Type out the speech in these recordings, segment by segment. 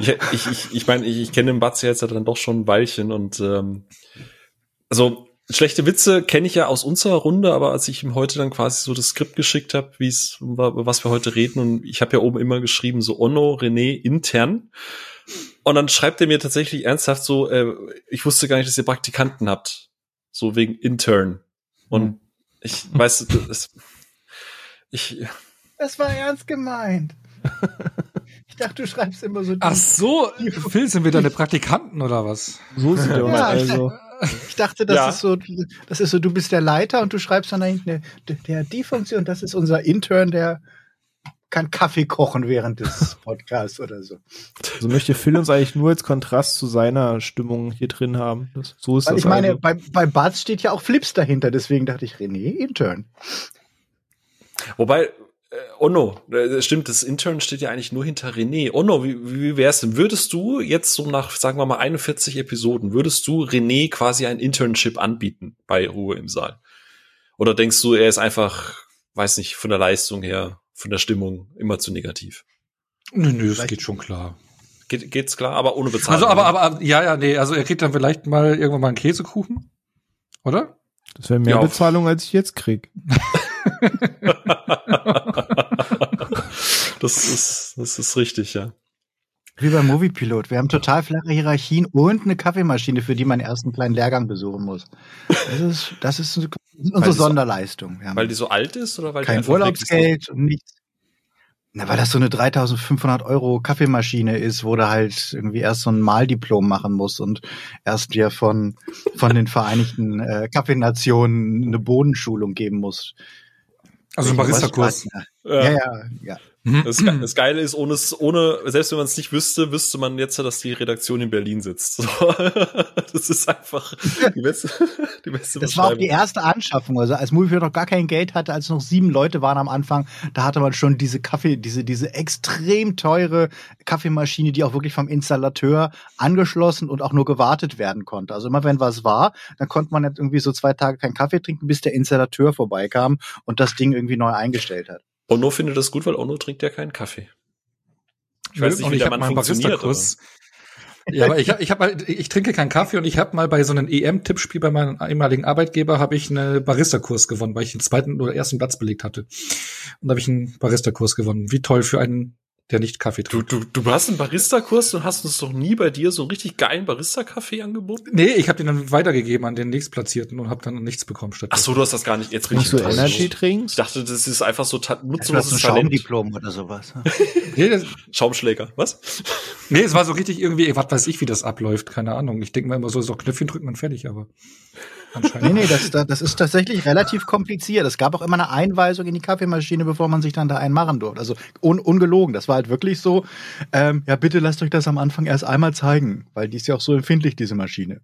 ja. Ich, ich, ich, ich meine, ich, ich kenne den Batz jetzt ja dann doch schon ein Weilchen und ähm, also schlechte Witze kenne ich ja aus unserer Runde, aber als ich ihm heute dann quasi so das Skript geschickt habe, wie es über was wir heute reden und ich habe ja oben immer geschrieben so Onno René intern und dann schreibt er mir tatsächlich ernsthaft so, äh, ich wusste gar nicht, dass ihr Praktikanten habt, so wegen intern und mhm. ich weiß, das, ich das war ernst gemeint. Ich dachte, du schreibst immer so. Ach so, Phil, sind wir deine Praktikanten oder was? So sieht er ja, also. Ich dachte, das ja. ist so, das ist so, du bist der Leiter und du schreibst dann eigentlich der, der die Funktion, das ist unser Intern, der kann Kaffee kochen während des Podcasts oder so. So möchte Phil uns eigentlich nur als Kontrast zu seiner Stimmung hier drin haben. Das, so ist Weil das. Ich meine, also. bei, bei Buzz steht ja auch Flips dahinter, deswegen dachte ich, René, Intern. Wobei, Onno, äh, stimmt, das Intern steht ja eigentlich nur hinter René. Onno, wie, wie wär's denn? Würdest du jetzt so nach, sagen wir mal, 41 Episoden, würdest du René quasi ein Internship anbieten bei Ruhe im Saal? Oder denkst du, er ist einfach, weiß nicht, von der Leistung her, von der Stimmung immer zu negativ? Nö, nö, das geht schon klar. Geht, geht's klar, aber ohne Bezahlung. Also, aber, aber, ja, ja, nee, also er kriegt dann vielleicht mal irgendwann mal einen Käsekuchen, oder? Das wäre mehr ja, Bezahlung, als ich jetzt krieg. das ist, das ist richtig, ja. Wie beim Moviepilot. Wir haben total flache Hierarchien und eine Kaffeemaschine, für die man erst einen kleinen Lehrgang besuchen muss. Das ist, das ist unsere Sonderleistung. So, weil die so alt ist oder weil kein Urlaubsgeld und nichts. Na, weil das so eine 3500 Euro Kaffeemaschine ist, wo du halt irgendwie erst so ein Maldiplom machen musst und erst dir von, von den Vereinigten äh, Kaffeenationen eine Bodenschulung geben musst. Also ein Barista-Kurs. Ja, ja, ja. ja. Mhm. Das, das, Geile ist, ohne, ohne, selbst wenn man es nicht wüsste, wüsste man jetzt, dass die Redaktion in Berlin sitzt. So. Das ist einfach die beste, die beste Das war auch die erste Anschaffung. Also als Movie noch gar kein Geld hatte, als noch sieben Leute waren am Anfang, da hatte man schon diese Kaffee, diese, diese extrem teure Kaffeemaschine, die auch wirklich vom Installateur angeschlossen und auch nur gewartet werden konnte. Also immer wenn was war, dann konnte man jetzt irgendwie so zwei Tage keinen Kaffee trinken, bis der Installateur vorbeikam und das Ding irgendwie neu eingestellt hat. Ono findet das gut, weil Ono trinkt ja keinen Kaffee. Ich weiß nicht, wie der Mann funktioniert. Ja, aber ich, ich, hab mal, ich trinke keinen Kaffee und ich habe mal bei so einem EM-Tippspiel bei meinem ehemaligen Arbeitgeber habe ich einen Barista-Kurs gewonnen, weil ich den zweiten oder ersten Platz belegt hatte. Und da habe ich einen Barista-Kurs gewonnen. Wie toll für einen der nicht Kaffee trinkt. Du, du, du hast einen Barista-Kurs und hast uns doch nie bei dir so einen richtig geilen Barista-Kaffee angeboten? Nee, ich habe den dann weitergegeben an den nächstplatzierten und habe dann nichts bekommen statt. Ach so, du hast das gar nicht. Jetzt bin ich du Energy trinkst? Ich dachte, das ist einfach so nutzloses ein Schaumdiplom oder sowas. nee, das, Schaumschläger, was? Nee, es war so richtig irgendwie, was weiß ich, wie das abläuft, keine Ahnung. Ich denke mal immer so, so Knöpfchen drücken und fertig, aber. Nee, nee, das, das ist tatsächlich relativ kompliziert. Es gab auch immer eine Einweisung in die Kaffeemaschine, bevor man sich dann da einen machen durfte. Also un, ungelogen. Das war halt wirklich so, ähm, ja, bitte lasst euch das am Anfang erst einmal zeigen, weil die ist ja auch so empfindlich, diese Maschine.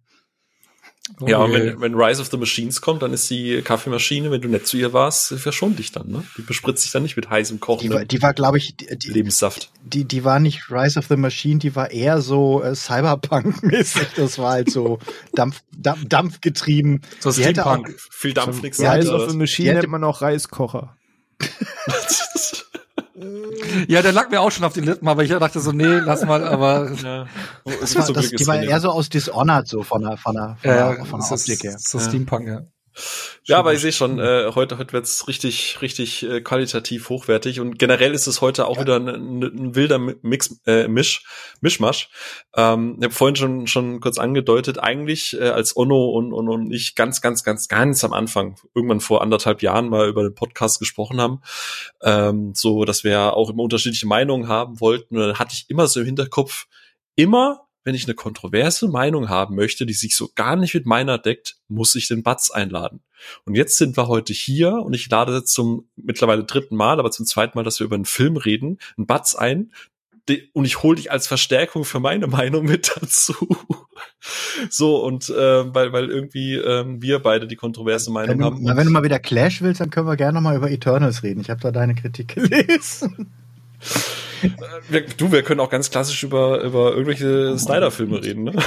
Oh ja, und wenn, wenn Rise of the Machines kommt, dann ist die Kaffeemaschine, wenn du nett zu ihr warst, verschont dich dann, ne? Die bespritzt sich dann nicht mit heißem Kochen. Die war, die war glaube ich, die, Lebenssaft. Die, die war nicht Rise of the Machine, die war eher so äh, Cyberpunk-mäßig. Das war halt so Dampf, Dampf, Dampfgetrieben. So Steampunk. Viel Dampf, nichts. Rise of the Machine nennt man auch Reiskocher. Ja, der lag mir auch schon auf den Lippen, aber ich dachte so, nee, lass mal, aber. Ja. Das war, das, die war eher so aus Dishonored, so von der, von der, von der, ja, von der Optik her. So Steampunk, ja. Ja, aber ich sehe schon, äh, heute, heute wird's richtig, richtig äh, qualitativ hochwertig und generell ist es heute auch ja. wieder ein, ein, wilder Mix, äh, Misch, Mischmasch. Ähm, ich habe vorhin schon, schon kurz angedeutet, eigentlich äh, als Onno und, und, und ich ganz, ganz, ganz, ganz am Anfang, irgendwann vor anderthalb Jahren mal über den Podcast gesprochen haben, ähm, so, dass wir auch immer unterschiedliche Meinungen haben wollten und dann hatte ich immer so im Hinterkopf, immer wenn ich eine kontroverse Meinung haben möchte, die sich so gar nicht mit meiner deckt, muss ich den Batz einladen. Und jetzt sind wir heute hier und ich lade zum mittlerweile dritten Mal, aber zum zweiten Mal, dass wir über einen Film reden, einen Batz ein, und ich hole dich als Verstärkung für meine Meinung mit dazu. so, und äh, weil, weil irgendwie ähm, wir beide die kontroverse Meinung wenn haben. na, wenn du mal wieder Clash willst, dann können wir gerne mal über Eternals reden. Ich habe da deine Kritik gelesen. wir, du, wir können auch ganz klassisch über, über irgendwelche Snyder-Filme reden, ne?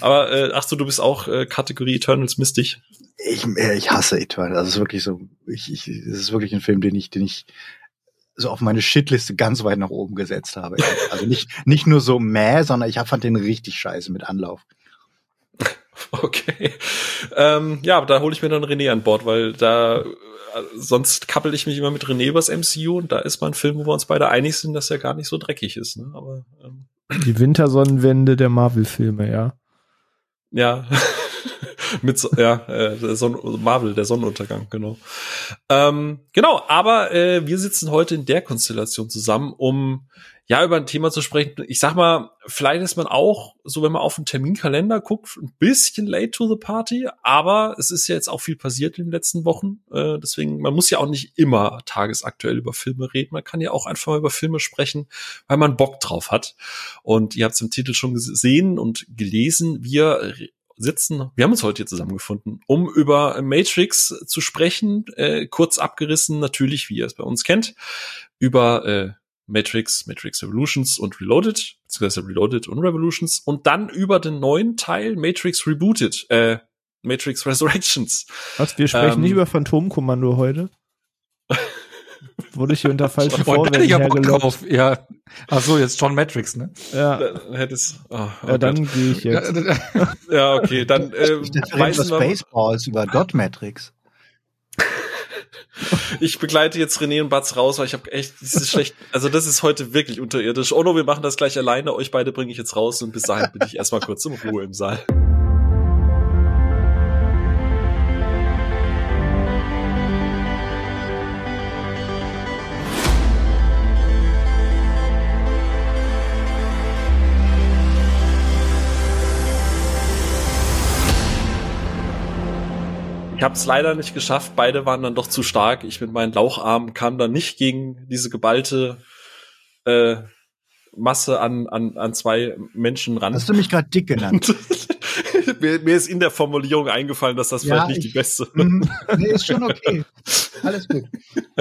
Aber äh, ach so, du bist auch äh, Kategorie Eternals mistig. Ich, äh, ich hasse Eternals. Das ist wirklich so. Ich, ich, das ist wirklich ein Film, den ich, den ich so auf meine Shitliste ganz weit nach oben gesetzt habe. Also nicht, nicht nur so mäh, sondern ich fand den richtig scheiße mit Anlauf. Okay. Ähm, ja, da hole ich mir dann René an Bord, weil da sonst kappel ich mich immer mit René übers MCU und da ist mal ein Film, wo wir uns beide einig sind, dass er gar nicht so dreckig ist. Ne? Aber ähm. die Wintersonnenwende der Marvel-Filme, ja. Ja. mit ja äh, der Son Marvel der Sonnenuntergang genau ähm, genau aber äh, wir sitzen heute in der Konstellation zusammen um ja, über ein Thema zu sprechen. Ich sag mal, vielleicht ist man auch, so wenn man auf den Terminkalender guckt, ein bisschen late to the party, aber es ist ja jetzt auch viel passiert in den letzten Wochen. Äh, deswegen, man muss ja auch nicht immer tagesaktuell über Filme reden. Man kann ja auch einfach mal über Filme sprechen, weil man Bock drauf hat. Und ihr habt es im Titel schon gesehen und gelesen. Wir sitzen, wir haben uns heute hier zusammengefunden, um über Matrix zu sprechen. Äh, kurz abgerissen, natürlich, wie ihr es bei uns kennt, über äh, Matrix, Matrix Revolutions und Reloaded, beziehungsweise Reloaded und Revolutions und dann über den neuen Teil Matrix Rebooted, äh, Matrix Resurrections. Was, wir sprechen ähm, nicht über Phantomkommando heute? Wurde ich hier unter falschen Vorwänden hergelockt. Ja. Ach so, jetzt John Matrix, ne? Ja. Dann hättest, oh, oh ja, dann gehe ich jetzt. ja, okay, dann äh, ich dachte, über Spaceballs, über Dot Matrix. Ich begleite jetzt René und Batz raus, weil ich habe echt, das ist schlecht. Also das ist heute wirklich unterirdisch. Oh no, wir machen das gleich alleine. Euch beide bringe ich jetzt raus und bis dahin bin ich erstmal kurz in Ruhe im Saal. Ich habe es leider nicht geschafft. Beide waren dann doch zu stark. Ich mit meinen Laucharmen kam dann nicht gegen diese geballte äh, Masse an, an, an zwei Menschen ran. Hast du mich gerade dick genannt? mir, mir ist in der Formulierung eingefallen, dass das ja, vielleicht nicht ich, die beste. Mm, nee, ist schon okay. Alles gut.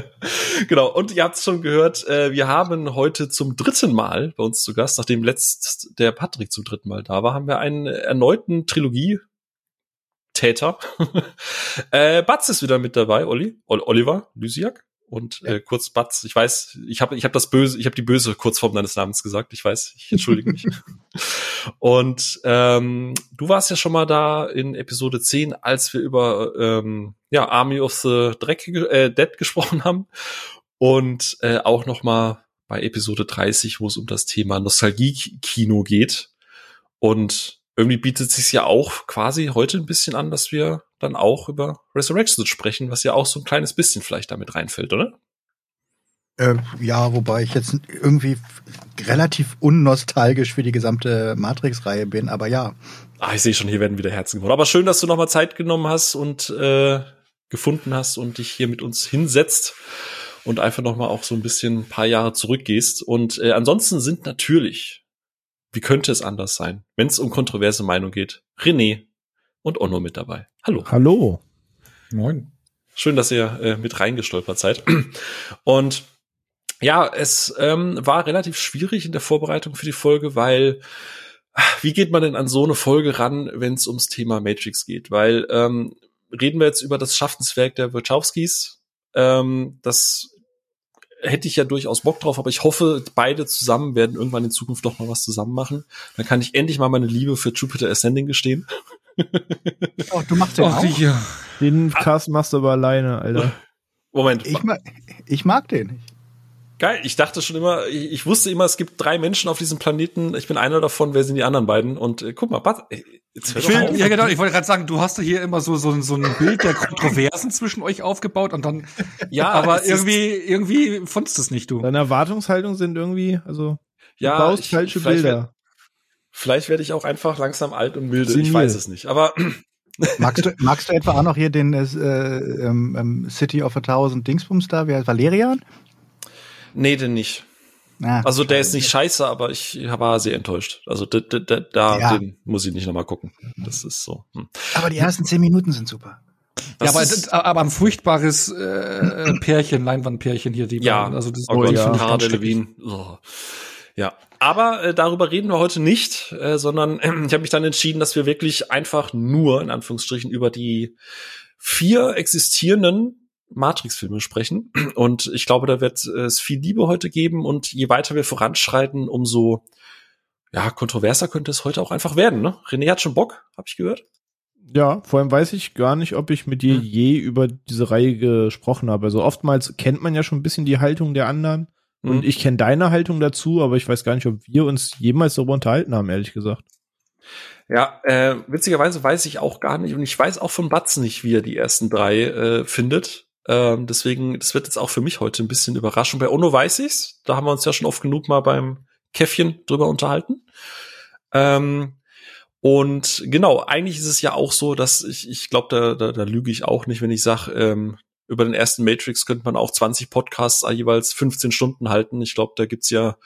genau. Und ihr habt es schon gehört, äh, wir haben heute zum dritten Mal bei uns zu Gast, nachdem letzt der Patrick zum dritten Mal da war, haben wir einen erneuten Trilogie Täter. äh, Batz ist wieder mit dabei, Olli, Oliver Lysiak. Und äh, kurz Batz, ich weiß, ich habe ich hab das böse, ich habe die böse Kurzform deines Namens gesagt, ich weiß, ich entschuldige mich. und ähm, du warst ja schon mal da in Episode 10, als wir über ähm, ja, Army of the Dreck, äh, Dead gesprochen haben. Und äh, auch noch mal bei Episode 30, wo es um das Thema Nostalgie-Kino geht. Und irgendwie bietet sich ja auch quasi heute ein bisschen an, dass wir dann auch über Resurrection sprechen, was ja auch so ein kleines bisschen vielleicht damit reinfällt, oder? Äh, ja, wobei ich jetzt irgendwie relativ unnostalgisch für die gesamte Matrix-Reihe bin, aber ja. Ah, ich sehe schon, hier werden wieder Herzen geworden. Aber schön, dass du nochmal Zeit genommen hast und äh, gefunden hast und dich hier mit uns hinsetzt und einfach nochmal auch so ein bisschen ein paar Jahre zurückgehst. Und äh, ansonsten sind natürlich wie könnte es anders sein, wenn es um kontroverse Meinung geht? René und Onno mit dabei. Hallo. Hallo. Moin. Schön, dass ihr äh, mit reingestolpert seid. Und ja, es ähm, war relativ schwierig in der Vorbereitung für die Folge, weil wie geht man denn an so eine Folge ran, wenn es ums Thema Matrix geht? Weil ähm, reden wir jetzt über das Schaffenswerk der Wachowskis, ähm, das hätte ich ja durchaus Bock drauf, aber ich hoffe, beide zusammen werden irgendwann in Zukunft doch mal was zusammen machen. Dann kann ich endlich mal meine Liebe für Jupiter Ascending gestehen. Oh, du machst den oh, auch. Ja. Den Cast machst du aber alleine, Alter. Moment. Ich mag, ich mag den nicht. Geil, ich dachte schon immer, ich, ich, wusste immer, es gibt drei Menschen auf diesem Planeten. Ich bin einer davon, wer sind die anderen beiden? Und äh, guck mal, Hör will, Ja, genau, ich wollte gerade sagen, du hast hier immer so, so, so ein Bild der Kontroversen zwischen euch aufgebaut und dann, ja, aber irgendwie, irgendwie fandst du es nicht, du. Deine Erwartungshaltung sind irgendwie, also, ja, du baust ich, falsche Bilder. Werd, vielleicht werde ich auch einfach langsam alt und milde, Senil. ich weiß es nicht, aber. magst du, magst du etwa auch noch hier den äh, ähm, ähm, City of a Thousand Dingsbums da, wie heißt Valerian? Nee, den nicht. Ah, also der ist nicht scheiße, aber ich war sehr enttäuscht. Also da, da, da ja. den muss ich nicht nochmal gucken. Das ist so. Hm. Aber die ersten zehn Minuten sind super. Das ja, aber, ist, aber ein furchtbares äh, Pärchen, Leinwandpärchen hier, die ja, beiden. Also das oh ja. Cara Delevingne. Oh. Ja, aber äh, darüber reden wir heute nicht, äh, sondern äh, ich habe mich dann entschieden, dass wir wirklich einfach nur in Anführungsstrichen über die vier existierenden Matrix-Filme sprechen. Und ich glaube, da wird es viel Liebe heute geben. Und je weiter wir voranschreiten, umso ja, kontroverser könnte es heute auch einfach werden. Ne? René hat schon Bock, habe ich gehört. Ja, vor allem weiß ich gar nicht, ob ich mit dir hm. je über diese Reihe gesprochen habe. Also oftmals kennt man ja schon ein bisschen die Haltung der anderen. Hm. Und ich kenne deine Haltung dazu, aber ich weiß gar nicht, ob wir uns jemals darüber unterhalten haben, ehrlich gesagt. Ja, äh, witzigerweise weiß ich auch gar nicht und ich weiß auch von Batz nicht, wie er die ersten drei äh, findet. Ähm, deswegen, das wird jetzt auch für mich heute ein bisschen überraschend. Bei Ono weiß ich's. Da haben wir uns ja schon oft genug mal beim Käffchen drüber unterhalten. Ähm, und genau, eigentlich ist es ja auch so, dass ich, ich glaube, da, da, da lüge ich auch nicht, wenn ich sage, ähm, über den ersten Matrix könnte man auch 20 Podcasts jeweils 15 Stunden halten. Ich glaube, da gibt's ja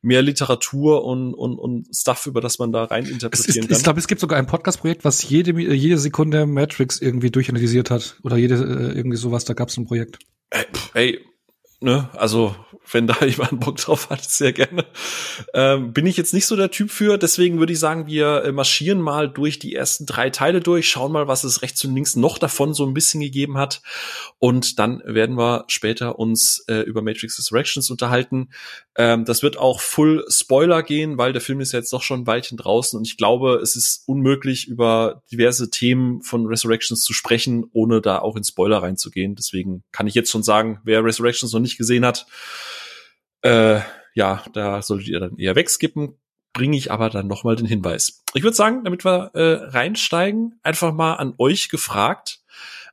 mehr Literatur und, und, und Stuff, über das man da rein interpretieren ist, kann. Ich glaube, es gibt sogar ein Podcast-Projekt, was jede, jede Sekunde Matrix irgendwie durchanalysiert hat. Oder jede, äh, irgendwie sowas, da gab's ein Projekt. Ey, ey ne, also wenn da jemand Bock drauf hat, sehr gerne. Ähm, bin ich jetzt nicht so der Typ für, deswegen würde ich sagen, wir äh, marschieren mal durch die ersten drei Teile durch, schauen mal, was es rechts und links noch davon so ein bisschen gegeben hat und dann werden wir später uns äh, über Matrix Resurrections unterhalten. Ähm, das wird auch Full Spoiler gehen, weil der Film ist ja jetzt doch schon ein Weilchen draußen und ich glaube, es ist unmöglich, über diverse Themen von Resurrections zu sprechen, ohne da auch in Spoiler reinzugehen. Deswegen kann ich jetzt schon sagen, wer Resurrections noch nicht gesehen hat, äh, ja, da solltet ihr dann eher wegskippen. Bringe ich aber dann nochmal den Hinweis. Ich würde sagen, damit wir äh, reinsteigen, einfach mal an euch gefragt.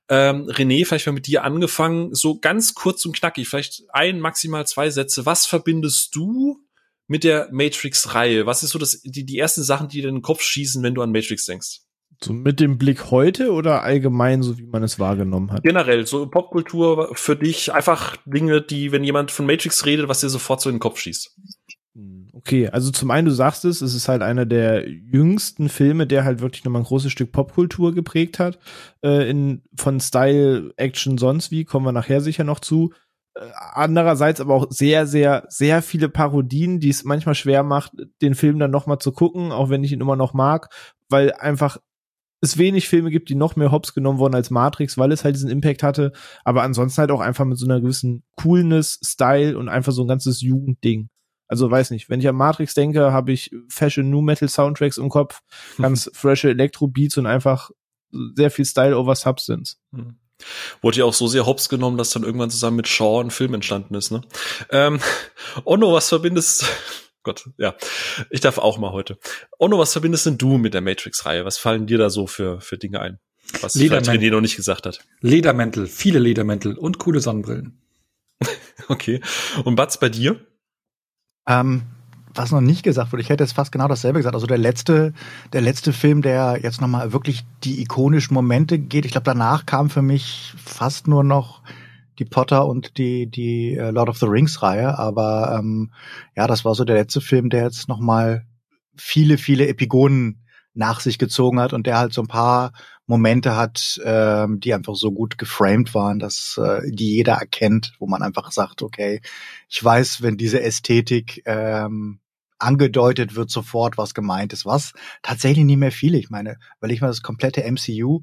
Ähm, René, vielleicht mal mit dir angefangen, so ganz kurz und knackig, vielleicht ein, maximal zwei Sätze. Was verbindest du mit der Matrix-Reihe? Was ist so das, die, die ersten Sachen, die dir in den Kopf schießen, wenn du an Matrix denkst? So mit dem Blick heute oder allgemein, so wie man es wahrgenommen hat? Generell, so Popkultur für dich, einfach Dinge, die, wenn jemand von Matrix redet, was dir sofort so in den Kopf schießt. Hm, okay, also zum einen, du sagst es, es ist halt einer der jüngsten Filme, der halt wirklich nochmal ein großes Stück Popkultur geprägt hat. Äh, in, von Style, Action, sonst wie, kommen wir nachher sicher noch zu. Äh, andererseits aber auch sehr, sehr, sehr viele Parodien, die es manchmal schwer macht, den Film dann nochmal zu gucken, auch wenn ich ihn immer noch mag, weil einfach es wenig Filme gibt, die noch mehr Hops genommen wurden als Matrix, weil es halt diesen Impact hatte, aber ansonsten halt auch einfach mit so einer gewissen Coolness, Style und einfach so ein ganzes Jugendding. Also weiß nicht, wenn ich an Matrix denke, habe ich Fashion New Metal Soundtracks im Kopf, ganz frische Electro Beats und einfach sehr viel Style over Substance. Mhm. Wurde ja auch so sehr hops genommen, dass dann irgendwann zusammen mit Shaw ein Film entstanden ist, ne? Ähm, Onno, was verbindest Gott, ja. Ich darf auch mal heute. Ono, was verbindest denn du mit der Matrix-Reihe? Was fallen dir da so für, für Dinge ein? Was vielleicht René noch nicht gesagt hat. Ledermäntel, viele Ledermäntel und coole Sonnenbrillen. okay. Und Batz, bei dir? Ähm, was noch nicht gesagt wurde, ich hätte jetzt fast genau dasselbe gesagt. Also der letzte, der letzte Film, der jetzt nochmal wirklich die ikonischen Momente geht. Ich glaube, danach kam für mich fast nur noch die Potter und die die äh, Lord of the Rings Reihe, aber ähm, ja, das war so der letzte Film, der jetzt noch mal viele viele Epigonen nach sich gezogen hat und der halt so ein paar Momente hat, ähm, die einfach so gut geframed waren, dass äh, die jeder erkennt, wo man einfach sagt, okay, ich weiß, wenn diese Ästhetik ähm, angedeutet wird sofort, was gemeint ist, was tatsächlich nicht mehr viele. Ich meine, weil ich mal das komplette MCU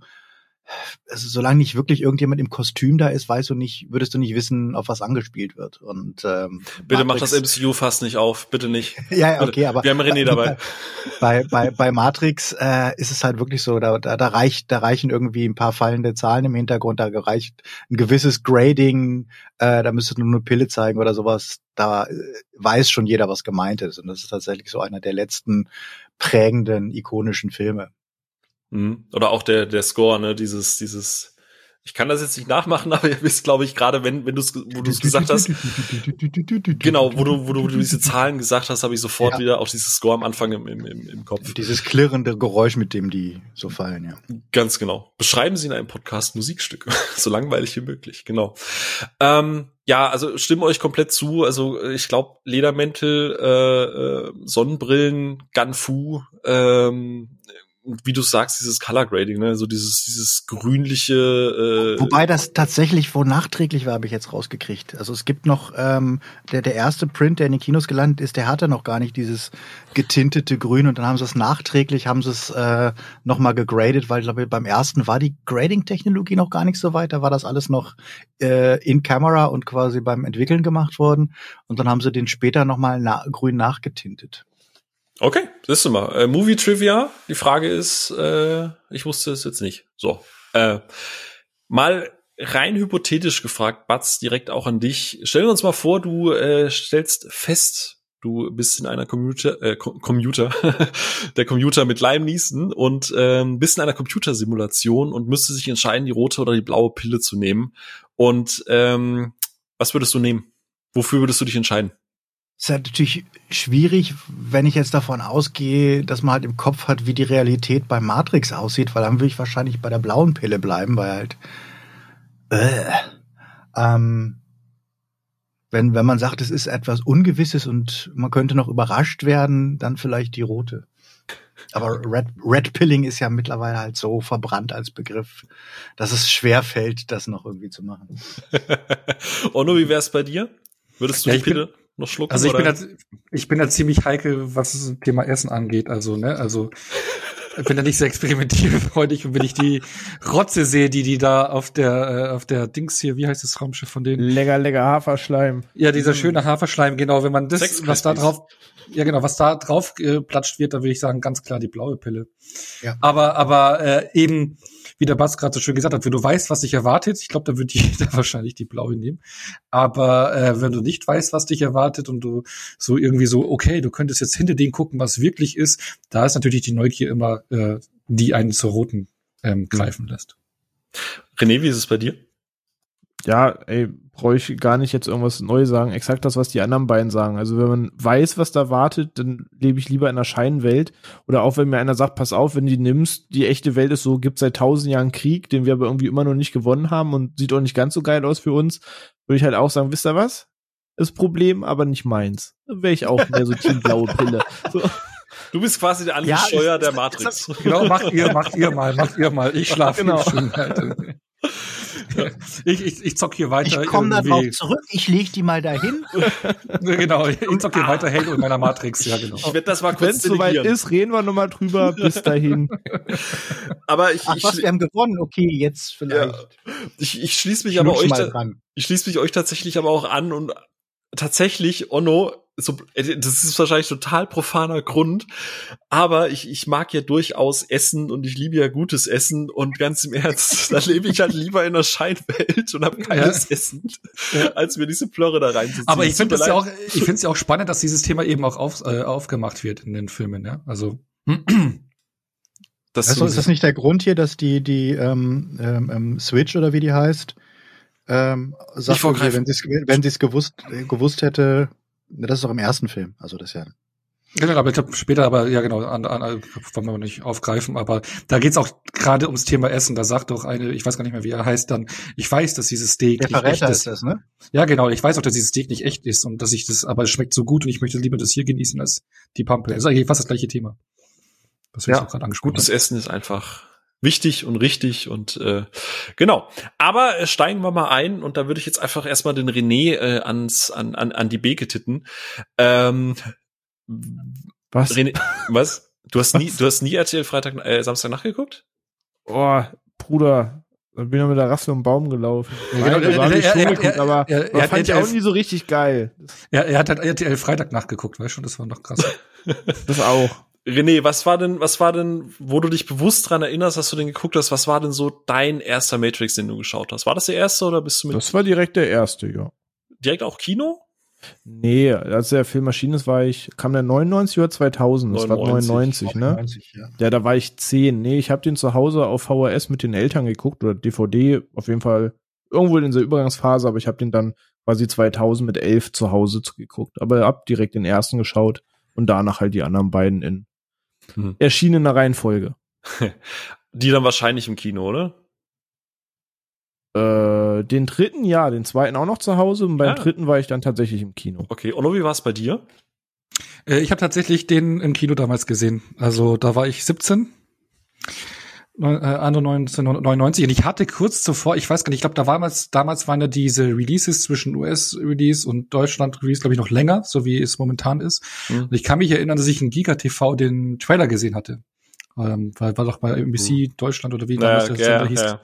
also solange nicht wirklich irgendjemand im Kostüm da ist, weißt du nicht, würdest du nicht wissen, auf was angespielt wird. Und ähm, bitte mach das MCU fast nicht auf, bitte nicht. ja, ja, okay, aber wir haben René dabei. Bei bei bei Matrix äh, ist es halt wirklich so, da, da da reicht, da reichen irgendwie ein paar fallende Zahlen im Hintergrund, da reicht ein gewisses Grading, äh, da müsstest du nur eine Pille zeigen oder sowas. Da äh, weiß schon jeder, was gemeint ist. Und das ist tatsächlich so einer der letzten prägenden ikonischen Filme. Mhm. Oder auch der, der Score, ne, dieses, dieses, ich kann das jetzt nicht nachmachen, aber ihr wisst, glaube ich, gerade wenn, wenn du es, wo du es gesagt hast, genau, wo du, wo du, wo du diese Zahlen gesagt hast, habe ich sofort ja. wieder auch dieses Score am Anfang im, im, im Kopf. Dieses klirrende Geräusch, mit dem die so fallen, ja. Ganz genau. Beschreiben Sie in einem Podcast Musikstücke, so langweilig wie möglich, genau. Ähm, ja, also stimme euch komplett zu. Also ich glaube, Ledermäntel, äh, äh, Sonnenbrillen, Ganfu, ähm, wie du sagst, dieses Color Grading, ne, so dieses, dieses grünliche. Äh Wobei das tatsächlich wo nachträglich war, habe ich jetzt rausgekriegt. Also es gibt noch ähm, der der erste Print, der in den Kinos gelandet ist, der hatte noch gar nicht dieses getintete Grün und dann haben sie es nachträglich, haben sie es äh, noch mal gegradet, weil ich glaube beim ersten war die Grading-Technologie noch gar nicht so weit, da war das alles noch äh, in Camera und quasi beim Entwickeln gemacht worden und dann haben sie den später noch mal na grün nachgetintet. Okay, siehst du mal. Äh, Movie Trivia. Die Frage ist, äh, ich wusste es jetzt nicht. So. Äh, mal rein hypothetisch gefragt, Batz, direkt auch an dich. Stell uns mal vor, du äh, stellst fest, du bist in einer Computer, äh, Computer, der Computer mit Lime Neeson und ähm, bist in einer Computersimulation und müsste sich entscheiden, die rote oder die blaue Pille zu nehmen. Und ähm, was würdest du nehmen? Wofür würdest du dich entscheiden? Ist halt natürlich schwierig, wenn ich jetzt davon ausgehe, dass man halt im Kopf hat, wie die Realität bei Matrix aussieht, weil dann würde ich wahrscheinlich bei der blauen Pille bleiben, weil halt äh, ähm, wenn, wenn man sagt, es ist etwas Ungewisses und man könnte noch überrascht werden, dann vielleicht die rote. Aber Red, Red Pilling ist ja mittlerweile halt so verbrannt als Begriff, dass es schwer fällt, das noch irgendwie zu machen. Onno, wie wär's bei dir? Würdest du ja, die Pille? Noch schlucken? Also ich oder? bin da, ich bin da ziemlich heikel, was das Thema Essen angeht. Also, ne, also ich bin da nicht sehr experimentierfreudig und wenn ich die Rotze sehe, die die da auf der äh, auf der Dings hier, wie heißt das Raumschiff von denen? Lecker, lecker Haferschleim. Ja, dieser mhm. schöne Haferschleim, genau. Wenn man das, was da drauf, ja genau, was da drauf äh, platscht wird, da würde ich sagen, ganz klar die blaue Pille. Ja. Aber aber äh, eben wie der Bass gerade so schön gesagt hat, wenn du weißt, was dich erwartet, ich glaube, da würde jeder wahrscheinlich die blaue nehmen. Aber äh, wenn du nicht weißt, was dich erwartet und du so irgendwie so, okay, du könntest jetzt hinter den gucken, was wirklich ist, da ist natürlich die Neugier immer, äh, die einen zur roten ähm, greifen lässt. René, wie ist es bei dir? ja, ey, brauche ich gar nicht jetzt irgendwas neu sagen. Exakt das, was die anderen beiden sagen. Also wenn man weiß, was da wartet, dann lebe ich lieber in einer Scheinwelt. Oder auch wenn mir einer sagt, pass auf, wenn du die nimmst, die echte Welt ist so, gibt seit tausend Jahren Krieg, den wir aber irgendwie immer noch nicht gewonnen haben und sieht auch nicht ganz so geil aus für uns, würde ich halt auch sagen, wisst ihr was? Das Problem, aber nicht meins. Dann wäre ich auch mehr so Team blaue Pille. So. Du bist quasi der Andi ja, Scheuer der Matrix. Genau, macht ihr, macht ihr mal, macht ihr mal. Ich schlafe genau. schön. ich, ich, ich zock hier weiter. Ich komme darauf zurück, ich leg die mal dahin. genau, ich zock hier weiter Halo in meiner Matrix, ja genau. Ich werde das mal kurz Wenn es soweit ist, reden wir nochmal drüber, bis dahin. aber ich, Ach ich, was, wir haben gewonnen, okay, jetzt vielleicht. Ja. Ich, ich schließe mich aber euch, ich schließe mich euch tatsächlich aber auch an und tatsächlich, Onno, so, äh, das ist wahrscheinlich total profaner Grund, aber ich, ich mag ja durchaus Essen und ich liebe ja gutes Essen und ganz im Ernst, da lebe ich halt lieber in einer Scheinwelt und habe keines ja. Essen, ja. als mir diese Plörre da reinzuziehen. Aber ich finde es ja auch, ich finde es ja auch spannend, dass dieses Thema eben auch auf, äh, aufgemacht wird in den Filmen, ja. Also das also, ist das nicht der Grund hier, dass die die ähm, ähm, ähm Switch oder wie die heißt, ähm, sagt, okay, wenn sie es wenn sie es gewusst gewusst hätte, das ist doch im ersten Film, also das ja. Genau, aber ich glaube später, aber ja genau, an, an, wollen wir nicht aufgreifen, aber da geht's auch gerade ums Thema Essen. Da sagt doch eine, ich weiß gar nicht mehr, wie er heißt, dann, ich weiß, dass dieses Steak Der nicht echt ist. Das, ne? Ja, genau, ich weiß auch, dass dieses Steak nicht echt ist und dass ich das, aber es schmeckt so gut und ich möchte lieber das hier genießen als die Pampe. Das ist eigentlich fast das gleiche Thema. Was wir ja, auch gerade angesprochen Gutes Essen ist einfach wichtig und richtig und äh, genau. Aber äh, steigen wir mal ein und da würde ich jetzt einfach erstmal den René äh, ans an an an die Beke titten. Ähm, was? René, was? Du hast was? nie du hast nie RTL Freitag äh, Samstag nachgeguckt? Oh, Bruder, da bin ich mit der Rasse um Baum gelaufen. Ja, genau, Nein, er, er, er, aber er, er, fand ich auch nie so richtig geil. Ja, er hat halt RTL Freitag nachgeguckt, weißt du, das war noch krass. das auch. René, was war denn, was war denn, wo du dich bewusst dran erinnerst, dass du den geguckt hast, was war denn so dein erster Matrix, den du geschaut hast? War das der erste oder bist du mit? Das war direkt der erste, ja. Direkt auch Kino? Nee, als der Film erschienen ist, war ich, kam der 99 oder 2000? Das 99, war 99, ne? 99, ja. ja, da war ich 10. Nee, ich habe den zu Hause auf VHS mit den Eltern geguckt oder DVD, auf jeden Fall irgendwo in dieser Übergangsphase, aber ich habe den dann quasi 2000 mit 11 zu Hause geguckt. Aber hab direkt den ersten geschaut und danach halt die anderen beiden in hm. erschienener Reihenfolge. Die dann wahrscheinlich im Kino, oder? Äh, den dritten, ja, den zweiten auch noch zu Hause und beim ah. dritten war ich dann tatsächlich im Kino. Okay, und wie war es bei dir? Äh, ich habe tatsächlich den im Kino damals gesehen. Also da war ich 17 äh, Anno 1999 und ich hatte kurz zuvor, ich weiß gar nicht, ich glaube, da war damals, damals waren ja diese Releases zwischen US-Release und Deutschland-Release, glaube ich, noch länger, so wie es momentan ist. Mhm. Und ich kann mich erinnern, dass ich in Giga TV den Trailer gesehen hatte. Ähm, war, war doch bei NBC mhm. Deutschland oder wie naja, das ja, hieß. Ja.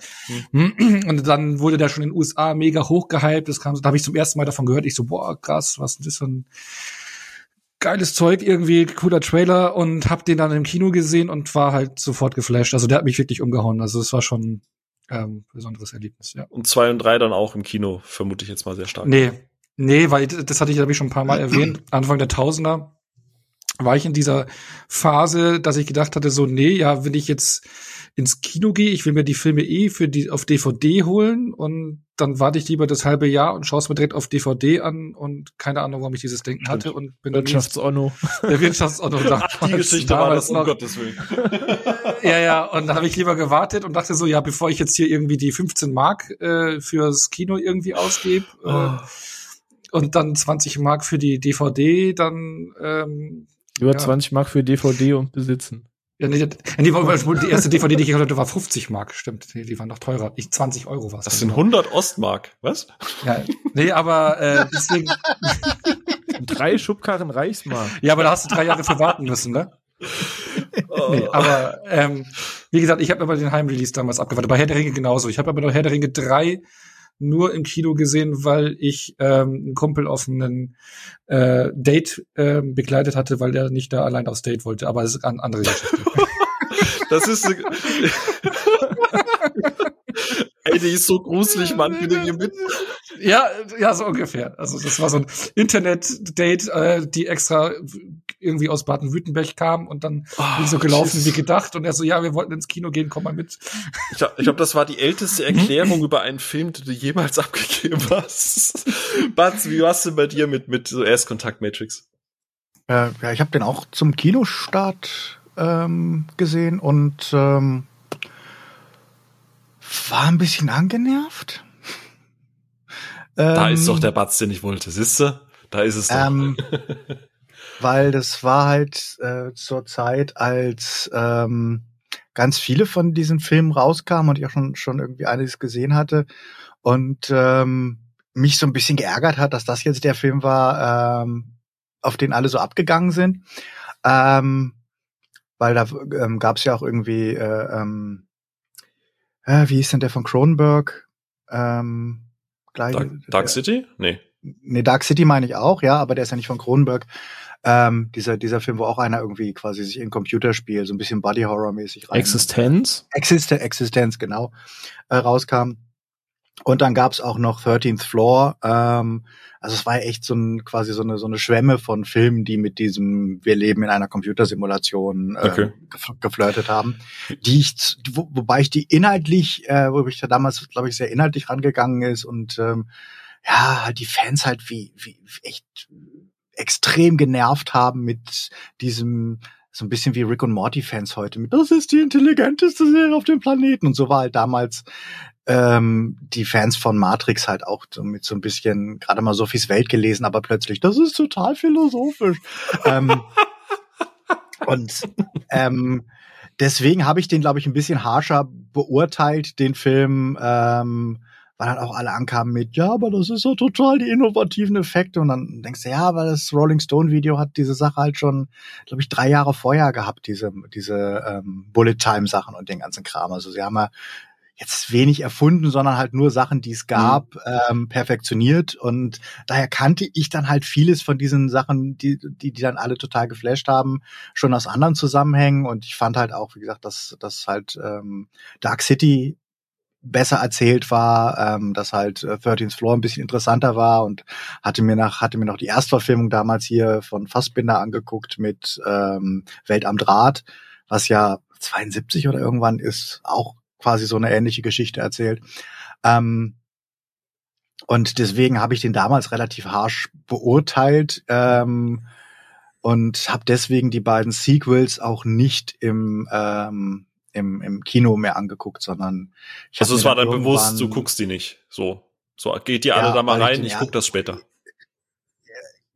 Mhm. Und dann wurde der schon in den USA mega hochgehypt. Das kam, da habe ich zum ersten Mal davon gehört. Ich so, boah, krass, was ist das für ein geiles Zeug, irgendwie cooler Trailer und hab den dann im Kino gesehen und war halt sofort geflasht. Also der hat mich wirklich umgehauen. Also es war schon ähm, besonderes Erlebnis, ja. Und zwei und drei dann auch im Kino, vermute ich jetzt mal sehr stark. Nee, nee, weil das hatte ich, glaube ich, schon ein paar Mal erwähnt. Anfang der Tausender war ich in dieser Phase, dass ich gedacht hatte, so, nee, ja, wenn ich jetzt ins Kino gehe, ich will mir die Filme eh für die auf DVD holen und dann warte ich lieber das halbe Jahr und schaue es mir direkt auf DVD an und keine Ahnung, warum ich dieses Denken hatte und bin Wirtschaftsonno. Der Wirtschaftsonno. Ach, die Geschichte war das, um noch. Gottes Willen. ja, ja, und dann habe ich lieber gewartet und dachte so, ja, bevor ich jetzt hier irgendwie die 15 Mark äh, fürs Kino irgendwie ausgebe äh, oh. und dann 20 Mark für die DVD, dann ähm, über ja. 20 Mark für DVD und besitzen. Ja, nee, die, die erste DVD, die ich gekauft hatte, war 50 Mark, stimmt. Die, die waren noch teurer. Ich 20 Euro war es. Das sind 100 Ostmark, was? Ja, nee, aber äh, deswegen. drei Schubkarren Reichsmark. Ja, aber da hast du drei Jahre für warten müssen, ne? Oh. Nee, aber ähm, wie gesagt, ich habe aber den Heimrelease damals abgewartet. Bei Herr der Ringe genauso. Ich habe aber noch Herr der Ringe drei nur im Kino gesehen, weil ich ähm, einen Kumpel auf einen äh, Date äh, begleitet hatte, weil der nicht da allein aufs Date wollte. Aber es ist eine andere Geschichte. das ist Ey, die ist so gruselig, Mann, wie hier mit. Ja, ja, so ungefähr. Also das war so ein Internet-Date, äh, die extra irgendwie aus Baden-Württemberg kam und dann oh, ich so gelaufen Jesus. wie gedacht und er so, ja, wir wollten ins Kino gehen, komm mal mit. Ich glaube, glaub, das war die älteste Erklärung über einen Film, den du jemals abgegeben hast. Batz, wie warst du bei dir mit, mit so Erstkontakt Matrix? Äh, ja, ich habe den auch zum Kinostart ähm, gesehen und ähm, war ein bisschen angenervt. Da ähm, ist doch der Batz, den ich wollte, siehst du? Da ist es doch. Ähm, weil das war halt äh, zur Zeit, als ähm, ganz viele von diesen Filmen rauskamen und ich auch schon, schon irgendwie einiges gesehen hatte und ähm, mich so ein bisschen geärgert hat, dass das jetzt der Film war, ähm, auf den alle so abgegangen sind. Ähm, weil da ähm, gab es ja auch irgendwie äh, ähm, äh, wie ist denn der von Cronenberg? Ähm, gleich, Dark, Dark City? Nee. Nee, Dark City meine ich auch, ja, aber der ist ja nicht von Cronenberg. Ähm, dieser, dieser Film, wo auch einer irgendwie quasi sich in Computerspiel so ein bisschen Body Horror mäßig rein. Existenz? Existen Existenz, genau, äh, rauskam. Und dann gab's auch noch 13th Floor. Ähm, also es war echt so ein quasi so eine so eine Schwemme von Filmen, die mit diesem Wir leben in einer Computersimulation äh, okay. geflirtet haben. Die ich, wo, wobei ich die inhaltlich, äh, wo ich da damals, glaube ich, sehr inhaltlich rangegangen ist und ähm, ja, die Fans halt wie, wie echt extrem genervt haben mit diesem so ein bisschen wie Rick und Morty Fans heute mit das ist die intelligenteste Serie auf dem Planeten und so war halt damals ähm, die Fans von Matrix halt auch so mit so ein bisschen gerade mal Sophies Welt gelesen, aber plötzlich, das ist total philosophisch. ähm, und ähm, deswegen habe ich den, glaube ich, ein bisschen harscher beurteilt, den Film, ähm, weil dann auch alle ankamen mit, ja, aber das ist ja total die innovativen Effekte. Und dann denkst du, ja, aber das Rolling Stone Video hat diese Sache halt schon, glaube ich, drei Jahre vorher gehabt, diese, diese ähm, Bullet Time Sachen und den ganzen Kram. Also sie haben ja jetzt wenig erfunden, sondern halt nur Sachen, die es mhm. gab, mhm. ähm, perfektioniert. Und daher kannte ich dann halt vieles von diesen Sachen, die, die, die dann alle total geflasht haben, schon aus anderen Zusammenhängen. Und ich fand halt auch, wie gesagt, dass, dass halt ähm, Dark City besser erzählt war, ähm, dass halt äh, 13th Floor ein bisschen interessanter war und hatte mir nach hatte mir noch die Erstverfilmung damals hier von Fassbinder angeguckt mit ähm, Welt am Draht, was ja 72 oder irgendwann ist, auch quasi so eine ähnliche Geschichte erzählt. Ähm, und deswegen habe ich den damals relativ harsh beurteilt ähm, und habe deswegen die beiden Sequels auch nicht im ähm, im, im Kino mehr angeguckt, sondern ich also es war dann bewusst, du guckst die nicht. So, so geht die alle ja, da mal rein, ich, ich guck das später.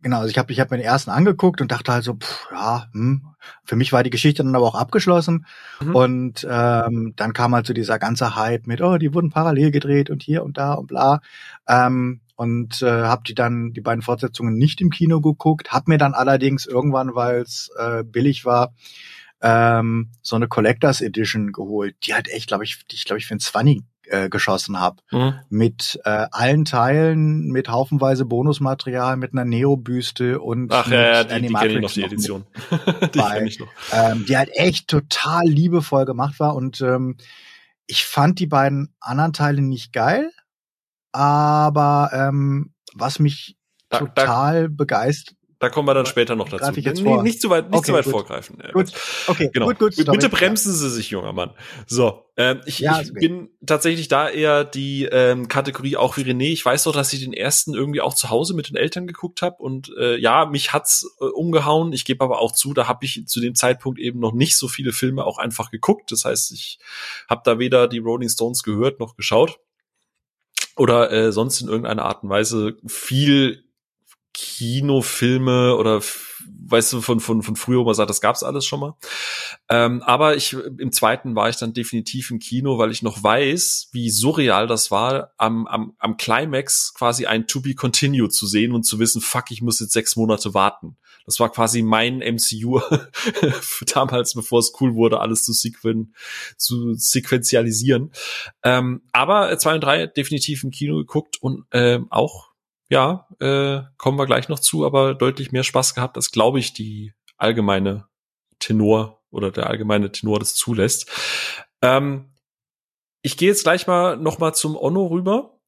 Genau, also ich habe ich hab mir den ersten angeguckt und dachte halt so, pff, ja, hm. für mich war die Geschichte dann aber auch abgeschlossen. Mhm. Und ähm, dann kam halt so dieser ganze Hype mit, oh, die wurden parallel gedreht und hier und da und bla. Ähm, und äh, habe die dann die beiden Fortsetzungen nicht im Kino geguckt, hab mir dann allerdings irgendwann, weil es äh, billig war, ähm, so eine Collectors Edition geholt, die halt echt, glaube ich, ich glaube ich für ein 20 äh, geschossen habe. Mhm. Mit äh, allen Teilen, mit haufenweise Bonusmaterial, mit einer Neo-Büste und Ach ja, ja die, die kenne ich noch, die Edition. die kenne ich noch. Ähm, die halt echt total liebevoll gemacht war und ähm, ich fand die beiden anderen Teile nicht geil, aber ähm, was mich da, total da, begeistert da kommen wir dann später noch dazu. Ich jetzt vor? Nicht zu weit, nicht okay, zu weit gut. vorgreifen. Gut. Okay, genau. gut, gut. Sorry. Bitte bremsen Sie sich, junger Mann. So, ähm, ich, ja, ich bin tatsächlich da eher die ähm, Kategorie auch wie René. Ich weiß doch, dass ich den ersten irgendwie auch zu Hause mit den Eltern geguckt habe und äh, ja, mich hat's äh, umgehauen. Ich gebe aber auch zu, da habe ich zu dem Zeitpunkt eben noch nicht so viele Filme auch einfach geguckt. Das heißt, ich habe da weder die Rolling Stones gehört noch geschaut oder äh, sonst in irgendeiner Art und Weise viel Kinofilme oder weißt du, von, von, von früher, wo man sagt, das gab's alles schon mal. Ähm, aber ich, im zweiten war ich dann definitiv im Kino, weil ich noch weiß, wie surreal das war, am, am, am Climax quasi ein To Be Continue zu sehen und zu wissen, fuck, ich muss jetzt sechs Monate warten. Das war quasi mein MCU damals, bevor es cool wurde, alles zu, sequen, zu sequenzialisieren. Ähm, aber zwei und drei definitiv im Kino geguckt und ähm, auch ja, äh, kommen wir gleich noch zu, aber deutlich mehr Spaß gehabt, als glaube ich die allgemeine Tenor oder der allgemeine Tenor das zulässt. Ähm, ich gehe jetzt gleich mal noch mal zum Onno rüber.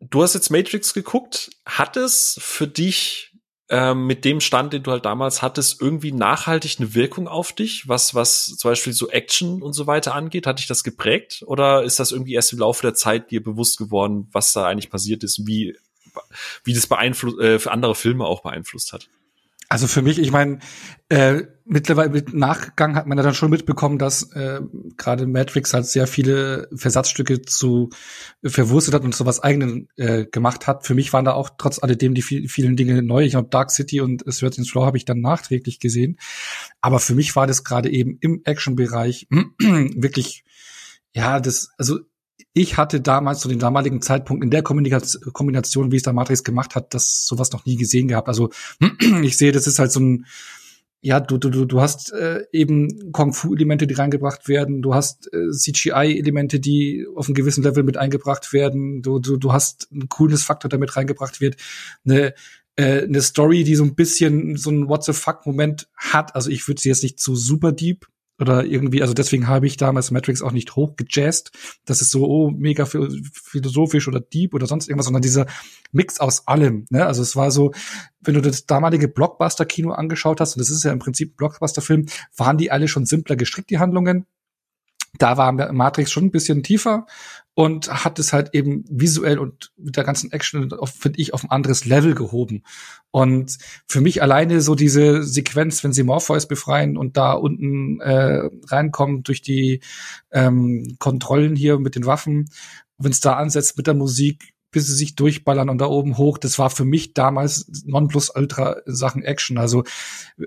Du hast jetzt Matrix geguckt. Hat es für dich ähm, mit dem Stand, den du halt damals hattest, irgendwie nachhaltig eine Wirkung auf dich, was, was zum Beispiel so Action und so weiter angeht? Hat dich das geprägt? Oder ist das irgendwie erst im Laufe der Zeit dir bewusst geworden, was da eigentlich passiert ist, wie wie das beeinflusst, äh, für andere Filme auch beeinflusst hat. Also für mich, ich meine, äh, mittlerweile mit Nachgang hat man ja dann schon mitbekommen, dass äh, gerade Matrix halt sehr viele Versatzstücke zu verwurstet hat und sowas eigenen äh, gemacht hat. Für mich waren da auch trotz alledem die viel, vielen Dinge neu. Ich glaube, Dark City und Certain Floor habe ich dann nachträglich gesehen. Aber für mich war das gerade eben im Action-Bereich wirklich, ja, das, also ich hatte damals zu dem damaligen Zeitpunkt in der Kombination, wie es da Matrix gemacht hat, das sowas noch nie gesehen gehabt. Also ich sehe, das ist halt so ein, ja, du, du, du hast äh, eben Kung-Fu-Elemente, die reingebracht werden, du hast äh, CGI-Elemente, die auf einem gewissen Level mit eingebracht werden, du, du, du hast einen Coolness-Faktor, der mit reingebracht wird, eine äh, eine Story, die so ein bisschen so ein What the fuck-Moment hat. Also ich würde sie jetzt nicht zu super deep oder irgendwie, also deswegen habe ich damals Matrix auch nicht hochgejazzt. Das ist so, oh, mega philosophisch oder deep oder sonst irgendwas, sondern dieser Mix aus allem. Ne? Also es war so, wenn du das damalige Blockbuster-Kino angeschaut hast, und das ist ja im Prinzip ein Blockbuster-Film, waren die alle schon simpler gestrickt, die Handlungen. Da war Matrix schon ein bisschen tiefer und hat es halt eben visuell und mit der ganzen Action, finde ich, auf ein anderes Level gehoben. Und für mich alleine so diese Sequenz, wenn sie Morpheus befreien und da unten äh, reinkommen durch die ähm, Kontrollen hier mit den Waffen, wenn es da ansetzt mit der Musik, bis sie sich durchballern und da oben hoch. Das war für mich damals Nonplusultra Sachen Action. Also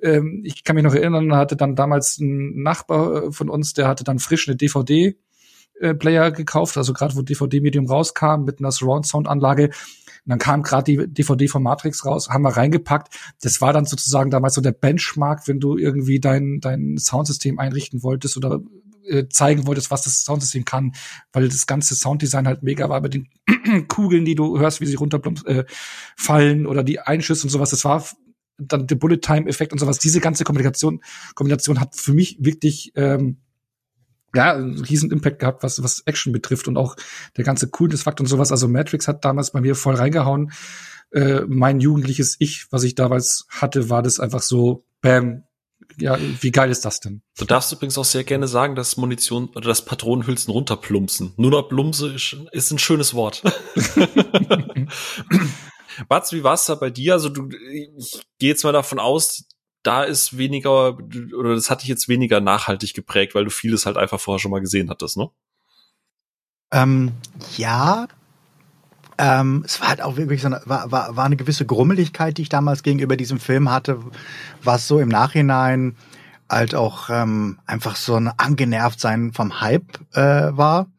ähm, ich kann mich noch erinnern, hatte dann damals ein Nachbar von uns, der hatte dann frisch eine DVD äh, Player gekauft, also gerade wo DVD-Medium rauskam mit einer Surround-Sound-Anlage. Und dann kam gerade die DVD von Matrix raus, haben wir reingepackt. Das war dann sozusagen damals so der Benchmark, wenn du irgendwie dein, dein Soundsystem einrichten wolltest oder äh, zeigen wolltest, was das Soundsystem kann, weil das ganze Sounddesign halt mega war mit den Kugeln, die du hörst, wie sie runterfallen äh, oder die Einschüsse und sowas. Das war dann der Bullet Time Effekt und sowas. Diese ganze Kommunikation, Kombination hat für mich wirklich ähm, ja, einen riesen Impact gehabt, was, was Action betrifft und auch der ganze Coolness-Fakt und sowas. Also Matrix hat damals bei mir voll reingehauen. Äh, mein jugendliches Ich, was ich damals hatte, war das einfach so, bam, ja, wie geil ist das denn? Du darfst übrigens auch sehr gerne sagen, dass Munition oder das Patronenhülsen runterplumpsen. Nur noch Plumse ist, ist ein schönes Wort. Batz, wie war's da bei dir? Also du, ich gehe jetzt mal davon aus, da ist weniger, oder das hat dich jetzt weniger nachhaltig geprägt, weil du vieles halt einfach vorher schon mal gesehen hattest, ne? Ähm, ja, Ähm, es war halt auch wirklich so eine, war, war, war eine gewisse Grummeligkeit, die ich damals gegenüber diesem Film hatte, was so im Nachhinein halt auch ähm, einfach so ein angenervt sein vom Hype äh, war,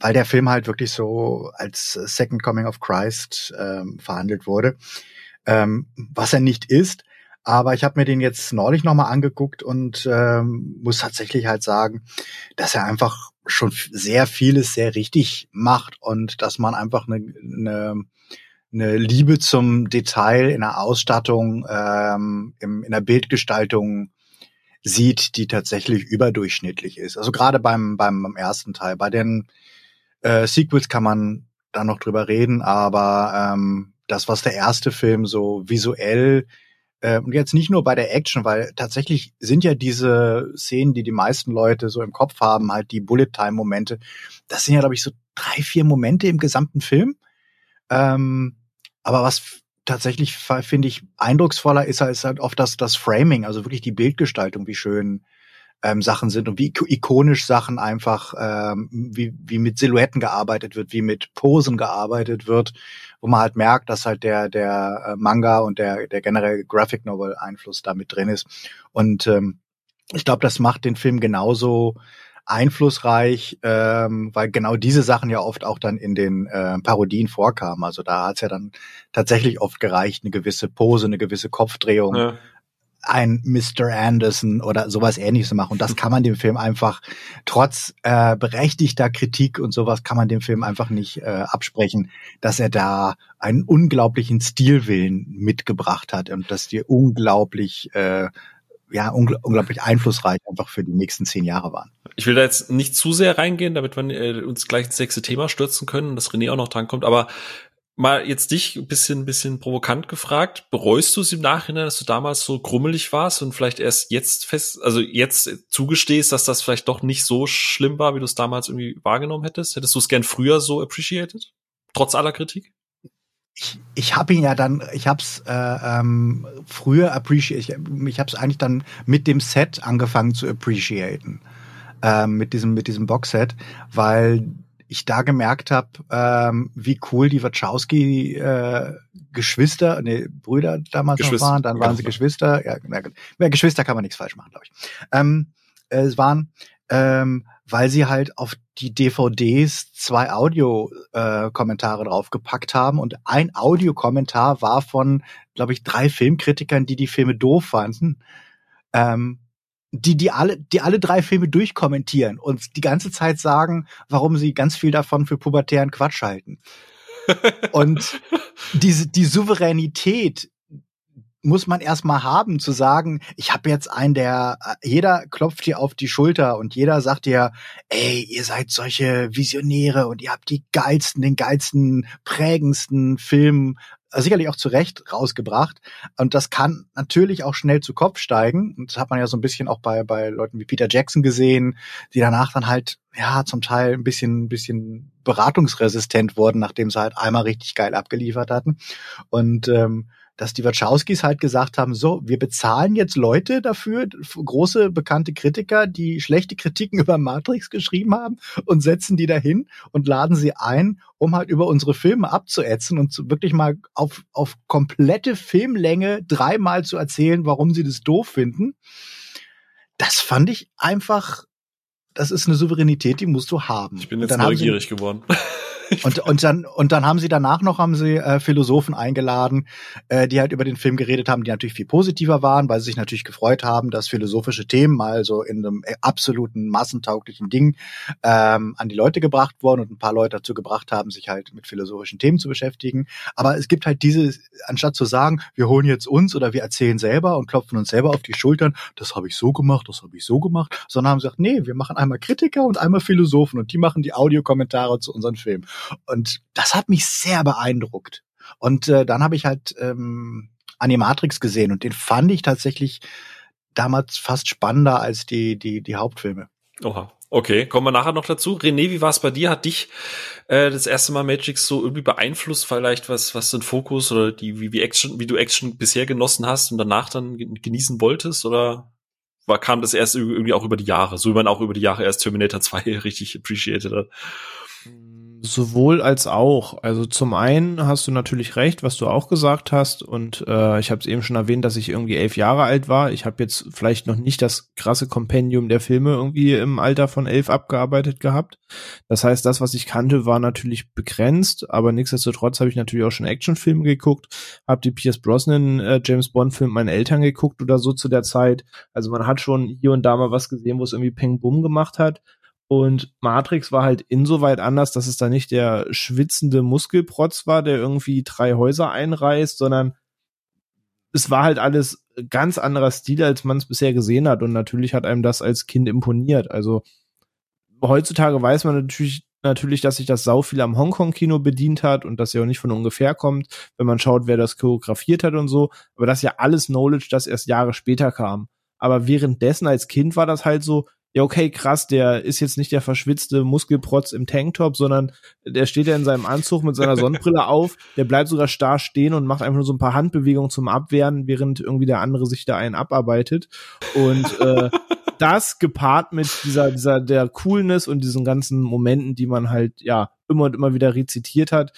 weil der Film halt wirklich so als Second Coming of Christ ähm, verhandelt wurde, ähm, was er nicht ist. Aber ich habe mir den jetzt neulich nochmal angeguckt und ähm, muss tatsächlich halt sagen, dass er einfach schon sehr vieles sehr richtig macht und dass man einfach eine, eine, eine Liebe zum Detail in der Ausstattung, ähm, im, in der Bildgestaltung sieht, die tatsächlich überdurchschnittlich ist. Also gerade beim, beim, beim ersten Teil. Bei den äh, Sequels kann man da noch drüber reden, aber ähm, das, was der erste Film so visuell äh, und jetzt nicht nur bei der Action, weil tatsächlich sind ja diese Szenen, die die meisten Leute so im Kopf haben, halt die Bullet-Time-Momente. Das sind ja, glaube ich, so drei, vier Momente im gesamten Film. Ähm, aber was tatsächlich, finde ich, eindrucksvoller ist, ist halt oft das, das Framing, also wirklich die Bildgestaltung, wie schön ähm, Sachen sind und wie ikonisch Sachen einfach, ähm, wie, wie mit Silhouetten gearbeitet wird, wie mit Posen gearbeitet wird, wo man halt merkt, dass halt der, der äh, Manga und der, der generell Graphic Novel Einfluss damit drin ist. Und ähm, ich glaube, das macht den Film genauso einflussreich, ähm, weil genau diese Sachen ja oft auch dann in den äh, Parodien vorkamen. Also da hat es ja dann tatsächlich oft gereicht, eine gewisse Pose, eine gewisse Kopfdrehung, ja ein Mr. Anderson oder sowas ähnliches machen. Und das kann man dem Film einfach, trotz äh, berechtigter Kritik und sowas, kann man dem Film einfach nicht äh, absprechen, dass er da einen unglaublichen Stilwillen mitgebracht hat und dass die unglaublich äh, ja, ungl unglaublich einflussreich einfach für die nächsten zehn Jahre waren. Ich will da jetzt nicht zu sehr reingehen, damit wir äh, uns gleich ins sechste Thema stürzen können, dass René auch noch dran kommt, aber mal jetzt dich ein bisschen, bisschen provokant gefragt. Bereust du es im Nachhinein, dass du damals so grummelig warst und vielleicht erst jetzt fest, also jetzt zugestehst, dass das vielleicht doch nicht so schlimm war, wie du es damals irgendwie wahrgenommen hättest? Hättest du es gern früher so appreciated? Trotz aller Kritik? Ich, ich habe ihn ja dann, ich habe es äh, ähm, früher appreciated, ich, ich habe es eigentlich dann mit dem Set angefangen zu appreciaten, äh, mit diesem mit diesem Boxset, weil ich da gemerkt habe, ähm, wie cool die Wachowski äh, Geschwister, nee, Brüder damals noch waren, dann waren sie Geschwister, ja, na, ja, Geschwister kann man nichts falsch machen, glaube ich. Ähm, äh, es waren, ähm, weil sie halt auf die DVDs zwei Audio-Kommentare äh, draufgepackt haben. Und ein Audiokommentar war von, glaube ich, drei Filmkritikern, die die Filme doof fanden. Ähm, die, die alle, die alle drei Filme durchkommentieren und die ganze Zeit sagen, warum sie ganz viel davon für pubertären Quatsch halten. und diese, die Souveränität muss man erstmal haben, zu sagen, ich habe jetzt einen, der, jeder klopft dir auf die Schulter und jeder sagt dir, ey, ihr seid solche Visionäre und ihr habt die geilsten, den geilsten, prägendsten Film sicherlich auch zu Recht rausgebracht. Und das kann natürlich auch schnell zu Kopf steigen. Und das hat man ja so ein bisschen auch bei, bei Leuten wie Peter Jackson gesehen, die danach dann halt, ja, zum Teil ein bisschen, ein bisschen beratungsresistent wurden, nachdem sie halt einmal richtig geil abgeliefert hatten. Und ähm, dass die Wachowskis halt gesagt haben, so, wir bezahlen jetzt Leute dafür, große bekannte Kritiker, die schlechte Kritiken über Matrix geschrieben haben und setzen die dahin und laden sie ein, um halt über unsere Filme abzuätzen und zu, wirklich mal auf, auf komplette Filmlänge dreimal zu erzählen, warum sie das doof finden. Das fand ich einfach, das ist eine Souveränität, die musst du haben. Ich bin jetzt neugierig geworden. Und, und dann und dann haben sie danach noch haben sie äh, Philosophen eingeladen, äh, die halt über den Film geredet haben, die natürlich viel positiver waren, weil sie sich natürlich gefreut haben, dass philosophische Themen mal so in einem äh, absoluten massentauglichen Ding ähm, an die Leute gebracht wurden und ein paar Leute dazu gebracht haben, sich halt mit philosophischen Themen zu beschäftigen. Aber es gibt halt diese, anstatt zu sagen, wir holen jetzt uns oder wir erzählen selber und klopfen uns selber auf die Schultern, das habe ich so gemacht, das habe ich so gemacht, sondern haben gesagt, nee, wir machen einmal Kritiker und einmal Philosophen und die machen die Audiokommentare zu unseren Filmen. Und das hat mich sehr beeindruckt. Und äh, dann habe ich halt ähm, Animatrix gesehen und den fand ich tatsächlich damals fast spannender als die, die, die Hauptfilme. Oha. Okay, kommen wir nachher noch dazu. René, wie war es bei dir? Hat dich äh, das erste Mal Matrix so irgendwie beeinflusst, vielleicht was, was den Fokus oder die, wie, wie Action, wie du Action bisher genossen hast und danach dann genießen wolltest? Oder war, kam das erst irgendwie auch über die Jahre, so wie man auch über die Jahre erst Terminator 2 richtig appreciated hat? Sowohl als auch. Also zum einen hast du natürlich recht, was du auch gesagt hast. Und äh, ich habe es eben schon erwähnt, dass ich irgendwie elf Jahre alt war. Ich habe jetzt vielleicht noch nicht das krasse Kompendium der Filme irgendwie im Alter von elf abgearbeitet gehabt. Das heißt, das, was ich kannte, war natürlich begrenzt. Aber nichtsdestotrotz habe ich natürlich auch schon Actionfilme geguckt. Habe die Pierce Brosnan äh, James Bond Film meinen Eltern geguckt oder so zu der Zeit. Also man hat schon hier und da mal was gesehen, wo es irgendwie Peng Bum gemacht hat. Und Matrix war halt insoweit anders, dass es da nicht der schwitzende Muskelprotz war, der irgendwie drei Häuser einreißt, sondern es war halt alles ganz anderer Stil, als man es bisher gesehen hat. Und natürlich hat einem das als Kind imponiert. Also heutzutage weiß man natürlich, natürlich, dass sich das sau viel am Hongkong-Kino bedient hat und dass ja auch nicht von ungefähr kommt, wenn man schaut, wer das choreografiert hat und so. Aber das ist ja alles Knowledge, das erst Jahre später kam. Aber währenddessen als Kind war das halt so, ja, okay, krass, der ist jetzt nicht der verschwitzte Muskelprotz im Tanktop, sondern der steht ja in seinem Anzug mit seiner Sonnenbrille auf, der bleibt sogar starr stehen und macht einfach nur so ein paar Handbewegungen zum Abwehren, während irgendwie der andere sich da einen abarbeitet. Und äh, das gepaart mit dieser, dieser, der Coolness und diesen ganzen Momenten, die man halt, ja, immer und immer wieder rezitiert hat,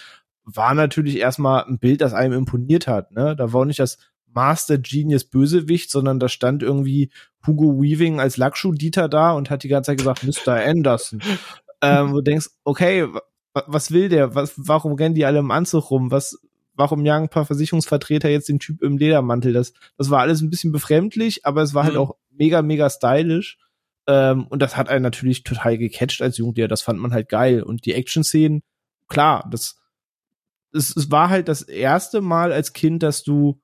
war natürlich erstmal ein Bild, das einem imponiert hat. Ne? Da war auch nicht das Master Genius Bösewicht, sondern da stand irgendwie Hugo Weaving als Lackschuh-Dieter da und hat die ganze Zeit gesagt, Mr. Anderson. ähm, wo du denkst, okay, was will der? Was, warum rennen die alle im Anzug rum? Was, warum jagen ein paar Versicherungsvertreter jetzt den Typ im Ledermantel? Das, das war alles ein bisschen befremdlich, aber es war halt mhm. auch mega, mega stylisch. Ähm, und das hat einen natürlich total gecatcht als Jugendlicher. Das fand man halt geil. Und die Action-Szenen, klar, das, es, es war halt das erste Mal als Kind, dass du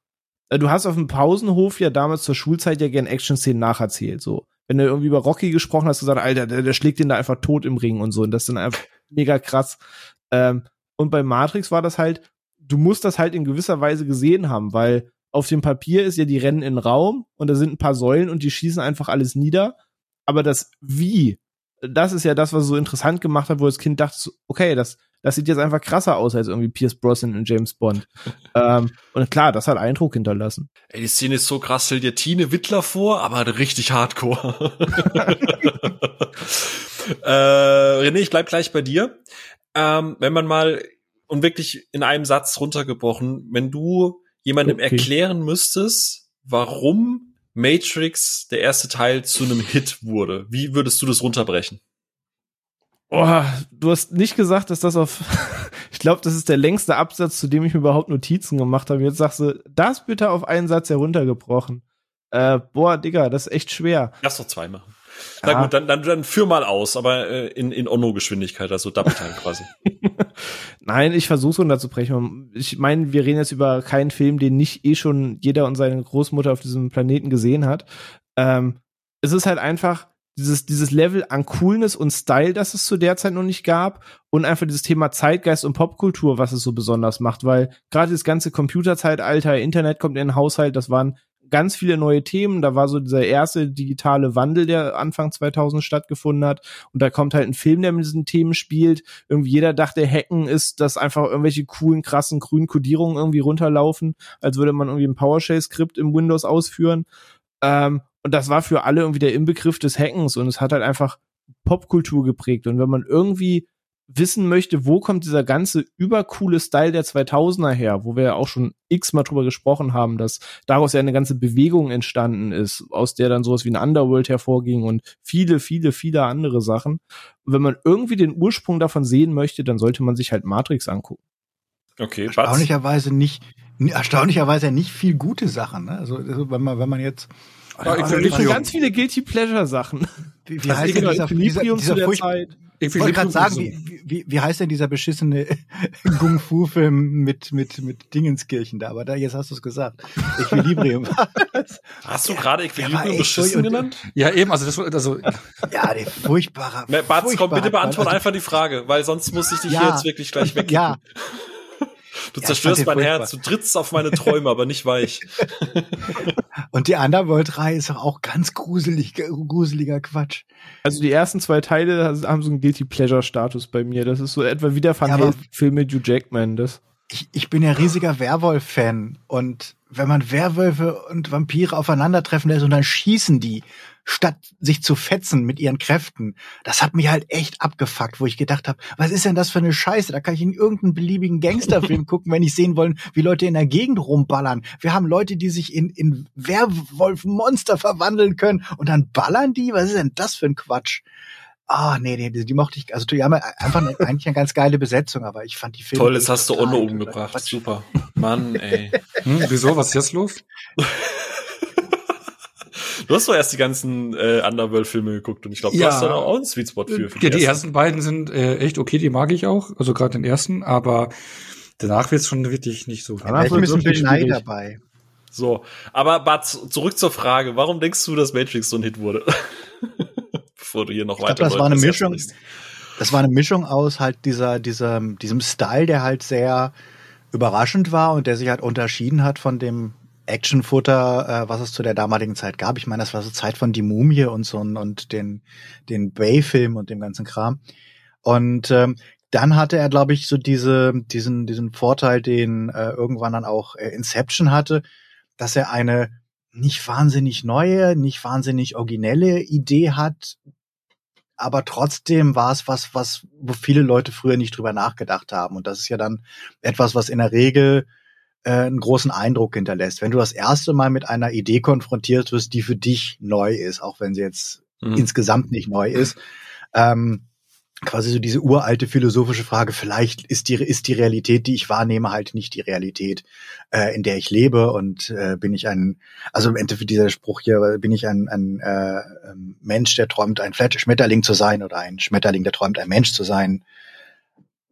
du hast auf dem Pausenhof ja damals zur Schulzeit ja gern Action-Szenen nacherzählt, so. Wenn du irgendwie über Rocky gesprochen hast, gesagt, Alter, der, der schlägt den da einfach tot im Ring und so. Und das ist dann einfach mega krass. Ähm, und bei Matrix war das halt, du musst das halt in gewisser Weise gesehen haben, weil auf dem Papier ist ja die Rennen in Raum und da sind ein paar Säulen und die schießen einfach alles nieder. Aber das Wie, das ist ja das, was so interessant gemacht hat, wo das Kind dachte, okay, das, das sieht jetzt einfach krasser aus als irgendwie Pierce Brosnan in James Bond. ähm, und klar, das hat Eindruck hinterlassen. Ey, die Szene ist so krass, stell dir Tine Wittler vor, aber richtig hardcore. äh, René, ich bleib gleich bei dir. Ähm, wenn man mal, und wirklich in einem Satz runtergebrochen, wenn du jemandem okay. erklären müsstest, warum Matrix, der erste Teil, zu einem Hit wurde, wie würdest du das runterbrechen? Oh, du hast nicht gesagt, dass das auf. ich glaube, das ist der längste Absatz, zu dem ich mir überhaupt Notizen gemacht habe. Jetzt sagst du, das bitte auf einen Satz heruntergebrochen. Äh, boah, Digga, das ist echt schwer. Lass doch zwei machen. Na gut, dann, dann, dann führ mal aus, aber äh, in, in Onno-Geschwindigkeit, also Double Time quasi. Nein, ich versuche runterzubrechen. Ich meine, wir reden jetzt über keinen Film, den nicht eh schon jeder und seine Großmutter auf diesem Planeten gesehen hat. Ähm, es ist halt einfach, dieses, dieses Level an Coolness und Style, das es zu der Zeit noch nicht gab und einfach dieses Thema Zeitgeist und Popkultur, was es so besonders macht, weil gerade das ganze Computerzeitalter, Internet kommt in den Haushalt, das waren ganz viele neue Themen. Da war so dieser erste digitale Wandel, der Anfang 2000 stattgefunden hat. Und da kommt halt ein Film, der mit diesen Themen spielt. Irgendwie jeder dachte, Hacken ist, dass einfach irgendwelche coolen, krassen grünen Kodierungen irgendwie runterlaufen, als würde man irgendwie ein PowerShell-Skript im Windows ausführen. Ähm, und das war für alle irgendwie der Inbegriff des Hackens und es hat halt einfach Popkultur geprägt. Und wenn man irgendwie wissen möchte, wo kommt dieser ganze übercoole Style der 2000er her, wo wir ja auch schon x-mal drüber gesprochen haben, dass daraus ja eine ganze Bewegung entstanden ist, aus der dann sowas wie ein Underworld hervorging und viele, viele, viele andere Sachen. Und wenn man irgendwie den Ursprung davon sehen möchte, dann sollte man sich halt Matrix angucken. Okay, erstaunlicherweise nicht, erstaunlicherweise nicht viel gute Sachen. Ne? Also, also wenn man, wenn man jetzt ja, also, ich ganz viele Guilty Pleasure Sachen. Wie, wie heißt denn dieser, dieser, dieser Zeit? Ich wollte gerade sagen, wie, wie, wie heißt denn dieser beschissene Kung-Fu-Film mit, mit, mit Dingenskirchen da? Aber da, jetzt hast du es gesagt. Equilibrium. hast du gerade Equilibrium beschissen genannt? Ja, eben, also das, also. Ja, der furchtbare. Bart, komm, bitte beantworte einfach die Frage, weil sonst muss ich dich ja, hier jetzt wirklich gleich weg. Ja. Du ja, zerstörst mein Herz, du trittst auf meine Träume, aber nicht weich. Und die Underworld 3 ist auch ganz gruselig, gruseliger Quatsch. Also die ersten zwei Teile haben so einen Guilty Pleasure Status bei mir. Das ist so etwa wie der Van ja, Film mit Hugh Jackman. Das ich, ich bin ja riesiger Werwolf-Fan und wenn man Werwölfe und Vampire aufeinandertreffen lässt und dann schießen die, statt sich zu fetzen mit ihren Kräften, das hat mich halt echt abgefuckt, wo ich gedacht habe, was ist denn das für eine Scheiße? Da kann ich in irgendeinen beliebigen Gangsterfilm gucken, wenn ich sehen wollen, wie Leute in der Gegend rumballern. Wir haben Leute, die sich in, in Werwolf-Monster verwandeln können und dann ballern die? Was ist denn das für ein Quatsch? Ah, nee, nee, die, die mochte ich. Also die haben einfach eine, eigentlich eine ganz geile Besetzung, aber ich fand die Filme. Toll, jetzt hast du Onno umgebracht. Super. Mann, ey. Hm, wieso? Was ist jetzt los? Du hast doch erst die ganzen äh, Underworld-Filme geguckt und ich glaube, du ja. hast da auch einen Sweet Spot für. für die ja, die ersten. ersten beiden sind äh, echt okay, die mag ich auch, also gerade den ersten, aber danach wird's schon wirklich nicht so. Danach wird ein bisschen Beschnei dabei. So, aber Bart, zurück zur Frage, warum denkst du, dass Matrix so ein Hit wurde? bevor du hier noch ich weiter. Glaub, das war eine Mischung. Das war eine Mischung aus halt dieser, dieser, diesem Style, der halt sehr überraschend war und der sich halt unterschieden hat von dem Actionfutter, äh, was es zu der damaligen Zeit gab. Ich meine, das war so Zeit von Die Mumie und so und den, den Bay-Film und dem ganzen Kram. Und ähm, dann hatte er, glaube ich, so diese, diesen, diesen Vorteil, den äh, irgendwann dann auch äh, Inception hatte, dass er eine nicht wahnsinnig neue, nicht wahnsinnig originelle Idee hat, aber trotzdem war es was, was, wo viele Leute früher nicht drüber nachgedacht haben. Und das ist ja dann etwas, was in der Regel äh, einen großen Eindruck hinterlässt. Wenn du das erste Mal mit einer Idee konfrontiert wirst, die für dich neu ist, auch wenn sie jetzt mhm. insgesamt nicht neu ist, ähm, quasi so diese uralte philosophische Frage, vielleicht ist die, ist die Realität, die ich wahrnehme, halt nicht die Realität, äh, in der ich lebe und äh, bin ich ein, also im Endeffekt dieser Spruch hier, bin ich ein, ein äh, ähm, Mensch, der träumt, ein Schmetterling zu sein oder ein Schmetterling, der träumt, ein Mensch zu sein.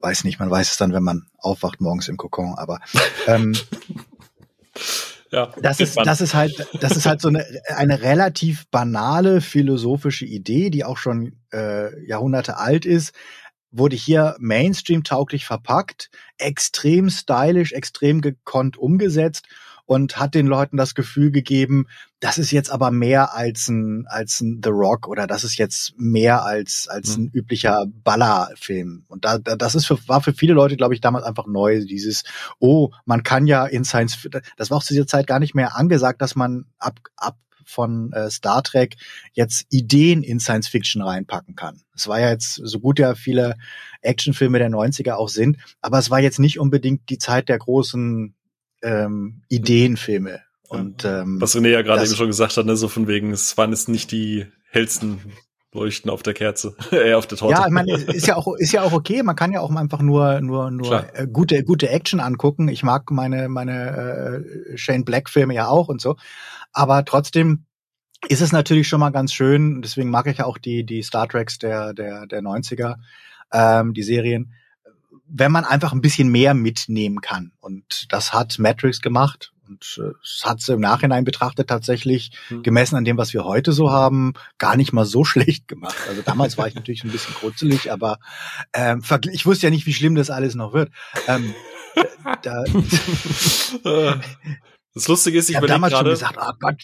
Weiß nicht, man weiß es dann, wenn man aufwacht morgens im Kokon, aber ähm, Ja, das ist, das ist halt, das ist halt so eine, eine relativ banale philosophische Idee, die auch schon äh, Jahrhunderte alt ist, wurde hier Mainstream-tauglich verpackt, extrem stylisch, extrem gekonnt umgesetzt und hat den Leuten das Gefühl gegeben, das ist jetzt aber mehr als ein, als ein The Rock oder das ist jetzt mehr als, als ein mhm. üblicher Ballerfilm. Und da, da, das ist für, war für viele Leute, glaube ich, damals einfach neu, dieses, oh, man kann ja in Science, das war auch zu dieser Zeit gar nicht mehr angesagt, dass man ab, ab von äh, Star Trek jetzt Ideen in Science Fiction reinpacken kann. Es war ja jetzt, so gut ja viele Actionfilme der 90er auch sind, aber es war jetzt nicht unbedingt die Zeit der großen ähm, Ideenfilme. Und, ähm, Was René ja gerade eben schon gesagt hat, ne, so von wegen, es waren jetzt nicht die hellsten Leuchten auf der Kerze, äh, auf der Torte. Ja, ich meine, ist ja auch ist ja auch okay. Man kann ja auch einfach nur nur nur äh, gute gute Action angucken. Ich mag meine meine äh, Shane Black Filme ja auch und so, aber trotzdem ist es natürlich schon mal ganz schön. Deswegen mag ich ja auch die die Star Treks der der der 90er, ähm, die Serien wenn man einfach ein bisschen mehr mitnehmen kann. Und das hat Matrix gemacht. Und äh, es hat es im Nachhinein betrachtet tatsächlich, mhm. gemessen an dem, was wir heute so haben, gar nicht mal so schlecht gemacht. Also damals war ich natürlich ein bisschen krutzelig, aber ähm, ich wusste ja nicht, wie schlimm das alles noch wird. Ähm, da, das Lustige ist, ich habe damals grade, schon gesagt, oh Gott,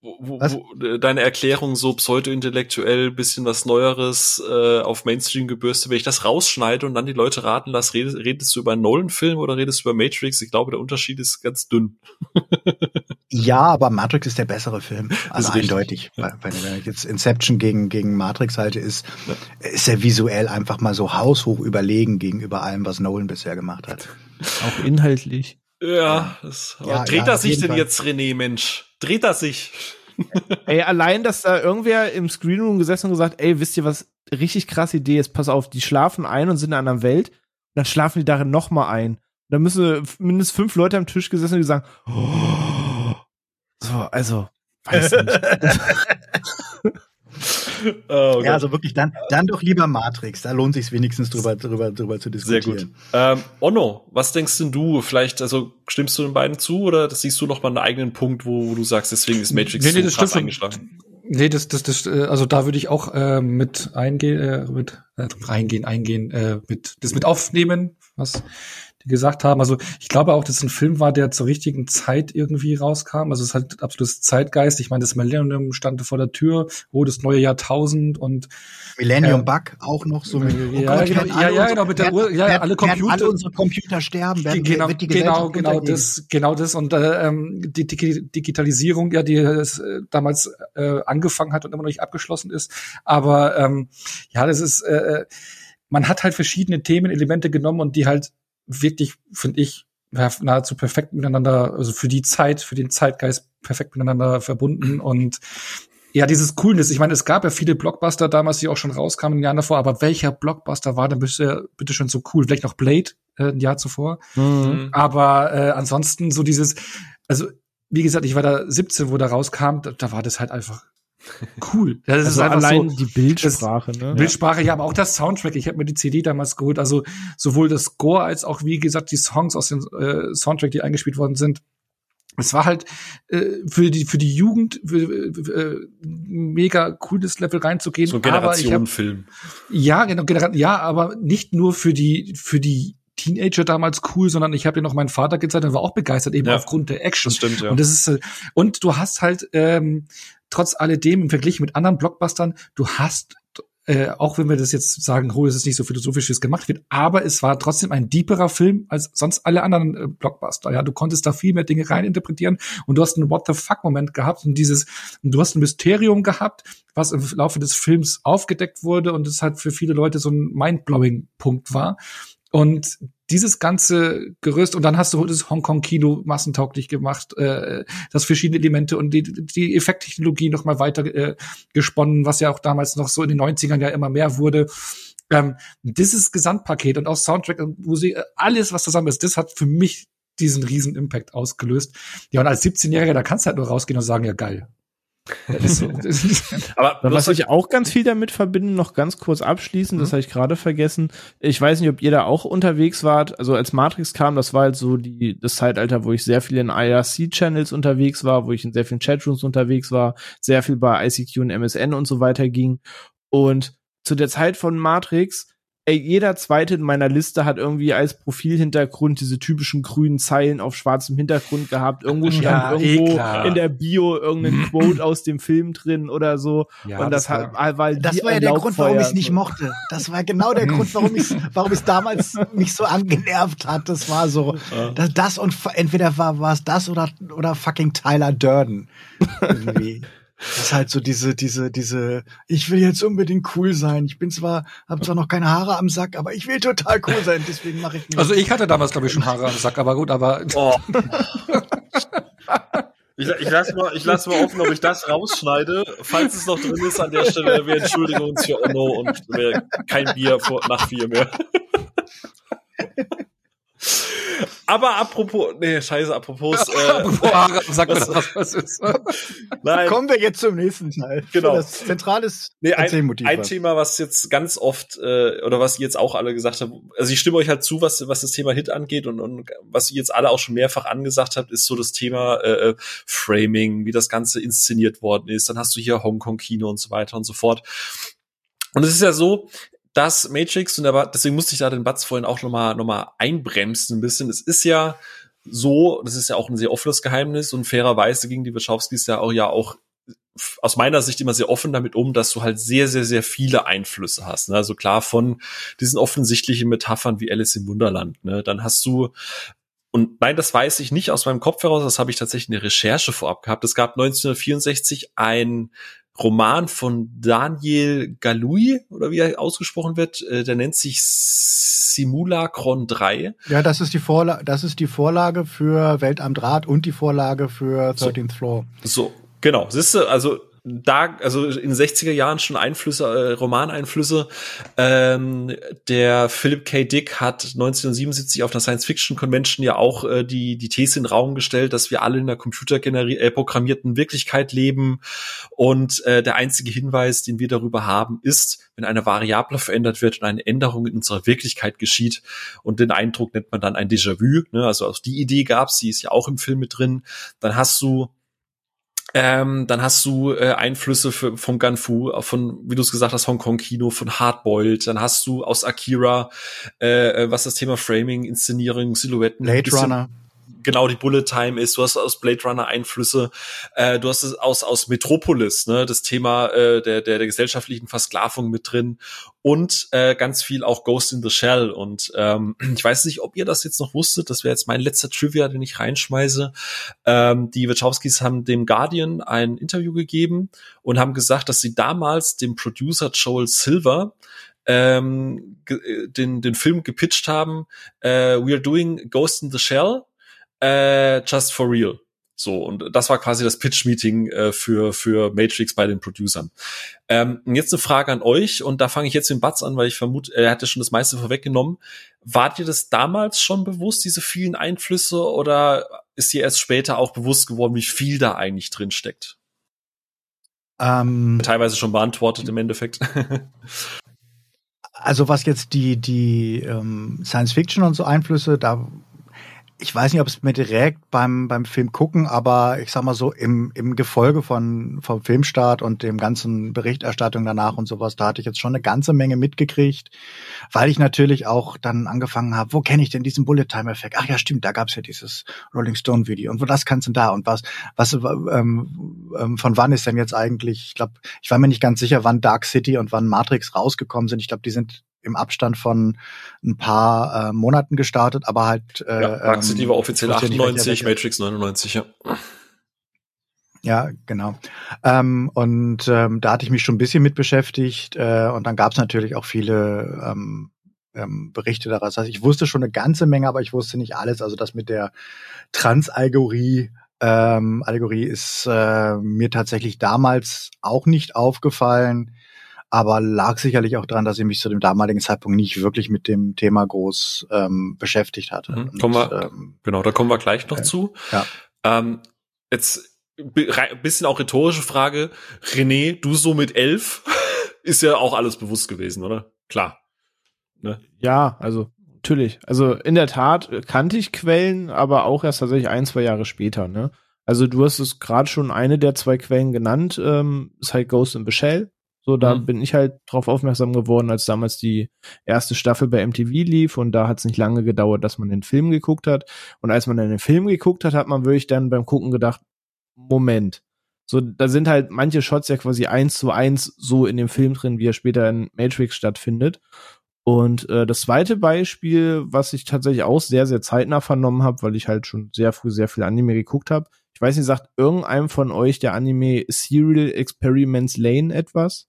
wo, wo, wo, äh, deine Erklärung so pseudo-intellektuell bisschen was Neueres äh, auf Mainstream gebürstet, wenn ich das rausschneide und dann die Leute raten lasse, redest, redest du über einen Nolan-Film oder redest du über Matrix? Ich glaube, der Unterschied ist ganz dünn. ja, aber Matrix ist der bessere Film. Also eindeutig. Ja. Wenn, wenn ich jetzt Inception gegen, gegen Matrix halte, ist, ja. ist er visuell einfach mal so haushoch überlegen gegenüber allem, was Nolan bisher gemacht hat. Auch inhaltlich. Ja, das, aber ja, dreht ja, er sich denn Fall. jetzt, René, Mensch? Dreht er sich? ey, allein, dass da irgendwer im Screenroom gesessen und gesagt, ey, wisst ihr, was richtig krasse Idee ist? Pass auf, die schlafen ein und sind in einer anderen Welt, und dann schlafen die darin noch mal ein. Dann müssen mindestens fünf Leute am Tisch gesessen und die sagen, oh. so, also, weiß nicht. oh, ja, also wirklich, dann, dann doch lieber Matrix. Da lohnt sich wenigstens drüber, drüber, drüber zu diskutieren. Sehr gut. Ähm, Onno, was denkst denn du? Vielleicht, also stimmst du den beiden zu oder siehst du noch mal einen eigenen Punkt, wo du sagst, deswegen ist Matrix nee, nee, so krass eingeschlagen? Nee, das, das, das, äh, also da würde ich auch äh, mit eingehen, äh, mit äh, reingehen, eingehen, äh, mit das mit aufnehmen, was die gesagt haben, also ich glaube auch, dass es ein Film war, der zur richtigen Zeit irgendwie rauskam. Also es hat absolutes Zeitgeist. Ich meine, das Millennium stand vor der Tür, oh, das neue Jahrtausend und Millennium äh, Bug auch noch so. Mit, oh ja, Gott, genau, ja, ja, genau, mit der Uhr, ja, werden, alle Computer. Alle unsere Computer sterben, werden, genau, wird die genau, genau das, genau das und äh, ähm, die, die Digitalisierung, ja, die es äh, damals äh, angefangen hat und immer noch nicht abgeschlossen ist. Aber ähm, ja, das ist, äh, äh man hat halt verschiedene Themenelemente genommen und die halt wirklich, finde ich, nahezu perfekt miteinander, also für die Zeit, für den Zeitgeist perfekt miteinander verbunden und ja, dieses Coolness. Ich meine, es gab ja viele Blockbuster damals, die auch schon rauskamen in den Jahren davor, aber welcher Blockbuster war denn bitte, bitte schon so cool? Vielleicht noch Blade äh, ein Jahr zuvor. Mhm. Aber äh, ansonsten so dieses, also wie gesagt, ich war da 17, wo da rauskam, da, da war das halt einfach cool. Das also ist einfach allein so, die Bildsprache, ne? Bildsprache, ja, aber auch das Soundtrack. Ich habe mir die CD damals geholt. Also sowohl das Score als auch, wie gesagt, die Songs aus dem äh, Soundtrack, die eingespielt worden sind. Es war halt äh, für die für die Jugend für, äh, mega cooles Level reinzugehen. So Generationenfilm. Ja, genau, Generation, ja, aber nicht nur für die für die Teenager damals cool, sondern ich habe ja noch meinen Vater gezeigt und war auch begeistert eben ja, aufgrund der Action. Das stimmt, ja. Und das ist äh, und du hast halt ähm, trotz alledem im Vergleich mit anderen Blockbustern, du hast äh, auch wenn wir das jetzt sagen, oh, es ist nicht so philosophisch, wie es gemacht wird, aber es war trotzdem ein deeperer Film als sonst alle anderen äh, Blockbuster. Ja, du konntest da viel mehr Dinge reininterpretieren und du hast einen What the fuck Moment gehabt und dieses, und du hast ein Mysterium gehabt, was im Laufe des Films aufgedeckt wurde und es halt für viele Leute so ein mindblowing Punkt war. Und dieses ganze Gerüst und dann hast du das Hongkong-Kino massentauglich gemacht, äh, das verschiedene Elemente und die, die Effekttechnologie noch mal weiter äh, gesponnen, was ja auch damals noch so in den 90ern ja immer mehr wurde. Ähm, dieses Gesamtpaket und auch Soundtrack und Musik, äh, alles, was zusammen ist, das hat für mich diesen riesen Impact ausgelöst. Ja, und als 17-Jähriger, da kannst du halt nur rausgehen und sagen, ja geil, so. Aber was ich auch ganz viel damit verbinde, noch ganz kurz abschließend, mhm. das habe ich gerade vergessen. Ich weiß nicht, ob ihr da auch unterwegs wart. Also als Matrix kam, das war halt so die, das Zeitalter, wo ich sehr viel in IRC-Channels unterwegs war, wo ich in sehr vielen Chatrooms unterwegs war, sehr viel bei ICQ und MSN und so weiter ging. Und zu der Zeit von Matrix ey, jeder zweite in meiner Liste hat irgendwie als Profilhintergrund diese typischen grünen Zeilen auf schwarzem Hintergrund gehabt. Irgendwo stand ja, irgendwo eh in der Bio irgendein Quote aus dem Film drin oder so. Ja, und das, das hat, war, weil das war ja der Grund, warum ich es nicht mochte. Das war genau der Grund, warum ich warum es damals mich so angenervt hat. Das war so, das, das und entweder war war es das oder oder fucking Tyler Durden irgendwie. Das ist halt so diese, diese, diese, ich will jetzt unbedingt cool sein. Ich bin zwar, habe zwar noch keine Haare am Sack, aber ich will total cool sein, deswegen mache ich mir Also ich hatte damals, glaube ich, schon Haare am Sack, aber gut, aber. Oh. Ich, ich lasse mal, ich lass mal offen, ob ich das rausschneide. Falls es noch drin ist an der Stelle, wir entschuldigen uns für Onno und kein Bier vor, nach vier mehr. Aber apropos, nee, scheiße, apropos. Äh, Sag mir das, was ist. Nein. Kommen wir jetzt zum nächsten Teil. Genau. Das zentrales nee, ein, ein Thema, was jetzt ganz oft, äh, oder was jetzt auch alle gesagt haben, also ich stimme euch halt zu, was, was das Thema Hit angeht und, und was ihr jetzt alle auch schon mehrfach angesagt habt, ist so das Thema äh, Framing, wie das Ganze inszeniert worden ist. Dann hast du hier Hongkong-Kino und so weiter und so fort. Und es ist ja so, dass Matrix, und aber deswegen musste ich da den Batz vorhin auch nochmal noch mal einbremsen ein bisschen. Es ist ja so, das ist ja auch ein sehr offenes Geheimnis und fairerweise gegen die Wachowskis ja auch ja auch aus meiner Sicht immer sehr offen damit um, dass du halt sehr, sehr, sehr viele Einflüsse hast. Ne? Also klar von diesen offensichtlichen Metaphern wie Alice im Wunderland. Ne? Dann hast du und nein, das weiß ich nicht aus meinem Kopf heraus, das habe ich tatsächlich eine Recherche vorab gehabt. Es gab 1964 ein Roman von Daniel Galui, oder wie er ausgesprochen wird, äh, der nennt sich Simulacron 3. Ja, das ist die Vorlage, das ist die Vorlage für Welt am Draht und die Vorlage für 13th so, Floor. So, genau. Siehst du, also da, also in 60er Jahren schon Einflüsse, äh, Romaneinflüsse. Ähm, der Philip K. Dick hat 1977 auf einer Science-Fiction-Convention ja auch äh, die, die These in den Raum gestellt, dass wir alle in einer computerprogrammierten äh, Wirklichkeit leben. Und äh, der einzige Hinweis, den wir darüber haben, ist, wenn eine Variable verändert wird und eine Änderung in unserer Wirklichkeit geschieht. Und den Eindruck nennt man dann ein Déjà-vu. Ne? Also auch die Idee gab's, die ist ja auch im Film mit drin. Dann hast du Ähm, dann hast du äh, Einflüsse für, von Ganfu, von, wie du es gesagt hast, Hongkong Kino, von Hardboiled. Dann hast du aus Akira, äh, äh was das Thema Framing, Inszenierung, Silhouetten. Blade Runner genau die Bullet Time ist. Du hast aus Blade Runner Einflüsse. Äh, du hast es aus aus Metropolis, ne, das Thema äh, der, der der gesellschaftlichen Versklavung mit drin und äh, ganz viel auch Ghost in the Shell. Und ähm, ich weiß nicht, ob ihr das jetzt noch wusstet. Das wäre jetzt mein letzter Trivia, den ich reinschmeiße. Ähm, die Wachowskis haben dem Guardian ein Interview gegeben und haben gesagt, dass sie damals dem Producer Joel Silver ähm, äh, den, den Film gepitcht haben, äh, We are doing Ghost in the Shell, äh, just for real. So, und das war quasi das Pitch-Meeting äh, für, für Matrix bei den Producern. Ähm, jetzt eine Frage an euch, und da fange ich jetzt den Batz an, weil ich vermute, er hatte schon das meiste vorweggenommen. Wart ihr das damals schon bewusst, diese vielen Einflüsse, oder ist dir erst später auch bewusst geworden, wie viel da eigentlich drin steckt? Ähm, Teilweise schon beantwortet im Endeffekt. also was jetzt die, die ähm, Science Fiction und so Einflüsse, da ich weiß nicht, ob es mir direkt beim, beim Film gucken, aber ich sag mal so, im, im Gefolge von, vom Filmstart und dem ganzen Berichterstattung danach und sowas, da hatte ich jetzt schon eine ganze Menge mitgekriegt, weil ich natürlich auch dann angefangen habe, wo kenne ich denn diesen Bullet-Time-Effekt? Ach ja, stimmt, da gab's ja dieses Rolling Stone-Video und wo das kannst du da und was, was, ähm, ähm, von wann ist denn jetzt eigentlich, ich glaube, ich war mir nicht ganz sicher, wann Dark City und wann Matrix rausgekommen sind. Ich glaube, die sind im Abstand von ein paar äh, Monaten gestartet, aber halt. Äh, ja, Dark City ähm, war offiziell 98, Matrix 99, ja. Ja, genau. Ähm, und ähm, da hatte ich mich schon ein bisschen mit beschäftigt äh, und dann gab es natürlich auch viele ähm, ähm, Berichte daraus. Das heißt, ich wusste schon eine ganze Menge, aber ich wusste nicht alles. Also das mit der Transallegorie ähm, Allegorie ist äh, mir tatsächlich damals auch nicht aufgefallen aber lag sicherlich auch daran, dass ich mich zu dem damaligen Zeitpunkt nicht wirklich mit dem Thema groß ähm, beschäftigt hatte. Mhm, Und, kommen wir, ähm, genau, da kommen wir gleich noch äh, zu. Ja. Ähm, jetzt bisschen auch rhetorische Frage. René, du so mit elf, ist ja auch alles bewusst gewesen, oder? Klar. Ne? Ja, also natürlich. Also in der Tat kannte ich Quellen, aber auch erst tatsächlich ein, zwei Jahre später. Ne? Also du hast es gerade schon eine der zwei Quellen genannt, ähm, ist halt Ghost in the Shell. So, da mhm. bin ich halt drauf aufmerksam geworden, als damals die erste Staffel bei MTV lief und da hat es nicht lange gedauert, dass man den Film geguckt hat. Und als man dann den Film geguckt hat, hat man wirklich dann beim Gucken gedacht, Moment. So, da sind halt manche Shots ja quasi eins zu eins so in dem Film drin, wie er später in Matrix stattfindet. Und äh, das zweite Beispiel, was ich tatsächlich auch sehr, sehr zeitnah vernommen habe, weil ich halt schon sehr früh sehr viel Anime geguckt habe. Ich weiß nicht, sagt irgendeinem von euch der Anime Serial Experiments Lane etwas?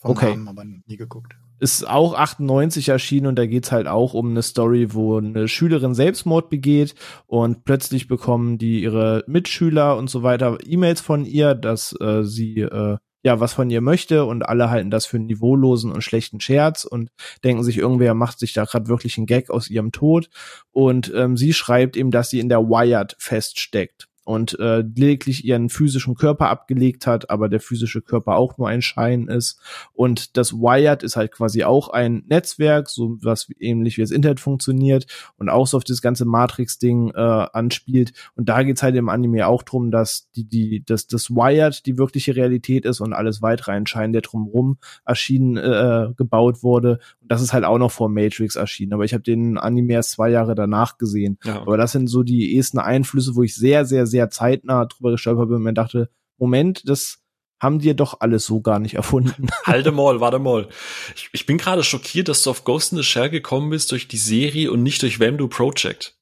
Vom okay. Namen, aber nie geguckt. Ist auch 98 erschienen und da geht's halt auch um eine Story, wo eine Schülerin Selbstmord begeht und plötzlich bekommen die ihre Mitschüler und so weiter E-Mails von ihr, dass äh, sie äh, ja was von ihr möchte und alle halten das für einen niveaulosen und schlechten Scherz und denken sich, irgendwer macht sich da gerade wirklich einen Gag aus ihrem Tod und ähm, sie schreibt ihm, dass sie in der Wired feststeckt und äh, lediglich ihren physischen Körper abgelegt hat, aber der physische Körper auch nur ein Schein ist. Und das Wired ist halt quasi auch ein Netzwerk, so was ähnlich wie das Internet funktioniert und auch so auf das ganze Matrix-Ding äh, anspielt. Und da geht's halt im Anime auch drum, dass die, die, dass das Wired die wirkliche Realität ist und alles weitere ein Schein, der drumherum erschienen, äh, gebaut wurde. Und das ist halt auch noch vor Matrix erschienen. Aber ich habe den Anime erst zwei Jahre danach gesehen. Ja. Aber das sind so die ersten Einflüsse, wo ich sehr, sehr, sehr sehr zeitnah drüber gestolpert bin und mir dachte, Moment, das haben die doch alles so gar nicht erfunden. Halte mal, warte mal. Ich, ich bin gerade schockiert, dass du auf Ghost in the Shell gekommen bist durch die Serie und nicht durch Vamdo Project.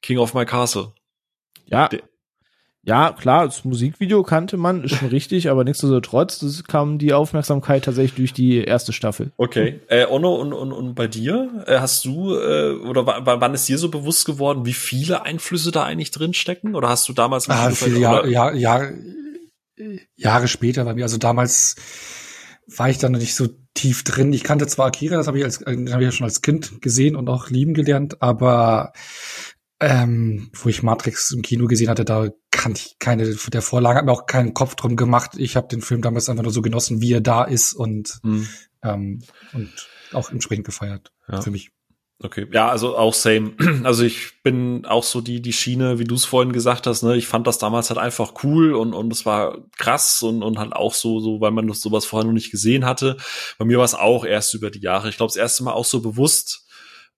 King of My Castle. Ja. De ja, klar, das Musikvideo kannte man, ist schon richtig, aber nichtsdestotrotz das kam die Aufmerksamkeit tatsächlich durch die erste Staffel. Okay. Äh, Onno, und, und, und bei dir? Äh, hast du, äh, oder wann ist dir so bewusst geworden, wie viele Einflüsse da eigentlich drin stecken? Oder hast du damals ah, viele Jahr, Jahr, Jahr, Jahre später bei mir, also damals war ich dann nicht so tief drin. Ich kannte zwar Akira, das habe ich als hab ich ja schon als Kind gesehen und auch lieben gelernt, aber ähm, wo ich Matrix im Kino gesehen hatte, da kannte ich keine der Vorlage, hat mir auch keinen Kopf drum gemacht. Ich habe den Film damals einfach nur so genossen, wie er da ist und, mhm. ähm, und auch entsprechend gefeiert ja. für mich. Okay, ja, also auch same. Also ich bin auch so die die Schiene, wie du es vorhin gesagt hast. Ne, ich fand das damals halt einfach cool und und es war krass und und halt auch so so, weil man das sowas vorher noch nicht gesehen hatte. Bei mir war es auch erst über die Jahre. Ich glaube, das erste Mal auch so bewusst,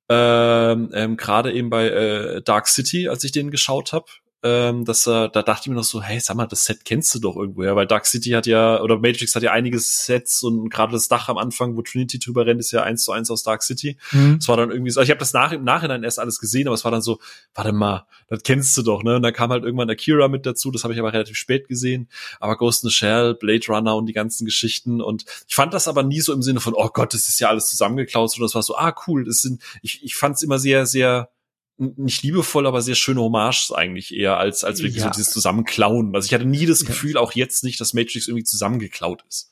ähm, ähm, gerade eben bei äh, Dark City, als ich den geschaut habe ähm, dass äh, da dachte ich mir noch so, hey, sag mal, das Set kennst du doch irgendwoher, weil Dark City hat ja, oder Matrix hat ja einige Sets und gerade das Dach am Anfang, wo Trinity drüber rennt, ist ja eins zu eins aus Dark City. Mhm. Das war dann irgendwie so, also ich habe das nach, im Nachhinein erst alles gesehen, aber es war dann so, warte mal, das kennst du doch, ne? Und dann kam halt irgendwann Akira mit dazu, das habe ich aber relativ spät gesehen, aber Ghost in the Shell, Blade Runner und die ganzen Geschichten und ich fand das aber nie so im Sinne von, oh Gott, das ist ja alles zusammengeklaut, sondern das war so, ah cool, das sind, ich, ich fand es immer sehr, sehr nicht liebevoll, aber sehr schöne Hommages eigentlich eher als, als wirklich ja. so dieses Zusammenklauen. Also ich hatte nie das Gefühl, auch jetzt nicht, dass Matrix irgendwie zusammengeklaut ist.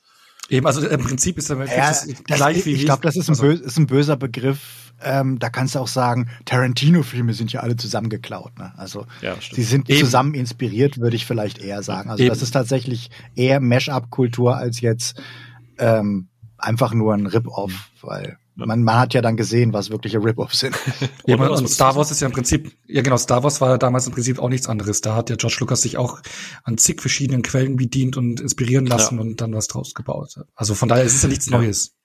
Eben, also im Prinzip ist der Matrix ja, das, gleich wie Ich glaube, das ist ein, also, bös, ist ein böser Begriff. Ähm, da kannst du auch sagen, Tarantino-Filme sind ja alle zusammengeklaut. Ne? Also ja, sie sind Eben. zusammen inspiriert, würde ich vielleicht eher sagen. Also Eben. das ist tatsächlich eher Mash-up-Kultur als jetzt ähm, einfach nur ein Rip-Off, weil man, man hat ja dann gesehen, was wirkliche Rip-Offs sind. ja, und, und Star Wars ist ja im Prinzip, ja genau, Star Wars war ja damals im Prinzip auch nichts anderes. Da hat ja George Lucas sich auch an zig verschiedenen Quellen bedient und inspirieren lassen ja. und dann was draus gebaut. Also von daher ist es ja nichts Neues.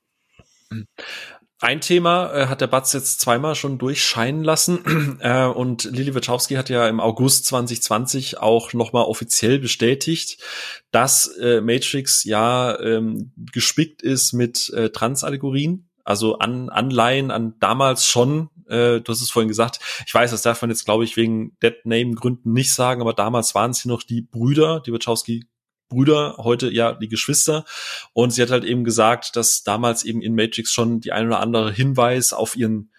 Ein Thema äh, hat der Batz jetzt zweimal schon durchscheinen lassen äh, und Lili Wachowski hat ja im August 2020 auch nochmal offiziell bestätigt, dass äh, Matrix ja ähm, gespickt ist mit äh, Transallegorien also an Anleihen an damals schon, äh, du hast es vorhin gesagt, ich weiß, das darf man jetzt, glaube ich, wegen Dead Name Gründen nicht sagen, aber damals waren sie noch die Brüder, die Wachowski Brüder, heute ja die Geschwister. Und sie hat halt eben gesagt, dass damals eben in Matrix schon die ein oder andere Hinweis auf ihren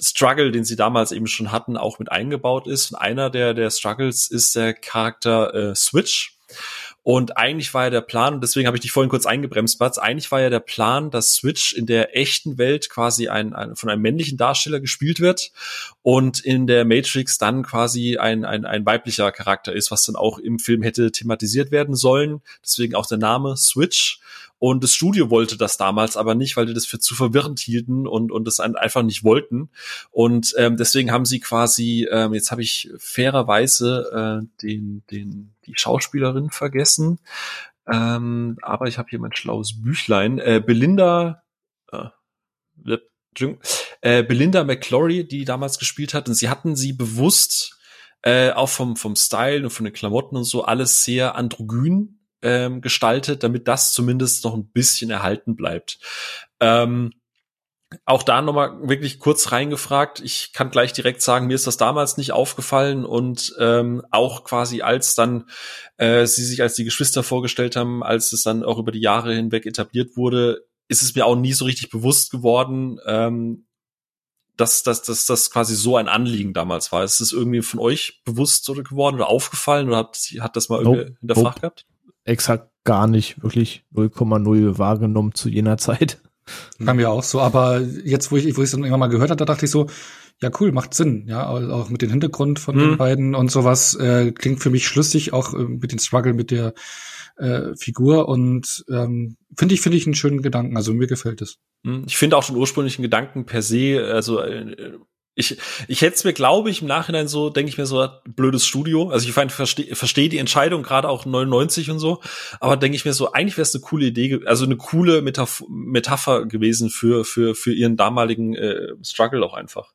Struggle, den sie damals eben schon hatten, auch mit eingebaut ist. Und einer der, der Struggles ist der Charakter äh, Switch. Und eigentlich war ja der Plan, und deswegen habe ich dich vorhin kurz eingebremst, Batz, eigentlich war ja der Plan, dass Switch in der echten Welt quasi ein, ein, von einem männlichen Darsteller gespielt wird und in der Matrix dann quasi ein, ein, ein weiblicher Charakter ist, was dann auch im Film hätte thematisiert werden sollen. Deswegen auch der Name Switch. Und das Studio wollte das damals aber nicht, weil die das für zu verwirrend hielten und, und das einfach nicht wollten. Und ähm, deswegen haben sie quasi, ähm, jetzt habe ich fairerweise äh, den, den, die Schauspielerin vergessen. Ähm, aber ich habe hier mein schlaues Büchlein. Äh, Belinda, äh, äh, Belinda McClory, die damals gespielt hat, und sie hatten sie bewusst äh, auch vom, vom Style und von den Klamotten und so alles sehr androgyn ähm, gestaltet, damit das zumindest noch ein bisschen erhalten bleibt. Ähm, auch da nochmal wirklich kurz reingefragt. Ich kann gleich direkt sagen, mir ist das damals nicht aufgefallen und ähm, auch quasi als dann äh, sie sich als die Geschwister vorgestellt haben, als es dann auch über die Jahre hinweg etabliert wurde, ist es mir auch nie so richtig bewusst geworden, ähm, dass, dass, dass das quasi so ein Anliegen damals war. Ist es irgendwie von euch bewusst oder geworden oder aufgefallen oder hat, hat das mal irgendwie nope, hinterfragt nope. gehabt? Exakt gar nicht wirklich 0,0 wahrgenommen zu jener Zeit. Kam mir auch so, aber jetzt, wo ich, wo ich es dann irgendwann mal gehört habe, da dachte ich so, ja cool, macht Sinn, ja, auch mit dem Hintergrund von mhm. den beiden und sowas, äh, klingt für mich schlüssig, auch äh, mit dem Struggle mit der äh, Figur und ähm, finde ich, finde ich einen schönen Gedanken, also mir gefällt es. Mhm. Ich finde auch den ursprünglichen Gedanken per se, also äh, ich, ich hätte es mir, glaube ich, im Nachhinein so, denke ich mir so, blödes Studio. Also ich verstehe versteh die Entscheidung, gerade auch 99 und so, aber denke ich mir so, eigentlich wäre es eine coole Idee, also eine coole Metaph Metapher gewesen für, für, für ihren damaligen äh, Struggle auch einfach.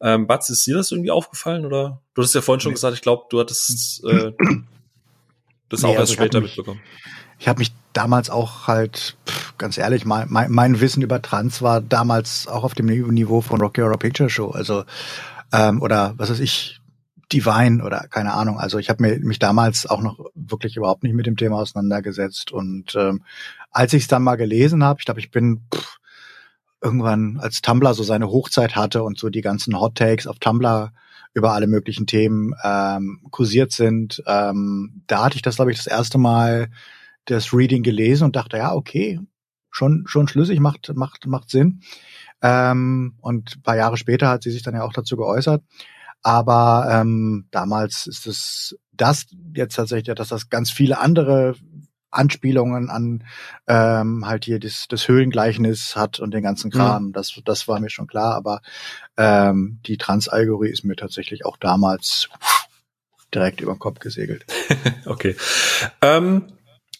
Ähm, Batz, ist dir das irgendwie aufgefallen? Oder du hast ja vorhin schon nee. gesagt, ich glaube, du hattest äh, das nee, auch erst also später mitbekommen. Ich habe mich damals auch halt, pff, ganz ehrlich, mein, mein, mein, Wissen über Trans war damals auch auf dem Niveau von Rocky Horror Picture Show. Also, ähm, oder was weiß ich, Divine oder keine Ahnung. Also ich habe mich damals auch noch wirklich überhaupt nicht mit dem Thema auseinandergesetzt. Und ähm, als ich es dann mal gelesen habe, ich glaube, ich bin pff, irgendwann, als Tumblr so seine Hochzeit hatte und so die ganzen Hot Takes auf Tumblr über alle möglichen Themen ähm, kursiert sind, ähm, da hatte ich das, glaube ich, das erste Mal das Reading gelesen und dachte, ja, okay, schon, schon schlüssig, macht, macht, macht Sinn. Ähm, und ein paar Jahre später hat sie sich dann ja auch dazu geäußert. Aber ähm, damals ist es das jetzt tatsächlich, dass das ganz viele andere Anspielungen an ähm, halt hier das, das Höhlengleichnis hat und den ganzen Kram. Mhm. Das, das war mir schon klar, aber ähm, die Transalgorie ist mir tatsächlich auch damals direkt über den Kopf gesegelt. okay. Ähm,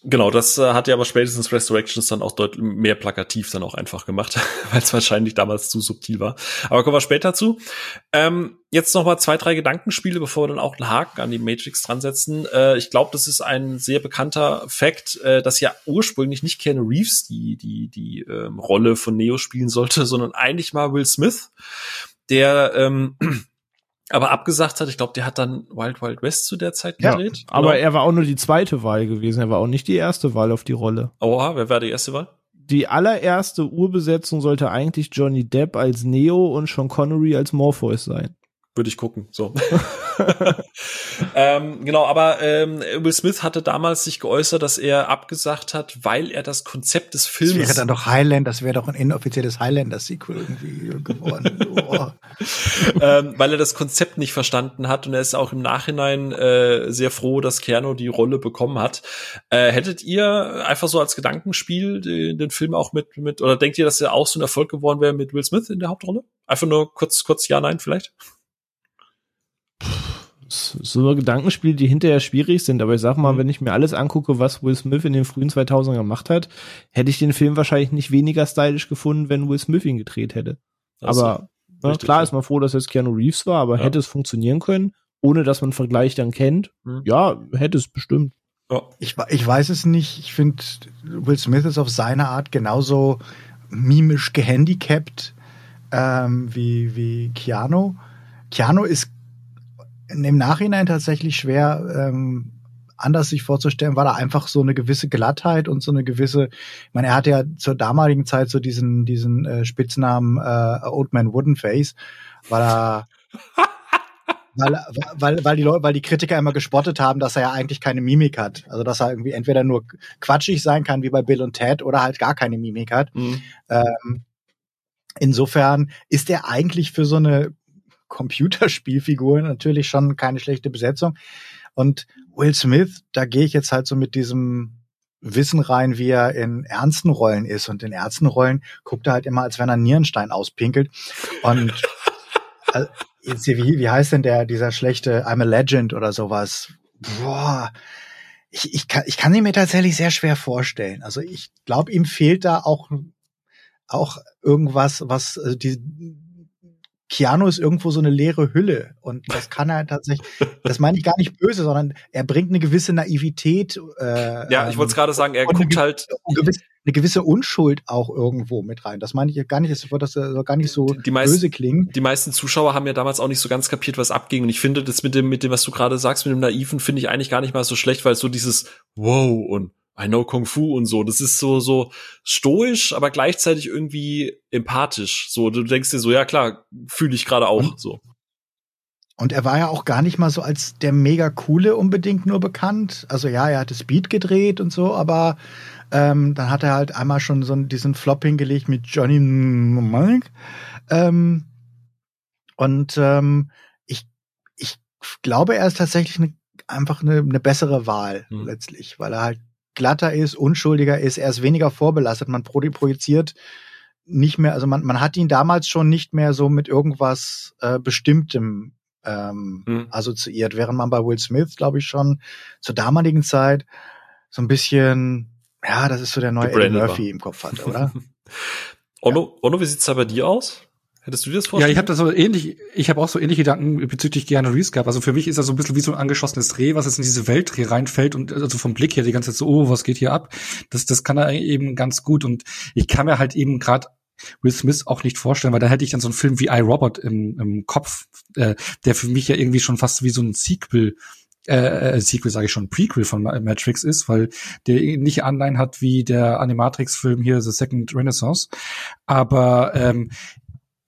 Genau, das äh, hat ja aber spätestens Resurrections dann auch deutlich mehr plakativ dann auch einfach gemacht, weil es wahrscheinlich damals zu subtil war. Aber kommen wir später zu. Ähm, jetzt noch mal zwei, drei Gedankenspiele, bevor wir dann auch einen Haken an die Matrix dran setzen. Äh, ich glaube, das ist ein sehr bekannter Fakt, äh, dass ja ursprünglich nicht Keanu Reeves die die die ähm, Rolle von Neo spielen sollte, sondern eigentlich mal Will Smith, der ähm, aber abgesagt hat. Ich glaube, der hat dann Wild Wild West zu der Zeit gedreht. Ja, aber genau. er war auch nur die zweite Wahl gewesen. Er war auch nicht die erste Wahl auf die Rolle. Oha, wer war die erste Wahl? Die allererste Urbesetzung sollte eigentlich Johnny Depp als Neo und Sean Connery als Morpheus sein würde ich gucken. So. ähm, genau, aber ähm, Will Smith hatte damals sich geäußert, dass er abgesagt hat, weil er das Konzept des Films. Das wäre dann doch Highland, das wäre doch ein inoffizielles Highlander-Sequel irgendwie geworden. Oh. ähm, weil er das Konzept nicht verstanden hat und er ist auch im Nachhinein äh, sehr froh, dass Keanu die Rolle bekommen hat. Äh, hättet ihr einfach so als Gedankenspiel den, den Film auch mit, mit, oder denkt ihr, dass er auch so ein Erfolg geworden wäre mit Will Smith in der Hauptrolle? Einfach nur kurz, kurz ja, nein vielleicht? So Gedankenspiele, die hinterher schwierig sind. Aber ich sag mal, mhm. wenn ich mir alles angucke, was Will Smith in den frühen 2000ern gemacht hat, hätte ich den Film wahrscheinlich nicht weniger stylisch gefunden, wenn Will Smith ihn gedreht hätte. Also, aber ne, richtig, klar ist man froh, dass jetzt Keanu Reeves war, aber ja. hätte es funktionieren können, ohne dass man einen Vergleich dann kennt? Mhm. Ja, hätte es bestimmt. Ja. Ich, ich weiß es nicht. Ich finde, Will Smith ist auf seine Art genauso mimisch gehandicapt ähm, wie, wie Keanu. Keanu ist im Nachhinein tatsächlich schwer ähm, anders sich vorzustellen, weil er einfach so eine gewisse Glattheit und so eine gewisse, ich meine, er hatte ja zur damaligen Zeit so diesen diesen äh, Spitznamen äh, Old Man Wooden Face, weil er weil, weil, weil, die Leute, weil die Kritiker immer gespottet haben, dass er ja eigentlich keine Mimik hat. Also dass er irgendwie entweder nur quatschig sein kann wie bei Bill und Ted oder halt gar keine Mimik hat. Mhm. Ähm, insofern ist er eigentlich für so eine Computerspielfiguren natürlich schon keine schlechte Besetzung. Und Will Smith, da gehe ich jetzt halt so mit diesem Wissen rein, wie er in ernsten Rollen ist. Und in ernsten Rollen guckt er halt immer, als wenn er Nierenstein auspinkelt. Und also, wie, wie heißt denn der, dieser schlechte I'm a Legend oder sowas? Boah. Ich, ich, kann, ich kann ihn mir tatsächlich sehr schwer vorstellen. Also ich glaube, ihm fehlt da auch auch irgendwas, was also die Keanu ist irgendwo so eine leere Hülle und das kann er tatsächlich, das meine ich gar nicht böse, sondern er bringt eine gewisse Naivität. Äh, ja, ich wollte es gerade sagen, er guckt halt eine gewisse, eine gewisse Unschuld auch irgendwo mit rein. Das meine ich gar nicht, das wird das gar nicht so die meisten, böse klingen. Die meisten Zuschauer haben ja damals auch nicht so ganz kapiert, was abging und ich finde das mit dem mit dem was du gerade sagst mit dem naiven finde ich eigentlich gar nicht mal so schlecht, weil so dieses wow und I know Kung Fu und so. Das ist so, so stoisch, aber gleichzeitig irgendwie empathisch. So, du denkst dir so, ja klar, fühle ich gerade auch und, so. Und er war ja auch gar nicht mal so als der mega coole unbedingt nur bekannt. Also ja, er hatte Speed gedreht und so, aber ähm, dann hat er halt einmal schon so diesen Flop hingelegt mit Johnny Mike. Ähm, und ähm, ich, ich glaube, er ist tatsächlich eine, einfach eine, eine bessere Wahl hm. letztlich, weil er halt glatter ist, unschuldiger ist, er ist weniger vorbelastet, man projiziert nicht mehr, also man, man hat ihn damals schon nicht mehr so mit irgendwas äh, Bestimmtem ähm, mhm. assoziiert, während man bei Will Smith, glaube ich, schon zur damaligen Zeit so ein bisschen, ja, das ist so der neue Eddie Murphy im Kopf hatte, oder? Onno, Onno, wie sieht's da bei dir aus? Hättest du dir das vorstellen? Ja, ich habe da so ähnlich, ich habe auch so ähnliche Gedanken bezüglich Keanu Reeves gehabt. Also für mich ist er so ein bisschen wie so ein angeschossenes Reh, was jetzt in diese Welt reinfällt und also vom Blick her die ganze Zeit so, oh, was geht hier ab? Das, das kann er eben ganz gut und ich kann mir halt eben gerade Will Smith auch nicht vorstellen, weil da hätte ich dann so einen Film wie I, Robot im, im Kopf, äh, der für mich ja irgendwie schon fast wie so ein Sequel äh, äh Sequel sage ich schon, Prequel von Matrix ist, weil der ähnliche Anleihen hat wie der Animatrix-Film hier The Second Renaissance. Aber ähm,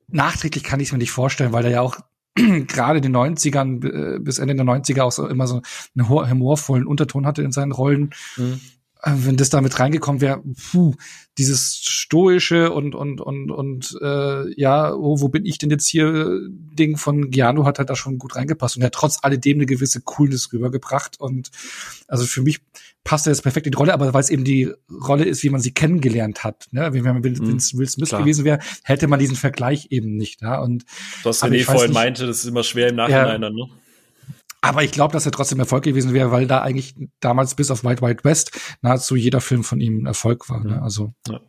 nachträglich kann ich es mir nicht vorstellen, weil er ja auch gerade in den 90ern äh, bis Ende der 90er auch so immer so einen humorvollen Unterton hatte in seinen Rollen. Mhm. Äh, wenn das damit reingekommen wäre, puh, dieses stoische und und und und äh, ja, oh, wo bin ich denn jetzt hier Ding von Giano hat halt da schon gut reingepasst und er hat trotz alledem eine gewisse Coolness rübergebracht und also für mich passt er jetzt perfekt in die Rolle, aber weil es eben die Rolle ist, wie man sie kennengelernt hat. Ne? Wenn man Will, mhm, Will Smith gewesen wäre, hätte man diesen Vergleich eben nicht. Ja? Und, Was René vorhin nicht, meinte, das ist immer schwer im Nachhinein ja, dann, ne? Aber ich glaube, dass er trotzdem Erfolg gewesen wäre, weil da eigentlich damals bis auf Wild Wild West nahezu jeder Film von ihm Erfolg war. Ne? Also ja.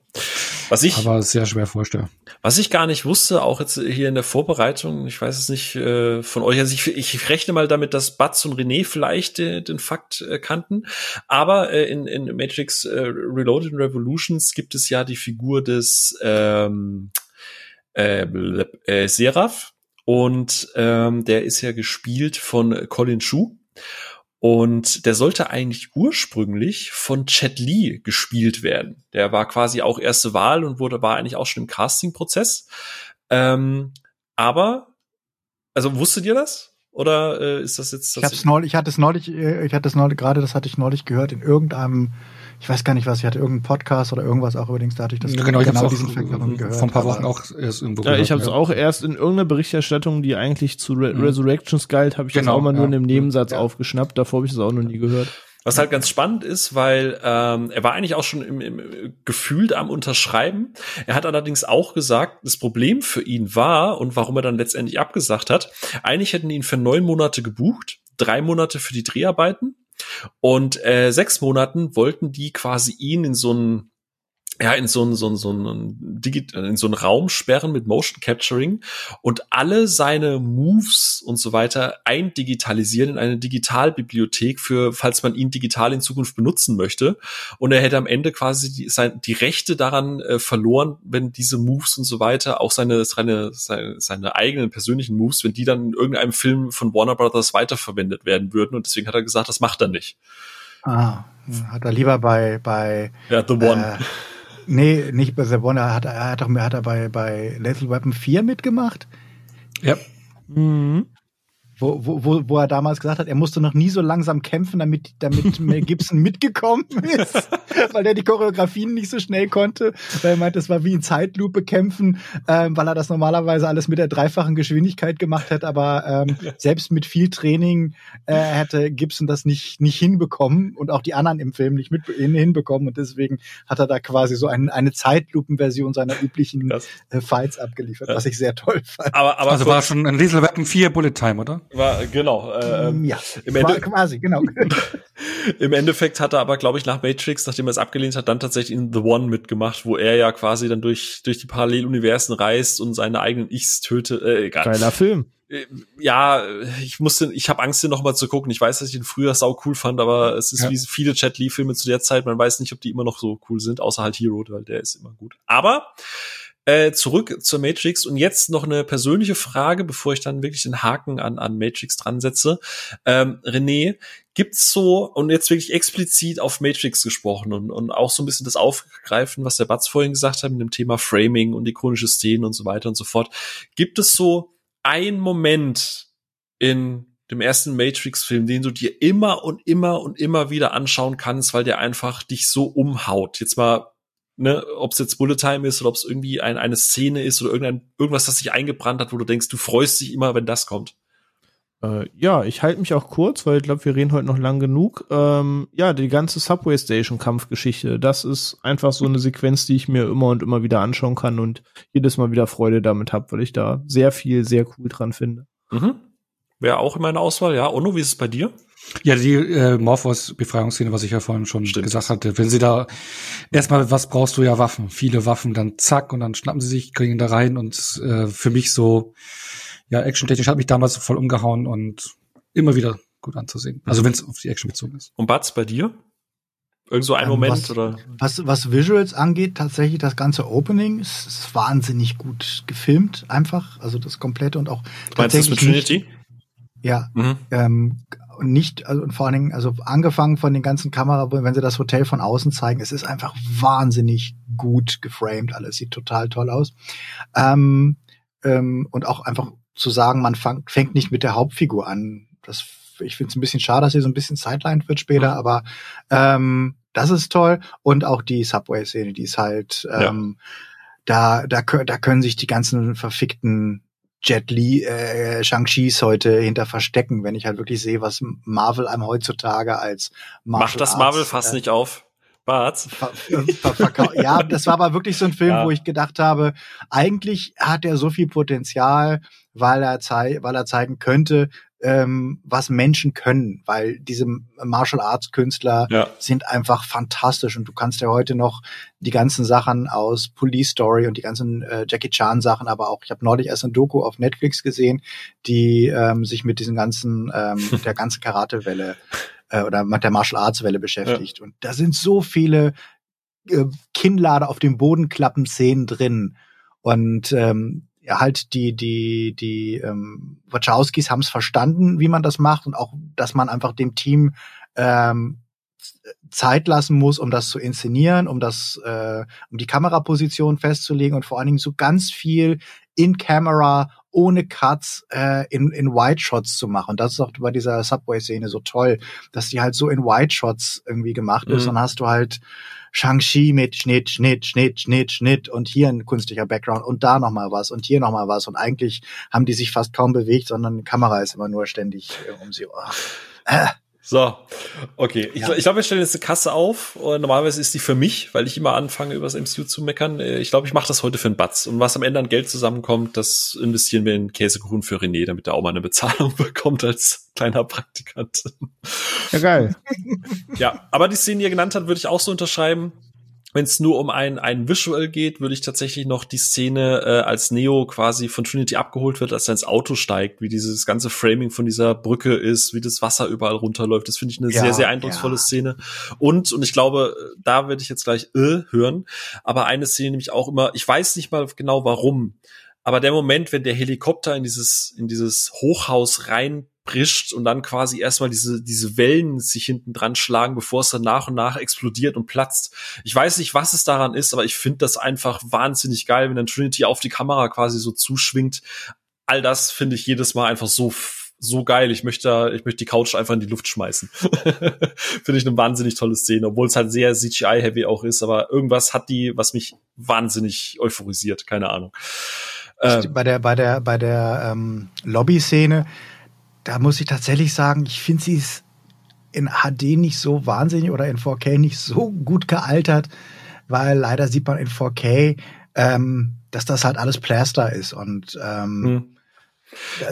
Was ich aber sehr schwer vorstellen. Was ich gar nicht wusste, auch jetzt hier in der Vorbereitung, ich weiß es nicht äh, von euch, also ich, ich rechne mal damit, dass Batz und René vielleicht äh, den Fakt äh, kannten. Aber äh, in, in Matrix äh, Reloaded Revolutions gibt es ja die Figur des ähm, äh, äh, Seraph und ähm, der ist ja gespielt von Colin Shu. Und der sollte eigentlich ursprünglich von Chet Lee gespielt werden. Der war quasi auch erste Wahl und wurde, war eigentlich auch schon im Casting-Prozess. Ähm, aber, also wusstet ihr das? Oder äh, ist das jetzt? Das ich hab's neulich, ich hatte es neulich, äh, ich hatte es neulich, gerade das hatte ich neulich gehört in irgendeinem ich weiß gar nicht was, ich hatte irgendeinen Podcast oder irgendwas auch übrigens, da hatte ich das ja, genau, ich genau diesen Fact gehört. Vor ein paar Wochen auch erst irgendwo ja, gehört. Ich habe es ja. auch erst in irgendeiner Berichterstattung, die eigentlich zu Re mhm. Resurrections galt, habe ich genau, das auch mal nur in einem Nebensatz aufgeschnappt. Davor habe ich das auch noch nie gehört. Was halt ganz spannend ist, weil ähm, er war eigentlich auch schon im, im gefühlt am Unterschreiben. Er hat allerdings auch gesagt, das Problem für ihn war und warum er dann letztendlich abgesagt hat. Eigentlich hätten ihn für neun Monate gebucht, drei Monate für die Dreharbeiten und äh, sechs Monaten wollten die quasi ihn in so ein ja, in so einen, so einen, so einen, Digit in so einen Raum sperren mit Motion Capturing und alle seine Moves und so weiter eindigitalisieren in eine Digitalbibliothek für, falls man ihn digital in Zukunft benutzen möchte. Und er hätte am Ende quasi die, sein, die Rechte daran äh, verloren, wenn diese Moves und so weiter, auch seine, seine, seine, seine eigenen persönlichen Moves, wenn die dann in irgendeinem Film von Warner Brothers weiterverwendet werden würden. Und deswegen hat er gesagt, das macht er nicht. Ah, hat er lieber bei, bei, ja, The One. Äh, Nee, nicht bei The One. Er hat, er hat, doch, hat er bei, bei Lethal Weapon 4 mitgemacht. Ja. Mhm wo, wo, wo er damals gesagt hat, er musste noch nie so langsam kämpfen, damit, damit Mel Gibson mitgekommen ist, weil er die Choreografien nicht so schnell konnte. Weil er meint, das war wie in Zeitlupe kämpfen, ähm, weil er das normalerweise alles mit der dreifachen Geschwindigkeit gemacht hat, aber ähm, selbst mit viel Training äh, hätte Gibson das nicht, nicht hinbekommen und auch die anderen im Film nicht mit hinbekommen und deswegen hat er da quasi so ein, eine Zeitlupenversion seiner üblichen äh, Fights abgeliefert, was ich sehr toll fand. Aber, aber also war schon ein Lethal Weapon 4 Bullet Time, oder? War, genau. Äh, ähm, ja, im Ende, quasi, genau. Im Endeffekt hat er aber, glaube ich, nach Matrix, nachdem er es abgelehnt hat, dann tatsächlich in The One mitgemacht, wo er ja quasi dann durch, durch die Paralleluniversen reist und seine eigenen Ichs tötet. Äh, egal. Geiler Film. Äh, ja, ich musste, ich habe Angst, den noch mal zu gucken. Ich weiß, dass ich ihn früher sau cool fand, aber es ist ja. wie viele Chat Lee Filme zu der Zeit. Man weiß nicht, ob die immer noch so cool sind, außer halt Hero, weil der ist immer gut. Aber äh, zurück zur Matrix und jetzt noch eine persönliche Frage, bevor ich dann wirklich den Haken an, an Matrix dran setze. Ähm, René, gibt's so, und jetzt wirklich explizit auf Matrix gesprochen und, und auch so ein bisschen das Aufgreifen, was der Batz vorhin gesagt hat mit dem Thema Framing und ikonische Szenen und so weiter und so fort. Gibt es so ein Moment in dem ersten Matrix-Film, den du dir immer und immer und immer wieder anschauen kannst, weil der einfach dich so umhaut. Jetzt mal ne, ob es jetzt Bullet Time ist oder ob es irgendwie ein, eine Szene ist oder irgendein, irgendwas, das sich eingebrannt hat, wo du denkst, du freust dich immer, wenn das kommt. Äh, ja, ich halte mich auch kurz, weil ich glaube, wir reden heute noch lang genug. Ähm, ja, die ganze Subway Station Kampfgeschichte, das ist einfach so eine Sequenz, die ich mir immer und immer wieder anschauen kann und jedes Mal wieder Freude damit habe, weil ich da sehr viel, sehr cool dran finde. Mhm. Wäre auch in meiner Auswahl, ja. Onno, wie ist es bei dir? Ja, die äh, Morphos-Befreiungsszene, was ich ja vorhin schon Stimmt. gesagt hatte. Wenn sie da erstmal, was brauchst du ja Waffen? Viele Waffen, dann zack und dann schnappen sie sich, kriegen da rein und äh, für mich so, ja, actiontechnisch hat mich damals voll umgehauen und immer wieder gut anzusehen. Also wenn es auf die Action bezogen ist. Und Batz, bei dir? Irgend so ein ähm, Moment was, oder? Was, was Visuals angeht, tatsächlich das ganze Opening ist, ist wahnsinnig gut gefilmt, einfach. Also das komplette und auch. Du meinst das mit Trinity? Nicht, ja, mhm. ähm, nicht, also vor allen Dingen, also angefangen von den ganzen Kamera, wenn sie das Hotel von außen zeigen, es ist einfach wahnsinnig gut geframed, alles sieht total toll aus. Ähm, ähm, und auch einfach zu sagen, man fang, fängt nicht mit der Hauptfigur an. Das, ich finde es ein bisschen schade, dass sie so ein bisschen sidelined wird später, mhm. aber ähm, das ist toll. Und auch die Subway-Szene, die ist halt, ähm, ja. da, da, da können sich die ganzen verfickten Jet Li, äh, Shang-Chi's heute hinter verstecken, wenn ich halt wirklich sehe, was Marvel einem heutzutage als Marvel Macht das Marvel fast äh, nicht auf. Barts. ja, das war aber wirklich so ein Film, ja. wo ich gedacht habe, eigentlich hat er so viel Potenzial, weil er, zei weil er zeigen könnte, ähm, was Menschen können, weil diese Martial Arts Künstler ja. sind einfach fantastisch und du kannst ja heute noch die ganzen Sachen aus Police Story und die ganzen äh, Jackie Chan Sachen, aber auch ich habe neulich erst ein Doku auf Netflix gesehen, die ähm, sich mit diesen ganzen ähm, der ganzen Karatewelle äh, oder mit der Martial Arts Welle beschäftigt ja. und da sind so viele äh, Kinnlade auf dem Boden klappen Szenen drin und ähm, halt die die die ähm, Wachowskis haben es verstanden, wie man das macht und auch, dass man einfach dem Team ähm, Zeit lassen muss, um das zu inszenieren, um das, äh, um die Kameraposition festzulegen und vor allen Dingen so ganz viel in Camera ohne Cuts äh, in, in White Shots zu machen. Und das ist auch bei dieser Subway-Szene so toll, dass die halt so in White Shots irgendwie gemacht ist. Mhm. Und hast du halt Shang-Chi mit Schnitt, Schnitt, Schnitt, Schnitt, Schnitt und hier ein künstlicher Background und da nochmal was und hier nochmal was. Und eigentlich haben die sich fast kaum bewegt, sondern die Kamera ist immer nur ständig äh, um sie. Oh. Äh. So, okay. Ich, ja. ich glaube, wir stellen jetzt eine Kasse auf. Und normalerweise ist die für mich, weil ich immer anfange, über das MCU zu meckern. Äh, ich glaube, ich mache das heute für einen Batz. Und was am Ende an Geld zusammenkommt, das investieren wir in Käsekuchen für René, damit er auch mal eine Bezahlung bekommt als kleiner Praktikant. Ja, geil. ja, aber die Szene, die er genannt hat, würde ich auch so unterschreiben. Wenn es nur um ein, ein Visual geht, würde ich tatsächlich noch die Szene, äh, als Neo quasi von Trinity abgeholt wird, als er ins Auto steigt, wie dieses ganze Framing von dieser Brücke ist, wie das Wasser überall runterläuft. Das finde ich eine ja, sehr, sehr eindrucksvolle ja. Szene. Und, und ich glaube, da werde ich jetzt gleich äh, hören, aber eine Szene nämlich auch immer, ich weiß nicht mal genau warum, aber der Moment, wenn der Helikopter in dieses, in dieses Hochhaus rein brischt und dann quasi erstmal diese, diese Wellen sich hinten dran schlagen, bevor es dann nach und nach explodiert und platzt. Ich weiß nicht, was es daran ist, aber ich finde das einfach wahnsinnig geil, wenn dann Trinity auf die Kamera quasi so zuschwingt. All das finde ich jedes Mal einfach so so geil. Ich möchte, ich möchte die Couch einfach in die Luft schmeißen. Finde ich eine wahnsinnig tolle Szene, obwohl es halt sehr CGI-heavy auch ist, aber irgendwas hat die, was mich wahnsinnig euphorisiert, keine Ahnung. Ähm, bei der, bei der, bei der ähm, Lobby-Szene, da muss ich tatsächlich sagen, ich finde sie ist in HD nicht so wahnsinnig oder in 4K nicht so gut gealtert, weil leider sieht man in 4K, ähm, dass das halt alles Plaster ist und ähm, hm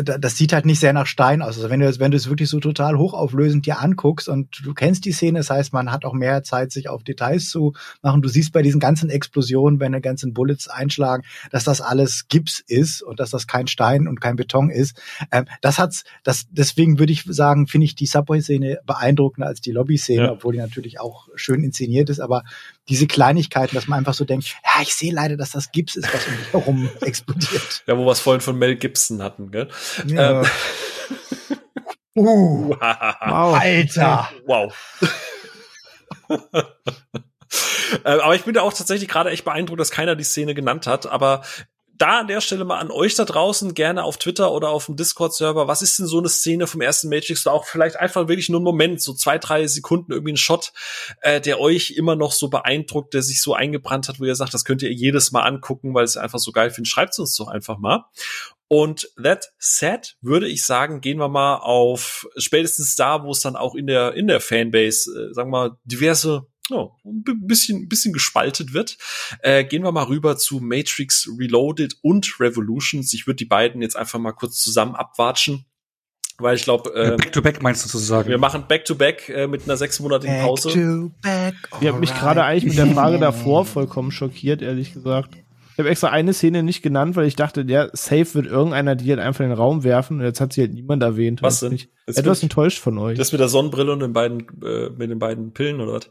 das sieht halt nicht sehr nach Stein aus. Also wenn du, wenn du es wirklich so total hochauflösend dir anguckst und du kennst die Szene, das heißt, man hat auch mehr Zeit, sich auf Details zu machen. Du siehst bei diesen ganzen Explosionen, wenn die ganzen Bullets einschlagen, dass das alles Gips ist und dass das kein Stein und kein Beton ist. Ähm, das hat's, das, deswegen würde ich sagen, finde ich die Subway-Szene beeindruckender als die Lobby-Szene, ja. obwohl die natürlich auch schön inszeniert ist, aber diese Kleinigkeiten, dass man einfach so denkt, ja, ich sehe leider, dass das Gips ist, was um mich herum explodiert. Ja, wo wir es vorhin von Mel Gibson hatten, gell? Ja. Ähm. Uh, wow. Alter. Wow. Äh, aber ich bin ja auch tatsächlich gerade echt beeindruckt, dass keiner die Szene genannt hat. Aber da an der Stelle mal an euch da draußen, gerne auf Twitter oder auf dem Discord-Server, was ist denn so eine Szene vom ersten Matrix oder auch vielleicht einfach wirklich nur ein Moment, so zwei, drei Sekunden irgendwie ein Shot, äh, der euch immer noch so beeindruckt, der sich so eingebrannt hat, wo ihr sagt, das könnt ihr jedes Mal angucken, weil es einfach so geil findet. Schreibt es uns doch einfach mal. Und that said, würde ich sagen, gehen wir mal auf spätestens da, wo es dann auch in der, in der Fanbase, äh, sagen wir mal, diverse oh, ein bisschen, bisschen gespaltet wird. Äh, gehen wir mal rüber zu Matrix Reloaded und Revolutions. Ich würde die beiden jetzt einfach mal kurz zusammen abwatschen. Weil ich glaube, äh, Back to Back meinst du sozusagen? Wir machen Back to Back äh, mit einer sechsmonatigen Pause. Back to back, Ihr habt mich gerade eigentlich mit der Frage davor vollkommen schockiert, ehrlich gesagt. Ich habe extra eine Szene nicht genannt, weil ich dachte, ja, safe wird irgendeiner die halt einfach in den Raum werfen und jetzt hat sie halt niemand erwähnt. Was denn? Ich etwas enttäuscht von euch. Das mit der Sonnenbrille und den beiden, äh, mit den beiden Pillen oder was?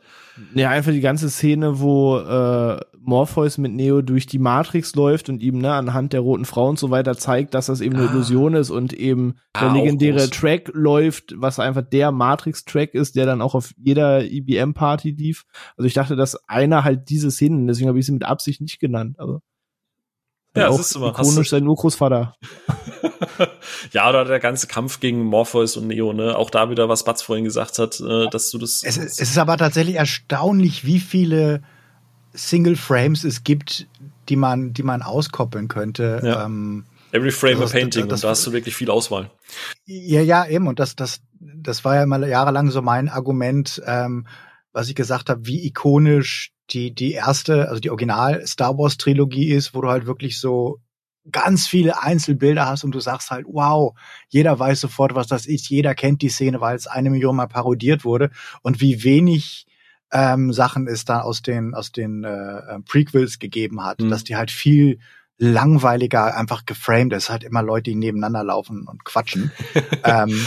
Ja, einfach die ganze Szene, wo äh, Morpheus mit Neo durch die Matrix läuft und ihm ne, anhand der roten Frau und so weiter zeigt, dass das eben eine ah. Illusion ist und eben ah, der legendäre Track läuft, was einfach der Matrix-Track ist, der dann auch auf jeder IBM-Party e lief. Also ich dachte, dass einer halt diese Szenen, deswegen habe ich sie mit Absicht nicht genannt. Aber ja, auch ist immer. Ikonisch sein Urgroßvater. ja, oder der ganze Kampf gegen Morpheus und Neo, ne? Auch da wieder, was Batz vorhin gesagt hat, äh, dass du das. Es, es ist aber tatsächlich erstaunlich, wie viele Single Frames es gibt, die man, die man auskoppeln könnte. Ja. Ähm, Every frame a painting, das, das, und da hast du wirklich viel Auswahl. Ja, ja, eben. Und das, das, das war ja mal jahrelang so mein Argument, ähm, was ich gesagt habe, wie ikonisch die, die erste, also die Original Star Wars Trilogie ist, wo du halt wirklich so ganz viele Einzelbilder hast und du sagst halt, wow, jeder weiß sofort, was das ist, jeder kennt die Szene, weil es eine Million Mal parodiert wurde und wie wenig ähm, Sachen es da aus den aus den äh, Prequels gegeben hat, mhm. dass die halt viel langweiliger einfach geframed ist, halt immer Leute, die nebeneinander laufen und quatschen. ähm,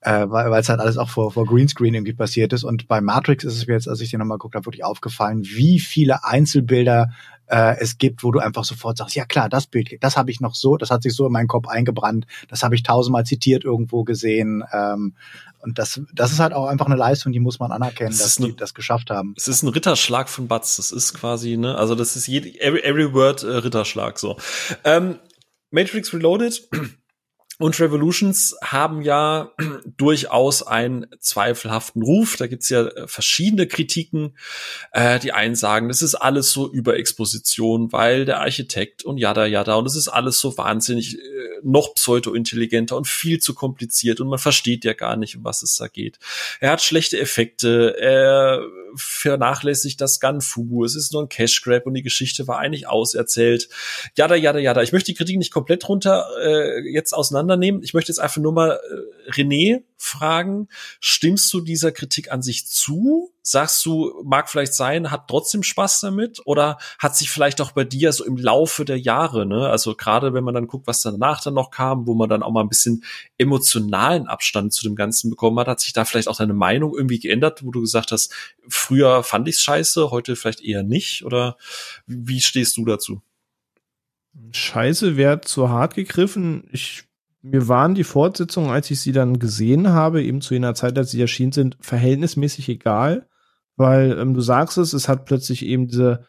äh, weil es halt alles auch vor, vor Greenscreen irgendwie passiert ist. Und bei Matrix ist es mir jetzt, als ich den nochmal geguckt habe, wirklich aufgefallen, wie viele Einzelbilder äh, es gibt, wo du einfach sofort sagst, ja klar, das Bild, das habe ich noch so, das hat sich so in meinen Kopf eingebrannt, das habe ich tausendmal zitiert irgendwo gesehen. Ähm, und das, das ist halt auch einfach eine Leistung, die muss man anerkennen, das dass die das geschafft haben. Es ist ein Ritterschlag von Batz. Das ist quasi, ne, also das ist jede, every, every word äh, Ritterschlag so. Ähm, Matrix Reloaded und Revolutions haben ja durchaus einen zweifelhaften Ruf. Da gibt's ja äh, verschiedene Kritiken. Äh, die einen sagen, das ist alles so Überexposition, weil der Architekt und jada jada und es ist alles so wahnsinnig äh, noch pseudo-intelligenter und viel zu kompliziert und man versteht ja gar nicht, um was es da geht. Er hat schlechte Effekte, er vernachlässigt das Gunfu, es ist nur ein Cash Grab und die Geschichte war eigentlich auserzählt. Jada jada jada. Ich möchte die Kritik nicht komplett runter äh, jetzt auseinander auseinandernehmen. Ich möchte jetzt einfach nur mal äh, René fragen, stimmst du dieser Kritik an sich zu? Sagst du, mag vielleicht sein, hat trotzdem Spaß damit? Oder hat sich vielleicht auch bei dir so im Laufe der Jahre, ne, also gerade wenn man dann guckt, was danach dann noch kam, wo man dann auch mal ein bisschen emotionalen Abstand zu dem Ganzen bekommen hat, hat sich da vielleicht auch deine Meinung irgendwie geändert, wo du gesagt hast, früher fand ich's scheiße, heute vielleicht eher nicht? Oder wie stehst du dazu? Scheiße wäre zu hart gegriffen. Ich mir waren die Fortsetzungen, als ich sie dann gesehen habe, eben zu jener Zeit, als sie erschienen sind, verhältnismäßig egal, weil ähm, du sagst es, es hat plötzlich eben diese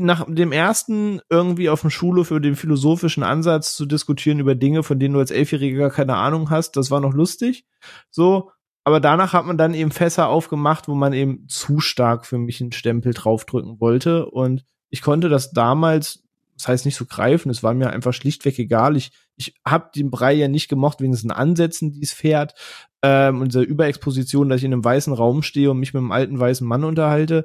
nach dem ersten irgendwie auf dem Schulhof über den philosophischen Ansatz zu diskutieren über Dinge, von denen du als Elfjähriger keine Ahnung hast, das war noch lustig. So, aber danach hat man dann eben Fässer aufgemacht, wo man eben zu stark für mich einen Stempel draufdrücken wollte. Und ich konnte das damals, das heißt nicht so greifen, es war mir einfach schlichtweg egal. Ich ich habe den Brei ja nicht gemocht wegen diesen Ansätzen, die es fährt ähm, und dieser Überexposition, dass ich in einem weißen Raum stehe und mich mit einem alten weißen Mann unterhalte,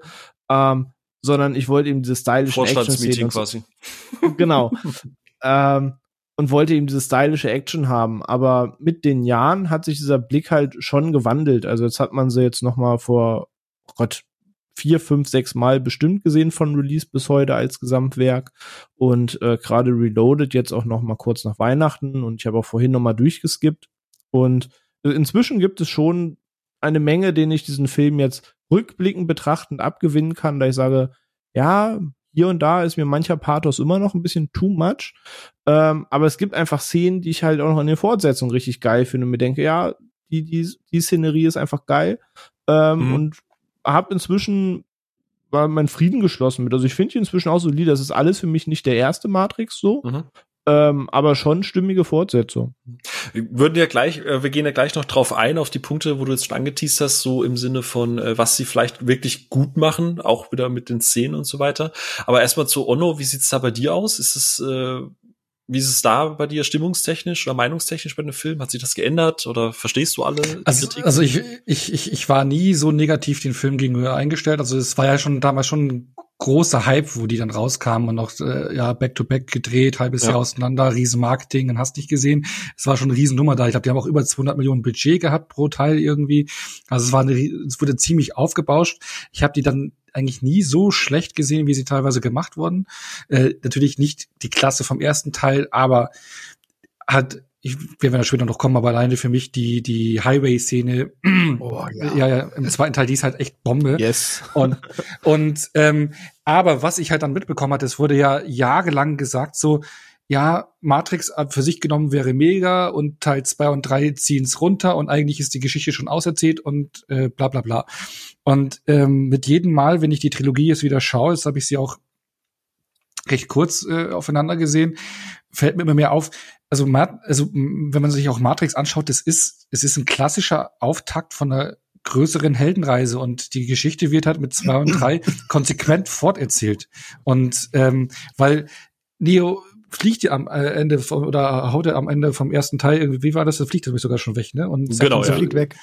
ähm, sondern ich wollte eben diese stylische Action quasi. Genau. ähm, und wollte eben diese stylische Action haben. Aber mit den Jahren hat sich dieser Blick halt schon gewandelt. Also jetzt hat man sie jetzt noch mal vor, oh Gott, vier, fünf, sechs Mal bestimmt gesehen von Release bis heute als Gesamtwerk und äh, gerade Reloaded jetzt auch noch mal kurz nach Weihnachten und ich habe auch vorhin noch mal durchgeskippt und äh, inzwischen gibt es schon eine Menge, denen ich diesen Film jetzt rückblickend betrachtend abgewinnen kann, da ich sage, ja, hier und da ist mir mancher Pathos immer noch ein bisschen too much. Ähm, aber es gibt einfach Szenen, die ich halt auch noch in den Fortsetzungen richtig geil finde und mir denke, ja, die, die, die Szenerie ist einfach geil. Ähm, mhm. Und habe inzwischen war mein Frieden geschlossen mit. Also ich finde die inzwischen auch solide. Das ist alles für mich nicht der erste Matrix so. Mhm. Ähm, aber schon stimmige Fortsetzung. Wir würden ja gleich, äh, wir gehen ja gleich noch drauf ein, auf die Punkte, wo du jetzt schon angeteased hast, so im Sinne von, äh, was sie vielleicht wirklich gut machen, auch wieder mit den Szenen und so weiter. Aber erstmal zu Onno, wie sieht's da bei dir aus? Ist es, äh, wie ist es da bei dir stimmungstechnisch oder meinungstechnisch bei dem Film? Hat sich das geändert oder verstehst du alle also, Kritik? Also ich, ich, ich, ich war nie so negativ den Film gegenüber eingestellt. Also es war ja schon damals schon großer Hype, wo die dann rauskamen und noch äh, ja back-to-back -back gedreht, halbes ja. Jahr auseinander, riesen Marketing, dann hast dich gesehen. Es war schon eine Riesennummer da. Ich glaube, die haben auch über 200 Millionen Budget gehabt pro Teil irgendwie. Also es war eine, es wurde ziemlich aufgebauscht. Ich habe die dann eigentlich nie so schlecht gesehen, wie sie teilweise gemacht wurden. Äh, natürlich nicht die Klasse vom ersten Teil, aber hat ich, wir werden ja später noch kommen, aber alleine für mich die, die Highway-Szene, oh, ja. ja, ja, im zweiten Teil, die ist halt echt Bombe. Yes. Und, und ähm, aber was ich halt dann mitbekommen hatte, es wurde ja jahrelang gesagt, so, ja, Matrix für sich genommen wäre mega und Teil zwei und drei ziehen es runter und eigentlich ist die Geschichte schon auserzählt und äh, bla bla bla. Und ähm, mit jedem Mal, wenn ich die Trilogie jetzt wieder schaue, jetzt habe ich sie auch recht kurz äh, aufeinander gesehen, fällt mir immer mehr auf, also, also wenn man sich auch Matrix anschaut, das ist, es ist ein klassischer Auftakt von einer größeren Heldenreise und die Geschichte wird halt mit zwei und drei konsequent forterzählt. Und ähm, weil Neo fliegt die am äh, Ende vom, oder haut er am Ende vom ersten Teil irgendwie, wie war das? Da fliegt er sogar schon weg, ne? Und genau, ja. fliegt weg.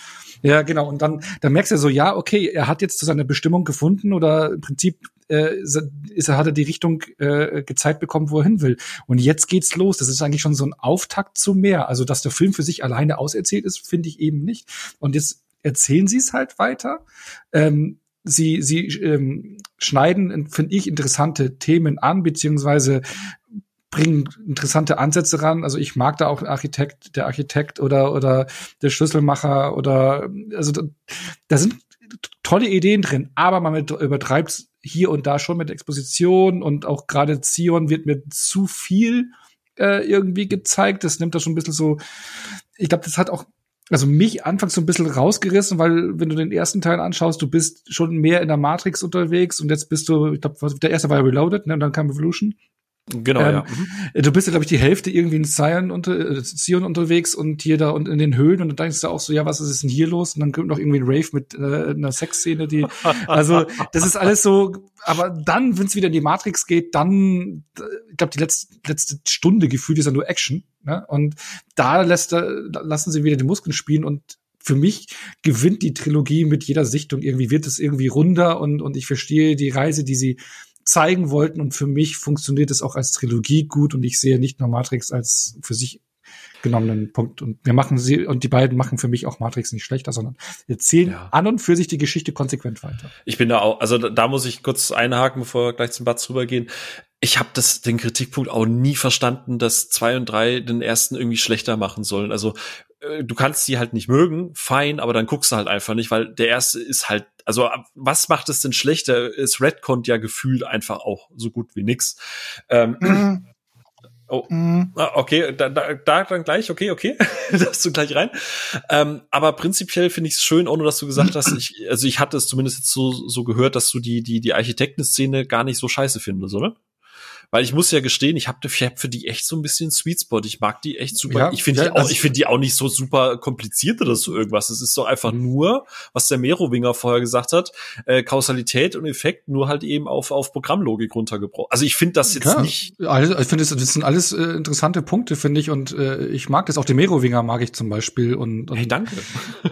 Ja, genau. Und dann, dann merkst du so, ja, okay, er hat jetzt zu seiner Bestimmung gefunden oder im Prinzip äh, ist er, hat er die Richtung äh, gezeigt bekommen, wo er hin will. Und jetzt geht's los. Das ist eigentlich schon so ein Auftakt zu mehr. Also, dass der Film für sich alleine auserzählt ist, finde ich eben nicht. Und jetzt erzählen sie es halt weiter. Ähm, sie sie ähm, schneiden, finde ich, interessante Themen an, beziehungsweise bringen interessante Ansätze ran. Also ich mag da auch Architekt, der Architekt oder oder der Schlüsselmacher oder also da, da sind tolle Ideen drin, aber man übertreibt hier und da schon mit Exposition und auch gerade Zion wird mir zu viel äh, irgendwie gezeigt. Das nimmt da schon ein bisschen so. Ich glaube, das hat auch also mich anfangs so ein bisschen rausgerissen, weil wenn du den ersten Teil anschaust, du bist schon mehr in der Matrix unterwegs und jetzt bist du, ich glaube, der erste war ja Reloaded, ne, und dann kam Evolution. Genau, ähm, ja. Mhm. Du bist ja, glaube ich, die Hälfte irgendwie in Zion, unter, äh, Zion unterwegs und hier da und in den Höhlen und du denkst da auch so, ja, was ist denn hier los? Und dann kommt noch irgendwie ein Rave mit äh, einer Sexszene, die, also das ist alles so, aber dann, wenn es wieder in die Matrix geht, dann, ich glaube, die letzte, letzte Stunde gefühlt ist ja nur Action. Ne? Und da lässt lassen sie wieder die Muskeln spielen und für mich gewinnt die Trilogie mit jeder Sichtung irgendwie, wird es irgendwie runder und, und ich verstehe die Reise, die sie zeigen wollten. Und für mich funktioniert es auch als Trilogie gut und ich sehe nicht nur Matrix als für sich genommenen Punkt. Und wir machen sie, und die beiden machen für mich auch Matrix nicht schlechter, sondern erzählen ja. an und für sich die Geschichte konsequent weiter. Ich bin da auch, also da, da muss ich kurz einhaken, bevor wir gleich zum Batz rübergehen. Ich habe das den Kritikpunkt auch nie verstanden, dass zwei und drei den ersten irgendwie schlechter machen sollen. Also äh, du kannst sie halt nicht mögen, fein, aber dann guckst du halt einfach nicht, weil der erste ist halt, also was macht es denn schlechter? Es Redcon ja gefühlt einfach auch so gut wie nix. Ähm, mhm. Oh, mhm. Ah, okay, da, da, da dann gleich, okay, okay, darfst du gleich rein. Ähm, aber prinzipiell finde ich es schön, ohne dass du gesagt hast, ich, also ich hatte es zumindest jetzt so, so gehört, dass du die, die, die Architektenszene gar nicht so scheiße findest, oder? Weil ich muss ja gestehen, ich habe hab für die echt so ein bisschen Sweet Spot. Ich mag die echt super. Ja, ich finde ja, die auch, also ich finde die auch nicht so super kompliziert oder so irgendwas. Es ist doch einfach nur, was der Merowinger vorher gesagt hat, äh, Kausalität und Effekt nur halt eben auf, auf Programmlogik runtergebrochen. Also ich finde das jetzt ja, nicht. Alles, ich finde, das, das sind alles äh, interessante Punkte, finde ich. Und äh, ich mag das auch. Den Merowinger mag ich zum Beispiel. Und, und hey, danke.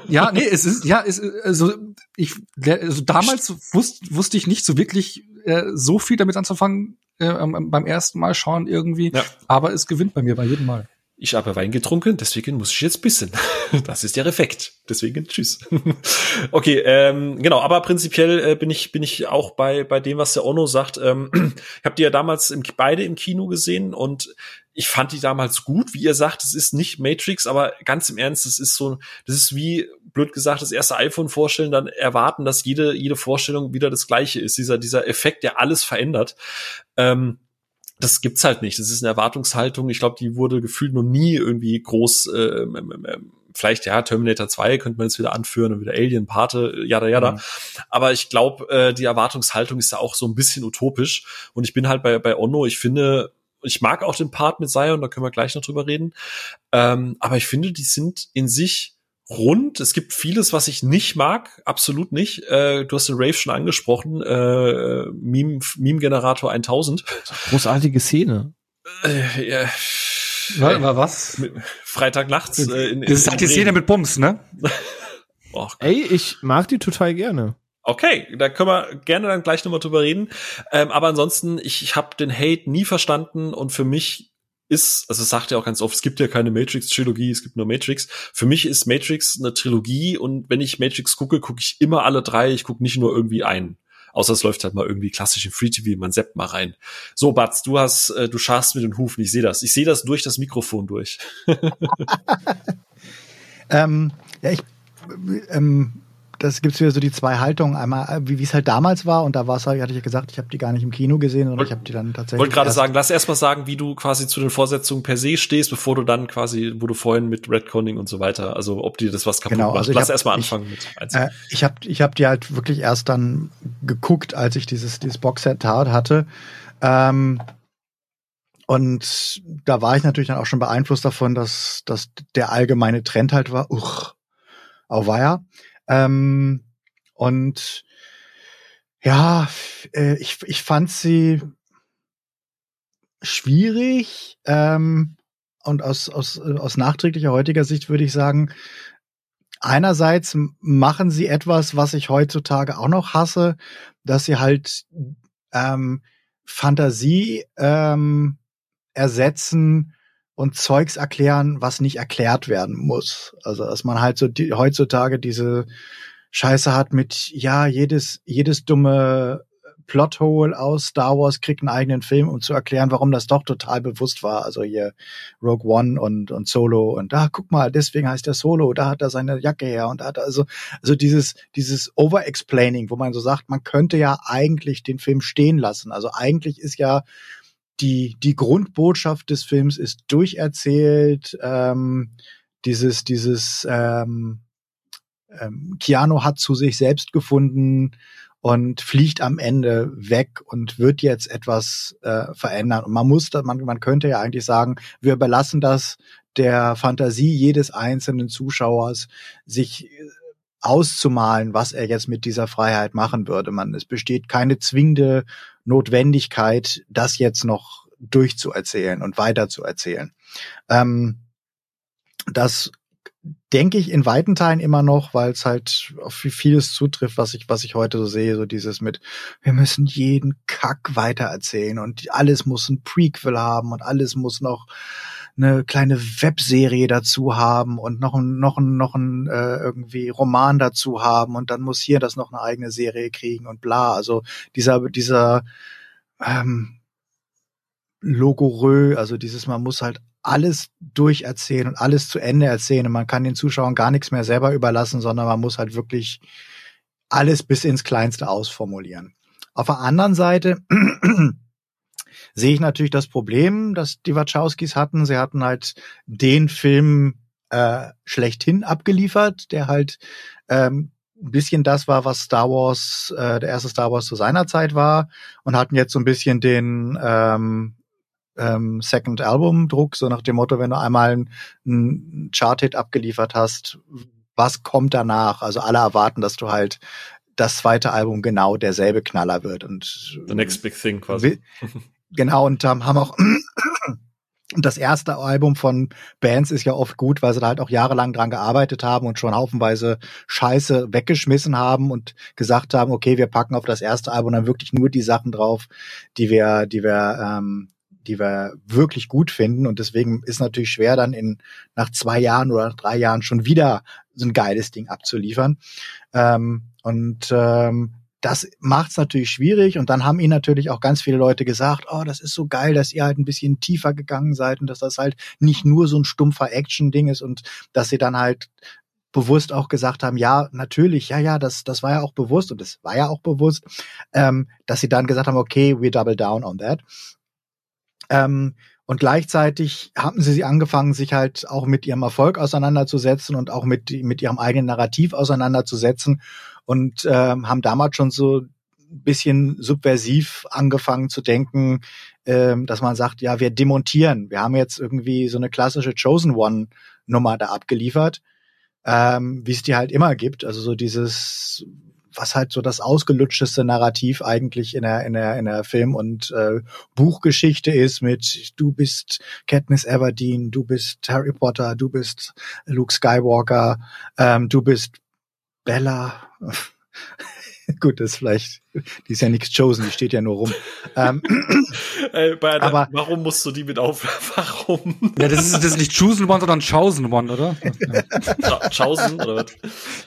Ja, nee, es ist, ja, es, also ich, also damals wusste, wusste ich nicht so wirklich äh, so viel damit anzufangen, äh, beim ersten Mal schauen irgendwie. Ja. Aber es gewinnt bei mir bei jedem Mal. Ich habe Wein getrunken, deswegen muss ich jetzt bissen. Das ist der Effekt. Deswegen tschüss. okay, ähm, genau, aber prinzipiell äh, bin ich bin ich auch bei bei dem, was der Ono sagt. Ähm, ich habe die ja damals im, beide im Kino gesehen und ich fand die damals gut, wie ihr sagt, es ist nicht Matrix, aber ganz im Ernst, es ist so, das ist wie, blöd gesagt, das erste iPhone vorstellen, dann erwarten, dass jede, jede Vorstellung wieder das gleiche ist. Dieser, dieser Effekt, der alles verändert. Ähm, das gibt's halt nicht. Das ist eine Erwartungshaltung. Ich glaube, die wurde gefühlt noch nie irgendwie groß, äh, vielleicht ja, Terminator 2 könnte man jetzt wieder anführen und wieder Alien, Pate, jada, jada. Mhm. Aber ich glaube, äh, die Erwartungshaltung ist ja auch so ein bisschen utopisch. Und ich bin halt bei, bei Onno, ich finde, ich mag auch den Part mit Zion, da können wir gleich noch drüber reden. Ähm, aber ich finde, die sind in sich rund. Es gibt vieles, was ich nicht mag, absolut nicht. Äh, du hast den Rave schon angesprochen, äh, Meme, Meme Generator 1000. Großartige Szene. Äh, ja. War, was? Freitag nachts. Äh, in, in, das ist halt die Szene mit Bums, ne? oh, Ey, ich mag die total gerne. Okay, da können wir gerne dann gleich nochmal drüber reden. Ähm, aber ansonsten, ich, ich habe den Hate nie verstanden und für mich ist, also es sagt ja auch ganz oft, es gibt ja keine Matrix-Trilogie, es gibt nur Matrix. Für mich ist Matrix eine Trilogie und wenn ich Matrix gucke, gucke ich immer alle drei, ich gucke nicht nur irgendwie einen. Außer es läuft halt mal irgendwie klassisch im Free TV, man seppt mal rein. So, Batz, du hast, äh, du scharst mit den Hufen, ich sehe das. Ich sehe das durch das Mikrofon durch. ähm, ja, ich ähm, das gibt's wieder so die zwei Haltungen. Einmal, äh, wie es halt damals war, und da war es halt, hatte ich ja gesagt, ich habe die gar nicht im Kino gesehen, sondern ich habe die dann tatsächlich. Wollte gerade sagen, lass erst mal sagen, wie du quasi zu den Vorsetzungen per se stehst, bevor du dann quasi, wo du vorhin mit Redconning und so weiter, also ob dir das was kaputt genau, macht. Also lass erst mal anfangen ich, mit. Äh, ich habe ich hab die halt wirklich erst dann geguckt, als ich dieses, dieses Boxset hatte. Ähm, und da war ich natürlich dann auch schon beeinflusst davon, dass, dass der allgemeine Trend halt war, uch, auweia. Ähm, und ja, äh, ich, ich fand sie schwierig. Ähm, und aus, aus, aus nachträglicher heutiger Sicht würde ich sagen, einerseits machen sie etwas, was ich heutzutage auch noch hasse, dass sie halt ähm, Fantasie ähm, ersetzen und Zeugs erklären, was nicht erklärt werden muss. Also dass man halt so die, heutzutage diese Scheiße hat mit ja jedes jedes dumme Plothole aus Star Wars kriegt einen eigenen Film, um zu erklären, warum das doch total bewusst war. Also hier Rogue One und, und Solo und da, ah, guck mal, deswegen heißt der Solo, da hat er seine Jacke her und da hat er also, also dieses, dieses Over-Explaining, wo man so sagt, man könnte ja eigentlich den Film stehen lassen. Also eigentlich ist ja die, die Grundbotschaft des Films ist durcherzählt, ähm, dieses, dieses, ähm, ähm, Keanu hat zu sich selbst gefunden und fliegt am Ende weg und wird jetzt etwas äh, verändern. Und man muss, man, man könnte ja eigentlich sagen, wir überlassen das der Fantasie jedes einzelnen Zuschauers, sich äh, auszumalen, was er jetzt mit dieser Freiheit machen würde. Man, es besteht keine zwingende Notwendigkeit, das jetzt noch durchzuerzählen und weiterzuerzählen. Ähm, das denke ich in weiten Teilen immer noch, weil es halt auf vieles zutrifft, was ich, was ich heute so sehe, so dieses mit, wir müssen jeden Kack weitererzählen und alles muss ein Prequel haben und alles muss noch eine kleine Webserie dazu haben und noch ein, noch ein, noch ein äh, irgendwie Roman dazu haben und dann muss hier das noch eine eigene Serie kriegen und bla. Also dieser, dieser ähm, Logorö, also dieses, man muss halt alles durcherzählen und alles zu Ende erzählen und man kann den Zuschauern gar nichts mehr selber überlassen, sondern man muss halt wirklich alles bis ins Kleinste ausformulieren. Auf der anderen Seite sehe ich natürlich das Problem, das die Wachowskis hatten. Sie hatten halt den Film äh, schlechthin abgeliefert, der halt ähm, ein bisschen das war, was Star Wars, äh, der erste Star Wars zu seiner Zeit war und hatten jetzt so ein bisschen den ähm, ähm, Second Album Druck, so nach dem Motto, wenn du einmal einen Chart-Hit abgeliefert hast, was kommt danach? Also alle erwarten, dass du halt das zweite Album genau derselbe Knaller wird und the next big thing quasi. Genau und ähm, haben auch das erste Album von Bands ist ja oft gut, weil sie da halt auch jahrelang dran gearbeitet haben und schon haufenweise Scheiße weggeschmissen haben und gesagt haben, okay, wir packen auf das erste Album dann wirklich nur die Sachen drauf, die wir, die wir ähm, die wir wirklich gut finden. Und deswegen ist natürlich schwer, dann in nach zwei Jahren oder drei Jahren schon wieder so ein geiles Ding abzuliefern. Ähm, und ähm, das macht es natürlich schwierig. Und dann haben ihn natürlich auch ganz viele Leute gesagt, oh, das ist so geil, dass ihr halt ein bisschen tiefer gegangen seid und dass das halt nicht nur so ein stumpfer Action-Ding ist und dass sie dann halt bewusst auch gesagt haben, ja, natürlich, ja, ja, das, das war ja auch bewusst und das war ja auch bewusst, ähm, dass sie dann gesagt haben, okay, we double down on that. Ähm, und gleichzeitig haben sie sie angefangen, sich halt auch mit ihrem Erfolg auseinanderzusetzen und auch mit, mit ihrem eigenen Narrativ auseinanderzusetzen und ähm, haben damals schon so bisschen subversiv angefangen zu denken, ähm, dass man sagt, ja, wir demontieren. Wir haben jetzt irgendwie so eine klassische Chosen One Nummer da abgeliefert, ähm, wie es die halt immer gibt. Also so dieses was halt so das ausgelutschteste Narrativ eigentlich in der in der in der Film und äh, Buchgeschichte ist mit du bist Katniss Everdeen, du bist Harry Potter, du bist Luke Skywalker, ähm, du bist Bella. Gut, das ist vielleicht, die ist ja nichts chosen, die steht ja nur rum. ähm, Ey, der, aber warum musst du die mit auf? Warum? Ja, das ist, das ist nicht chosen one, sondern chosen one, oder? Ja. chosen oder was?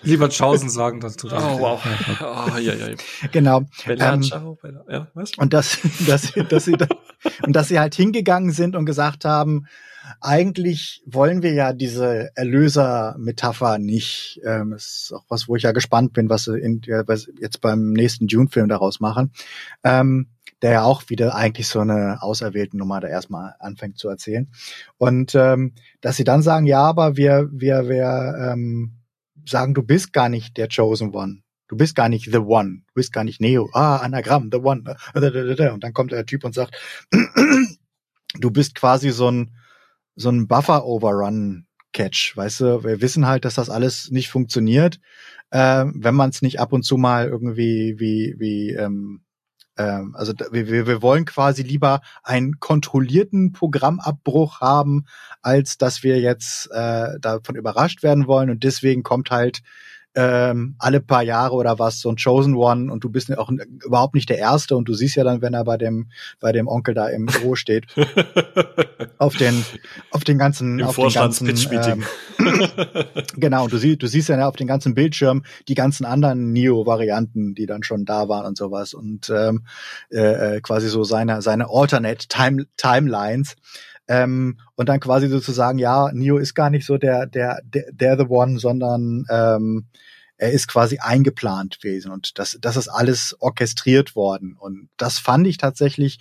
Lieber chosen sagen, das tut Oh, wow. Oh, ja, ja. Genau. Bella, ähm, ciao, Bella. Ja, was? Und dass, dass, dass sie, und dass sie halt hingegangen sind und gesagt haben, eigentlich wollen wir ja diese Erlöser-Metapher nicht. Ähm, ist auch was, wo ich ja gespannt bin, was sie in, was jetzt beim nächsten Dune-Film daraus machen. Ähm, der ja auch wieder eigentlich so eine auserwählte Nummer da erstmal anfängt zu erzählen. Und ähm, dass sie dann sagen, ja, aber wir, wir, wir ähm, sagen, du bist gar nicht der Chosen One. Du bist gar nicht the one. Du bist gar nicht Neo. Ah, Anagramm, the one. Und dann kommt der Typ und sagt, du bist quasi so ein, so ein Buffer-Overrun-Catch, weißt du? Wir wissen halt, dass das alles nicht funktioniert, äh, wenn man es nicht ab und zu mal irgendwie wie wie ähm, Ähm, also wir, wir wollen quasi lieber einen kontrollierten Programmabbruch haben, als dass wir jetzt äh, davon überrascht werden wollen. Und deswegen kommt halt ähm, alle paar Jahre oder was so ein Chosen One und du bist auch überhaupt nicht der Erste und du siehst ja dann, wenn er bei dem bei dem Onkel da im Büro steht, auf den auf den ganzen Im auf den ganzen ähm, genau und du siehst du siehst ja auf den ganzen Bildschirm die ganzen anderen Neo Varianten, die dann schon da waren und sowas und ähm, äh, äh quasi so seine seine Alternate Time Timelines. Ähm, und dann quasi sozusagen, ja, Neo ist gar nicht so der, der, der, der The One, sondern ähm, er ist quasi eingeplant gewesen und das, das ist alles orchestriert worden. Und das fand ich tatsächlich,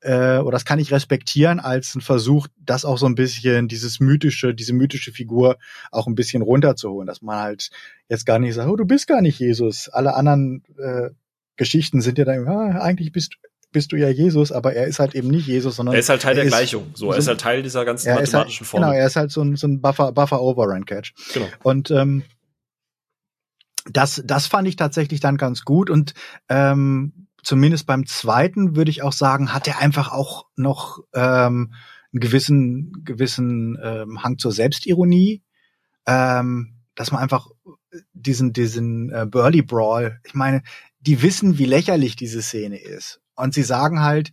äh, oder das kann ich respektieren als ein Versuch, das auch so ein bisschen, dieses mythische, diese mythische Figur auch ein bisschen runterzuholen, dass man halt jetzt gar nicht sagt, oh, du bist gar nicht Jesus. Alle anderen äh, Geschichten sind ja dann, ah, eigentlich bist bist du ja Jesus, aber er ist halt eben nicht Jesus, sondern er ist halt Teil der Gleichung. So, er ist halt Teil dieser ganzen mathematischen halt, Form. Genau, er ist halt so ein, so ein Buffer, Buffer Overrun Catch. Genau. Und ähm, das, das fand ich tatsächlich dann ganz gut und ähm, zumindest beim zweiten würde ich auch sagen, hat er einfach auch noch ähm, einen gewissen, gewissen ähm, Hang zur Selbstironie, ähm, dass man einfach diesen, diesen äh, Burly Brawl, ich meine, die wissen, wie lächerlich diese Szene ist. Und sie sagen halt,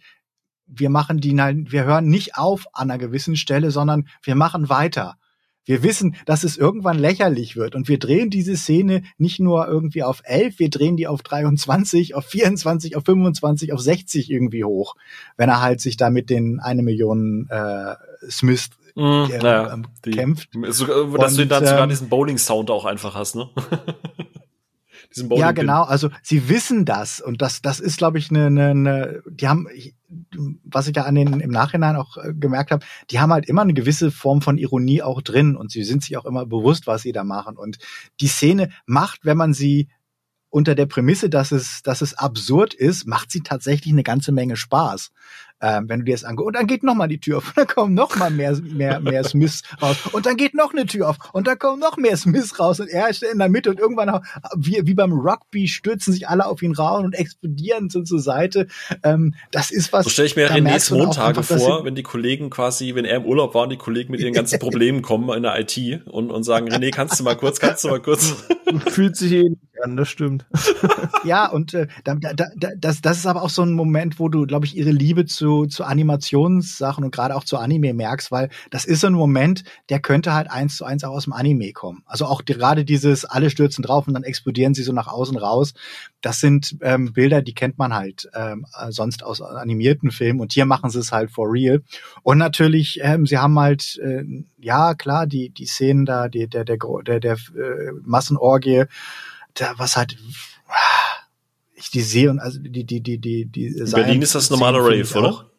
wir machen die, wir hören nicht auf an einer gewissen Stelle, sondern wir machen weiter. Wir wissen, dass es irgendwann lächerlich wird und wir drehen diese Szene nicht nur irgendwie auf 11, wir drehen die auf 23, auf 24, auf 25, auf 60 irgendwie hoch, wenn er halt sich da mit den eine Million äh, Smith mm, äh, naja, die, kämpft. So, dass und, du dann sogar ähm, diesen Bowling-Sound auch einfach hast, ne? diesem Bowling Ja, genau. Also sie wissen das und das, das ist, glaube ich, eine, eine, eine, die haben, was ich ja an den im Nachhinein auch äh, gemerkt habe, die haben halt immer eine gewisse Form von Ironie auch drin und sie sind sich auch immer bewusst, was sie da machen. Und die Szene macht, wenn man sie unter der Prämisse, dass es, dass es absurd ist, macht sie tatsächlich eine ganze Menge Spaß ähm, wenn du dir das anguckst. Und dann geht noch mal die Tür auf und dann kommen noch mal mehr, mehr, mehr Smiths raus. Und dann geht noch eine Tür auf und dann kommen noch mehr Smiths raus und er ist in der Mitte und irgendwann, wie, wie beim Rugby, stürzen sich alle auf ihn raus und explodieren so zur Seite. Ähm, das ist was. So stelle ich mir Renés Montage einfach, vor, wenn die Kollegen quasi, wenn er im Urlaub war und die Kollegen mit ihren ganzen Problemen kommen in der IT und, und sagen, René, kannst du mal kurz, kannst du mal kurz. Fühlt sich eh an, das stimmt. ja, und äh, da, da, da, das, das ist aber auch so ein Moment, wo du, glaube ich, ihre Liebe zu zu, Animationssachen und gerade auch zu Anime merkst, weil das ist so ein Moment, der könnte halt eins zu eins auch aus dem Anime kommen. Also auch gerade dieses, alle stürzen drauf und dann explodieren sie so nach außen raus. Das sind ähm, Bilder, die kennt man halt ähm, sonst aus animierten Filmen und hier machen sie es halt for real. Und natürlich, ähm, sie haben halt, äh, ja klar, die, die Szenen da, die, der, der, der, der äh, Massenorgie, da, was halt ich die sehe und also die die die die die In Berlin ist das normale Rave, oder?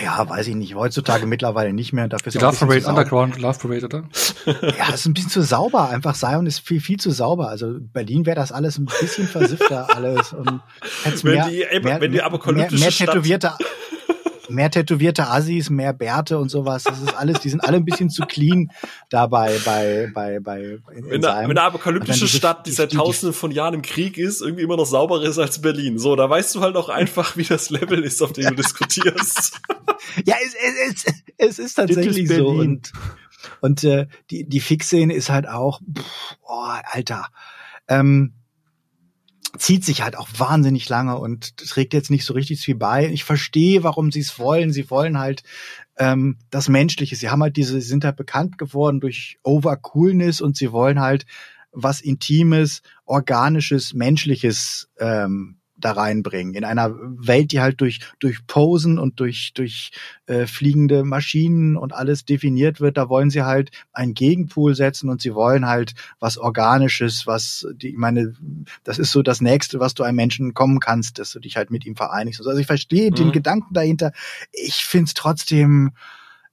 Ja, weiß ich nicht. Heutzutage mittlerweile nicht mehr. Dafür ist die Love Parade Underground Love Parade, oder? ja, ist ein bisschen zu sauber. Einfach Zion ist viel, viel zu sauber. Also Berlin wäre das alles ein bisschen versiffter alles und wenn mehr, die, mehr, wenn die apokalyptische mehr, mehr tätowierte, mehr tätowierte Assis, mehr Bärte und sowas. Das ist alles, die sind alle ein bisschen zu clean dabei bei, bei, bei, in, in, eine, eine apokalyptische diese, Stadt, die seit tausenden von Jahren im Krieg ist, irgendwie immer noch sauberer ist als Berlin. So, da weißt du halt auch einfach, wie das Level ist, auf dem du diskutierst. ja, es, es, es, es ist tatsächlich so. Und, und äh, die, die Fixszene ist halt auch, pff, oh, Alter. Ähm, zieht sich halt auch wahnsinnig lange und trägt jetzt nicht so richtig viel bei. Ich verstehe, warum sie es wollen. Sie wollen halt ähm, das Menschliche. Sie haben halt diese, sie sind halt bekannt geworden durch Overcoolness und sie wollen halt was Intimes, Organisches, Menschliches ähm, da reinbringen. In einer Welt, die halt durch, durch Posen und durch, durch äh, fliegende Maschinen und alles definiert wird, da wollen sie halt einen Gegenpool setzen und sie wollen halt was Organisches, was, die, ich meine, das ist so das Nächste, was du einem Menschen kommen kannst, dass du dich halt mit ihm vereinigst. Also ich verstehe mhm. den Gedanken dahinter. Ich find's trotzdem,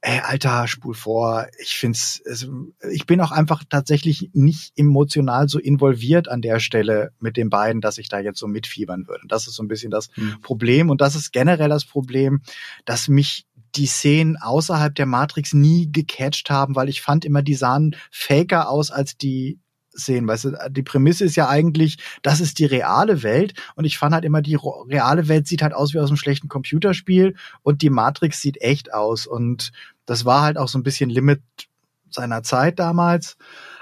ey, Alter, spul vor. Ich find's, also, ich bin auch einfach tatsächlich nicht emotional so involviert an der Stelle mit den beiden, dass ich da jetzt so mitfiebern würde. Und das ist so ein bisschen das mhm. Problem. Und das ist generell das Problem, dass mich die Szenen außerhalb der Matrix nie gecatcht haben, weil ich fand immer, die sahen faker aus als die sehen. Weißt du, die Prämisse ist ja eigentlich, das ist die reale Welt und ich fand halt immer, die reale Welt sieht halt aus wie aus einem schlechten Computerspiel und die Matrix sieht echt aus und das war halt auch so ein bisschen Limit seiner Zeit damals.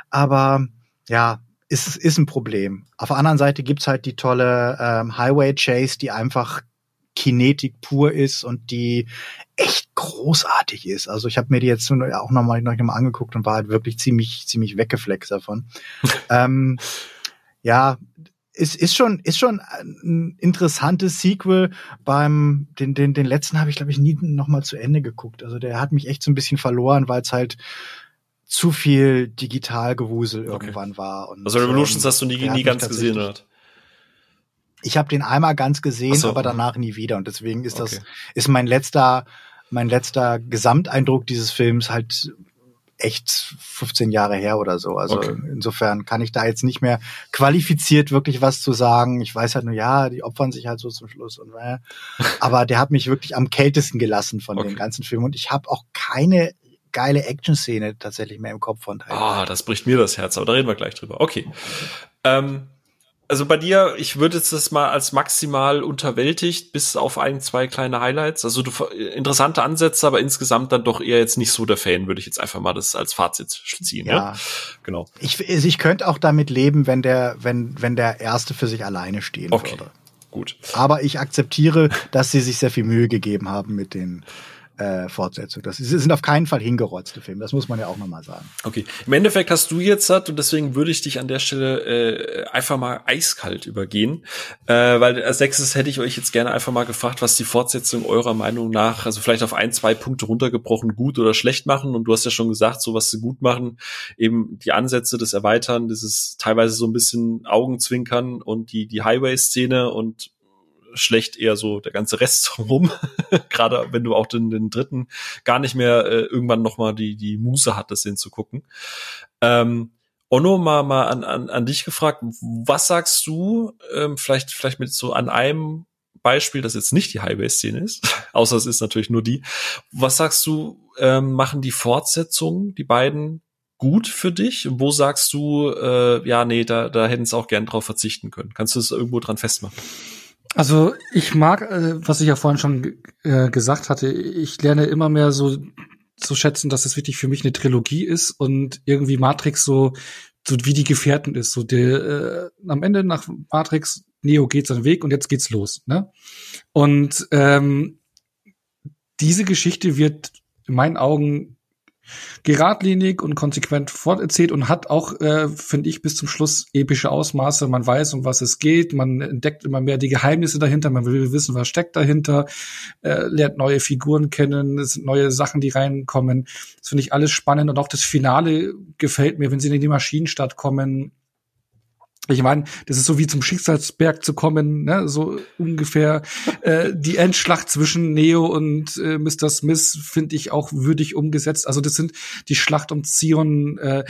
Aber ja, ist, ist ein Problem. Auf der anderen Seite gibt's halt die tolle ähm, Highway Chase, die einfach Kinetik pur ist und die echt großartig ist. Also ich habe mir die jetzt auch nochmal noch mal angeguckt und war halt wirklich ziemlich ziemlich weggeflext davon. ähm, ja, es ist schon ist schon ein interessantes Sequel. Beim den den den letzten habe ich glaube ich nie nochmal zu Ende geguckt. Also der hat mich echt so ein bisschen verloren, weil es halt zu viel Digitalgewusel okay. irgendwann war. Und, also Revolutions ähm, hast du nie, nie ganz gesehen, oder? Ich habe den einmal ganz gesehen, so. aber danach nie wieder. Und deswegen ist okay. das, ist mein letzter, mein letzter Gesamteindruck dieses Films halt echt 15 Jahre her oder so. Also okay. insofern kann ich da jetzt nicht mehr qualifiziert wirklich was zu sagen. Ich weiß halt nur, ja, die opfern sich halt so zum Schluss. Und, äh, aber der hat mich wirklich am kältesten gelassen von okay. den ganzen Filmen. Und ich habe auch keine geile Action-Szene tatsächlich mehr im Kopf von Teil. Ah, das bricht mir das Herz, aber da reden wir gleich drüber. Okay. Ähm, also bei dir, ich würde jetzt das mal als maximal unterwältigt, bis auf ein, zwei kleine Highlights. Also du interessante Ansätze, aber insgesamt dann doch eher jetzt nicht so der Fan, würde ich jetzt einfach mal das als Fazit ziehen. Ja, ne? genau. Ich, also ich könnte auch damit leben, wenn der, wenn, wenn der erste für sich alleine stehen okay. würde. Gut. Aber ich akzeptiere, dass sie sich sehr viel Mühe gegeben haben mit den äh, Fortsetzung. Das sind auf keinen Fall hingerotzte Filme, das muss man ja auch nochmal sagen. Okay. Im Endeffekt hast du jetzt satt und deswegen würde ich dich an der Stelle äh, einfach mal eiskalt übergehen. Äh, weil als nächstes hätte ich euch jetzt gerne einfach mal gefragt, was die Fortsetzung eurer Meinung nach, also vielleicht auf ein, zwei Punkte runtergebrochen, gut oder schlecht machen. Und du hast ja schon gesagt, so was sie gut machen, eben die Ansätze des Erweitern, dieses teilweise so ein bisschen Augenzwinkern und die, die Highway-Szene und schlecht eher so der ganze Rest rum. Gerade wenn du auch den, den dritten gar nicht mehr äh, irgendwann noch mal die, die Muße hattest, den zu gucken. Ähm, Onno, mal, mal an, an, an dich gefragt, was sagst du, ähm, vielleicht, vielleicht mit so an einem Beispiel, das jetzt nicht die Highway-Szene ist, außer es ist natürlich nur die. Was sagst du, ähm, machen die Fortsetzungen, die beiden, gut für dich? Und wo sagst du, äh, ja, nee, da, da hätten sie auch gern drauf verzichten können? Kannst du es irgendwo dran festmachen? Also ich mag, äh, was ich ja vorhin schon äh, gesagt hatte, ich lerne immer mehr so zu schätzen, dass es wirklich für mich eine Trilogie ist und irgendwie Matrix so, so wie die Gefährten ist. So der äh, am Ende nach Matrix, Neo geht seinen Weg und jetzt geht's los. Ne? Und ähm, diese Geschichte wird in meinen Augen geradlinig und konsequent forterzählt und hat auch, äh, finde ich, bis zum Schluss epische Ausmaße. Man weiß, um was es geht, man entdeckt immer mehr die Geheimnisse dahinter, man will wissen, was steckt dahinter, äh, lernt neue Figuren kennen, es sind neue Sachen, die reinkommen. Das finde ich alles spannend. Und auch das Finale gefällt mir, wenn sie in die Maschinenstadt kommen ich meine, das ist so wie zum Schicksalsberg zu kommen, ne? so ungefähr. äh, die Endschlacht zwischen Neo und äh, Mr. Smith finde ich auch würdig umgesetzt. Also das sind die Schlacht um Zion. Äh,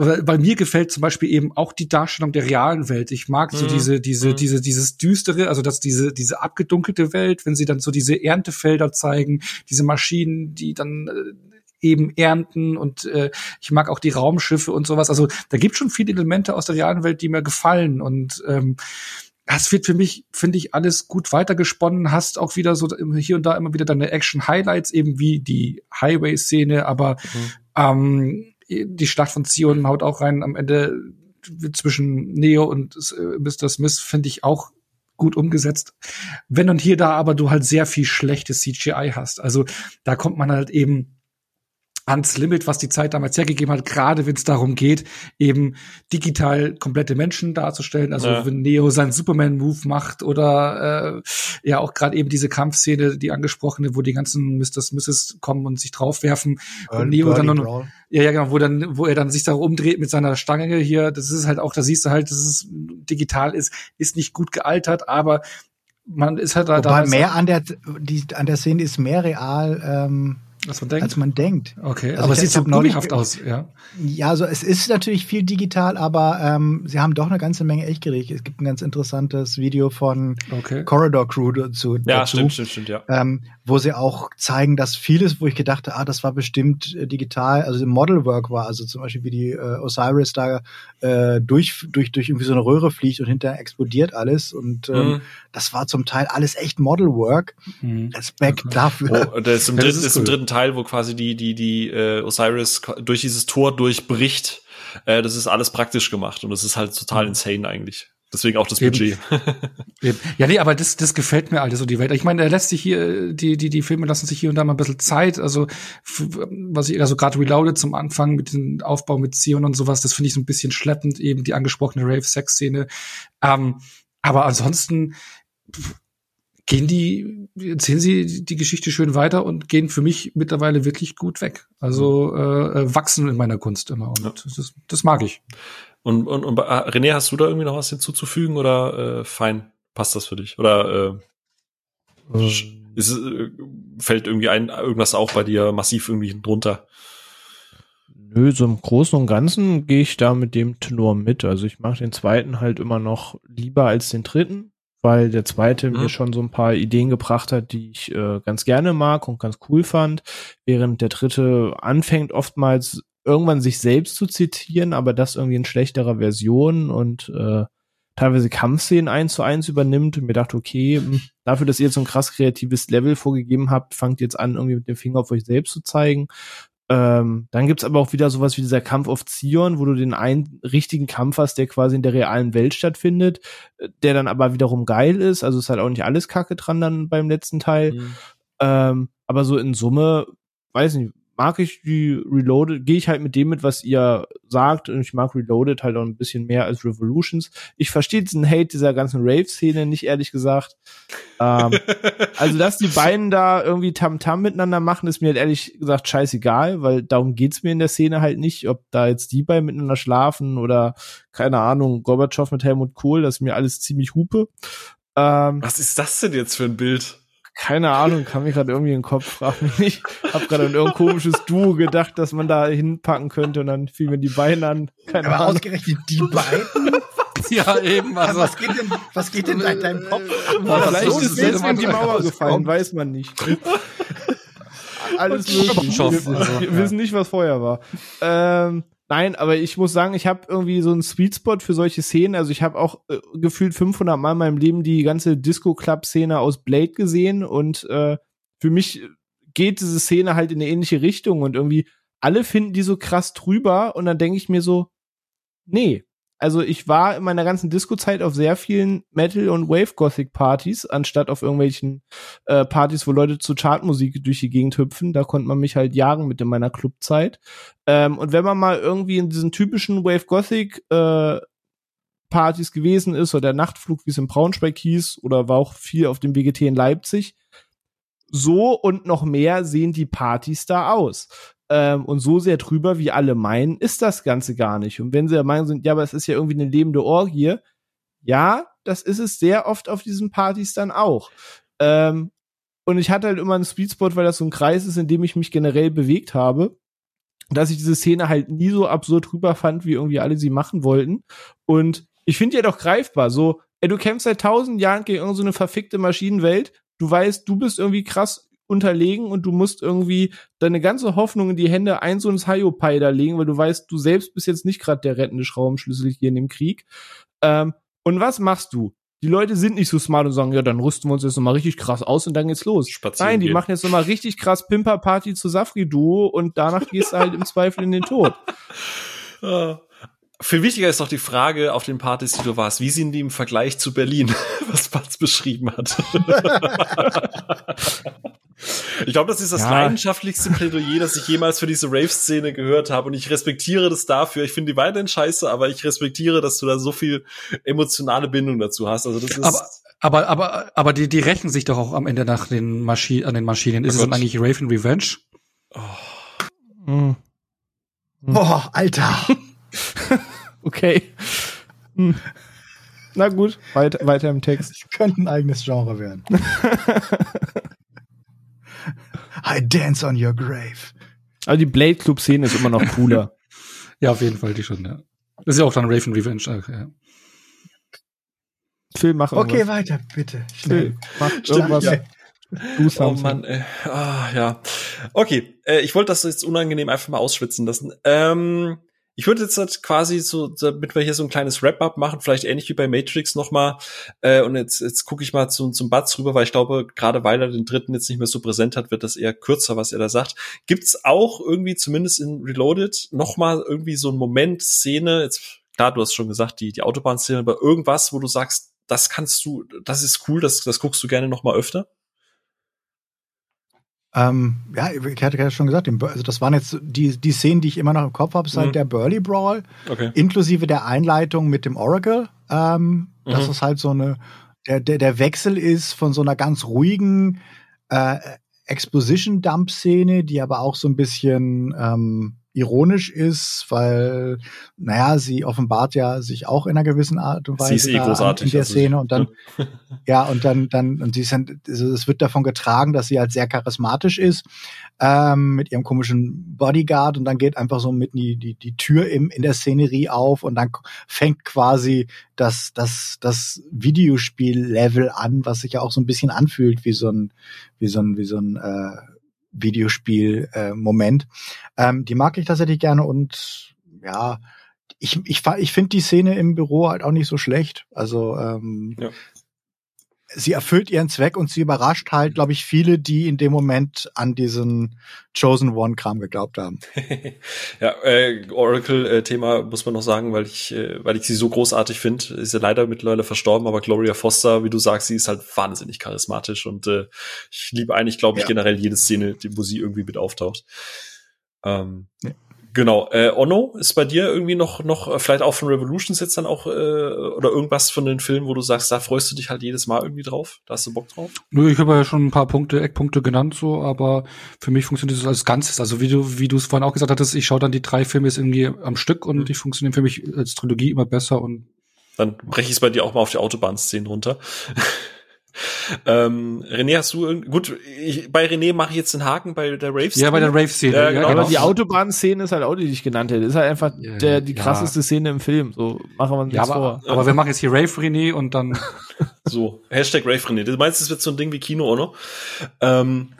weil mir gefällt zum Beispiel eben auch die Darstellung der realen Welt. Ich mag so mhm. diese, diese, mhm. diese, dieses düstere, also dass diese, diese abgedunkelte Welt, wenn sie dann so diese Erntefelder zeigen, diese Maschinen, die dann äh, eben ernten und äh, ich mag auch die Raumschiffe und sowas. Also da gibt schon viele Elemente aus der realen Welt, die mir gefallen und ähm, das wird für mich, finde ich, alles gut weitergesponnen. Hast auch wieder so hier und da immer wieder deine Action-Highlights, eben wie die Highway-Szene, aber mhm. ähm, die Schlacht von Zion haut auch rein am Ende zwischen Neo und äh, Mr. Smith, finde ich auch gut umgesetzt. Wenn und hier da aber du halt sehr viel schlechtes CGI hast. Also da kommt man halt eben ans Limit, was die Zeit damals hergegeben hat, gerade wenn es darum geht, eben digital komplette Menschen darzustellen. Also ja. wenn Neo seinen Superman-Move macht oder äh, ja auch gerade eben diese Kampfszene, die angesprochene, wo die ganzen Mr. Smiths kommen und sich draufwerfen Burn, und Neo dann nur, ja, ja, genau, wo dann, wo er dann sich da umdreht mit seiner Stange hier, das ist halt auch, da siehst du halt, dass es digital ist, ist nicht gut gealtert, aber man ist halt da. Wobei mehr an der, die, an der Szene ist mehr real, ähm als man denkt. Als man denkt. Okay, also aber es sieht so gummihaft aus, ja. Ja, also es ist natürlich viel digital, aber ähm, sie haben doch eine ganze Menge Echtgeräte. Es gibt ein ganz interessantes Video von okay. Corridor Crew dazu. Ja, dazu, stimmt, stimmt, stimmt, ja. Ähm, wo sie auch zeigen, dass vieles, wo ich gedacht ah, das war bestimmt äh, digital, also im Modelwork war, also zum Beispiel wie die äh, Osiris da äh, durch, durch, durch irgendwie so eine Röhre fliegt und hinterher explodiert alles und ähm, mhm. Das war zum Teil alles echt Modelwork. Mhm. Respekt okay. dafür. Oh, das ist, im, ja, das ist, ist cool. im dritten Teil, wo quasi die, die, die äh, Osiris durch dieses Tor durchbricht. Äh, das ist alles praktisch gemacht und das ist halt total mhm. insane eigentlich. Deswegen auch das Budget. Eben. Ja, nee, aber das, das gefällt mir alles so die Welt. Ich meine, er lässt sich hier, die, die, die Filme lassen sich hier und da mal ein bisschen Zeit. Also, was ich, also gerade Reloaded zum Anfang mit dem Aufbau mit Zion und sowas, das finde ich so ein bisschen schleppend, eben die angesprochene Rave-Sex-Szene. Ähm, aber ansonsten gehen die, erzählen sie die Geschichte schön weiter und gehen für mich mittlerweile wirklich gut weg. Also äh, äh wachsen in meiner Kunst immer. Und ja. das, das mag ich. Und, und, und ah, René, hast du da irgendwie noch was hinzuzufügen oder äh, fein? Passt das für dich? Oder äh, ähm. ist, äh, fällt irgendwie ein, irgendwas auch bei dir massiv irgendwie drunter? Nö, so im Großen und Ganzen gehe ich da mit dem Tenor mit. Also ich mache den zweiten halt immer noch lieber als den dritten, weil der zweite mhm. mir schon so ein paar Ideen gebracht hat, die ich äh, ganz gerne mag und ganz cool fand, während der dritte anfängt oftmals irgendwann sich selbst zu zitieren, aber das irgendwie in schlechterer Version und äh, teilweise Kampfszenen eins zu eins übernimmt und mir dachte, okay, hm, dafür, dass ihr jetzt so ein krass kreatives Level vorgegeben habt, fangt jetzt an, irgendwie mit dem Finger auf euch selbst zu zeigen. Ähm, dann gibt's aber auch wieder sowas wie dieser Kampf auf Zion, wo du den einen richtigen Kampf hast, der quasi in der realen Welt stattfindet, der dann aber wiederum geil ist. Also ist halt auch nicht alles Kacke dran dann beim letzten Teil. Mhm. Ähm, aber so in Summe, weiß nicht, mag ich die Reloaded, gehe ich halt mit dem mit, was ihr sagt und ich mag Reloaded halt auch ein bisschen mehr als Revolutions. Ich verstehe diesen Hate dieser ganzen Rave-Szene nicht, ehrlich gesagt. ähm, also, dass die beiden da irgendwie Tamtam -Tam miteinander machen, ist mir halt ehrlich gesagt scheißegal, weil darum geht's mir in der Szene halt nicht, ob da jetzt die beiden miteinander schlafen oder, keine Ahnung, Gorbatschow mit Helmut Kohl, das ist mir alles ziemlich hupe. Ähm, was ist das denn jetzt für ein Bild? Keine Ahnung, kam mir gerade irgendwie in den Kopf, frag mich nicht. Hab gerade an irgendein komisches Duo gedacht, dass man da hinpacken könnte und dann fiel mir die Beine an. Keine Aber Ahnung. ausgerechnet die beiden? ja, eben. Also. Was geht denn, was geht denn seit deinem Kopf? Vielleicht so ist jetzt in die Mauer gefallen, weiß man nicht. Alles möglich. Wir, wir wissen nicht, was vorher war. Ähm, Nein, aber ich muss sagen, ich habe irgendwie so einen Sweet Spot für solche Szenen. Also ich habe auch äh, gefühlt 500 Mal in meinem Leben die ganze Disco Club Szene aus Blade gesehen und äh, für mich geht diese Szene halt in eine ähnliche Richtung und irgendwie alle finden die so krass drüber und dann denke ich mir so, nee, also ich war in meiner ganzen Disco-Zeit auf sehr vielen Metal- und Wave-Gothic-Partys, anstatt auf irgendwelchen äh, Partys, wo Leute zu Chartmusik durch die Gegend hüpfen. Da konnte man mich halt jagen mit in meiner Clubzeit. Ähm, und wenn man mal irgendwie in diesen typischen Wave-Gothic äh, Partys gewesen ist oder der Nachtflug, wie es in Braunschweig hieß, oder war auch viel auf dem WGT in Leipzig, so und noch mehr sehen die Partys da aus. Ähm, und so sehr drüber, wie alle meinen, ist das Ganze gar nicht. Und wenn sie der Meinung sind, ja, aber es ist ja irgendwie eine lebende Orgie, ja, das ist es sehr oft auf diesen Partys dann auch. Ähm, und ich hatte halt immer einen Speedspot, weil das so ein Kreis ist, in dem ich mich generell bewegt habe, dass ich diese Szene halt nie so absurd drüber fand, wie irgendwie alle sie machen wollten. Und ich finde ja doch greifbar, so, ey, du kämpfst seit tausend Jahren gegen irgendeine so verfickte Maschinenwelt, du weißt, du bist irgendwie krass unterlegen und du musst irgendwie deine ganze Hoffnung in die Hände eins und Hayopai da legen, weil du weißt, du selbst bist jetzt nicht gerade der rettende Schraubenschlüssel hier in dem Krieg. Ähm, und was machst du? Die Leute sind nicht so smart und sagen, ja, dann rüsten wir uns jetzt nochmal richtig krass aus und dann geht's los. Spazieren Nein, die gehen. machen jetzt nochmal richtig krass Pimper-Party zu Safri-Duo und danach gehst du halt im Zweifel in den Tod. Viel wichtiger ist doch die Frage auf den Partys, die du warst. Wie sind die im Vergleich zu Berlin, was Patz beschrieben hat? ich glaube, das ist das ja. leidenschaftlichste Plädoyer, das ich jemals für diese Rave-Szene gehört habe. Und ich respektiere das dafür. Ich finde die weiterhin scheiße, aber ich respektiere, dass du da so viel emotionale Bindung dazu hast. Also das ist aber aber, aber, aber die, die rächen sich doch auch am Ende nach den Maschi an den Maschinen. Ist oh es dann eigentlich Raven Revenge? Oh. Hm. Boah, Alter. okay. Hm. Na gut, weiter, weiter im Text. Das könnte ein eigenes Genre werden. I dance on your grave. Also die Blade Club Szene ist immer noch cooler. ja, auf jeden Fall die schon, ja. Das ist ja auch dann Raven Revenge. Ach, ja. Phil, mach irgendwas. Okay, weiter, bitte. Phil, mach irgendwas. Ja. Du oh Mann, ey. Ah, ja. Okay, äh, ich wollte das jetzt unangenehm einfach mal ausschwitzen lassen. Ähm, ich würde jetzt halt quasi so, damit wir hier so ein kleines Wrap-up machen, vielleicht ähnlich wie bei Matrix nochmal. Äh, und jetzt, jetzt gucke ich mal zu, zum Batz rüber, weil ich glaube, gerade weil er den dritten jetzt nicht mehr so präsent hat, wird das eher kürzer, was er da sagt. Gibt's auch irgendwie, zumindest in Reloaded, nochmal irgendwie so ein Moment, Szene, jetzt, klar, du hast schon gesagt, die, die Autobahnszene, aber irgendwas, wo du sagst, das kannst du, das ist cool, das, das guckst du gerne nochmal öfter? Ähm, ja, ich hatte ja schon gesagt, also das waren jetzt die, die Szenen, die ich immer noch im Kopf habe, seit mhm. der Burly Brawl, okay. inklusive der Einleitung mit dem Oracle. Ähm, mhm. Dass es halt so eine, der, der, der Wechsel ist von so einer ganz ruhigen äh, Exposition-Dump-Szene, die aber auch so ein bisschen ähm, ironisch ist, weil, naja, sie offenbart ja sich auch in einer gewissen Art und Weise sie ist eh großartig, in der also Szene und dann, ja, und dann, dann, und sie ist, also es wird davon getragen, dass sie halt sehr charismatisch ist, ähm, mit ihrem komischen Bodyguard und dann geht einfach so mit die, die, die Tür im, in der Szenerie auf und dann fängt quasi das, das, das Videospiel-Level an, was sich ja auch so ein bisschen anfühlt wie so ein, wie so ein, wie so ein, äh, Videospiel-Moment. Äh, ähm, die mag ich tatsächlich gerne und ja, ich, ich, ich finde die Szene im Büro halt auch nicht so schlecht. Also ähm, ja sie erfüllt ihren Zweck und sie überrascht halt, glaube ich, viele, die in dem Moment an diesen Chosen One-Kram geglaubt haben. ja, äh, Oracle-Thema muss man noch sagen, weil ich, äh, weil ich sie so großartig finde. Ist ja leider mittlerweile verstorben, aber Gloria Foster, wie du sagst, sie ist halt wahnsinnig charismatisch und äh, ich liebe eigentlich, glaube ich, ja. generell jede Szene, wo sie irgendwie mit auftaucht. Ähm, ja. Genau. Äh, Ono ist bei dir irgendwie noch, noch äh, vielleicht auch von Revolutions jetzt dann auch äh, oder irgendwas von den Filmen, wo du sagst, da freust du dich halt jedes Mal irgendwie drauf? Da hast du Bock drauf? Nö, ich habe ja schon ein paar Punkte, Eckpunkte genannt, so, aber für mich funktioniert das als Ganzes. Also wie du, wie du es vorhin auch gesagt hattest, ich schaue dann die drei Filme jetzt irgendwie am Stück und mhm. die funktionieren für mich als Trilogie immer besser und dann breche ich es bei dir auch mal auf die Autobahnszenen runter. Ähm, René, hast du gut, ich, bei René mache ich jetzt den Haken bei der Rave-Szene. Ja, bei der Rave-Szene. Ja, genau. Aber die Autobahnszene ist halt auch die, die ich genannt hätte. Ist halt einfach ja, der, die krasseste ja. Szene im Film. So machen wir uns ja, aber, vor. Aber wir machen jetzt hier Rave René und dann. so, Hashtag Rave René. Du meinst, das wird so ein Ding wie Kino, oder? Ähm,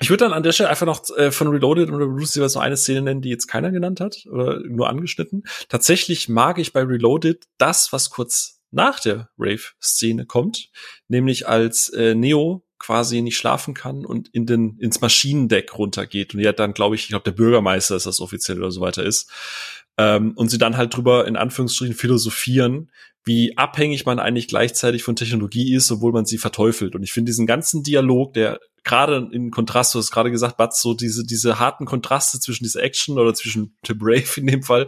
ich würde dann an der Stelle einfach noch äh, von Reloaded und Revolution jeweils noch eine Szene nennen, die jetzt keiner genannt hat oder nur angeschnitten. Tatsächlich mag ich bei Reloaded das, was kurz nach der Rave-Szene kommt, nämlich als äh, Neo quasi nicht schlafen kann und in den ins Maschinendeck runtergeht. Und ja dann glaube ich, ich glaube der Bürgermeister ist das offiziell oder so weiter ist. Ähm, und sie dann halt drüber in Anführungsstrichen philosophieren, wie abhängig man eigentlich gleichzeitig von Technologie ist, obwohl man sie verteufelt. Und ich finde diesen ganzen Dialog, der gerade in Kontrast, du hast gerade gesagt, Batz, so diese, diese harten Kontraste zwischen dieser Action oder zwischen The Brave in dem Fall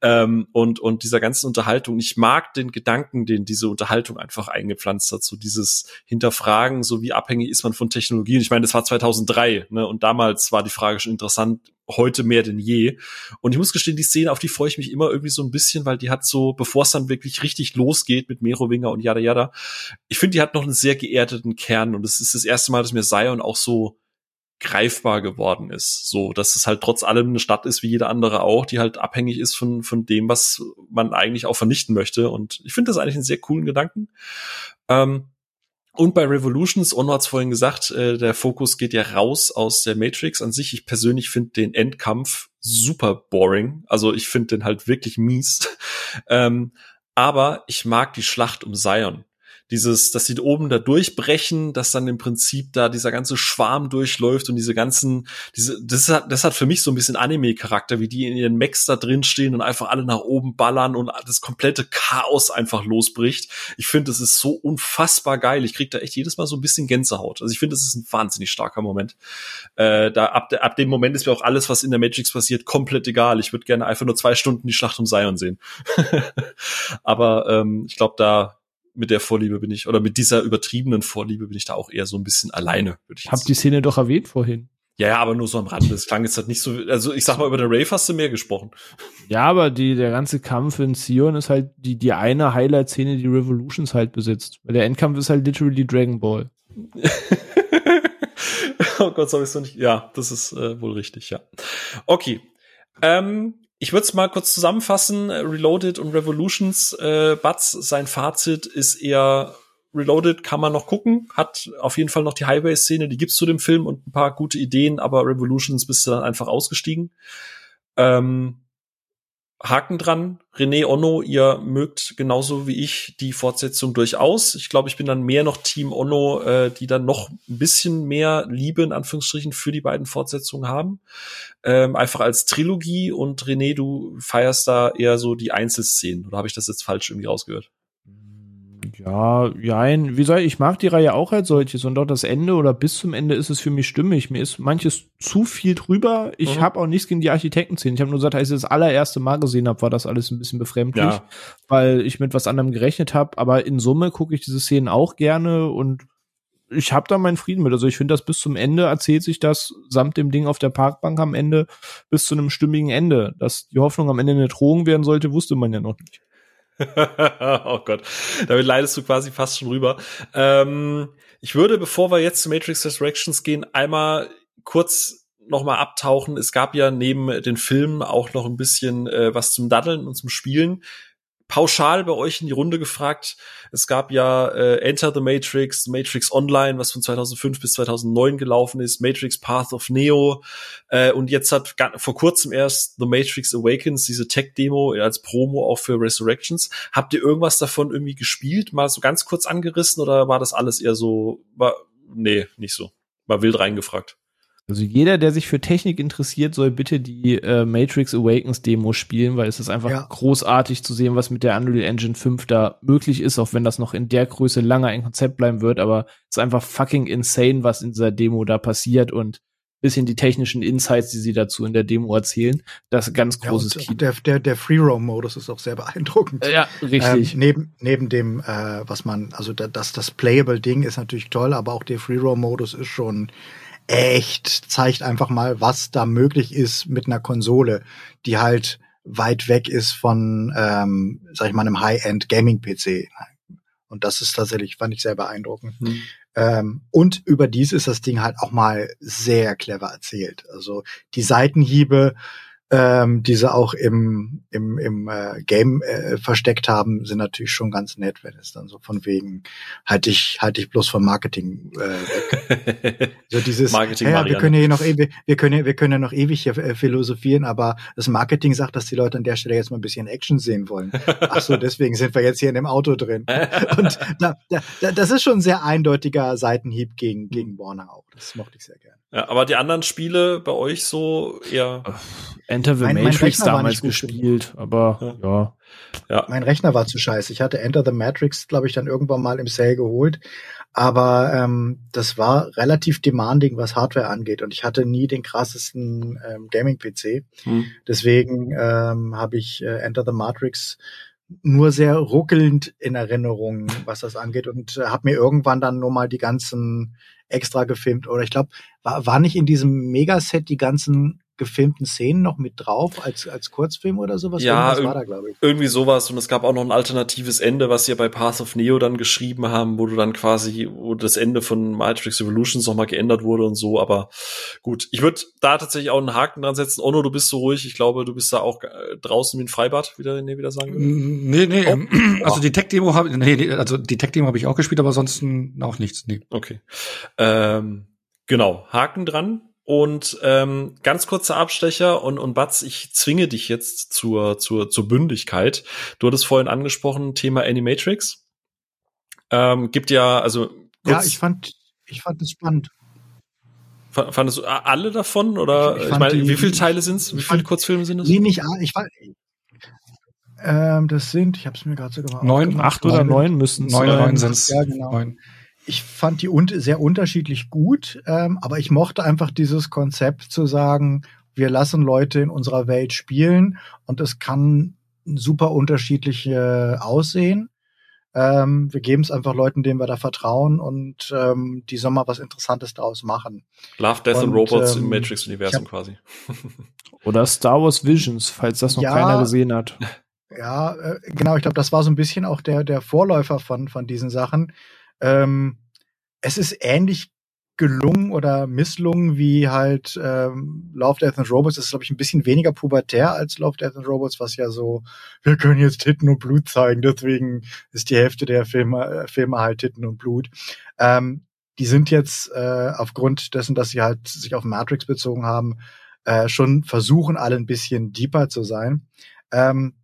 ähm, und, und dieser ganzen Unterhaltung. Ich mag den Gedanken, den diese Unterhaltung einfach eingepflanzt hat, so dieses Hinterfragen, so wie abhängig ist man von Technologie. Und ich meine, das war 2003 ne, und damals war die Frage schon interessant, heute mehr denn je. Und ich muss gestehen, die Szene, auf die freue ich mich immer irgendwie so ein bisschen, weil die hat so, bevor es dann wirklich richtig losgeht mit Merowinger und yada yada, ich finde, die hat noch einen sehr geerdeten Kern und es ist das erste Mal, dass mir Zion auch so greifbar geworden ist. So, dass es halt trotz allem eine Stadt ist wie jede andere auch, die halt abhängig ist von, von dem, was man eigentlich auch vernichten möchte. Und ich finde das eigentlich einen sehr coolen Gedanken. Ähm, und bei Revolutions, Ono hat vorhin gesagt, äh, der Fokus geht ja raus aus der Matrix an sich. Ich persönlich finde den Endkampf super boring. Also ich finde den halt wirklich mies. ähm, aber ich mag die Schlacht um Zion dieses, dass sie oben da durchbrechen, dass dann im Prinzip da dieser ganze Schwarm durchläuft und diese ganzen, diese, das hat, das hat für mich so ein bisschen Anime-Charakter, wie die in ihren Mechs da drin stehen und einfach alle nach oben ballern und das komplette Chaos einfach losbricht. Ich finde, das ist so unfassbar geil. Ich krieg da echt jedes Mal so ein bisschen Gänsehaut. Also ich finde, das ist ein wahnsinnig starker Moment. Äh, da ab, ab dem Moment ist mir auch alles, was in der Matrix passiert, komplett egal. Ich würde gerne einfach nur zwei Stunden die Schlacht um Zion sehen. Aber ähm, ich glaube, da mit der Vorliebe bin ich, oder mit dieser übertriebenen Vorliebe bin ich da auch eher so ein bisschen alleine, würde ich Hab die Szene doch erwähnt vorhin. Ja, ja, aber nur so am Rande. Das klang jetzt halt nicht so, also ich sag mal, über den Rave hast du mehr gesprochen. Ja, aber die, der ganze Kampf in Sion ist halt die, die eine Highlight-Szene, die Revolutions halt besitzt. Weil der Endkampf ist halt literally Dragon Ball. oh Gott, soll ich so nicht. Ja, das ist äh, wohl richtig, ja. Okay. Ähm, ich würde es mal kurz zusammenfassen. Reloaded und Revolutions. Äh, Butz, sein Fazit ist eher Reloaded kann man noch gucken, hat auf jeden Fall noch die Highway-Szene, die gibt's zu dem Film und ein paar gute Ideen, aber Revolutions bist du dann einfach ausgestiegen. Ähm, Haken dran. René Onno, ihr mögt genauso wie ich die Fortsetzung durchaus. Ich glaube, ich bin dann mehr noch Team Onno, äh, die dann noch ein bisschen mehr Liebe in Anführungsstrichen für die beiden Fortsetzungen haben. Ähm, einfach als Trilogie und René, du feierst da eher so die Einzelszenen. Oder habe ich das jetzt falsch irgendwie rausgehört? Ja, jein. Wie soll ich, ich mag die Reihe auch als solches und auch das Ende oder bis zum Ende ist es für mich stimmig. Mir ist manches zu viel drüber. Ich mhm. habe auch nichts gegen die Architekten-Szene. Ich habe nur gesagt, als ich das allererste Mal gesehen habe, war das alles ein bisschen befremdlich, ja. weil ich mit was anderem gerechnet habe. Aber in Summe gucke ich diese Szenen auch gerne und ich habe da meinen Frieden mit. Also ich finde das bis zum Ende erzählt sich das samt dem Ding auf der Parkbank am Ende bis zu einem stimmigen Ende. Dass die Hoffnung am Ende eine Drohung werden sollte, wusste man ja noch nicht. oh Gott, damit leidest du quasi fast schon rüber. Ähm, ich würde, bevor wir jetzt zu Matrix Resurrections gehen, einmal kurz nochmal abtauchen. Es gab ja neben den Filmen auch noch ein bisschen äh, was zum Daddeln und zum Spielen pauschal bei euch in die Runde gefragt. Es gab ja äh, Enter the Matrix, Matrix Online, was von 2005 bis 2009 gelaufen ist, Matrix Path of Neo äh, und jetzt hat vor kurzem erst The Matrix Awakens, diese Tech-Demo als Promo auch für Resurrections. Habt ihr irgendwas davon irgendwie gespielt, mal so ganz kurz angerissen oder war das alles eher so, war, nee, nicht so, war wild reingefragt? Also jeder, der sich für Technik interessiert, soll bitte die äh, Matrix Awakens Demo spielen, weil es ist einfach ja. großartig zu sehen, was mit der Unreal Engine 5 da möglich ist, auch wenn das noch in der Größe lange ein Konzept bleiben wird, aber es ist einfach fucking insane, was in dieser Demo da passiert und bisschen die technischen Insights, die sie dazu in der Demo erzählen. Das ist ganz großes ja, Kino. Der, der, der Free-Roam-Modus ist auch sehr beeindruckend. Ja, richtig. Ähm, neben, neben dem, äh, was man, also das, das Playable-Ding ist natürlich toll, aber auch der Free-Roam-Modus ist schon echt zeigt einfach mal, was da möglich ist mit einer Konsole, die halt weit weg ist von, ähm, sag ich mal, einem High-End Gaming-PC. Und das ist tatsächlich, fand ich sehr beeindruckend. Hm. Ähm, und überdies ist das Ding halt auch mal sehr clever erzählt. Also die Seitenhiebe ähm, die sie auch im, im, im äh, Game äh, versteckt haben, sind natürlich schon ganz nett, wenn es dann so von wegen halt ich halt ich bloß vom Marketing äh, weg. so dieses Marketing ja, wir können ja noch ewig, wir können wir können ja noch ewig hier äh, philosophieren, aber das Marketing sagt, dass die Leute an der Stelle jetzt mal ein bisschen Action sehen wollen. Ach so, deswegen sind wir jetzt hier in dem Auto drin. Und da, da, das ist schon ein sehr eindeutiger Seitenhieb gegen gegen Warner auch. Das mochte ich sehr gerne. Ja, aber die anderen Spiele bei euch so eher Enter the mein, Matrix mein damals gespielt, aber ja. ja. Mein Rechner war zu scheiße. Ich hatte Enter the Matrix, glaube ich, dann irgendwann mal im Sale geholt. Aber ähm, das war relativ demanding, was Hardware angeht. Und ich hatte nie den krassesten ähm, Gaming-PC. Hm. Deswegen ähm, habe ich äh, Enter the Matrix nur sehr ruckelnd in Erinnerung, was das angeht. Und äh, habe mir irgendwann dann nur mal die ganzen extra gefilmt. Oder ich glaube, war, war nicht in diesem Megaset die ganzen gefilmten Szenen noch mit drauf als, als Kurzfilm oder sowas? Ja, Irgendwas war da, glaube ich. irgendwie sowas. Und es gab auch noch ein alternatives Ende, was sie bei Path of Neo dann geschrieben haben, wo du dann quasi, wo das Ende von Matrix Evolutions nochmal geändert wurde und so. Aber gut, ich würde da tatsächlich auch einen Haken dran setzen. Ono, du bist so ruhig. Ich glaube, du bist da auch äh, draußen wie ein Freibad, wieder, nee, wieder sagen würde. Nee, nee, oh. also die Tech-Demo habe nee, also die Tech-Demo habe ich auch gespielt, aber ansonsten auch nichts, nee. Okay. Ähm, genau, Haken dran. Und ähm, ganz kurzer Abstecher und, und Batz, ich zwinge dich jetzt zur, zur, zur Bündigkeit. Du hattest vorhin angesprochen, Thema Animatrix. Ähm, gibt ja, also. Ja, ich fand, ich fand es spannend. Fandest du alle davon? Oder ich, ich meine, wie viele Teile sind's? Wie viele Kurzfilme sind es? Nee, nicht alle. Ich fand, ähm, das sind, ich habe es mir gerade sogar mal Neun, acht oder neun müssen es sein. Neun, neun sind's. Ja, genau. Neun ich fand die un sehr unterschiedlich gut, ähm, aber ich mochte einfach dieses Konzept zu sagen, wir lassen Leute in unserer Welt spielen und es kann super unterschiedlich äh, aussehen. Ähm, wir geben es einfach Leuten, denen wir da vertrauen und ähm, die sollen mal was Interessantes daraus machen. Love, Death und, and Robots ähm, im Matrix-Universum quasi. Oder Star Wars Visions, falls das noch ja, keiner gesehen hat. Ja, äh, genau, ich glaube, das war so ein bisschen auch der, der Vorläufer von, von diesen Sachen. Ähm, es ist ähnlich gelungen oder misslungen wie halt ähm, Love, Death and Robots. Das ist, glaube ich, ein bisschen weniger pubertär als Love, Death and Robots, was ja so, wir können jetzt Titten und Blut zeigen, deswegen ist die Hälfte der Filme, äh, Filme halt Titten und Blut. Ähm, die sind jetzt äh, aufgrund dessen, dass sie halt sich auf Matrix bezogen haben, äh, schon versuchen, alle ein bisschen deeper zu sein. Ähm,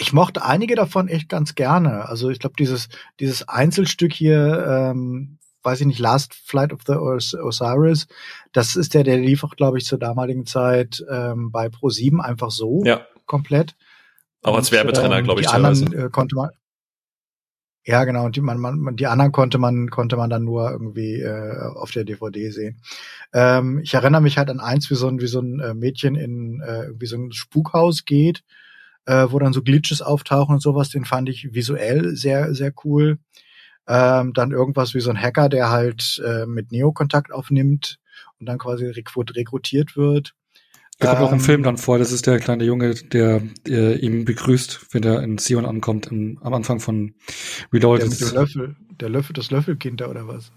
ich mochte einige davon echt ganz gerne. Also ich glaube, dieses, dieses Einzelstück hier, ähm, weiß ich nicht, Last Flight of the Os Osiris, das ist der, der lief auch, glaube ich, zur damaligen Zeit ähm, bei Pro7 einfach so ja. komplett. Auch als Werbetrenner, ähm, glaube ich. Die anderen äh, konnte man. Ja, genau. Und die, man, man, die anderen konnte man, konnte man dann nur irgendwie äh, auf der DVD sehen. Ähm, ich erinnere mich halt an eins, wie so ein, wie so ein äh, Mädchen in äh, irgendwie so ein Spukhaus geht, äh, wo dann so Glitches auftauchen und sowas. Den fand ich visuell sehr, sehr cool. Ähm, dann irgendwas wie so ein Hacker, der halt äh, mit Neo Kontakt aufnimmt und dann quasi rekrutiert wird. Da kommt ähm, auch im Film dann vor, das ist der kleine Junge, der, der ihm begrüßt, wenn er in Sion ankommt, im, am Anfang von Reloaded. Der Löffel, der Löffel, das Löffelkind da oder was?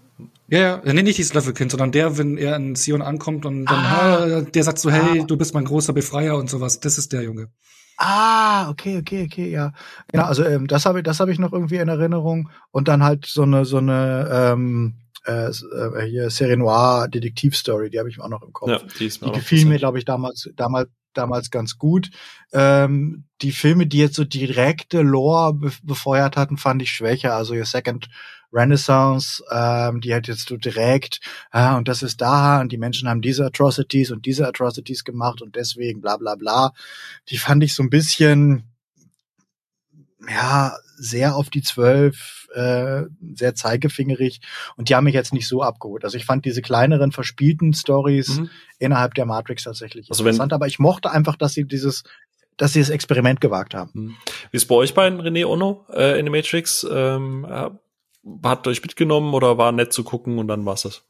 Ja, ja, nee, nicht dieses Löffelkind, sondern der, wenn er in Sion ankommt und dann, ah, der sagt so, hey, ah. du bist mein großer Befreier und sowas. Das ist der Junge. Ah, okay, okay, okay, ja. Genau, also ähm, das habe ich, das habe ich noch irgendwie in Erinnerung. Und dann halt so eine, so eine ähm, äh, äh hier Serie Noir Detektivstory, die habe ich auch noch im Kopf. Ja, die ist mir die gefiel mir, glaube ich, damals, damals, damals ganz gut. Ähm, die Filme, die jetzt so direkte Lore be befeuert hatten, fand ich schwächer. Also ihr Second Renaissance, ähm, die hat jetzt so direkt, ah, und das ist da, und die Menschen haben diese Atrocities und diese Atrocities gemacht und deswegen bla bla bla. Die fand ich so ein bisschen, ja, sehr auf die zwölf, äh, sehr zeigefingerig und die haben mich jetzt nicht so abgeholt. Also ich fand diese kleineren verspielten Stories mhm. innerhalb der Matrix tatsächlich also interessant, aber ich mochte einfach, dass sie dieses dass sie das Experiment gewagt haben. Mhm. Wie ist bei euch bei René Ono äh, in The Matrix? Ähm, hat euch mitgenommen oder war nett zu gucken und dann war's das?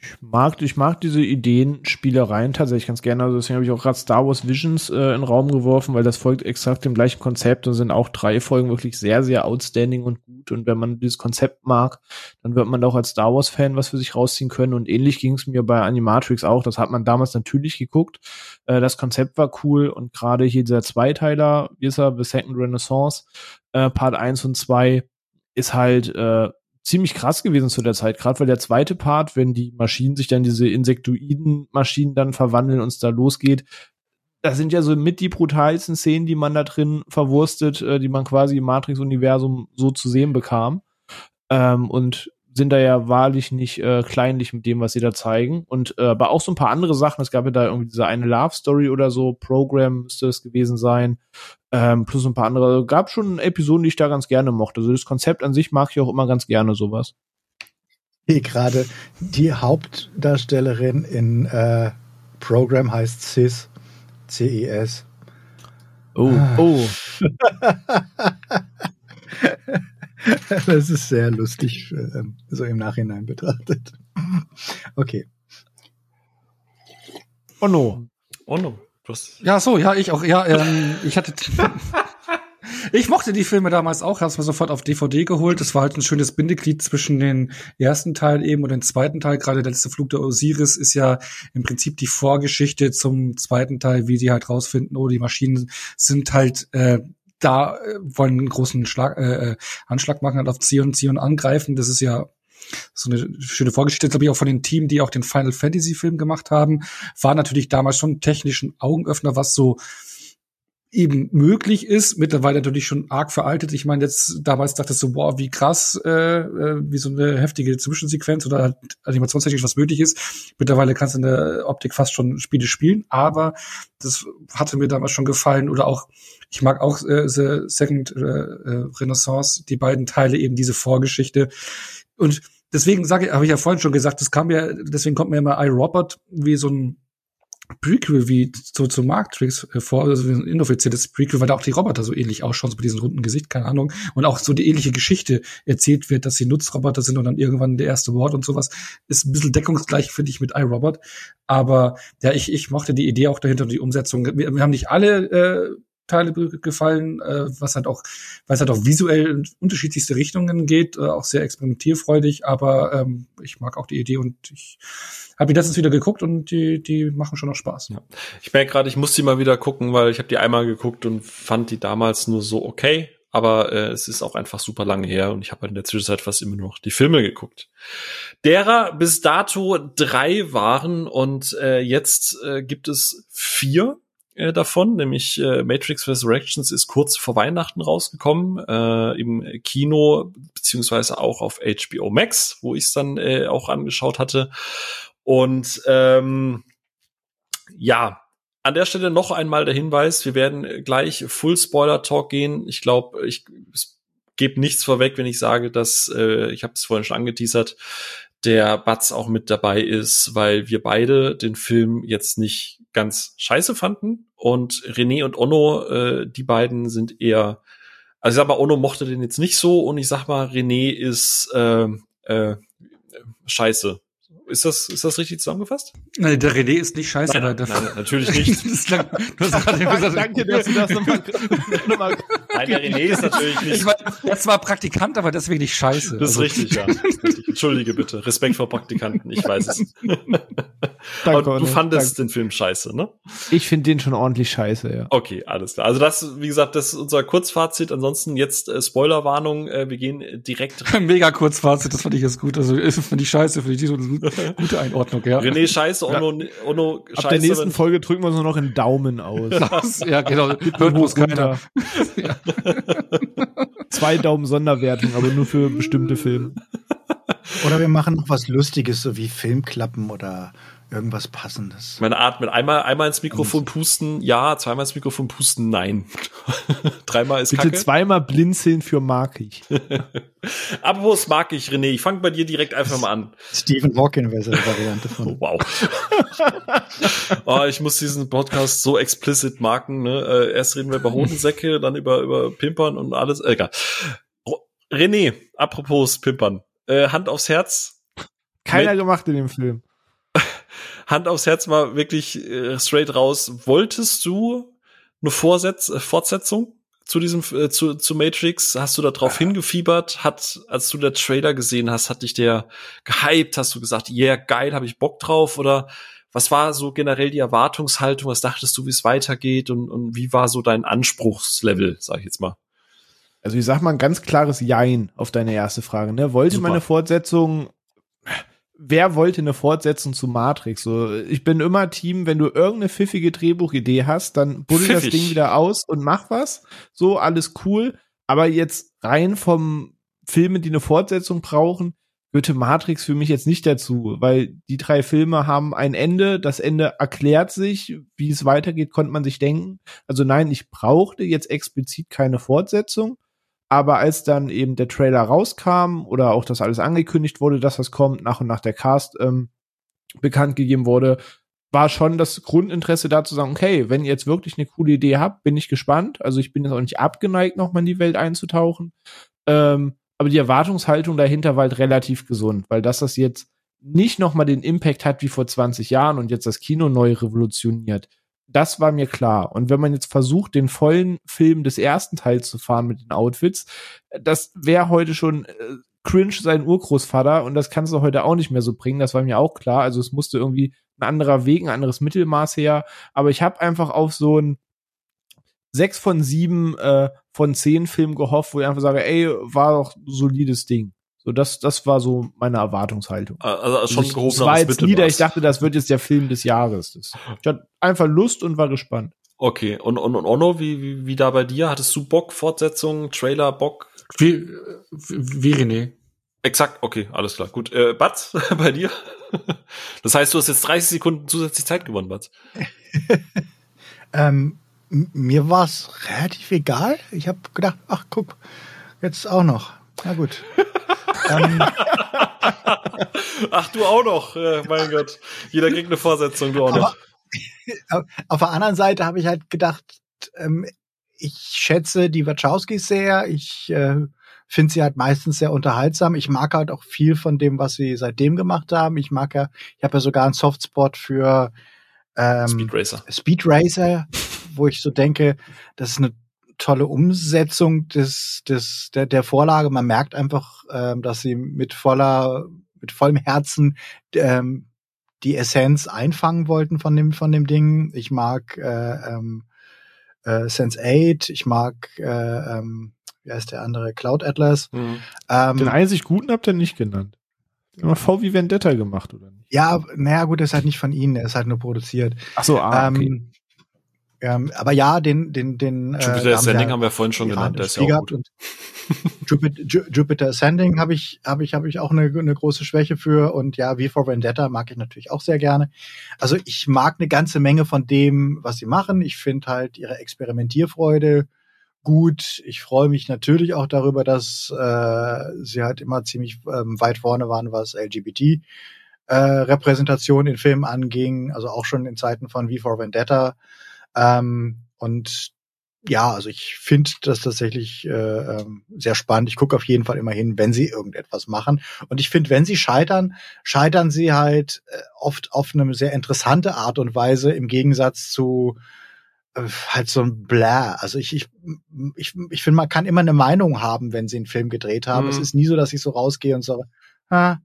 Ich mag, ich mag diese Ideenspielereien tatsächlich ganz gerne. Also deswegen habe ich auch gerade Star Wars Visions äh, in den Raum geworfen, weil das folgt exakt dem gleichen Konzept und sind auch drei Folgen wirklich sehr, sehr outstanding und gut. Und wenn man dieses Konzept mag, dann wird man auch als Star Wars Fan was für sich rausziehen können. Und ähnlich ging es mir bei Animatrix auch. Das hat man damals natürlich geguckt. Äh, das Konzept war cool und gerade hier dieser Zweiteiler, wie ist er, The Second Renaissance, äh, Part 1 und 2, ist halt äh, ziemlich krass gewesen zu der Zeit, gerade weil der zweite Part, wenn die Maschinen sich dann diese insektoiden Maschinen dann verwandeln und es da losgeht, das sind ja so mit die brutalsten Szenen, die man da drin verwurstet, äh, die man quasi im Matrix-Universum so zu sehen bekam. Ähm, und sind da ja wahrlich nicht äh, kleinlich mit dem, was sie da zeigen. Und äh, aber auch so ein paar andere Sachen. Es gab ja da irgendwie diese eine Love Story oder so, Program müsste es gewesen sein. Ähm, plus ein paar andere. Gab schon Episoden, die ich da ganz gerne mochte. Also das Konzept an sich mag ich auch immer ganz gerne sowas. Hier gerade die Hauptdarstellerin in äh, Program heißt Cis, C-E-S. Oh, oh. das ist sehr lustig, ähm, so im Nachhinein betrachtet. Okay. Oh no. Oh no. Ja, so, ja, ich auch, ja, ähm, ich hatte, ich mochte die Filme damals auch, hab's mir sofort auf DVD geholt. Das war halt ein schönes Bindeglied zwischen den ersten Teil eben und dem zweiten Teil. Gerade der letzte Flug der Osiris ist ja im Prinzip die Vorgeschichte zum zweiten Teil, wie die halt rausfinden, oh, die Maschinen sind halt äh, da äh, wollen einen großen Schlag, äh, äh, Anschlag machen, halt auf Zion, Zion angreifen. Das ist ja so eine schöne Vorgeschichte, glaube ich, auch von den Team, die auch den Final Fantasy Film gemacht haben, war natürlich damals schon technischen Augenöffner, was so eben möglich ist. Mittlerweile natürlich schon arg veraltet. Ich meine, jetzt damals dachte ich so, wow, wie krass, äh, äh, wie so eine heftige Zwischensequenz oder halt animationstechnisch was möglich ist. Mittlerweile kannst du in der Optik fast schon Spiele spielen, aber das hatte mir damals schon gefallen. Oder auch, ich mag auch äh, The Second äh, äh, Renaissance, die beiden Teile eben diese Vorgeschichte. Und deswegen sage habe ich ja vorhin schon gesagt, das kam mir, deswegen kommt mir immer iRobot wie so ein Prequel wie so zu Matrix äh, vor, also ein inoffizielles Prequel, weil da auch die Roboter so ähnlich ausschauen, so mit diesem runden Gesicht, keine Ahnung, und auch so die ähnliche Geschichte erzählt wird, dass sie Nutzroboter sind und dann irgendwann der erste Wort und sowas, ist ein bisschen deckungsgleich, finde ich, mit iRobot. Aber ja, ich, ich mochte die Idee auch dahinter und die Umsetzung. Wir, wir haben nicht alle äh, Teile gefallen, äh, was halt auch, weil es halt auch visuell in unterschiedlichste Richtungen geht, äh, auch sehr experimentierfreudig, aber ähm, ich mag auch die Idee und ich habe die letztens wieder geguckt und die, die machen schon noch Spaß. Ja. Ich merke gerade, ich muss die mal wieder gucken, weil ich habe die einmal geguckt und fand die damals nur so okay aber äh, es ist auch einfach super lange her und ich habe halt in der Zwischenzeit fast immer noch die Filme geguckt. Derer bis dato drei waren und äh, jetzt äh, gibt es vier äh, davon, nämlich äh, Matrix Resurrections ist kurz vor Weihnachten rausgekommen äh, im Kino beziehungsweise auch auf HBO Max, wo ich es dann äh, auch angeschaut hatte. Und ähm, ja, an der Stelle noch einmal der Hinweis, wir werden gleich Full Spoiler Talk gehen. Ich glaube, ich gebe nichts vorweg, wenn ich sage, dass, äh, ich habe es vorhin schon angeteasert, der Batz auch mit dabei ist, weil wir beide den Film jetzt nicht ganz scheiße fanden. Und René und Onno, äh, die beiden sind eher, also ich sag mal, Onno mochte den jetzt nicht so und ich sag mal, René ist äh, äh, scheiße. Ist das, ist das richtig zusammengefasst? Nein, der René ist nicht scheiße, nein, der nein, natürlich nicht. das hast gerade gesagt, danke, dass du das nochmal. noch nein, der René ist natürlich nicht. Ich war, er ist zwar Praktikant, aber deswegen nicht scheiße. Das ist also. richtig, ja. Richtig. Entschuldige bitte. Respekt vor Praktikanten, ich weiß es. Danke, aber du fandest danke. den Film scheiße, ne? Ich finde den schon ordentlich scheiße, ja. Okay, alles klar. Also das, wie gesagt, das ist unser Kurzfazit. Ansonsten jetzt äh, Spoilerwarnung. Äh, wir gehen direkt. Mega Kurzfazit, das fand ich jetzt gut. Also finde ich scheiße, finde ich so Gute Einordnung, ja. René Scheiße, Ono, Ono Scheiße. Ab der nächsten Folge drücken wir uns nur noch einen Daumen aus. ja, genau. Hört bloß keiner. ja. Zwei Daumen Sonderwertung, aber nur für bestimmte Filme. Oder wir machen noch was Lustiges, so wie Filmklappen oder irgendwas Passendes. Meine Art mit einmal, einmal ins Mikrofon pusten, ja, zweimal ins Mikrofon pusten, nein. Dreimal ist Bitte Kacke. zweimal blinzeln für mag ich. Apropos mag ich, René, ich fange bei dir direkt einfach mal an. Stephen Hawking wäre eine Variante von. Oh, wow. oh, ich muss diesen Podcast so explicit marken, ne? Äh, erst reden wir über Hodensäcke, dann über, über Pimpern und alles. Äh, egal. René, apropos Pimpern. Äh, Hand aufs Herz. Keiner gemacht in dem Film. Hand aufs Herz mal wirklich äh, straight raus. Wolltest du eine Vorsetz äh, Fortsetzung zu diesem äh, zu, zu Matrix? Hast du da drauf ja. hingefiebert? Hat als du der Trailer gesehen hast, hat dich der gehypt? Hast du gesagt, yeah, geil, habe ich Bock drauf? Oder was war so generell die Erwartungshaltung? Was dachtest du, wie es weitergeht? Und, und wie war so dein Anspruchslevel, sag ich jetzt mal? Also ich sag mal ein ganz klares Jein auf deine erste Frage. Ne? Wollte Super. meine Fortsetzung wer wollte eine Fortsetzung zu Matrix? So, ich bin immer Team, wenn du irgendeine pfiffige Drehbuchidee hast, dann buddel das Ding wieder aus und mach was. So, alles cool. Aber jetzt rein vom Filme, die eine Fortsetzung brauchen, gehörte Matrix für mich jetzt nicht dazu, weil die drei Filme haben ein Ende, das Ende erklärt sich, wie es weitergeht, konnte man sich denken. Also nein, ich brauchte jetzt explizit keine Fortsetzung. Aber als dann eben der Trailer rauskam oder auch das alles angekündigt wurde, dass das kommt, nach und nach der Cast ähm, bekannt gegeben wurde, war schon das Grundinteresse da zu sagen, okay, wenn ihr jetzt wirklich eine coole Idee habt, bin ich gespannt. Also ich bin jetzt auch nicht abgeneigt, nochmal in die Welt einzutauchen. Ähm, aber die Erwartungshaltung dahinter war halt relativ gesund, weil dass das jetzt nicht nochmal den Impact hat wie vor 20 Jahren und jetzt das Kino neu revolutioniert, das war mir klar. Und wenn man jetzt versucht, den vollen Film des ersten Teils zu fahren mit den Outfits, das wäre heute schon äh, cringe sein Urgroßvater und das kannst du heute auch nicht mehr so bringen. Das war mir auch klar. Also es musste irgendwie ein anderer Weg, ein anderes Mittelmaß her. Aber ich habe einfach auf so ein sechs von sieben äh, von zehn Film gehofft, wo ich einfach sage, ey, war doch solides Ding. So, das, das war so meine Erwartungshaltung. Ah, also schon ich, gehobenes war jetzt nieder, ich dachte, das wird jetzt der Film des Jahres. Das, ich hatte einfach Lust und war gespannt. Okay, und, und, und Onno, wie, wie, wie da bei dir? Hattest du Bock, Fortsetzung, Trailer, Bock? Wie, wie René. Exakt, okay, alles klar. Gut. Äh, Batz, bei dir? Das heißt, du hast jetzt 30 Sekunden zusätzlich Zeit gewonnen, Batz. ähm, mir war es relativ egal. Ich habe gedacht, ach guck, jetzt auch noch. Na gut. ähm, Ach, du auch noch. Mein Gott. Jeder kriegt eine Vorsetzung, du auch noch. Aber, auf der anderen Seite habe ich halt gedacht, ähm, ich schätze die Wachowskis sehr. Ich äh, finde sie halt meistens sehr unterhaltsam. Ich mag halt auch viel von dem, was sie seitdem gemacht haben. Ich mag ja, ich habe ja sogar einen Softspot für ähm, Speed Racer. Speed Racer wo ich so denke, das ist eine tolle Umsetzung des, des, der, der Vorlage. Man merkt einfach, ähm, dass sie mit voller, mit vollem Herzen ähm, die Essenz einfangen wollten von dem, von dem Ding. Ich mag äh, ähm, äh, Sense 8, ich mag äh, ähm, wie heißt der andere, Cloud Atlas. Mhm. Ähm, Den einzig guten habt ihr nicht genannt. Immer V wie Vendetta gemacht, oder nicht? Ja, naja, gut, das ist halt nicht von ihnen, er ist halt nur produziert. Ach so, ah, okay. Ähm, aber ja, den, den, den. Äh, Jupiter äh, Ascending haben wir vorhin schon genannt, der ist ja auch gut. Jupiter, Jupiter Ascending habe ich, habe ich, habe ich auch eine, eine große Schwäche für und ja, V for Vendetta mag ich natürlich auch sehr gerne. Also ich mag eine ganze Menge von dem, was sie machen. Ich finde halt ihre Experimentierfreude gut. Ich freue mich natürlich auch darüber, dass äh, sie halt immer ziemlich ähm, weit vorne waren, was LGBT äh, Repräsentation in Filmen anging, also auch schon in Zeiten von V for Vendetta. Ähm, und ja, also ich finde das tatsächlich äh, ähm, sehr spannend. Ich gucke auf jeden Fall immer hin, wenn sie irgendetwas machen. Und ich finde, wenn sie scheitern, scheitern sie halt äh, oft auf eine sehr interessante Art und Weise im Gegensatz zu äh, halt so ein Blah. Also ich, ich, ich, ich finde, man kann immer eine Meinung haben, wenn sie einen Film gedreht haben. Mhm. Es ist nie so, dass ich so rausgehe und so, ah,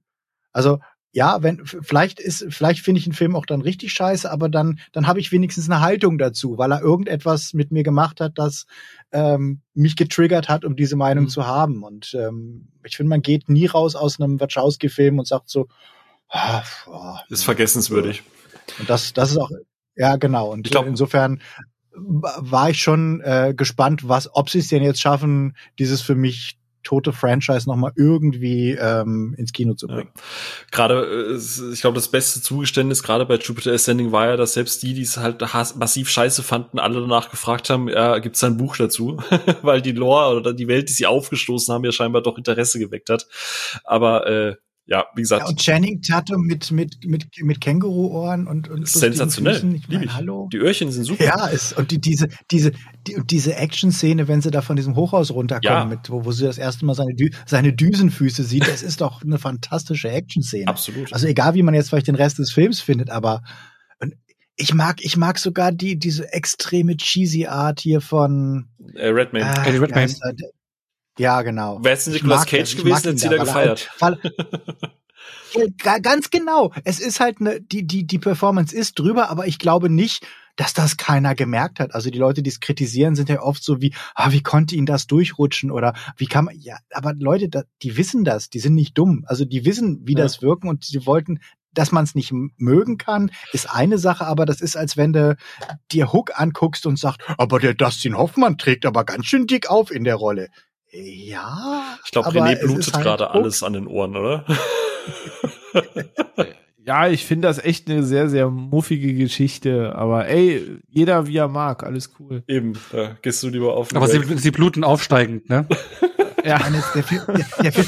also ja, wenn vielleicht ist, vielleicht finde ich einen Film auch dann richtig scheiße, aber dann dann habe ich wenigstens eine Haltung dazu, weil er irgendetwas mit mir gemacht hat, das ähm, mich getriggert hat, um diese Meinung mhm. zu haben. Und ähm, ich finde, man geht nie raus aus einem Wachowski-Film und sagt so, ah, oh, ist vergessenswürdig. Und das das ist auch ja genau. Und ich glaub, insofern war ich schon äh, gespannt, was, ob sie es denn jetzt schaffen, dieses für mich tote Franchise nochmal irgendwie ähm, ins Kino zu bringen. Ja. Gerade, äh, ich glaube, das beste Zugeständnis gerade bei Jupiter Ascending war ja, dass selbst die, die es halt massiv scheiße fanden, alle danach gefragt haben, ja, gibt es ein Buch dazu? Weil die Lore oder die Welt, die sie aufgestoßen haben, ja scheinbar doch Interesse geweckt hat. Aber äh, ja, wie gesagt. Ja, und Channing Tatum mit, mit, mit, mit Känguru-Ohren und, und sensationell. Ich mein, hallo. Die Öhrchen sind super. Ja, ist, und die, diese, diese, die, diese Action-Szene, wenn sie da von diesem Hochhaus runterkommen, ja. mit, wo, wo sie das erste Mal seine, Dü seine Düsenfüße sieht, das ist doch eine fantastische Action-Szene. Absolut. Also egal, wie man jetzt vielleicht den Rest des Films findet, aber ich mag, ich mag sogar die, diese extreme cheesy Art hier von äh, Redman. Äh, Eddie Redman. Ja, genau. Wäre es Nicolas Cage gewesen, hätte sie da gefeiert. Weil, ja, ganz genau. Es ist halt eine, die, die, die Performance ist drüber, aber ich glaube nicht, dass das keiner gemerkt hat. Also die Leute, die es kritisieren, sind ja oft so wie, ah, wie konnte ihnen das durchrutschen oder wie kann man, ja, aber Leute, die wissen das, die sind nicht dumm. Also die wissen, wie ja. das wirken und sie wollten, dass man es nicht mögen kann, ist eine Sache, aber das ist, als wenn du dir Hook anguckst und sagst, aber der Dustin Hoffmann trägt aber ganz schön dick auf in der Rolle. Ja. Ich glaube, René blutet halt gerade alles an den Ohren, oder? ja, ich finde das echt eine sehr, sehr muffige Geschichte. Aber ey, jeder wie er mag, alles cool. Eben, da gehst du lieber auf. Aber sie, sie bluten aufsteigend, ne? ja. Der, Film, der, der,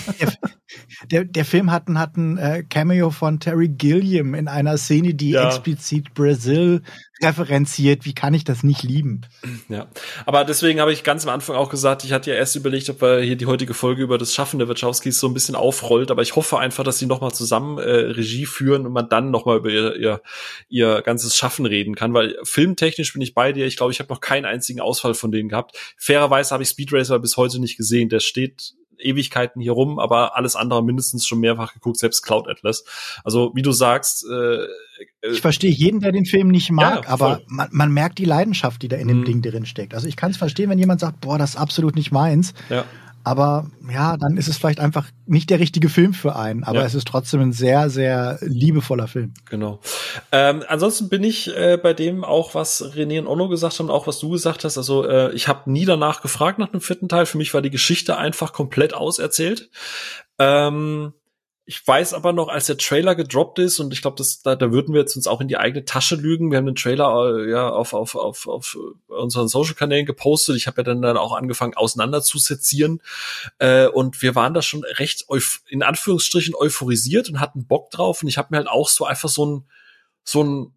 der, der, Film hat ein, hat ein äh, Cameo von Terry Gilliam in einer Szene, die ja. explizit Brazil referenziert. Wie kann ich das nicht lieben? Ja, aber deswegen habe ich ganz am Anfang auch gesagt, ich hatte ja erst überlegt, ob wir hier die heutige Folge über das Schaffen der Wachowskis so ein bisschen aufrollt, aber ich hoffe einfach, dass sie nochmal zusammen äh, Regie führen und man dann nochmal über ihr, ihr, ihr ganzes Schaffen reden kann, weil filmtechnisch bin ich bei dir. Ich glaube, ich habe noch keinen einzigen Ausfall von denen gehabt. Fairerweise habe ich Speed Racer bis heute nicht gesehen. Der steht Ewigkeiten hier rum, aber alles andere mindestens schon mehrfach geguckt, selbst Cloud Atlas. Also wie du sagst, äh, äh ich verstehe jeden, der den Film nicht mag, ja, aber man, man, merkt die Leidenschaft, die da in dem mhm. Ding drin steckt. Also ich kann es verstehen, wenn jemand sagt, boah, das ist absolut nicht meins. Ja. Aber ja, dann ist es vielleicht einfach nicht der richtige Film für einen. Aber ja. es ist trotzdem ein sehr, sehr liebevoller Film. Genau. Ähm, ansonsten bin ich äh, bei dem auch, was René und Onno gesagt haben, auch was du gesagt hast. Also äh, ich habe nie danach gefragt nach dem vierten Teil. Für mich war die Geschichte einfach komplett auserzählt. Ähm, ich weiß aber noch, als der Trailer gedroppt ist, und ich glaube, da, da würden wir jetzt uns auch in die eigene Tasche lügen. Wir haben den Trailer äh, ja auf, auf, auf, auf unseren Social-Kanälen gepostet. Ich habe ja dann, dann auch angefangen, auseinanderzusezieren. Äh, und wir waren da schon recht in Anführungsstrichen euphorisiert und hatten Bock drauf. Und ich habe mir halt auch so einfach so ein, so ein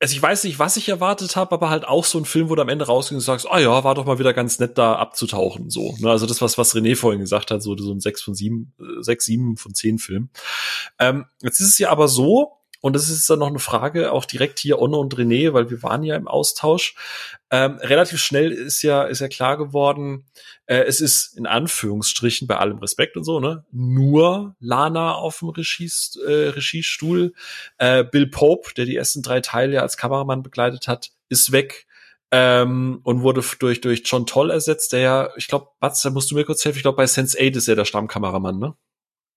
also ich weiß nicht, was ich erwartet habe, aber halt auch so ein Film, wo du am Ende rausgehst und sagst, ah ja, war doch mal wieder ganz nett da abzutauchen, so. Ne? Also das, was, was René vorhin gesagt hat, so, so ein 6 von 7, 6, 7 von 10 Film. Ähm, jetzt ist es ja aber so, und das ist dann noch eine Frage, auch direkt hier Onno und René, weil wir waren ja im Austausch. Ähm, relativ schnell ist ja, ist ja klar geworden, äh, es ist in Anführungsstrichen bei allem Respekt und so, ne, nur Lana auf dem Regies, äh, Regiestuhl. Äh, Bill Pope, der die ersten drei Teile als Kameramann begleitet hat, ist weg. Ähm, und wurde durch, durch John Toll ersetzt, der ja, ich glaube, Batz, da musst du mir kurz helfen, ich glaube, bei Sense8 ist er der Stammkameramann, ne?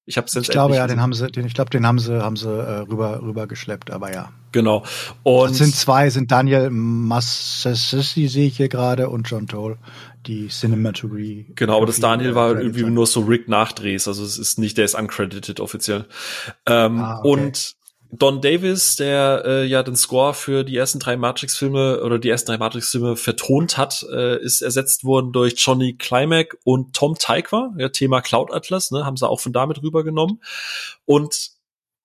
Ich, hab's ich glaube ja, den haben sie, den, ich glaube, den haben sie, haben sie äh, rüber, rüber geschleppt, aber ja. Genau. Und es sind zwei, sind Daniel Massessi sehe ich hier gerade und John Toll, die Cinematography. Genau, aber das Daniel war irgendwie nur so Rick Nachdrehs, also es ist nicht, der ist uncredited offiziell. Ähm, ah, okay. Und Don Davis, der äh, ja den Score für die ersten drei Matrix-Filme oder die ersten drei Matrix-Filme vertont hat, äh, ist ersetzt worden durch Johnny Climack und Tom Tykwer, ja, Thema Cloud Atlas, ne, haben sie auch von damit rübergenommen. Und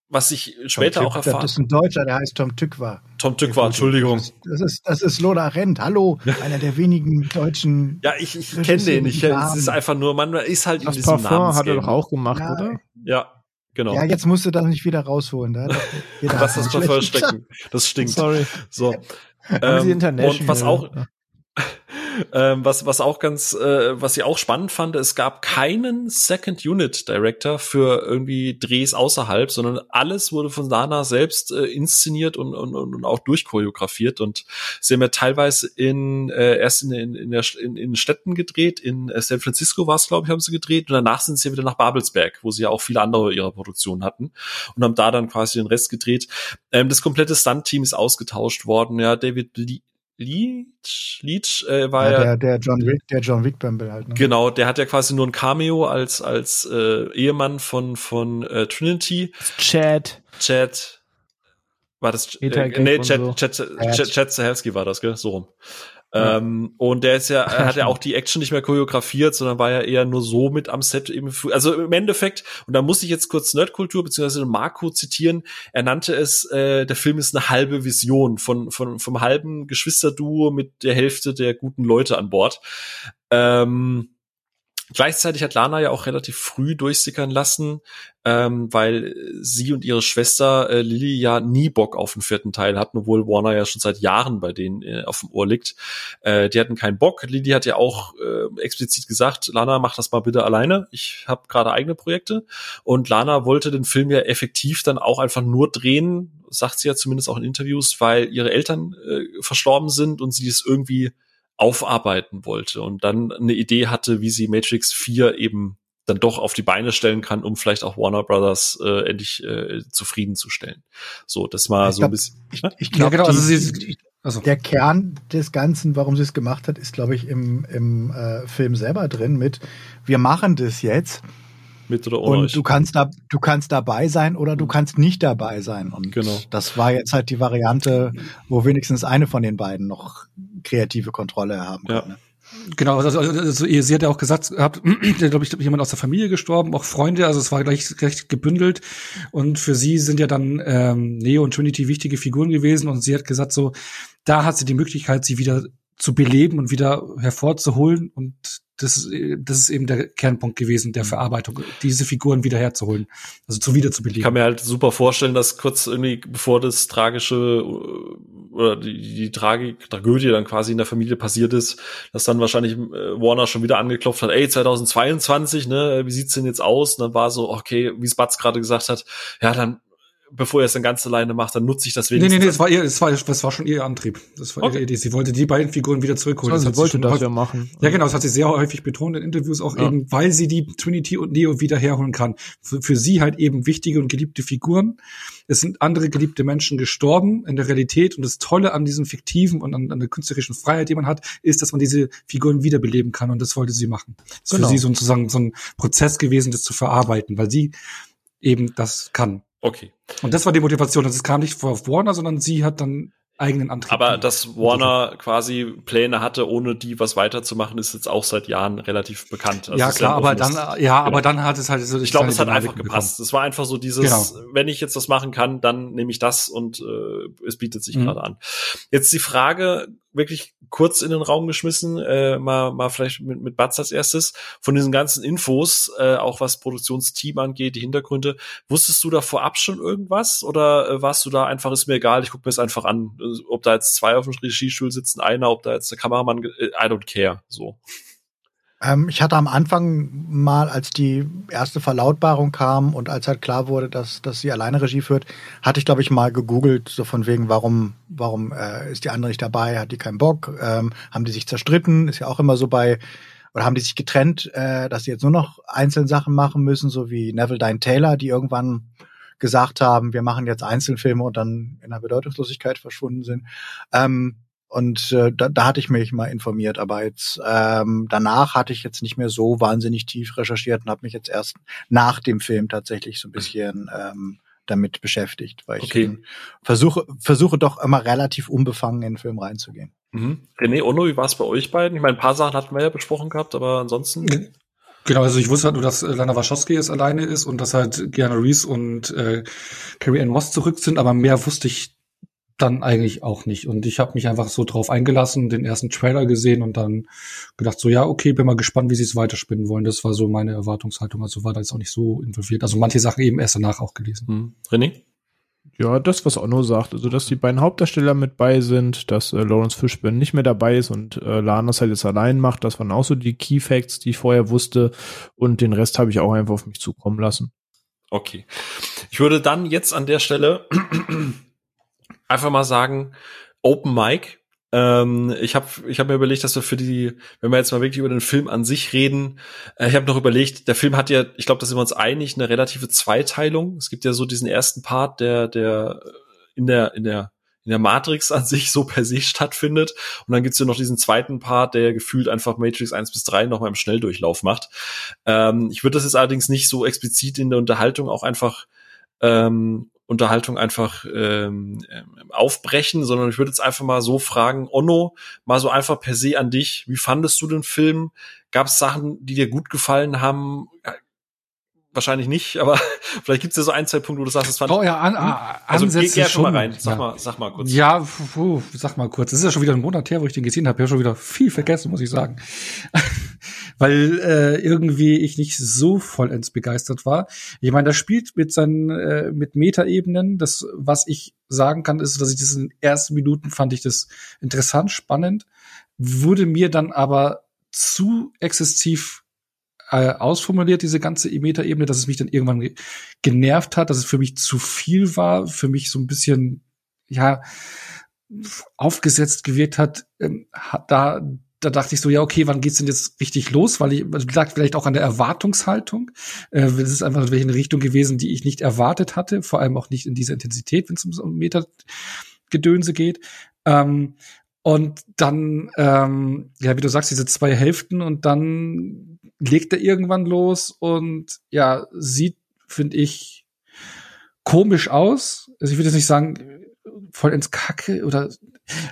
was ich später Tom auch erfahren. Das ist ein Deutscher, der heißt Tom Tykwer. Tom Tykwer, Entschuldigung. Das ist, das ist Lola Rent. Hallo, einer der wenigen deutschen. Ja, ich, ich kenne den. Ich, es ist einfach nur, man ist halt das in diesem Parfum hat er doch auch gemacht, ja, oder? Ja, Genau. Ja, jetzt musst du das nicht wieder rausholen. Da Lass das mal verstecken. Das stinkt. Sorry. So. Ähm, und was auch, ähm, was, was auch ganz, äh, was ich auch spannend fand, es gab keinen Second Unit Director für irgendwie Drehs außerhalb, sondern alles wurde von Sana selbst äh, inszeniert und, und, und auch durchchoreografiert und sie haben ja teilweise in, äh, erst in, in, in, der, in, in Städten gedreht, in äh, San Francisco war es, glaube ich, haben sie gedreht und danach sind sie wieder nach Babelsberg, wo sie ja auch viele andere ihrer Produktionen hatten und haben da dann quasi den Rest gedreht. Ähm, das komplette Stunt-Team ist ausgetauscht worden, ja, David Lee Leach, Leach äh, war ja, der, der John Wick, der John Wick Bumble halt. Ne? Genau, der hat ja quasi nur ein Cameo als als äh, Ehemann von von äh, Trinity. Chad. Chad. War das? Äh, nee, Chad, so. Chad, Chad, Chad, Chad Stahelski war das, gell? So rum. Ähm, und der ist ja, er hat ja auch die Action nicht mehr choreografiert, sondern war ja eher nur so mit am Set eben. Also im Endeffekt, und da muss ich jetzt kurz Nerdkultur bzw. Marco zitieren, er nannte es, äh, der Film ist eine halbe Vision von, von, vom halben Geschwisterduo mit der Hälfte der guten Leute an Bord. Ähm, Gleichzeitig hat Lana ja auch relativ früh durchsickern lassen, ähm, weil sie und ihre Schwester äh, Lily ja nie Bock auf den vierten Teil hatten, obwohl Warner ja schon seit Jahren bei denen äh, auf dem Ohr liegt. Äh, die hatten keinen Bock. Lily hat ja auch äh, explizit gesagt, Lana, mach das mal bitte alleine. Ich habe gerade eigene Projekte. Und Lana wollte den Film ja effektiv dann auch einfach nur drehen, sagt sie ja zumindest auch in Interviews, weil ihre Eltern äh, verstorben sind und sie es irgendwie aufarbeiten wollte und dann eine Idee hatte, wie sie Matrix 4 eben dann doch auf die Beine stellen kann, um vielleicht auch Warner Brothers äh, endlich äh, zufriedenzustellen. So, das war ich so ein bisschen. Ich, ich glaube, ja, genau, also also. der Kern des Ganzen, warum sie es gemacht hat, ist, glaube ich, im, im äh, Film selber drin mit, wir machen das jetzt mit oder ohne Und du kannst da, du kannst dabei sein oder du mhm. kannst nicht dabei sein. Und genau. das war jetzt halt die Variante, wo wenigstens eine von den beiden noch kreative Kontrolle haben ja. kann. Ne? Genau, also, also, also sie hat ja auch gesagt, habt, glaube ich, jemand aus der Familie gestorben, auch Freunde, also es war gleich recht gebündelt. Und für sie sind ja dann ähm, Neo und Trinity wichtige Figuren gewesen. Und sie hat gesagt, so, da hat sie die Möglichkeit, sie wieder zu beleben und wieder hervorzuholen. Und das, das ist eben der Kernpunkt gewesen der mhm. Verarbeitung, diese Figuren wieder herzuholen, also zu wiederzubeleben. Ich kann mir halt super vorstellen, dass kurz irgendwie bevor das tragische äh, oder die, die Tragik, Tragödie dann quasi in der Familie passiert ist, dass dann wahrscheinlich äh, Warner schon wieder angeklopft hat, ey, 2022, ne, wie sieht's denn jetzt aus? Und dann war so, okay, wie es Batz gerade gesagt hat, ja, dann bevor er es dann ganz alleine macht, dann nutze ich das wenigstens. Nee, nee, nee, das war, ihr, das war, das war schon ihr Antrieb. Das war okay. ihre Idee. Sie wollte die beiden Figuren wieder zurückholen. Also sie wollte das ja machen. Ja, genau, das hat sie sehr häufig betont in Interviews auch ja. eben, weil sie die Trinity und Neo wieder herholen kann. Für, für sie halt eben wichtige und geliebte Figuren. Es sind andere geliebte Menschen gestorben in der Realität und das Tolle an diesem fiktiven und an, an der künstlerischen Freiheit, die man hat, ist, dass man diese Figuren wiederbeleben kann und das wollte sie machen. Das ist genau. für sie sozusagen so ein Prozess gewesen, das zu verarbeiten, weil sie eben das kann. Okay. Und das war die Motivation. Das kam nicht vor Warner, sondern sie hat dann eigenen Antrieb. Aber dass Warner quasi Pläne hatte, ohne die was weiterzumachen, ist jetzt auch seit Jahren relativ bekannt. Also ja klar, ja aber dann, ja, genau. aber dann hat es halt so. Ich glaube, es hat einfach gepasst. Es war einfach so dieses, genau. wenn ich jetzt was machen kann, dann nehme ich das und äh, es bietet sich mhm. gerade an. Jetzt die Frage, wirklich kurz in den Raum geschmissen, äh, mal, mal vielleicht mit, mit Batz als erstes. Von diesen ganzen Infos, äh, auch was Produktionsteam angeht, die Hintergründe, wusstest du da vorab schon irgendwas oder äh, warst du da einfach, ist mir egal, ich gucke mir es einfach an, ob da jetzt zwei auf dem Regiestuhl sitzen, einer, ob da jetzt der Kameramann, äh, I don't care, so. Ähm, ich hatte am Anfang mal, als die erste Verlautbarung kam und als halt klar wurde, dass, dass sie alleine Regie führt, hatte ich, glaube ich, mal gegoogelt, so von wegen, warum, warum äh, ist die andere nicht dabei, hat die keinen Bock, ähm, haben die sich zerstritten, ist ja auch immer so bei, oder haben die sich getrennt, äh, dass sie jetzt nur noch einzelne Sachen machen müssen, so wie Neville Dine Taylor, die irgendwann gesagt haben, wir machen jetzt Einzelfilme und dann in der Bedeutungslosigkeit verschwunden sind. Ähm, und äh, da, da hatte ich mich mal informiert, aber jetzt ähm, danach hatte ich jetzt nicht mehr so wahnsinnig tief recherchiert und habe mich jetzt erst nach dem Film tatsächlich so ein bisschen ähm, damit beschäftigt, weil ich okay. versuche versuche doch immer relativ unbefangen in den Film reinzugehen. Mhm. René Ono, wie war es bei euch beiden? Ich meine, ein paar Sachen hatten wir ja besprochen gehabt, aber ansonsten. Genau, also ich wusste halt nur, dass Lana Wachowski jetzt alleine ist und dass halt Gianna Reese und äh, Carrie Ann Moss zurück sind, aber mehr wusste ich dann eigentlich auch nicht. Und ich habe mich einfach so drauf eingelassen, den ersten Trailer gesehen und dann gedacht, so ja, okay, bin mal gespannt, wie sie es weiterspinnen wollen. Das war so meine Erwartungshaltung. Also war da jetzt auch nicht so involviert. Also manche Sachen eben erst danach auch gelesen. Hm. René? Ja, das, was Onno sagt, also dass die beiden Hauptdarsteller mit bei sind, dass äh, Lawrence Fishburne nicht mehr dabei ist und äh, Lana es halt jetzt allein macht, das waren auch so die Key Facts, die ich vorher wusste und den Rest habe ich auch einfach auf mich zukommen lassen. Okay. Ich würde dann jetzt an der Stelle einfach mal sagen, Open Mic. Ähm, ich habe ich hab mir überlegt, dass wir für die, wenn wir jetzt mal wirklich über den Film an sich reden, äh, ich habe noch überlegt, der Film hat ja, ich glaube, da sind wir uns einig, eine relative Zweiteilung. Es gibt ja so diesen ersten Part, der, der in der, in der in der Matrix an sich so per se stattfindet. Und dann gibt's ja noch diesen zweiten Part, der gefühlt einfach Matrix 1 bis 3 nochmal im Schnelldurchlauf macht. Ähm, ich würde das jetzt allerdings nicht so explizit in der Unterhaltung auch einfach ähm, Unterhaltung einfach ähm, ähm, aufbrechen, sondern ich würde jetzt einfach mal so fragen, Onno, mal so einfach per se an dich, wie fandest du den Film? Gab es Sachen, die dir gut gefallen haben? Wahrscheinlich nicht, aber vielleicht gibt es ja so ein, zwei Punkte, wo du sagst, es fand Oh ja, an, an, also Ansätze geh, geh schon mal rein. Sag ja. mal, sag mal kurz. Ja, puh, sag mal kurz. Es ist ja schon wieder ein Monat her, wo ich den gesehen habe. Ich habe schon wieder viel vergessen, muss ich sagen. Weil äh, irgendwie ich nicht so vollends begeistert war. Ich meine, das spielt mit seinen äh, mit Metaebenen. Das, was ich sagen kann, ist, dass ich das in den ersten Minuten fand ich das interessant, spannend, wurde mir dann aber zu exzessiv äh, ausformuliert, diese ganze Meta-Ebene, dass es mich dann irgendwann ge genervt hat, dass es für mich zu viel war, für mich so ein bisschen, ja, aufgesetzt gewirkt hat, ähm, da da dachte ich so, ja, okay, wann geht's denn jetzt richtig los? Weil ich lag vielleicht auch an der Erwartungshaltung. Äh, es ist einfach in welche Richtung gewesen, die ich nicht erwartet hatte, vor allem auch nicht in dieser Intensität, wenn es um Meta-Gedönse geht. Ähm, und dann, ähm, ja, wie du sagst, diese zwei Hälften und dann legt er irgendwann los und ja, sieht, finde ich, komisch aus. Also ich würde jetzt nicht sagen, voll ins Kacke oder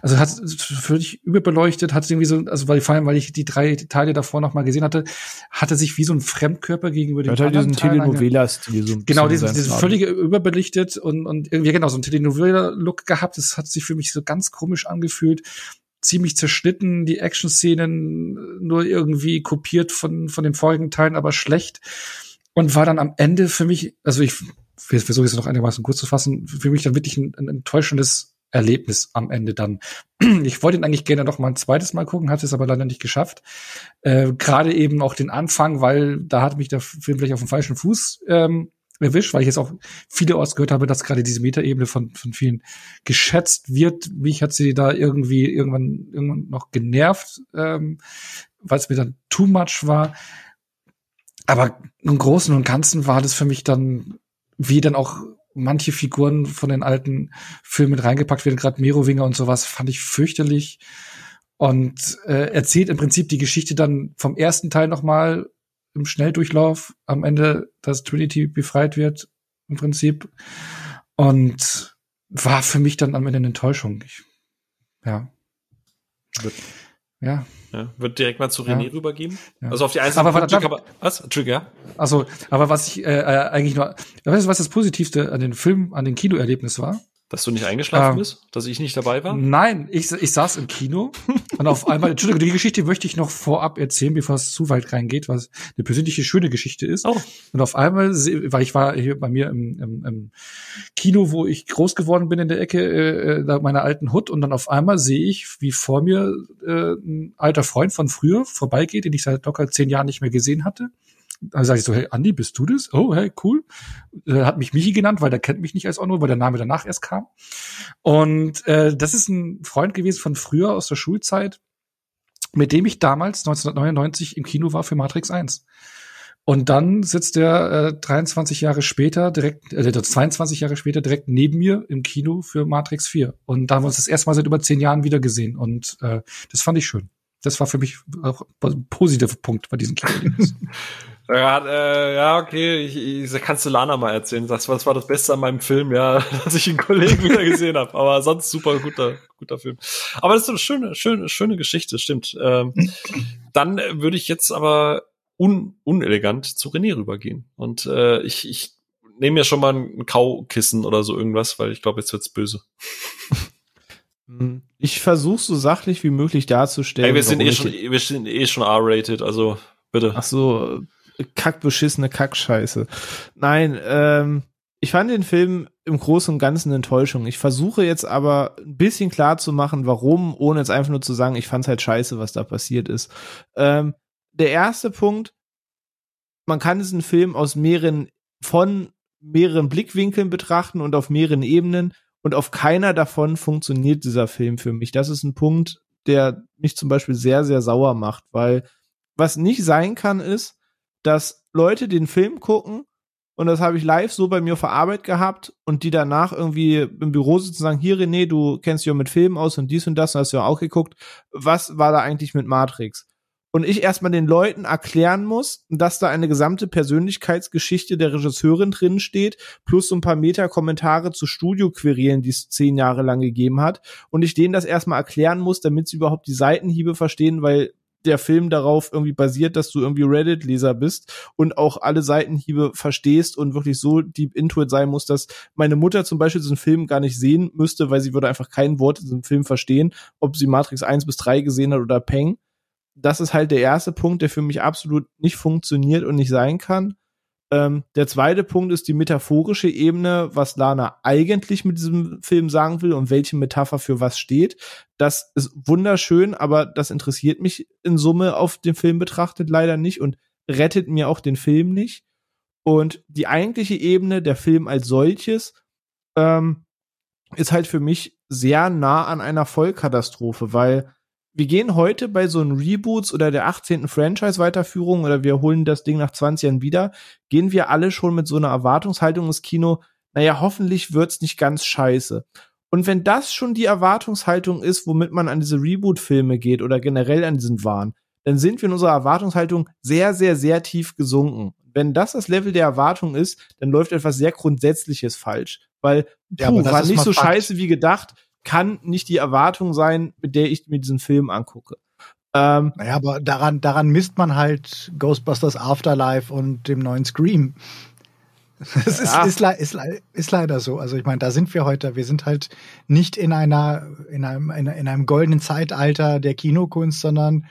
also hat völlig überbeleuchtet, hat irgendwie so, also weil vor allem, weil ich die drei Teile davor noch mal gesehen hatte, hatte sich wie so ein Fremdkörper gegenüber dem halt diesen Telenovela-Stil so Genau, diesen, diesen völlige überbelichtet und, und irgendwie, genau, so ein Telenovela-Look gehabt. Das hat sich für mich so ganz komisch angefühlt ziemlich zerschnitten, die Action-Szenen nur irgendwie kopiert von, von den vorigen Teilen, aber schlecht. Und war dann am Ende für mich, also ich versuche jetzt noch einigermaßen kurz zu fassen, für mich dann wirklich ein, ein enttäuschendes Erlebnis am Ende dann. Ich wollte ihn eigentlich gerne noch mal ein zweites Mal gucken, hatte es aber leider nicht geschafft. Äh, Gerade eben auch den Anfang, weil da hat mich der Film vielleicht auf dem falschen Fuß ähm, erwischt, weil ich jetzt auch viele Orts gehört habe, dass gerade diese Metaebene von, von vielen geschätzt wird. Mich hat sie da irgendwie irgendwann, irgendwann noch genervt, ähm, weil es mir dann too much war. Aber im Großen und Ganzen war das für mich dann, wie dann auch manche Figuren von den alten Filmen reingepackt werden, gerade Merowinger und sowas, fand ich fürchterlich. Und äh, erzählt im Prinzip die Geschichte dann vom ersten Teil nochmal im Schnelldurchlauf am Ende, dass Trinity befreit wird, im Prinzip. Und war für mich dann am Ende eine Enttäuschung. Ich, ja. Ja. ja. Wird direkt mal zu René ja. rübergeben. Ja. Also auf die einzelnen aber, Punkte aber, was? Trigger? Also, aber was ich äh, äh, eigentlich nur, weißt du, was das Positivste an den Film, an den Kinoerlebnis war? Dass du nicht eingeschlafen ähm, bist? Dass ich nicht dabei war? Nein, ich, ich saß im Kino und auf einmal, Entschuldigung, die Geschichte möchte ich noch vorab erzählen, bevor es zu weit reingeht, was eine persönliche schöne Geschichte ist. Oh. Und auf einmal, weil ich war hier bei mir im, im, im Kino, wo ich groß geworden bin in der Ecke äh, äh meiner alten Hut und dann auf einmal sehe ich, wie vor mir äh, ein alter Freund von früher vorbeigeht, den ich seit locker zehn Jahren nicht mehr gesehen hatte dann sage ich so, hey, Andi, bist du das? Oh, hey, cool. Er hat mich Michi genannt, weil der kennt mich nicht als Onno, weil der Name danach erst kam. Und äh, das ist ein Freund gewesen von früher aus der Schulzeit, mit dem ich damals 1999 im Kino war für Matrix 1. Und dann sitzt er äh, 23 Jahre später direkt, äh, 22 Jahre später direkt neben mir im Kino für Matrix 4. Und da haben wir uns das erste Mal seit über zehn Jahren wieder gesehen. Und äh, das fand ich schön. Das war für mich auch ein positiver Punkt bei diesem Kino. Ja, äh, ja, okay, ich, ich, kannst du Lana mal erzählen. Das, was war das Beste an meinem Film, ja, dass ich einen Kollegen wieder gesehen habe. Aber sonst super guter, guter Film. Aber das ist eine schöne, schöne, schöne Geschichte, stimmt. Ähm, dann würde ich jetzt aber un, unelegant zu René rübergehen. Und äh, ich, ich nehme mir schon mal ein Kaukissen oder so irgendwas, weil ich glaube, jetzt wird's böse. Ich versuche so sachlich wie möglich darzustellen. Ey, wir sind eh schon, wir sind eh schon R-rated, also bitte. Ach so, kackbeschissene Kackscheiße. Nein, ähm, ich fand den Film im Großen und Ganzen Enttäuschung. Ich versuche jetzt aber ein bisschen klar zu machen, warum, ohne jetzt einfach nur zu sagen, ich fand's halt scheiße, was da passiert ist. Ähm, der erste Punkt, man kann diesen Film aus mehreren, von mehreren Blickwinkeln betrachten und auf mehreren Ebenen und auf keiner davon funktioniert dieser Film für mich. Das ist ein Punkt, der mich zum Beispiel sehr, sehr sauer macht, weil was nicht sein kann, ist, dass Leute den Film gucken und das habe ich live so bei mir Arbeit gehabt und die danach irgendwie im Büro sitzen und sagen, hier René, du kennst dich ja mit Filmen aus und dies und das und hast ja auch geguckt. Was war da eigentlich mit Matrix? Und ich erstmal den Leuten erklären muss, dass da eine gesamte Persönlichkeitsgeschichte der Regisseurin drin steht, plus so ein paar Meta-Kommentare zu Studio-Querelen, die es zehn Jahre lang gegeben hat. Und ich denen das erstmal erklären muss, damit sie überhaupt die Seitenhiebe verstehen, weil der Film darauf irgendwie basiert, dass du irgendwie Reddit-Leser bist und auch alle Seitenhiebe verstehst und wirklich so deep into it sein muss, dass meine Mutter zum Beispiel diesen Film gar nicht sehen müsste, weil sie würde einfach kein Wort in diesem Film verstehen, ob sie Matrix 1 bis 3 gesehen hat oder Peng. Das ist halt der erste Punkt, der für mich absolut nicht funktioniert und nicht sein kann. Ähm, der zweite Punkt ist die metaphorische Ebene, was Lana eigentlich mit diesem Film sagen will und welche Metapher für was steht. Das ist wunderschön, aber das interessiert mich in Summe auf den Film betrachtet leider nicht und rettet mir auch den Film nicht. Und die eigentliche Ebene, der Film als solches, ähm, ist halt für mich sehr nah an einer Vollkatastrophe, weil wir gehen heute bei so einem Reboots oder der 18. Franchise-Weiterführung oder wir holen das Ding nach 20 Jahren wieder, gehen wir alle schon mit so einer Erwartungshaltung ins Kino, naja, hoffentlich wird's nicht ganz scheiße. Und wenn das schon die Erwartungshaltung ist, womit man an diese Reboot-Filme geht oder generell an diesen Wahn, dann sind wir in unserer Erwartungshaltung sehr, sehr, sehr tief gesunken. Wenn das das Level der Erwartung ist, dann läuft etwas sehr Grundsätzliches falsch. Weil, puh, ja, war nicht so Fakt. scheiße wie gedacht kann nicht die Erwartung sein, mit der ich mir diesen Film angucke. Ähm, naja, aber daran, daran misst man halt Ghostbusters Afterlife und dem neuen Scream. Das ist, ja. ist, ist, ist, leider so. Also ich meine, da sind wir heute. Wir sind halt nicht in einer, in einem, in einem goldenen Zeitalter der Kinokunst, sondern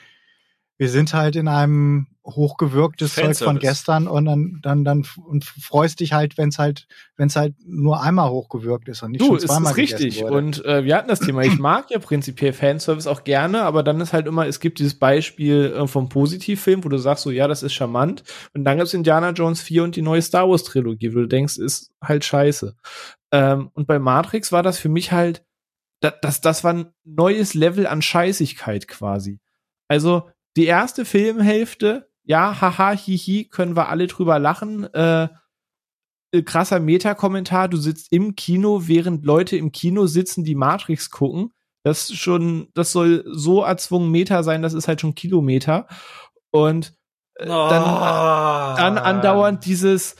wir sind halt in einem hochgewirktes Zeug von gestern und dann dann dann und freust dich halt, wenn es halt wenn es halt nur einmal hochgewirkt ist und nicht du, schon zweimal ist richtig und äh, wir hatten das Thema. Ich mag ja prinzipiell Fanservice auch gerne, aber dann ist halt immer es gibt dieses Beispiel äh, vom Positivfilm, wo du sagst so ja, das ist charmant und dann gibt's Indiana Jones 4 und die neue Star Wars Trilogie, wo du denkst, ist halt scheiße. Ähm, und bei Matrix war das für mich halt das, das das war ein neues Level an Scheißigkeit quasi. Also die erste Filmhälfte ja, haha, hihi, können wir alle drüber lachen. Äh, äh, krasser Meta-Kommentar, du sitzt im Kino, während Leute im Kino sitzen, die Matrix gucken. Das schon, das soll so erzwungen Meta sein, das ist halt schon Kilometer. Und äh, oh. dann, dann andauernd dieses,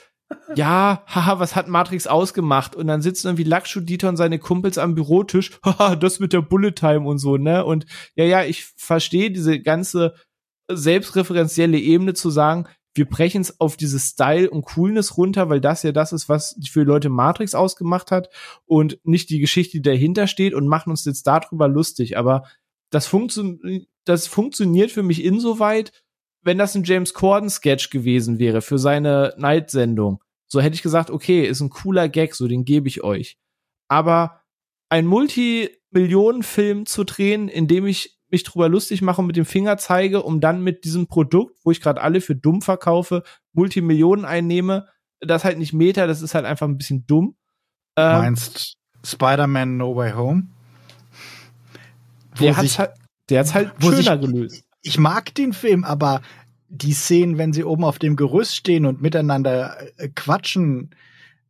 ja, haha, was hat Matrix ausgemacht? Und dann sitzen irgendwie Lakshu, Dieter und seine Kumpels am Bürotisch, haha, das mit der Bullet Time und so, ne? Und ja, ja, ich verstehe diese ganze selbstreferenzielle Ebene zu sagen, wir brechen es auf dieses Style und Coolness runter, weil das ja das ist, was für Leute Matrix ausgemacht hat und nicht die Geschichte, die dahinter steht und machen uns jetzt darüber lustig. Aber das, funktio das funktioniert für mich insoweit, wenn das ein James Corden Sketch gewesen wäre für seine Night-Sendung. So hätte ich gesagt, okay, ist ein cooler Gag, so den gebe ich euch. Aber ein Multimillionenfilm zu drehen, in dem ich mich drüber lustig mache und mit dem Finger zeige, um dann mit diesem Produkt, wo ich gerade alle für dumm verkaufe, Multimillionen einnehme, das halt nicht Meta, das ist halt einfach ein bisschen dumm. Ähm, meinst Spider-Man No Way Home? Der hat's halt, der hat's halt schöner sich, gelöst. Ich mag den Film, aber die Szenen, wenn sie oben auf dem Gerüst stehen und miteinander äh, quatschen,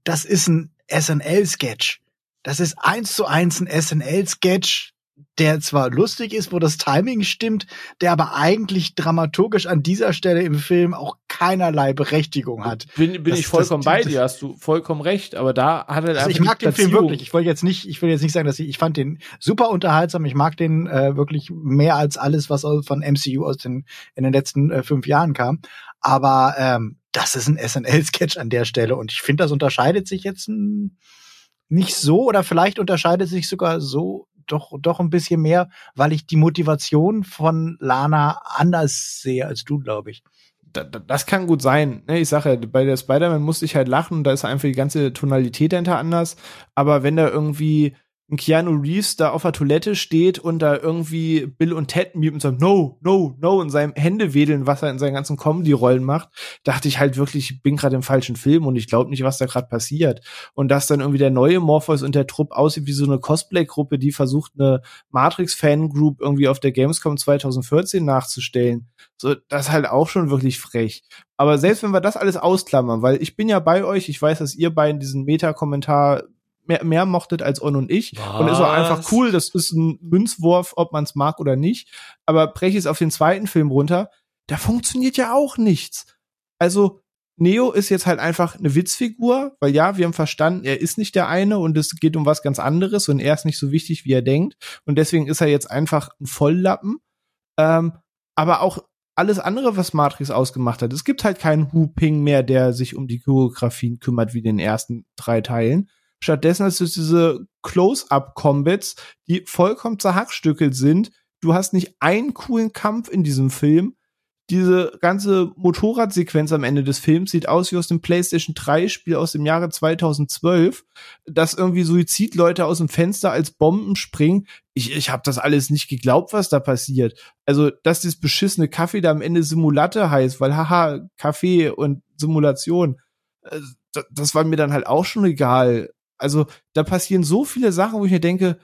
das ist ein SNL-Sketch. Das ist eins zu eins ein SNL-Sketch, der zwar lustig ist, wo das Timing stimmt, der aber eigentlich dramaturgisch an dieser Stelle im Film auch keinerlei Berechtigung hat. Bin, bin das, ich vollkommen das, bei dir, hast du vollkommen recht, aber da hat er also Ich mag den Film wirklich. Ich wollte jetzt nicht, ich will jetzt nicht sagen, dass ich, ich fand den super unterhaltsam. Ich mag den äh, wirklich mehr als alles, was von MCU aus den in den letzten äh, fünf Jahren kam. Aber ähm, das ist ein SNL-Sketch an der Stelle und ich finde, das unterscheidet sich jetzt nicht so oder vielleicht unterscheidet sich sogar so doch, doch ein bisschen mehr, weil ich die Motivation von Lana anders sehe als du, glaube ich. Das kann gut sein. Ne? Ich sage ja, bei der Spider-Man musste ich halt lachen, da ist einfach die ganze Tonalität dahinter anders. Aber wenn da irgendwie ein Keanu Reeves da auf der Toilette steht und da irgendwie Bill und Ted mute und sagt, no, no, no, in seinem Hände wedeln, was er in seinen ganzen Comedy-Rollen macht, dachte ich halt wirklich, ich bin gerade im falschen Film und ich glaube nicht, was da gerade passiert. Und dass dann irgendwie der neue Morpheus und der Trupp aussieht wie so eine Cosplay-Gruppe, die versucht, eine Matrix-Fan-Group irgendwie auf der Gamescom 2014 nachzustellen. So, das halt auch schon wirklich frech. Aber selbst wenn wir das alles ausklammern, weil ich bin ja bei euch, ich weiß, dass ihr beiden diesen Meta-Kommentar mehr, mehr mochtet als On und ich. Was? Und ist auch einfach cool. Das ist ein Münzwurf, ob man es mag oder nicht. Aber breche es auf den zweiten Film runter. Da funktioniert ja auch nichts. Also, Neo ist jetzt halt einfach eine Witzfigur, weil ja, wir haben verstanden, er ist nicht der eine und es geht um was ganz anderes und er ist nicht so wichtig, wie er denkt. Und deswegen ist er jetzt einfach ein Volllappen. Ähm, aber auch alles andere, was Matrix ausgemacht hat. Es gibt halt keinen Hu Ping mehr, der sich um die Choreografien kümmert, wie in den ersten drei Teilen. Stattdessen hast du diese Close-up-Combats, die vollkommen zerhackstückelt sind. Du hast nicht einen coolen Kampf in diesem Film. Diese ganze Motorradsequenz am Ende des Films sieht aus wie aus dem PlayStation 3 Spiel aus dem Jahre 2012, dass irgendwie Suizidleute aus dem Fenster als Bomben springen. Ich, ich habe das alles nicht geglaubt, was da passiert. Also, dass dieses beschissene Kaffee da am Ende Simulatte heißt, weil haha, Kaffee und Simulation, äh, das war mir dann halt auch schon egal. Also da passieren so viele Sachen, wo ich mir denke,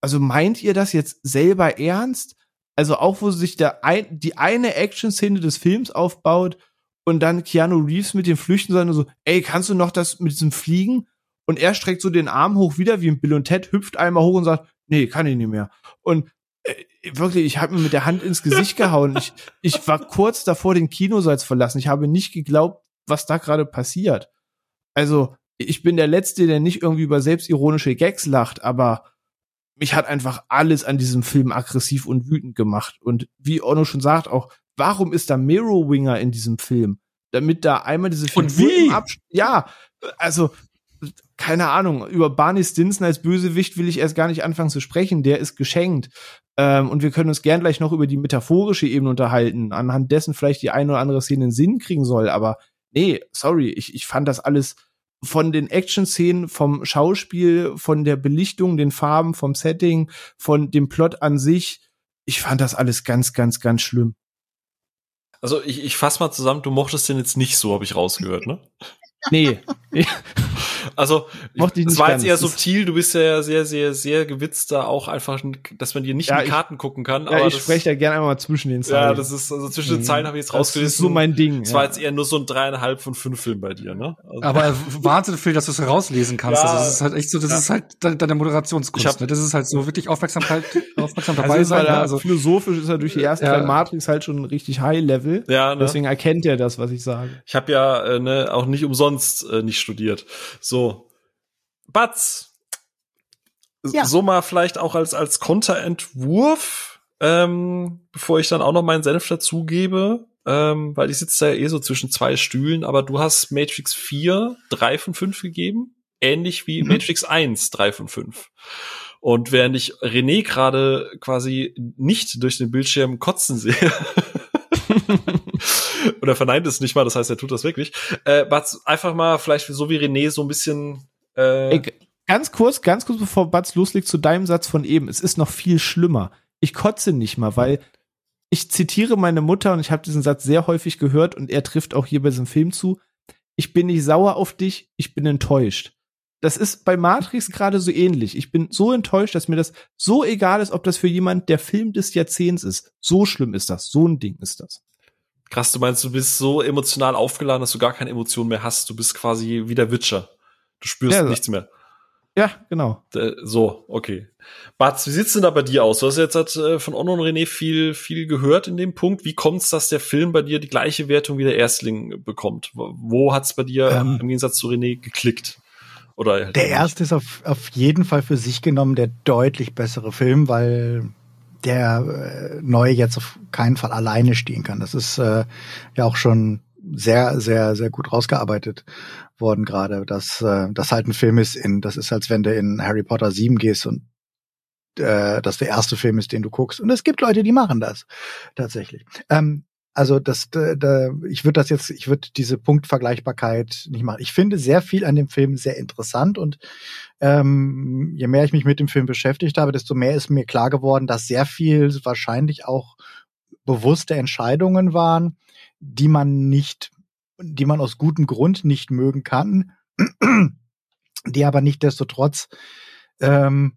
also meint ihr das jetzt selber ernst? Also auch, wo sich der ein, die eine Action-Szene des Films aufbaut und dann Keanu Reeves mit dem Flüchten sondern so, ey, kannst du noch das mit diesem Fliegen? Und er streckt so den Arm hoch wieder wie ein Bill und Ted, hüpft einmal hoch und sagt, nee, kann ich nicht mehr. Und äh, wirklich, ich habe mir mit der Hand ins Gesicht gehauen. Ich, ich war kurz davor, den Kinosaal verlassen. Ich habe nicht geglaubt, was da gerade passiert. Also, ich bin der Letzte, der nicht irgendwie über selbstironische Gags lacht, aber mich hat einfach alles an diesem Film aggressiv und wütend gemacht. Und wie Ono schon sagt, auch, warum ist da Mirrorwinger in diesem Film? Damit da einmal diese Figuren Und wie? Ja, also, keine Ahnung, über Barney Stinson als Bösewicht will ich erst gar nicht anfangen zu sprechen, der ist geschenkt. Ähm, und wir können uns gern gleich noch über die metaphorische Ebene unterhalten, anhand dessen vielleicht die eine oder andere Szene in Sinn kriegen soll, aber nee, sorry, ich, ich fand das alles von den Action-Szenen, vom Schauspiel, von der Belichtung, den Farben, vom Setting, von dem Plot an sich. Ich fand das alles ganz, ganz, ganz schlimm. Also ich, ich fass mal zusammen, du mochtest den jetzt nicht so, habe ich rausgehört, ne? Nee. also, es war jetzt eher subtil, du bist ja sehr, sehr, sehr gewitzt da auch einfach, dass man dir nicht ja, in die Karten ich, gucken kann. Ja, aber ich spreche da gerne einmal zwischen den Zeilen. Ja, das ist, also zwischen den mhm. Zeilen habe ich jetzt rausgelesen. Das ist so mein Ding. Es war jetzt eher nur so ein dreieinhalb von fünf Film bei dir, ne? Also aber Wahnsinn viel, dass du es rauslesen kannst. Ja, also das ist halt echt so, das ja. ist halt deine Moderationskunst. Hab, ne? Das ist halt so wirklich Aufmerksamkeit, aufmerksam dabei also sein. Ne? Also philosophisch ist er durch die ersten drei Matrix halt schon richtig High Level. Ja, ne? Deswegen erkennt er das, was ich sage. Ich habe ja äh, ne, auch nicht umsonst äh, nicht studiert. So. Batz. Ja. So mal vielleicht auch als, als Konterentwurf, ähm, bevor ich dann auch noch meinen Senf dazugebe. ähm, weil ich sitze da eh so zwischen zwei Stühlen, aber du hast Matrix 4 drei von fünf gegeben, ähnlich wie mhm. Matrix 1 drei von fünf. Und während ich René gerade quasi nicht durch den Bildschirm kotzen sehe, oder verneint es nicht mal, das heißt, er tut das wirklich, äh, einfach mal vielleicht so wie René so ein bisschen äh, Ey, ganz kurz, ganz kurz bevor Batz loslegt zu deinem Satz von eben, es ist noch viel schlimmer. Ich kotze nicht mal, weil ich zitiere meine Mutter und ich habe diesen Satz sehr häufig gehört und er trifft auch hier bei diesem Film zu. Ich bin nicht sauer auf dich, ich bin enttäuscht. Das ist bei Matrix gerade so ähnlich. Ich bin so enttäuscht, dass mir das so egal ist, ob das für jemand der Film des Jahrzehnts ist. So schlimm ist das. So ein Ding ist das. Krass, du meinst, du bist so emotional aufgeladen, dass du gar keine Emotionen mehr hast. Du bist quasi wie der Witcher. Du spürst ja, nichts mehr. Ja, genau. So, okay. Batz, wie sieht's denn da bei dir aus? Du hast jetzt äh, von Onno und René viel, viel gehört in dem Punkt. Wie kommt's, dass der Film bei dir die gleiche Wertung wie der Erstling bekommt? Wo hat's bei dir ähm, im Gegensatz zu René geklickt? Oder halt der erste ist auf, auf jeden Fall für sich genommen der deutlich bessere Film, weil der äh, neue jetzt auf keinen Fall alleine stehen kann. Das ist äh, ja auch schon sehr, sehr, sehr gut rausgearbeitet worden gerade, dass äh, das halt ein Film ist in, das ist als wenn du in Harry Potter 7 gehst und äh, das der erste Film ist, den du guckst. Und es gibt Leute, die machen das tatsächlich. Ähm, also das, da, da, ich würde das jetzt, ich würde diese Punktvergleichbarkeit nicht machen. Ich finde sehr viel an dem Film sehr interessant und ähm, je mehr ich mich mit dem Film beschäftigt habe, desto mehr ist mir klar geworden, dass sehr viel wahrscheinlich auch bewusste Entscheidungen waren, die man nicht, die man aus gutem Grund nicht mögen kann, die aber nicht desto trotz ähm,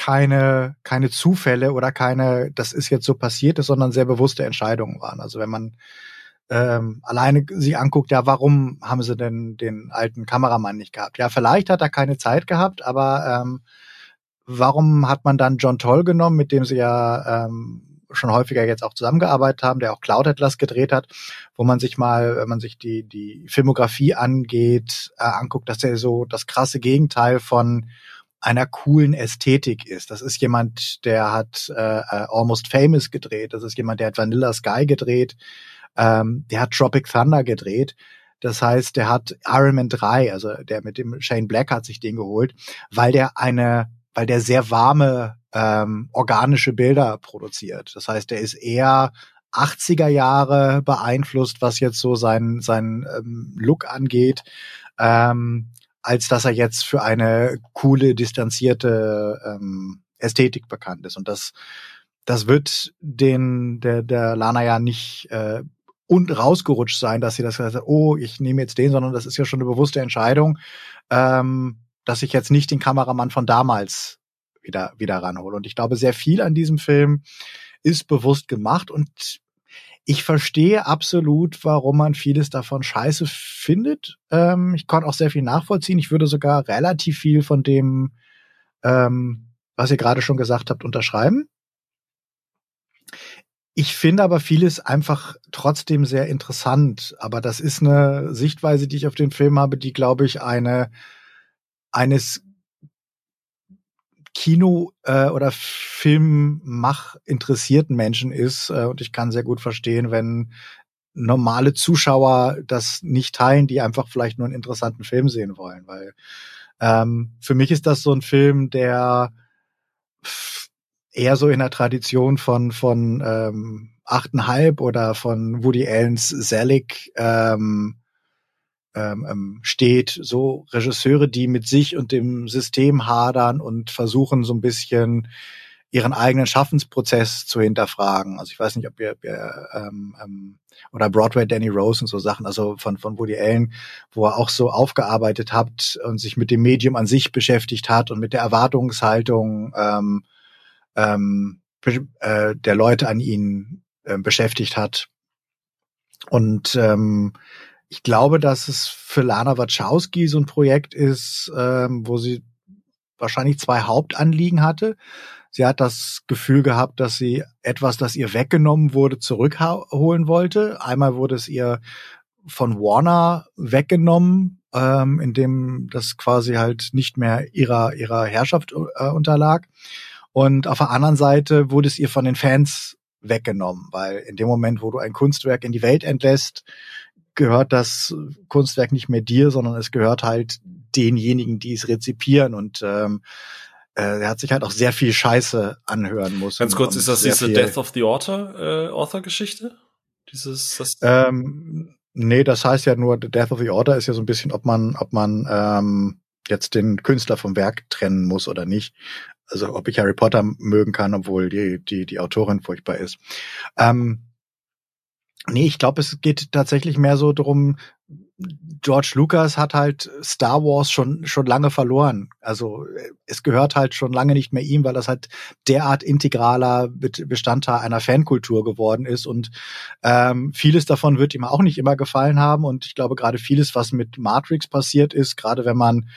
keine, keine Zufälle oder keine, das ist jetzt so passiert ist, sondern sehr bewusste Entscheidungen waren. Also wenn man ähm, alleine sich anguckt, ja, warum haben sie denn den alten Kameramann nicht gehabt? Ja, vielleicht hat er keine Zeit gehabt, aber ähm, warum hat man dann John Toll genommen, mit dem sie ja ähm, schon häufiger jetzt auch zusammengearbeitet haben, der auch Cloud Atlas gedreht hat, wo man sich mal, wenn man sich die, die Filmografie angeht, äh, anguckt, dass er so das krasse Gegenteil von einer coolen Ästhetik ist. Das ist jemand, der hat äh, äh Almost Famous gedreht, das ist jemand, der hat Vanilla Sky gedreht, ähm, der hat Tropic Thunder gedreht. Das heißt, der hat Iron Man 3, also der mit dem Shane Black hat sich den geholt, weil der eine, weil der sehr warme ähm, organische Bilder produziert. Das heißt, er ist eher 80er Jahre beeinflusst, was jetzt so sein, sein ähm, Look angeht, ähm, als dass er jetzt für eine coole, distanzierte ähm, Ästhetik bekannt ist. Und das, das wird den, der, der Lana ja nicht äh, und rausgerutscht sein, dass sie das gesagt hat, oh, ich nehme jetzt den, sondern das ist ja schon eine bewusste Entscheidung, ähm, dass ich jetzt nicht den Kameramann von damals wieder, wieder ranhole. Und ich glaube, sehr viel an diesem Film ist bewusst gemacht und ich verstehe absolut, warum man vieles davon scheiße findet. Ähm, ich konnte auch sehr viel nachvollziehen. Ich würde sogar relativ viel von dem, ähm, was ihr gerade schon gesagt habt, unterschreiben. Ich finde aber vieles einfach trotzdem sehr interessant. Aber das ist eine Sichtweise, die ich auf den Film habe, die, glaube ich, eine eines Kino- äh, oder Filmmach interessierten Menschen ist. Äh, und ich kann sehr gut verstehen, wenn normale Zuschauer das nicht teilen, die einfach vielleicht nur einen interessanten Film sehen wollen. Weil ähm, für mich ist das so ein Film, der eher so in der Tradition von von ähm, achteinhalb oder von Woody Allen's Selig ähm, ähm, ähm, steht, so Regisseure, die mit sich und dem System hadern und versuchen so ein bisschen ihren eigenen Schaffensprozess zu hinterfragen. Also ich weiß nicht, ob ihr, ihr ähm, ähm, oder Broadway Danny Rose und so Sachen, also von von Woody Allen, wo er auch so aufgearbeitet hat und sich mit dem Medium an sich beschäftigt hat und mit der Erwartungshaltung ähm, ähm, äh, der Leute an ihn äh, beschäftigt hat. Und ähm, ich glaube, dass es für Lana Wachowski so ein Projekt ist, ähm, wo sie wahrscheinlich zwei Hauptanliegen hatte. Sie hat das Gefühl gehabt, dass sie etwas, das ihr weggenommen wurde, zurückholen wollte. Einmal wurde es ihr von Warner weggenommen, ähm, indem das quasi halt nicht mehr ihrer ihrer Herrschaft äh, unterlag. Und auf der anderen Seite wurde es ihr von den Fans weggenommen, weil in dem Moment, wo du ein Kunstwerk in die Welt entlässt, gehört das Kunstwerk nicht mehr dir, sondern es gehört halt denjenigen, die es rezipieren und ähm, äh, er hat sich halt auch sehr viel Scheiße anhören müssen. Ganz kurz, ist das diese Death of the Author äh, Author Geschichte? Dieses das ähm, nee, das heißt ja nur Death of the Author ist ja so ein bisschen, ob man ob man ähm, jetzt den Künstler vom Werk trennen muss oder nicht. Also ob ich Harry Potter mögen kann, obwohl die die die Autorin furchtbar ist. Ähm, Nee, ich glaube, es geht tatsächlich mehr so darum, George Lucas hat halt Star Wars schon schon lange verloren. Also es gehört halt schon lange nicht mehr ihm, weil das halt derart integraler Bestandteil einer Fankultur geworden ist und ähm, vieles davon wird ihm auch nicht immer gefallen haben und ich glaube gerade vieles, was mit Matrix passiert ist, gerade wenn man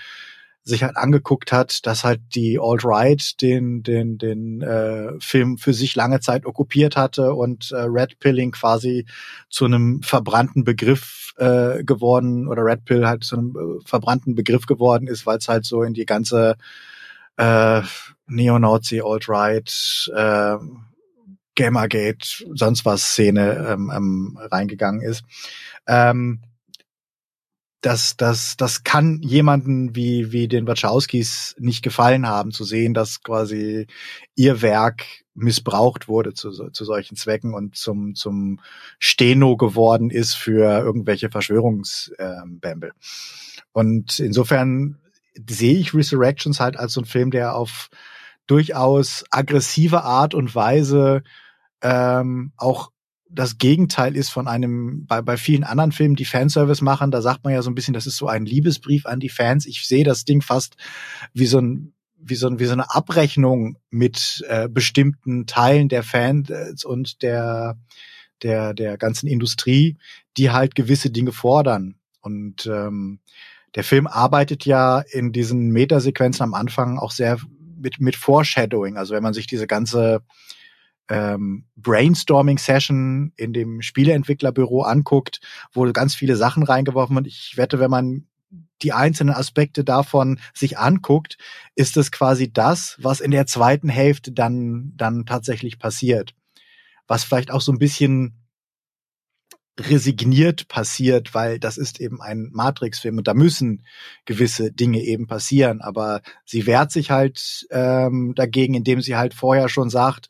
sich halt angeguckt hat, dass halt die Alt-Right den, den, den äh, Film für sich lange Zeit okkupiert hatte und äh, Red Pilling quasi zu einem verbrannten Begriff äh, geworden oder Red Pill halt zu einem äh, verbrannten Begriff geworden ist, weil es halt so in die ganze äh, Neonazi, Alt-Right, äh, Gamergate, sonst was Szene ähm, ähm, reingegangen ist. Ähm, das, das, das kann jemanden wie, wie den Wachowskis nicht gefallen haben, zu sehen, dass quasi ihr Werk missbraucht wurde zu, zu solchen Zwecken und zum, zum Steno geworden ist für irgendwelche Verschwörungsbämbel. Und insofern sehe ich Resurrections halt als so ein Film, der auf durchaus aggressive Art und Weise ähm, auch das Gegenteil ist von einem, bei, bei vielen anderen Filmen, die Fanservice machen, da sagt man ja so ein bisschen, das ist so ein Liebesbrief an die Fans. Ich sehe das Ding fast wie so ein, wie so, ein, wie so eine Abrechnung mit äh, bestimmten Teilen der Fans und der, der, der ganzen Industrie, die halt gewisse Dinge fordern. Und ähm, der Film arbeitet ja in diesen Metasequenzen am Anfang auch sehr mit, mit Foreshadowing. Also wenn man sich diese ganze ähm, Brainstorming-Session in dem Spieleentwicklerbüro anguckt, wo ganz viele Sachen reingeworfen wird. Ich wette, wenn man die einzelnen Aspekte davon sich anguckt, ist es quasi das, was in der zweiten Hälfte dann, dann tatsächlich passiert. Was vielleicht auch so ein bisschen resigniert passiert, weil das ist eben ein Matrix-Film und da müssen gewisse Dinge eben passieren. Aber sie wehrt sich halt ähm, dagegen, indem sie halt vorher schon sagt,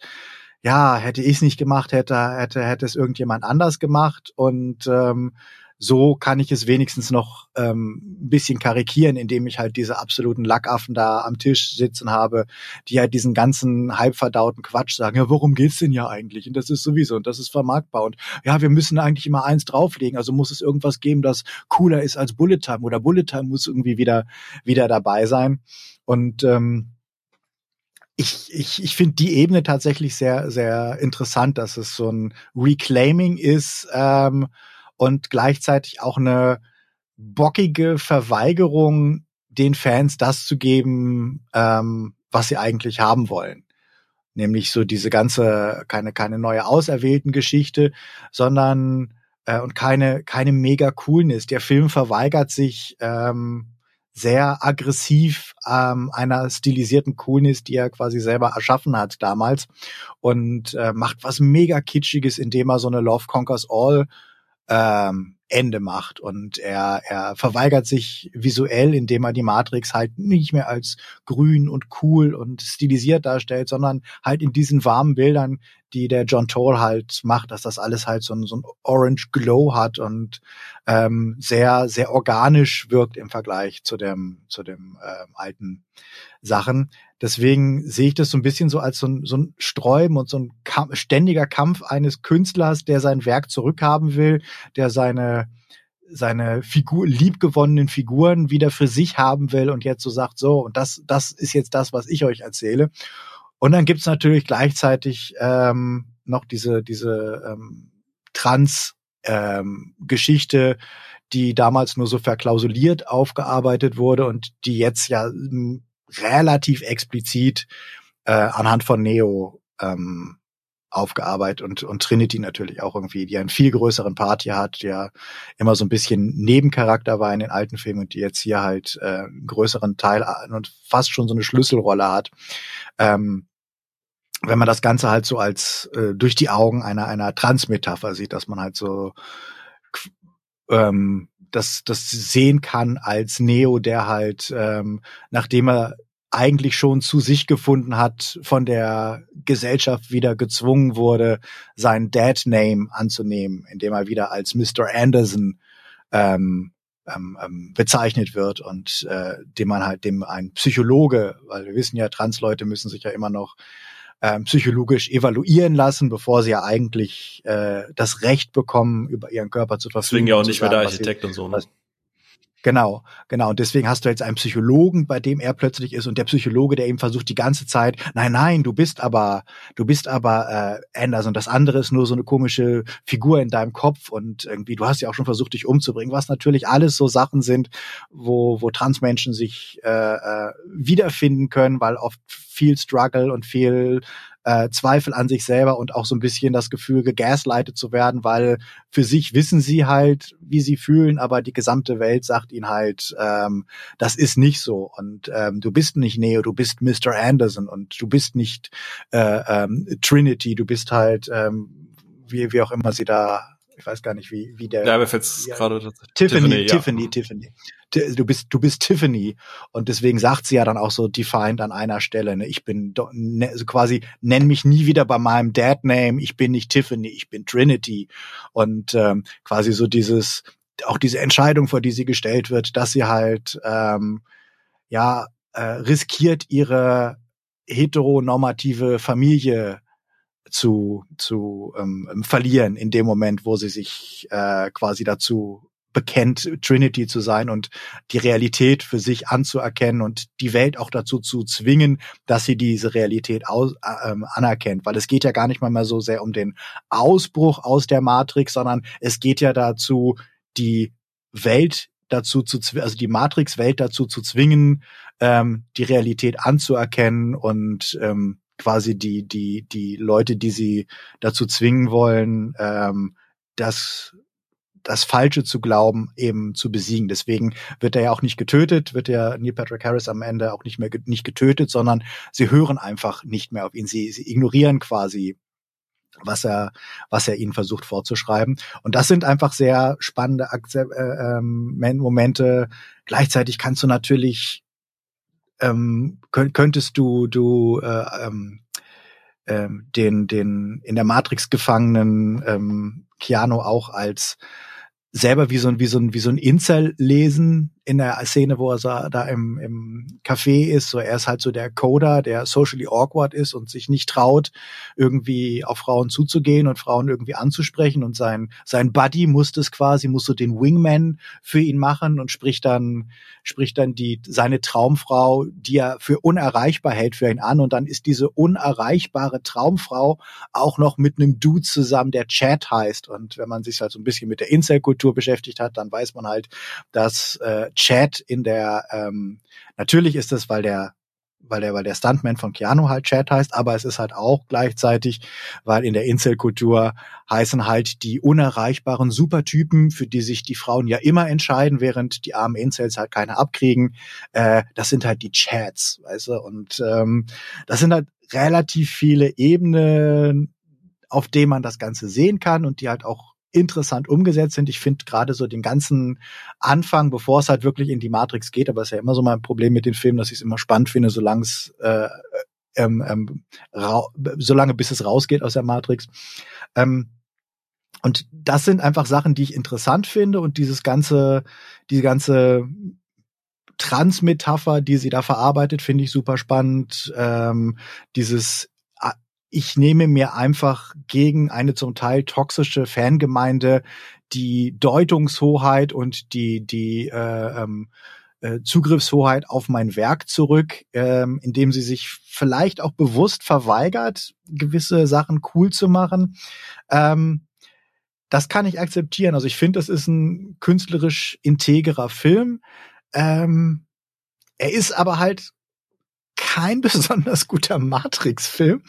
ja, hätte ich es nicht gemacht, hätte, hätte, hätte es irgendjemand anders gemacht. Und ähm, so kann ich es wenigstens noch ähm, ein bisschen karikieren, indem ich halt diese absoluten Lackaffen da am Tisch sitzen habe, die halt diesen ganzen halbverdauten Quatsch sagen, ja, worum geht's denn ja eigentlich? Und das ist sowieso, und das ist vermarktbar. Und ja, wir müssen eigentlich immer eins drauflegen, also muss es irgendwas geben, das cooler ist als Bullet Time oder Bullet Time muss irgendwie wieder, wieder dabei sein. Und ähm, ich, ich, ich finde die Ebene tatsächlich sehr, sehr interessant, dass es so ein Reclaiming ist ähm, und gleichzeitig auch eine bockige Verweigerung, den Fans das zu geben, ähm, was sie eigentlich haben wollen. Nämlich so diese ganze, keine, keine neue auserwählten Geschichte, sondern äh, und keine, keine mega Coolness. Der Film verweigert sich ähm, sehr aggressiv ähm, einer stilisierten Coolness, die er quasi selber erschaffen hat damals. Und äh, macht was mega kitschiges, indem er so eine Love Conquers All ähm, Ende macht und er, er verweigert sich visuell, indem er die Matrix halt nicht mehr als grün und cool und stilisiert darstellt, sondern halt in diesen warmen Bildern, die der John Toll halt macht, dass das alles halt so ein, so ein Orange Glow hat und ähm, sehr, sehr organisch wirkt im Vergleich zu dem, zu dem äh, alten Sachen. Deswegen sehe ich das so ein bisschen so als so ein, so ein Sträuben und so ein Kampf, ständiger Kampf eines Künstlers, der sein Werk zurückhaben will, der seine seine Figur, liebgewonnenen Figuren wieder für sich haben will und jetzt so sagt, so, und das, das ist jetzt das, was ich euch erzähle. Und dann gibt's natürlich gleichzeitig ähm, noch diese, diese ähm, Trans-Geschichte, ähm, die damals nur so verklausuliert aufgearbeitet wurde und die jetzt ja relativ explizit äh, anhand von Neo ähm, aufgearbeitet und, und Trinity natürlich auch irgendwie, die einen viel größeren Part hier hat, der immer so ein bisschen Nebencharakter war in den alten Filmen und die jetzt hier halt äh, einen größeren Teil und fast schon so eine Schlüsselrolle hat. Ähm, wenn man das Ganze halt so als äh, durch die Augen einer einer Transmetapher sieht, dass man halt so ähm, das das sehen kann als Neo, der halt ähm, nachdem er eigentlich schon zu sich gefunden hat, von der Gesellschaft wieder gezwungen wurde, seinen Dad-Name anzunehmen, indem er wieder als Mr. Anderson ähm, ähm, ähm, bezeichnet wird und äh, dem man halt dem ein Psychologe, weil wir wissen ja, Transleute müssen sich ja immer noch ähm, psychologisch evaluieren lassen, bevor sie ja eigentlich äh, das Recht bekommen, über ihren Körper zu verfügen. Deswegen ja auch nicht mehr der Architekt und so. Ne? Genau, genau. Und deswegen hast du jetzt einen Psychologen, bei dem er plötzlich ist und der Psychologe, der ihm versucht die ganze Zeit, nein, nein, du bist aber, du bist aber äh, Anders und das andere ist nur so eine komische Figur in deinem Kopf und irgendwie, du hast ja auch schon versucht, dich umzubringen, was natürlich alles so Sachen sind, wo, wo Transmenschen sich äh, äh, wiederfinden können, weil oft viel Struggle und viel äh, Zweifel an sich selber und auch so ein bisschen das Gefühl, gegaslightet zu werden, weil für sich wissen sie halt, wie sie fühlen, aber die gesamte Welt sagt ihnen halt, ähm, das ist nicht so und ähm, du bist nicht Neo, du bist Mr. Anderson und du bist nicht äh, ähm, Trinity, du bist halt, ähm, wie, wie auch immer sie da ich weiß gar nicht, wie, wie der. Ja, mir fällt's ja, gerade Tiffany, Tiffany, Tiffany, ja. Tiffany. Du bist, du bist Tiffany. Und deswegen sagt sie ja dann auch so defined an einer Stelle, ne, ich bin ne, also quasi, nenn mich nie wieder bei meinem Dad-Name, ich bin nicht Tiffany, ich bin Trinity. Und ähm, quasi so dieses, auch diese Entscheidung, vor die sie gestellt wird, dass sie halt ähm, ja äh, riskiert, ihre heteronormative Familie zu, zu ähm, verlieren in dem Moment, wo sie sich äh, quasi dazu bekennt, Trinity zu sein und die Realität für sich anzuerkennen und die Welt auch dazu zu zwingen, dass sie diese Realität aus, äh, ähm, anerkennt. Weil es geht ja gar nicht mal mehr so sehr um den Ausbruch aus der Matrix, sondern es geht ja dazu, die Welt dazu zu, also die Matrix-Welt dazu zu zwingen, ähm, die Realität anzuerkennen und ähm, quasi die, die, die Leute, die sie dazu zwingen wollen, ähm, das das Falsche zu glauben, eben zu besiegen. Deswegen wird er ja auch nicht getötet, wird ja Neil Patrick Harris am Ende auch nicht mehr nicht getötet, sondern sie hören einfach nicht mehr auf ihn. Sie, sie ignorieren quasi was er, was er ihnen versucht vorzuschreiben. Und das sind einfach sehr spannende Akze äh, ähm, Momente. Gleichzeitig kannst du natürlich ähm, könntest du du äh, ähm, ähm, den den in der Matrix gefangenen ähm, Keanu auch als selber wie so ein wie so ein wie so ein Incel lesen in der Szene, wo er so da im, im Café ist, so er ist halt so der Coder, der socially awkward ist und sich nicht traut, irgendwie auf Frauen zuzugehen und Frauen irgendwie anzusprechen und sein, sein Buddy muss das quasi, muss so den Wingman für ihn machen und spricht dann, spricht dann die, seine Traumfrau, die er für unerreichbar hält für ihn an und dann ist diese unerreichbare Traumfrau auch noch mit einem Dude zusammen, der Chat heißt. Und wenn man sich halt so ein bisschen mit der Incel-Kultur beschäftigt hat, dann weiß man halt, dass äh, Chat in der, ähm, natürlich ist es, weil der weil der, weil der Stuntman von Keanu halt Chat heißt, aber es ist halt auch gleichzeitig, weil in der Incel-Kultur heißen halt die unerreichbaren Supertypen, für die sich die Frauen ja immer entscheiden, während die armen Incels halt keine abkriegen. Äh, das sind halt die Chats, weißt du, und ähm, das sind halt relativ viele Ebenen, auf denen man das Ganze sehen kann und die halt auch interessant umgesetzt sind. Ich finde gerade so den ganzen Anfang, bevor es halt wirklich in die Matrix geht, aber es ist ja immer so mein Problem mit den Filmen, dass ich es immer spannend finde, solange es äh, ähm, ähm, solange bis es rausgeht aus der Matrix. Ähm, und das sind einfach Sachen, die ich interessant finde und dieses ganze, diese ganze Transmetapher, die sie da verarbeitet, finde ich super spannend. Ähm, dieses ich nehme mir einfach gegen eine zum Teil toxische Fangemeinde die Deutungshoheit und die, die äh, ähm, äh, Zugriffshoheit auf mein Werk zurück, ähm, indem sie sich vielleicht auch bewusst verweigert, gewisse Sachen cool zu machen. Ähm, das kann ich akzeptieren. Also ich finde, das ist ein künstlerisch integrer Film. Ähm, er ist aber halt kein besonders guter Matrix-Film.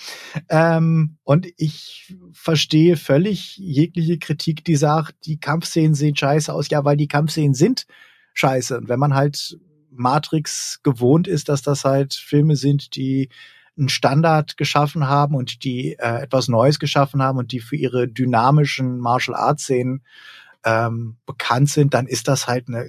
Ähm, und ich verstehe völlig jegliche Kritik, die sagt, die Kampfszenen sehen scheiße aus. Ja, weil die Kampfszenen sind scheiße. Und wenn man halt Matrix gewohnt ist, dass das halt Filme sind, die einen Standard geschaffen haben und die äh, etwas Neues geschaffen haben und die für ihre dynamischen Martial Arts Szenen ähm, bekannt sind, dann ist das halt eine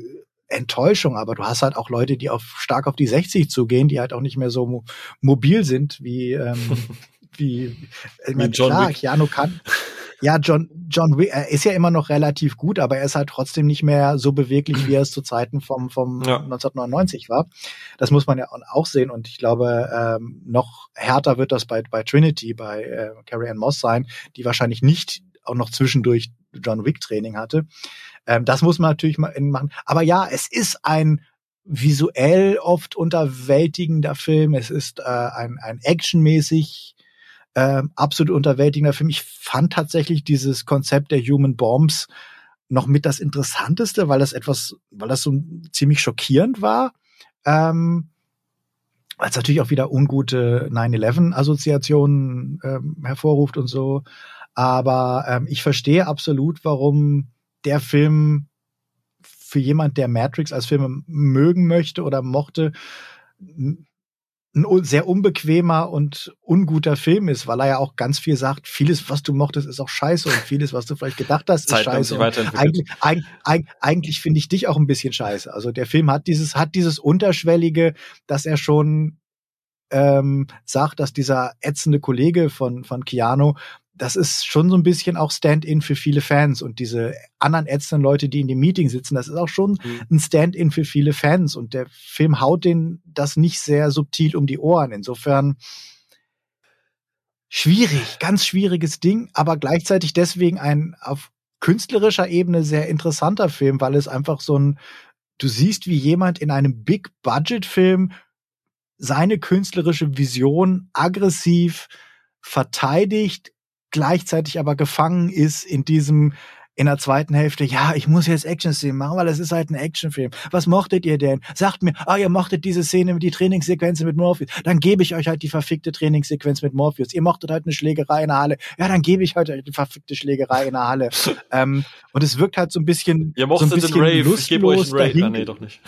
Enttäuschung, aber du hast halt auch Leute, die auf stark auf die 60 zugehen, die halt auch nicht mehr so mo mobil sind wie ähm, wie, ich mein, John klar, Wick. Keanu kann ja, John, John Wick, er ist ja immer noch relativ gut, aber er ist halt trotzdem nicht mehr so beweglich, wie er es zu Zeiten vom, vom ja. 1999 war. Das muss man ja auch sehen und ich glaube, ähm, noch härter wird das bei, bei Trinity, bei äh, Carrie Ann Moss sein, die wahrscheinlich nicht auch noch zwischendurch John Wick Training hatte. Ähm, das muss man natürlich mal machen. Aber ja, es ist ein visuell oft unterwältigender Film. Es ist äh, ein, ein actionmäßig äh, absolut unterwältigender Film. Ich fand tatsächlich dieses Konzept der Human Bombs noch mit das Interessanteste, weil das etwas, weil das so ziemlich schockierend war. Ähm, weil es natürlich auch wieder ungute 9-11-Assoziationen ähm, hervorruft und so. Aber ähm, ich verstehe absolut, warum der Film für jemand, der Matrix als Film mögen möchte oder mochte, ein sehr unbequemer und unguter Film ist, weil er ja auch ganz viel sagt, vieles, was du mochtest, ist auch scheiße und vieles, was du vielleicht gedacht hast, ist Zeit scheiße. Eigentlich, eigentlich, eigentlich finde ich dich auch ein bisschen scheiße. Also der Film hat dieses, hat dieses Unterschwellige, dass er schon ähm, sagt, dass dieser ätzende Kollege von, von Keanu das ist schon so ein bisschen auch Stand-in für viele Fans und diese anderen ätzenden Leute, die in dem Meeting sitzen, das ist auch schon mhm. ein Stand-in für viele Fans und der Film haut den das nicht sehr subtil um die Ohren. Insofern schwierig, ganz schwieriges Ding, aber gleichzeitig deswegen ein auf künstlerischer Ebene sehr interessanter Film, weil es einfach so ein, du siehst, wie jemand in einem Big-Budget-Film seine künstlerische Vision aggressiv verteidigt, gleichzeitig aber gefangen ist in diesem in der zweiten Hälfte, ja, ich muss jetzt Action-Szenen machen, weil es ist halt ein Actionfilm. Was mochtet ihr denn? Sagt mir, ah, ihr mochtet diese Szene, die Trainingssequenz mit Morpheus. Dann gebe ich euch halt die verfickte Trainingssequenz mit Morpheus. Ihr mochtet halt eine Schlägerei in der Halle. Ja, dann gebe ich heute die verfickte Schlägerei in der Halle. ähm, und es wirkt halt so ein bisschen, ihr mochtet so ein bisschen den Rave. Ich gebe euch einen Rave. Ah, nee, doch nicht.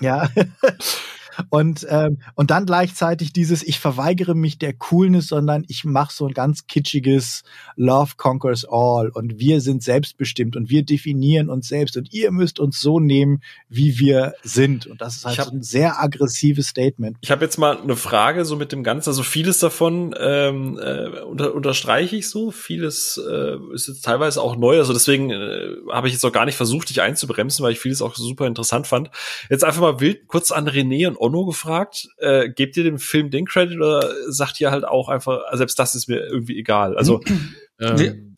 ja. Und, ähm, und dann gleichzeitig dieses, ich verweigere mich der Coolness, sondern ich mache so ein ganz kitschiges Love conquers all und wir sind selbstbestimmt und wir definieren uns selbst und ihr müsst uns so nehmen, wie wir sind. Und das ist halt hab, so ein sehr aggressives Statement. Ich habe jetzt mal eine Frage so mit dem Ganzen, also vieles davon ähm, äh, unter, unterstreiche ich so, vieles äh, ist jetzt teilweise auch neu, also deswegen äh, habe ich jetzt auch gar nicht versucht, dich einzubremsen, weil ich vieles auch super interessant fand. Jetzt einfach mal wild kurz an René und Ono gefragt, äh, gebt ihr dem Film den Credit oder sagt ihr halt auch einfach, selbst das ist mir irgendwie egal? Also ähm,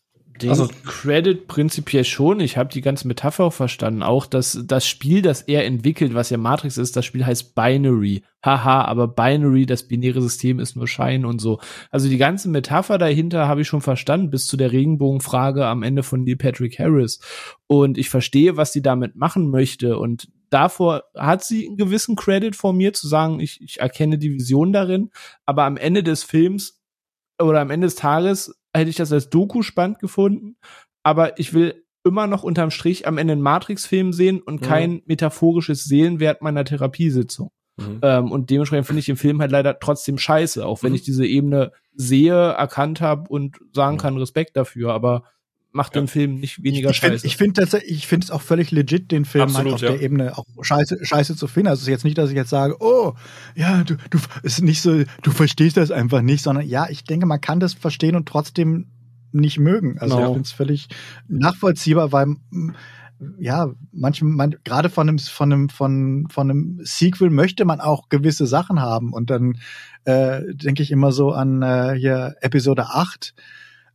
den also Credit prinzipiell schon. Ich habe die ganze Metapher auch verstanden. Auch dass das Spiel, das er entwickelt, was ja Matrix ist, das Spiel heißt Binary. Haha, aber Binary, das binäre System ist nur Schein und so. Also die ganze Metapher dahinter habe ich schon verstanden, bis zu der Regenbogenfrage am Ende von Neil Patrick Harris. Und ich verstehe, was sie damit machen möchte. Und davor hat sie einen gewissen Credit vor mir zu sagen, ich, ich erkenne die Vision darin, aber am Ende des Films oder am Ende des Tages hätte ich das als Doku spannend gefunden, aber ich will immer noch unterm Strich am Ende einen Matrix-Film sehen und mhm. kein metaphorisches Seelenwert meiner Therapiesitzung. Mhm. Ähm, und dementsprechend finde ich den Film halt leider trotzdem scheiße, auch wenn mhm. ich diese Ebene sehe, erkannt habe und sagen kann, Respekt dafür. Aber macht ja. den Film nicht weniger ich, ich scheiße. ich finde ich finde es auch völlig legit, den Film Absolut, halt auf ja. der Ebene auch scheiße, scheiße zu finden. Also es ist jetzt nicht, dass ich jetzt sage, oh, ja, du, du, ist nicht so, du verstehst das einfach nicht, sondern ja, ich denke, man kann das verstehen und trotzdem nicht mögen. Also no. ich finde es völlig nachvollziehbar, weil ja, manchmal, man, gerade von einem, von einem, von, von einem Sequel möchte man auch gewisse Sachen haben. Und dann äh, denke ich immer so an äh, hier Episode 8.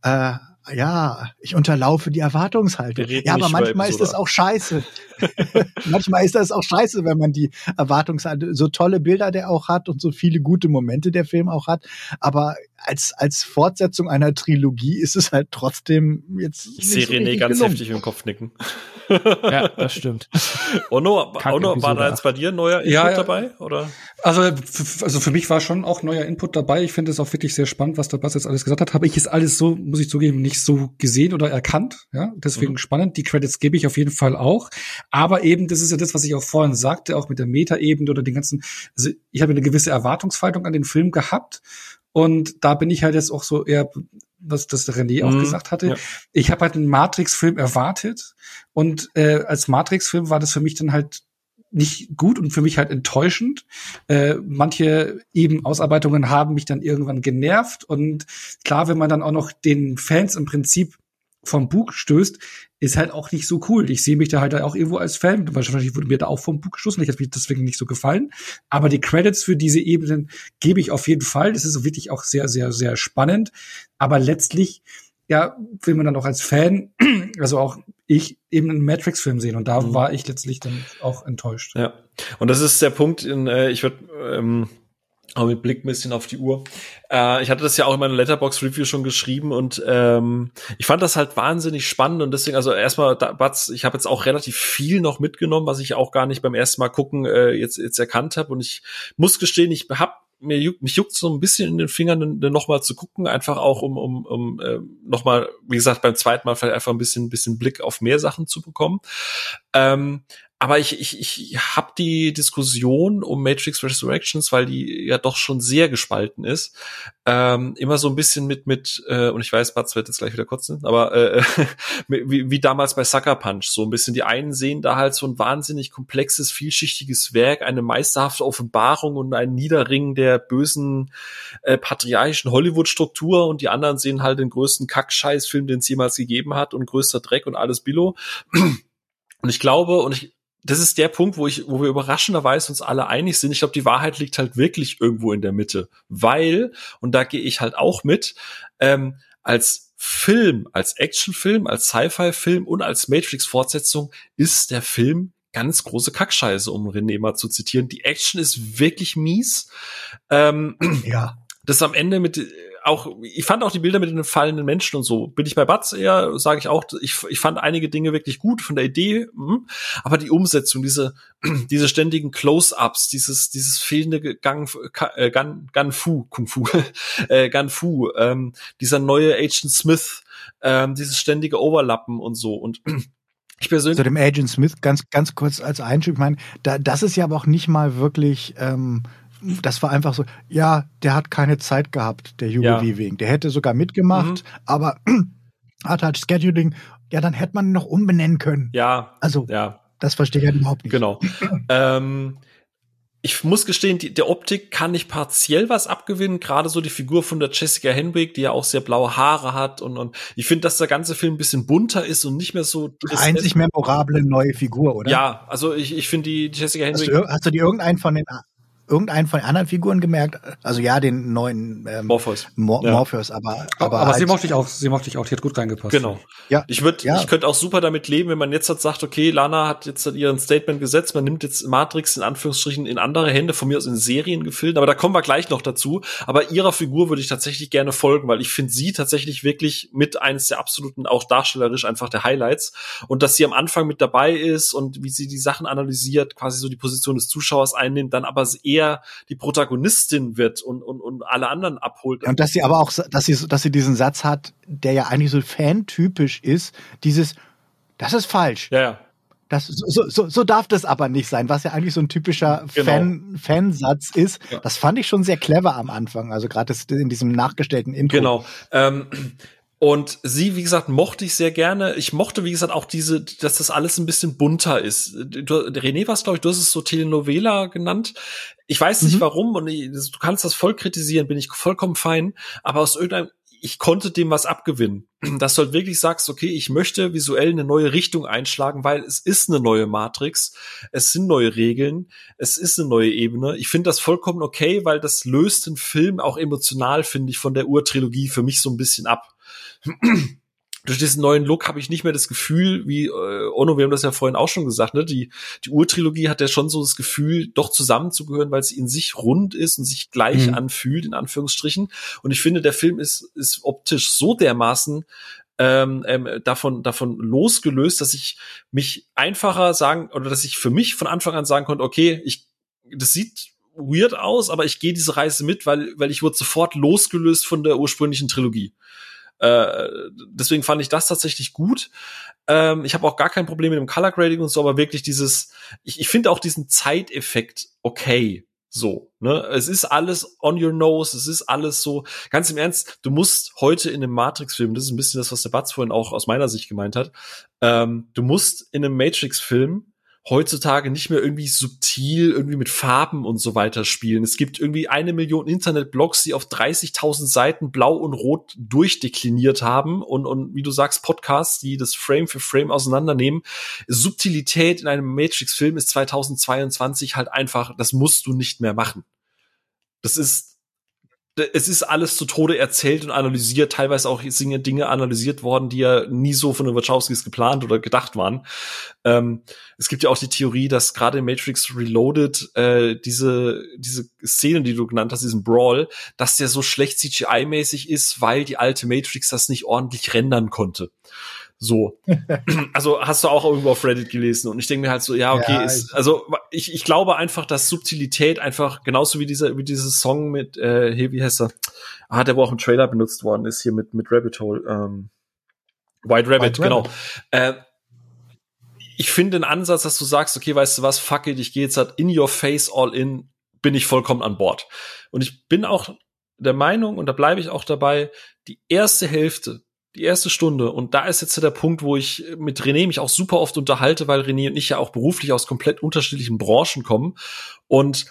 Äh, ja, ich unterlaufe die Erwartungshaltung. Ja, aber manchmal ist das auch scheiße. manchmal ist das auch scheiße, wenn man die Erwartungshaltung, so tolle Bilder der auch hat und so viele gute Momente der Film auch hat. Aber als, als Fortsetzung einer Trilogie ist es halt trotzdem jetzt. Ich sehe René ganz gelungen. heftig im Kopf nicken. ja, das stimmt. Ono, Ono war da jetzt bei dir neuer Input ja, dabei? Oder? Also, also für mich war schon auch neuer Input dabei. Ich finde es auch wirklich sehr spannend, was der Bass jetzt alles gesagt hat. Habe ich es alles so, muss ich zugeben, nicht so gesehen oder erkannt. Ja, deswegen mhm. spannend. Die Credits gebe ich auf jeden Fall auch. Aber eben, das ist ja das, was ich auch vorhin sagte, auch mit der Meta-Ebene oder den ganzen, also ich habe eine gewisse Erwartungshaltung an den Film gehabt. Und da bin ich halt jetzt auch so eher, was das René auch mhm, gesagt hatte. Ja. Ich habe halt einen Matrix-Film erwartet und äh, als Matrix-Film war das für mich dann halt nicht gut und für mich halt enttäuschend. Äh, manche eben Ausarbeitungen haben mich dann irgendwann genervt und klar, wenn man dann auch noch den Fans im Prinzip vom Bug stößt, ist halt auch nicht so cool. Ich sehe mich da halt auch irgendwo als Fan. Wahrscheinlich wurde mir da auch vom Bug gestoßen. Ich hat mir deswegen nicht so gefallen. Aber die Credits für diese Ebenen gebe ich auf jeden Fall. Das ist wirklich auch sehr, sehr, sehr spannend. Aber letztlich, ja, will man dann auch als Fan, also auch ich, eben einen Matrix-Film sehen. Und da mhm. war ich letztlich dann auch enttäuscht. Ja. Und das ist der Punkt, in, äh, ich würde, ähm aber mit Blick ein bisschen auf die Uhr. Äh, ich hatte das ja auch in meiner Letterbox Review schon geschrieben und ähm, ich fand das halt wahnsinnig spannend und deswegen, also erstmal, Batz, ich habe jetzt auch relativ viel noch mitgenommen, was ich auch gar nicht beim ersten Mal gucken äh, jetzt, jetzt erkannt habe und ich muss gestehen, ich hab mir juckt, mich juckt so ein bisschen in den Fingern, nochmal zu gucken, einfach auch um, um, um äh, nochmal, wie gesagt, beim zweiten Mal vielleicht einfach ein bisschen, bisschen Blick auf mehr Sachen zu bekommen. Ähm, aber ich, ich, ich habe die Diskussion um Matrix Resurrections, weil die ja doch schon sehr gespalten ist, ähm, immer so ein bisschen mit, mit äh, und ich weiß, Batz wird jetzt gleich wieder kotzen, aber äh, wie, wie damals bei Sucker Punch, so ein bisschen. Die einen sehen da halt so ein wahnsinnig komplexes, vielschichtiges Werk, eine meisterhafte Offenbarung und ein Niederringen der bösen äh, patriarchischen Hollywood-Struktur und die anderen sehen halt den größten Kackscheißfilm, den es jemals gegeben hat und größter Dreck und alles Billo. Und ich glaube, und ich, das ist der Punkt, wo ich, wo wir überraschenderweise uns alle einig sind. Ich glaube, die Wahrheit liegt halt wirklich irgendwo in der Mitte, weil und da gehe ich halt auch mit ähm, als Film, als Actionfilm, als Sci-Fi-Film und als Matrix-Fortsetzung ist der Film ganz große Kackscheiße, um René mal zu zitieren. Die Action ist wirklich mies. Ähm, ja. Das am Ende mit auch, ich fand auch die Bilder mit den fallenden Menschen und so. Bin ich bei Batz eher, sage ich auch, ich, ich fand einige Dinge wirklich gut von der Idee, mh, aber die Umsetzung, diese, diese ständigen Close-ups, dieses, dieses fehlende Gang, äh, Gun Fu, Kung Fu, äh, Gun Fu, ähm, dieser neue Agent Smith, ähm, dieses ständige Overlappen und so und ich persönlich. Zu dem Agent Smith ganz, ganz kurz als Einschub. Ich meine, da, das ist ja aber auch nicht mal wirklich ähm, das war einfach so, ja, der hat keine Zeit gehabt, der Hugo ja. Weaving. Der hätte sogar mitgemacht, mhm. aber hat halt Scheduling. Ja, dann hätte man ihn noch umbenennen können. Ja. Also, ja. das verstehe ich halt überhaupt nicht. Genau. ähm, ich muss gestehen, die, der Optik kann ich partiell was abgewinnen, gerade so die Figur von der Jessica Henwick, die ja auch sehr blaue Haare hat und, und ich finde, dass der ganze Film ein bisschen bunter ist und nicht mehr so einzig memorable neue Figur, oder? Ja, also ich, ich finde die Jessica Henwick. Hast du, hast du die irgendeinen von den irgendeinen von den anderen Figuren gemerkt? Also ja, den neuen ähm, Morpheus. Mor ja. Morpheus, aber aber, aber halt sie mochte ich auch, sie mochte ich auch, die hat gut reingepasst. Genau. Ja. Ich würde, ja. ich könnte auch super damit leben, wenn man jetzt halt sagt, okay, Lana hat jetzt halt ihren Statement gesetzt, man nimmt jetzt Matrix in Anführungsstrichen in andere Hände, von mir aus in Serien gefilmt, aber da kommen wir gleich noch dazu. Aber ihrer Figur würde ich tatsächlich gerne folgen, weil ich finde sie tatsächlich wirklich mit eines der absoluten, auch darstellerisch einfach der Highlights und dass sie am Anfang mit dabei ist und wie sie die Sachen analysiert, quasi so die Position des Zuschauers einnimmt, dann aber eher die Protagonistin wird und, und, und alle anderen abholt. Und dass sie aber auch, dass sie, dass sie diesen Satz hat, der ja eigentlich so fantypisch ist, dieses, das ist falsch. Ja, ja. Das, so, so, so darf das aber nicht sein, was ja eigentlich so ein typischer genau. Fan, Fansatz ist. Ja. Das fand ich schon sehr clever am Anfang, also gerade in diesem nachgestellten Intro. Genau. Ähm, und sie, wie gesagt, mochte ich sehr gerne. Ich mochte, wie gesagt, auch diese, dass das alles ein bisschen bunter ist. Du, René, was glaube ich, du hast es so Telenovela genannt. Ich weiß nicht mhm. warum und ich, du kannst das voll kritisieren, bin ich vollkommen fein. Aber aus irgendeinem, ich konnte dem was abgewinnen. Dass du halt wirklich sagst, okay, ich möchte visuell eine neue Richtung einschlagen, weil es ist eine neue Matrix, es sind neue Regeln, es ist eine neue Ebene. Ich finde das vollkommen okay, weil das löst den Film auch emotional, finde ich, von der Urtrilogie für mich so ein bisschen ab. durch diesen neuen Look habe ich nicht mehr das Gefühl, wie äh, Ono, wir haben das ja vorhin auch schon gesagt, ne? Die, die Urtrilogie hat ja schon so das Gefühl, doch zusammenzugehören, weil sie in sich rund ist und sich gleich mhm. anfühlt, in Anführungsstrichen. Und ich finde, der Film ist, ist optisch so dermaßen ähm, ähm, davon, davon losgelöst, dass ich mich einfacher sagen, oder dass ich für mich von Anfang an sagen konnte, okay, ich, das sieht weird aus, aber ich gehe diese Reise mit, weil, weil ich wurde sofort losgelöst von der ursprünglichen Trilogie. Äh, deswegen fand ich das tatsächlich gut. Ähm, ich habe auch gar kein Problem mit dem Color Grading und so, aber wirklich dieses, ich, ich finde auch diesen Zeiteffekt okay. So, ne? Es ist alles on your nose, es ist alles so, ganz im Ernst, du musst heute in einem Matrix-Film, das ist ein bisschen das, was der Batz vorhin auch aus meiner Sicht gemeint hat, ähm, du musst in einem Matrix-Film heutzutage nicht mehr irgendwie subtil irgendwie mit Farben und so weiter spielen. Es gibt irgendwie eine Million Internetblogs, die auf 30.000 Seiten blau und rot durchdekliniert haben und, und wie du sagst, Podcasts, die das Frame für Frame auseinandernehmen. Subtilität in einem Matrix-Film ist 2022 halt einfach, das musst du nicht mehr machen. Das ist es ist alles zu Tode erzählt und analysiert, teilweise auch Dinge analysiert worden, die ja nie so von den Wachowskis geplant oder gedacht waren. Ähm, es gibt ja auch die Theorie, dass gerade in Matrix Reloaded äh, diese diese Szene, die du genannt hast, diesen Brawl, dass der so schlecht CGI-mäßig ist, weil die alte Matrix das nicht ordentlich rendern konnte. So. also hast du auch irgendwo auf Reddit gelesen und ich denke mir halt so, ja, okay, ja, ist, also ich, ich glaube einfach, dass Subtilität einfach genauso wie dieser wie dieses Song mit äh, hier, wie heißt er? Ah, der wo auch im Trailer benutzt worden ist hier mit mit Rabbit Hole ähm, White Rabbit, White genau. Rabbit. Äh, ich finde den Ansatz, dass du sagst, okay, weißt du was, fuck it, ich gehe jetzt halt in your face all in, bin ich vollkommen an Bord. Und ich bin auch der Meinung, und da bleibe ich auch dabei, die erste Hälfte die erste Stunde. Und da ist jetzt der Punkt, wo ich mit René mich auch super oft unterhalte, weil René und ich ja auch beruflich aus komplett unterschiedlichen Branchen kommen. Und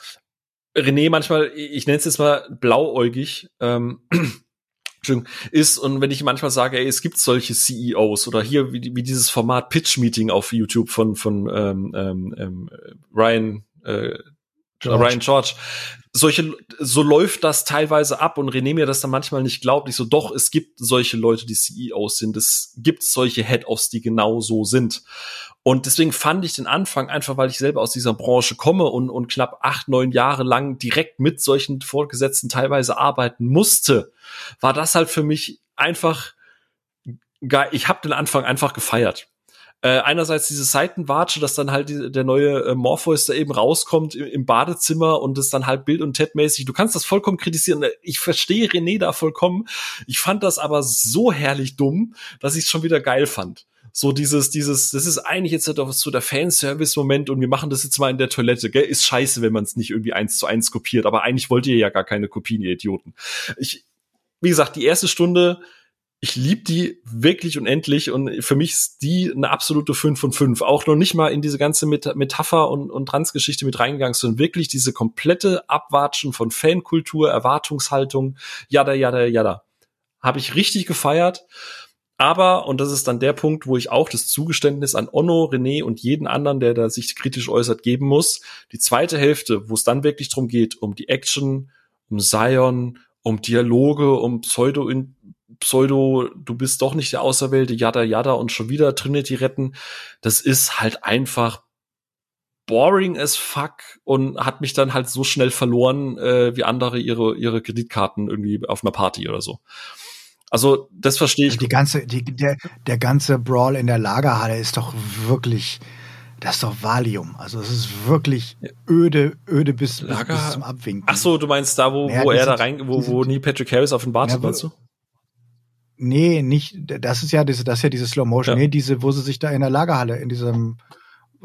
René manchmal, ich nenne es jetzt mal blauäugig, ähm, ist und wenn ich manchmal sage, ey, es gibt solche CEOs oder hier wie, wie dieses Format Pitch Meeting auf YouTube von von ähm, ähm, ähm Ryan äh, George. Ryan George. Solche, so läuft das teilweise ab und René mir das dann manchmal nicht glaubt. Ich so, doch, es gibt solche Leute, die CEOs sind. Es gibt solche Head-Offs, die genau so sind. Und deswegen fand ich den Anfang einfach, weil ich selber aus dieser Branche komme und, und knapp acht, neun Jahre lang direkt mit solchen Vorgesetzten teilweise arbeiten musste, war das halt für mich einfach geil. Ich habe den Anfang einfach gefeiert. Äh, einerseits diese Seitenwatsche, dass dann halt die, der neue äh, Morpheus da eben rauskommt im, im Badezimmer und es dann halt Bild- und Ted-mäßig. Du kannst das vollkommen kritisieren. Ich verstehe René da vollkommen. Ich fand das aber so herrlich dumm, dass ich es schon wieder geil fand so dieses, dieses, das ist eigentlich jetzt doch so der Fanservice-Moment und wir machen das jetzt mal in der Toilette, gell? Ist scheiße, wenn man es nicht irgendwie eins zu eins kopiert, aber eigentlich wollt ihr ja gar keine Kopien, ihr Idioten. Ich, wie gesagt, die erste Stunde ich liebe die wirklich unendlich und für mich ist die eine absolute 5 von 5. Auch noch nicht mal in diese ganze Metapher und, und Transgeschichte mit reingegangen, sondern wirklich diese komplette Abwatschen von Fankultur, Erwartungshaltung, jada, jada, jada. Habe ich richtig gefeiert. Aber, und das ist dann der Punkt, wo ich auch das Zugeständnis an Onno, René und jeden anderen, der da sich kritisch äußert, geben muss. Die zweite Hälfte, wo es dann wirklich darum geht, um die Action, um Zion, um Dialoge, um Pseudo Pseudo, du bist doch nicht der Auserwählte, yada yada und schon wieder Trinity retten. Das ist halt einfach boring as fuck und hat mich dann halt so schnell verloren, äh, wie andere ihre, ihre Kreditkarten irgendwie auf einer Party oder so. Also, das verstehe ich. Also die ganze, die, der, der ganze Brawl in der Lagerhalle ist doch wirklich, das ist doch Valium. Also es ist wirklich öde, öde bis, Lager bis, bis zum Abwinken. Ach so, du meinst da, wo, naja, wo er da rein, wo, wo nie Patrick Harris auf den Bart ja, du? Nee, nicht, das ist ja diese, das ist ja diese Slow Motion, ja. nee, diese, wo sie sich da in der Lagerhalle, in diesem,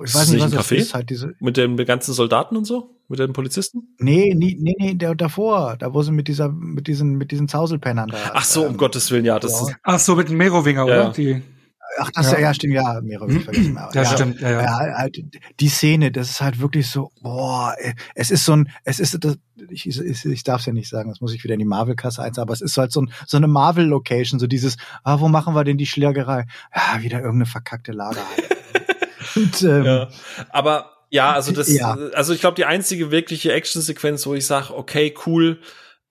ich weiß nicht, was das ist, halt diese. Mit den ganzen Soldaten und so? Mit den Polizisten? Nee, nee, nee, nee, der davor, da wo sie mit dieser, mit diesen, mit diesen Zauselpennern da. Ach so, um ähm, Gottes Willen, ja, das ist. Ach so, mit den Merowinger, ja. oder? Die. Ach, das ja, ja stimmt, ja, mehrere, ich vergessen. Aber, ja, stimmt, ja, ja. ja halt, die Szene, das ist halt wirklich so, boah, es ist so ein, es ist, das, ich, ich, ich darf es ja nicht sagen, das muss ich wieder in die Marvel-Kasse einzahlen, aber es ist halt so, ein, so eine Marvel-Location, so dieses, ah, wo machen wir denn die Schlägerei? Ja, wieder irgendeine verkackte Lager. Und, ähm, ja, aber ja, also das, ja. also ich glaube, die einzige wirkliche Action-Sequenz, wo ich sage, okay, cool,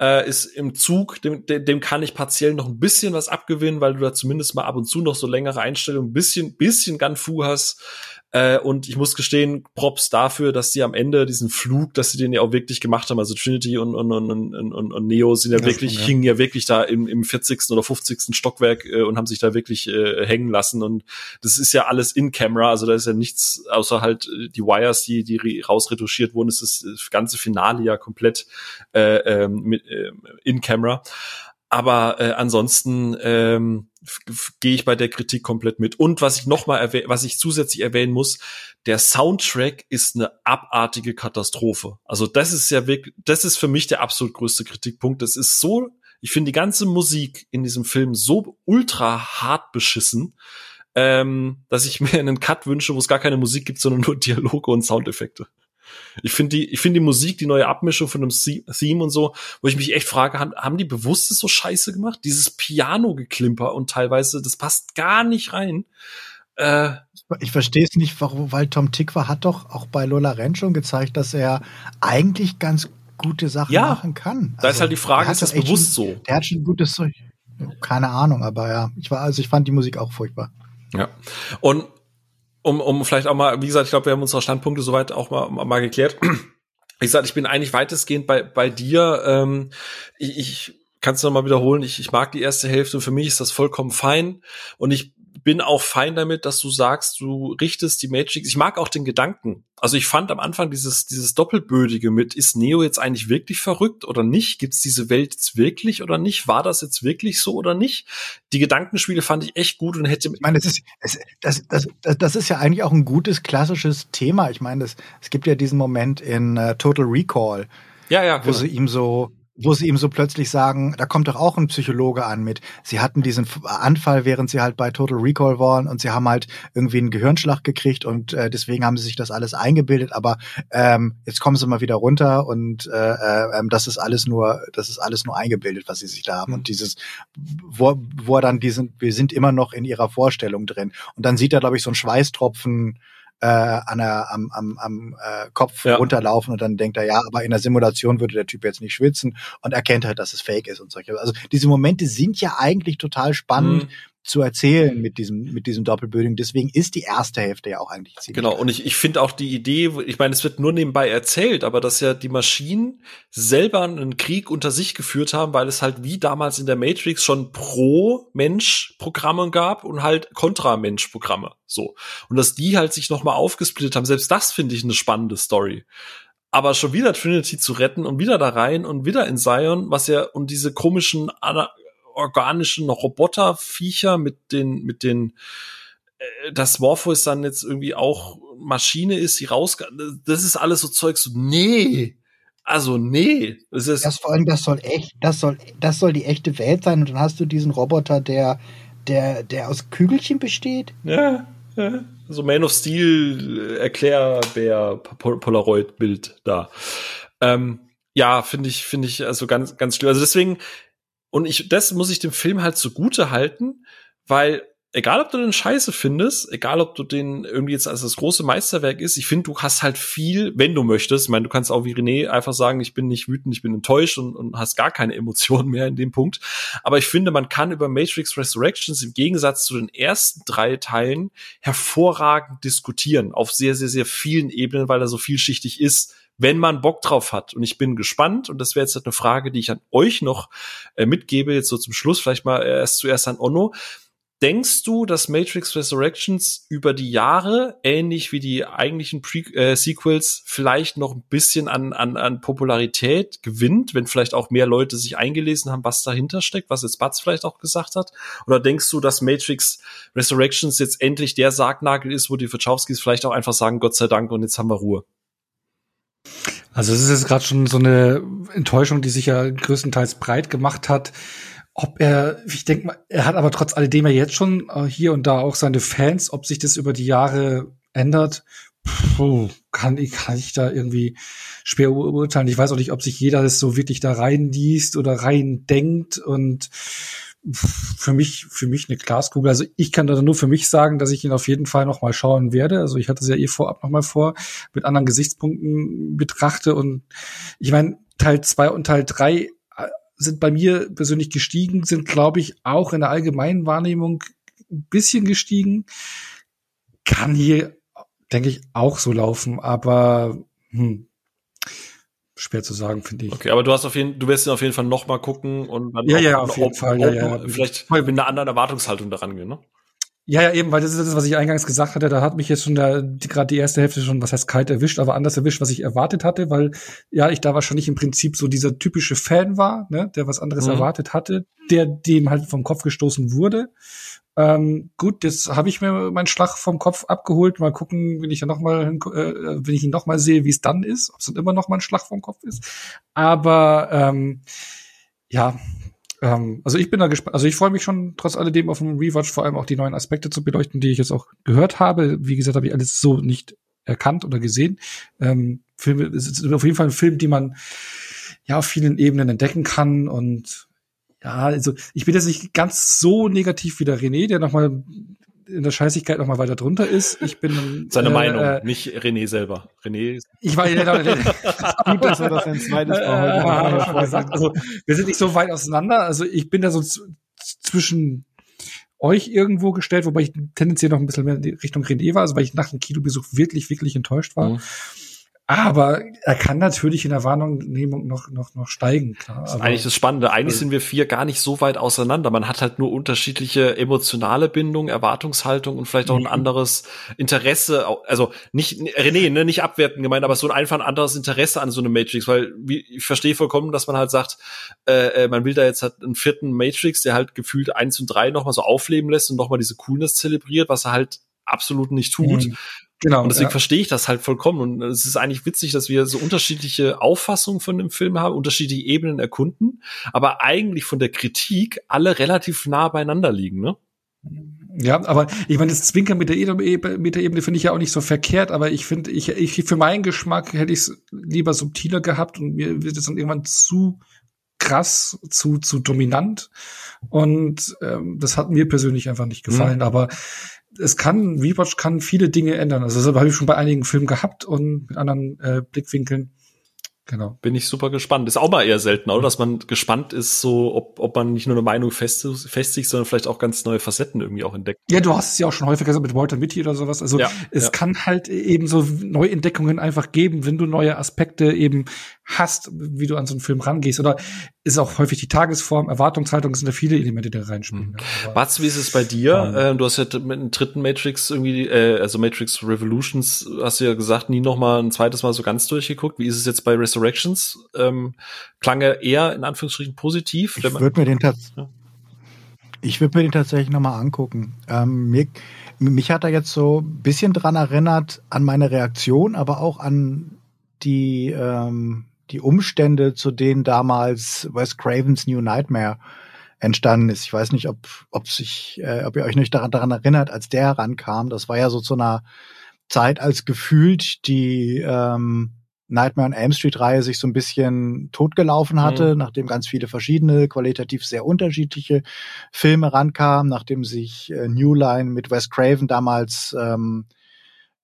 äh, ist im Zug, dem, dem kann ich partiell noch ein bisschen was abgewinnen, weil du da zumindest mal ab und zu noch so längere Einstellungen, ein bisschen, bisschen Ganfu hast. Äh, und ich muss gestehen, Props dafür, dass sie am Ende diesen Flug, dass sie den ja auch wirklich gemacht haben. Also Trinity und, und, und, und, und, und Neo sind ja das wirklich, stimmt, ja. hingen ja wirklich da im, im 40. oder 50. Stockwerk äh, und haben sich da wirklich äh, hängen lassen. Und das ist ja alles in Camera, also da ist ja nichts, außer halt äh, die Wires, die, die rausretuschiert wurden. Es ist das ganze Finale ja komplett äh, ähm, mit, äh, in Camera. Aber äh, ansonsten ähm, gehe ich bei der Kritik komplett mit. Und was ich noch mal was ich zusätzlich erwähnen muss, der Soundtrack ist eine abartige Katastrophe. Also das ist ja wirklich, das ist für mich der absolut größte Kritikpunkt. Das ist so, ich finde die ganze Musik in diesem Film so ultra hart beschissen, ähm, dass ich mir einen Cut wünsche, wo es gar keine Musik gibt, sondern nur Dialoge und Soundeffekte. Ich finde die, ich finde die Musik, die neue Abmischung von einem Theme und so, wo ich mich echt frage, haben, haben die bewusst so scheiße gemacht? Dieses Piano-Geklimper und teilweise, das passt gar nicht rein. Äh, ich verstehe es nicht, warum, weil Tom Tikva hat doch auch bei Lola Ren schon gezeigt, dass er eigentlich ganz gute Sachen ja, machen kann. Also, da ist halt die Frage, ist das bewusst schon, so? Der hat schon gutes Zeug. Keine Ahnung, aber ja, ich war, also ich fand die Musik auch furchtbar. Ja. Und um, um vielleicht auch mal, wie gesagt, ich glaube, wir haben unsere Standpunkte soweit auch mal, mal geklärt. Ich sage, ich bin eigentlich weitestgehend bei, bei dir. Ähm, ich, ich kann es nochmal wiederholen, ich, ich mag die erste Hälfte, für mich ist das vollkommen fein. Und ich bin auch fein damit, dass du sagst, du richtest die Matrix. Ich mag auch den Gedanken. Also ich fand am Anfang dieses, dieses Doppelbödige mit, ist Neo jetzt eigentlich wirklich verrückt oder nicht? Gibt es diese Welt jetzt wirklich oder nicht? War das jetzt wirklich so oder nicht? Die Gedankenspiele fand ich echt gut und hätte. Ich meine, das ist, das, das, das, das ist ja eigentlich auch ein gutes klassisches Thema. Ich meine, das, es gibt ja diesen Moment in uh, Total Recall. Ja, ja, wo genau. sie ihm so wo sie ihm so plötzlich sagen, da kommt doch auch ein Psychologe an mit. Sie hatten diesen Anfall, während sie halt bei Total Recall waren und sie haben halt irgendwie einen Gehirnschlag gekriegt und äh, deswegen haben sie sich das alles eingebildet. Aber ähm, jetzt kommen sie mal wieder runter und äh, äh, das ist alles nur, das ist alles nur eingebildet, was sie sich da haben. Mhm. Und dieses, wo, wo er dann diesen, wir sind immer noch in ihrer Vorstellung drin. Und dann sieht er, glaube ich, so einen Schweißtropfen äh, an der, am, am, am äh, Kopf ja. runterlaufen und dann denkt er, ja, aber in der Simulation würde der Typ jetzt nicht schwitzen und erkennt halt, dass es fake ist und solche. Also diese Momente sind ja eigentlich total spannend. Mhm zu erzählen mit diesem mit diesem Doppelböding. Deswegen ist die erste Hälfte ja auch eigentlich ziemlich. Genau. Und ich, ich finde auch die Idee, ich meine, es wird nur nebenbei erzählt, aber dass ja die Maschinen selber einen Krieg unter sich geführt haben, weil es halt wie damals in der Matrix schon pro Mensch Programme gab und halt kontra Mensch Programme. So und dass die halt sich noch mal aufgesplittet haben. Selbst das finde ich eine spannende Story aber schon wieder Trinity zu retten und wieder da rein und wieder in Zion, was ja und diese komischen organischen Roboterviecher mit den, mit den, äh, dass Morpheus dann jetzt irgendwie auch Maschine ist, die raus, das ist alles so Zeug, so, nee, also nee, das ist das vor allem, das soll echt, das soll, das soll die echte Welt sein und dann hast du diesen Roboter, der, der, der aus Kügelchen besteht. Ja, ja. so Man of Steel äh, Erklärbär Polaroid Bild da. Ähm, ja, finde ich, finde ich also ganz, ganz schlimm. Also deswegen, und ich, das muss ich dem Film halt zugute halten, weil egal ob du den scheiße findest, egal ob du den irgendwie jetzt als das große Meisterwerk ist, ich finde, du hast halt viel, wenn du möchtest. Ich meine, du kannst auch wie René einfach sagen, ich bin nicht wütend, ich bin enttäuscht und, und hast gar keine Emotionen mehr in dem Punkt. Aber ich finde, man kann über Matrix Resurrections im Gegensatz zu den ersten drei Teilen hervorragend diskutieren auf sehr, sehr, sehr vielen Ebenen, weil er so vielschichtig ist wenn man Bock drauf hat. Und ich bin gespannt, und das wäre jetzt eine Frage, die ich an euch noch äh, mitgebe, jetzt so zum Schluss, vielleicht mal erst zuerst an Onno. Denkst du, dass Matrix Resurrections über die Jahre, ähnlich wie die eigentlichen Pre äh, Sequels, vielleicht noch ein bisschen an, an, an Popularität gewinnt, wenn vielleicht auch mehr Leute sich eingelesen haben, was dahinter steckt, was jetzt Batz vielleicht auch gesagt hat? Oder denkst du, dass Matrix Resurrections jetzt endlich der Sargnagel ist, wo die Wachowskis vielleicht auch einfach sagen, Gott sei Dank, und jetzt haben wir Ruhe? Also es ist jetzt gerade schon so eine Enttäuschung, die sich ja größtenteils breit gemacht hat. Ob er, ich denke mal, er hat aber trotz alledem ja jetzt schon äh, hier und da auch seine Fans, ob sich das über die Jahre ändert, puh, kann ich, kann ich da irgendwie schwer urteilen. Ich weiß auch nicht, ob sich jeder das so wirklich da reinliest oder rein denkt und für mich, für mich eine Glaskugel. Also ich kann da nur für mich sagen, dass ich ihn auf jeden Fall noch mal schauen werde. Also ich hatte es ja eh vorab noch mal vor, mit anderen Gesichtspunkten betrachte und ich meine, Teil zwei und Teil drei sind bei mir persönlich gestiegen, sind, glaube ich, auch in der allgemeinen Wahrnehmung ein bisschen gestiegen. Kann hier, denke ich, auch so laufen, aber hm, schwer zu sagen, finde ich. Okay, aber du hast auf jeden, du wirst ihn auf jeden Fall noch mal gucken und dann ja, ja, auf jeden Fall, ja, ja, vielleicht mit einer anderen Erwartungshaltung daran gehen, ne? Ja, ja, eben, weil das ist das, was ich eingangs gesagt hatte. Da hat mich jetzt schon gerade die erste Hälfte schon, was heißt kalt erwischt, aber anders erwischt, was ich erwartet hatte, weil ja ich da wahrscheinlich im Prinzip so dieser typische Fan war, ne, der was anderes mhm. erwartet hatte, der dem halt vom Kopf gestoßen wurde. Ähm, gut, jetzt habe ich mir meinen Schlag vom Kopf abgeholt. Mal gucken, wenn ich ja noch mal, äh, wenn ich ihn noch mal sehe, wie es dann ist, ob es dann immer noch mal ein Schlag vom Kopf ist. Aber ähm, ja, ähm, also ich bin da gespannt. Also ich freue mich schon trotz alledem auf einen Rewatch, vor allem auch die neuen Aspekte zu beleuchten, die ich jetzt auch gehört habe. Wie gesagt, habe ich alles so nicht erkannt oder gesehen. Ähm, Filme, es ist auf jeden Fall ein Film, den man ja auf vielen Ebenen entdecken kann und ja, also ich bin jetzt nicht ganz so negativ wie der René, der nochmal in der Scheißigkeit noch mal weiter drunter ist. Ich bin seine äh, Meinung, äh, nicht René selber. René. Ich war ja gut, dass er das ein zweites Mal heute gesagt. Also wir sind nicht so weit auseinander. Also ich bin da so zwischen euch irgendwo gestellt, wobei ich tendenziell noch ein bisschen mehr in Richtung René war, also weil ich nach dem Kinobesuch wirklich, wirklich enttäuscht war. Mhm. Aber er kann natürlich in der Wahrnehmung noch, noch, noch steigen, klar. Das ist eigentlich das Spannende. Eigentlich sind wir vier gar nicht so weit auseinander. Man hat halt nur unterschiedliche emotionale Bindungen, Erwartungshaltung und vielleicht auch ein mhm. anderes Interesse. Also nicht, René, ne, nicht abwerten gemeint, aber so ein einfach ein anderes Interesse an so einem Matrix, weil wie, ich verstehe vollkommen, dass man halt sagt, äh, äh, man will da jetzt halt einen vierten Matrix, der halt gefühlt eins und drei nochmal so aufleben lässt und nochmal diese Coolness zelebriert, was er halt absolut nicht tut. Mhm. Genau. Und deswegen ja. verstehe ich das halt vollkommen. Und es ist eigentlich witzig, dass wir so unterschiedliche Auffassungen von dem Film haben, unterschiedliche Ebenen erkunden, aber eigentlich von der Kritik alle relativ nah beieinander liegen, ne? Ja, aber ich meine, das Zwinkern mit der, Ebene, mit der Ebene finde ich ja auch nicht so verkehrt, aber ich finde, ich, ich für meinen Geschmack hätte ich es lieber subtiler gehabt und mir wird es dann irgendwann zu krass, zu, zu dominant. Und ähm, das hat mir persönlich einfach nicht gefallen. Mhm. Aber es kann, Rewatch kann viele Dinge ändern. Also das habe ich schon bei einigen Filmen gehabt und mit anderen äh, Blickwinkeln. Genau. Bin ich super gespannt. Ist auch mal eher selten, oder? Dass man gespannt ist, so, ob, ob man nicht nur eine Meinung fest, festigt, sondern vielleicht auch ganz neue Facetten irgendwie auch entdeckt. Ja, du hast es ja auch schon häufiger gesagt mit Walter Mitty oder sowas. Also ja, es ja. kann halt eben so Neuentdeckungen einfach geben, wenn du neue Aspekte eben hast, wie du an so einen Film rangehst. Oder ist auch häufig die Tagesform, Erwartungshaltung, es sind da viele Elemente, die da reinspielen. Mhm. Ja. Batz, wie ist es bei dir? Ähm, du hast ja mit dem dritten Matrix irgendwie, äh, also Matrix Revolutions, hast du ja gesagt, nie noch mal ein zweites Mal so ganz durchgeguckt. Wie ist es jetzt bei Resurrections? Ähm, klang er eher in Anführungsstrichen positiv? Ich würde mir den tatsächlich ja. Ich würde mir den tatsächlich noch mal angucken. Ähm, mir, mich hat er jetzt so ein bisschen dran erinnert an meine Reaktion, aber auch an die ähm, die Umstände, zu denen damals Wes Cravens New Nightmare entstanden ist. Ich weiß nicht, ob, ob sich, äh, ob ihr euch nicht daran, daran erinnert, als der herankam. Das war ja so zu einer Zeit, als gefühlt die ähm, Nightmare on Elm Street Reihe sich so ein bisschen totgelaufen hatte, mhm. nachdem ganz viele verschiedene, qualitativ sehr unterschiedliche Filme rankamen, nachdem sich äh, New Line mit Wes Craven damals ähm,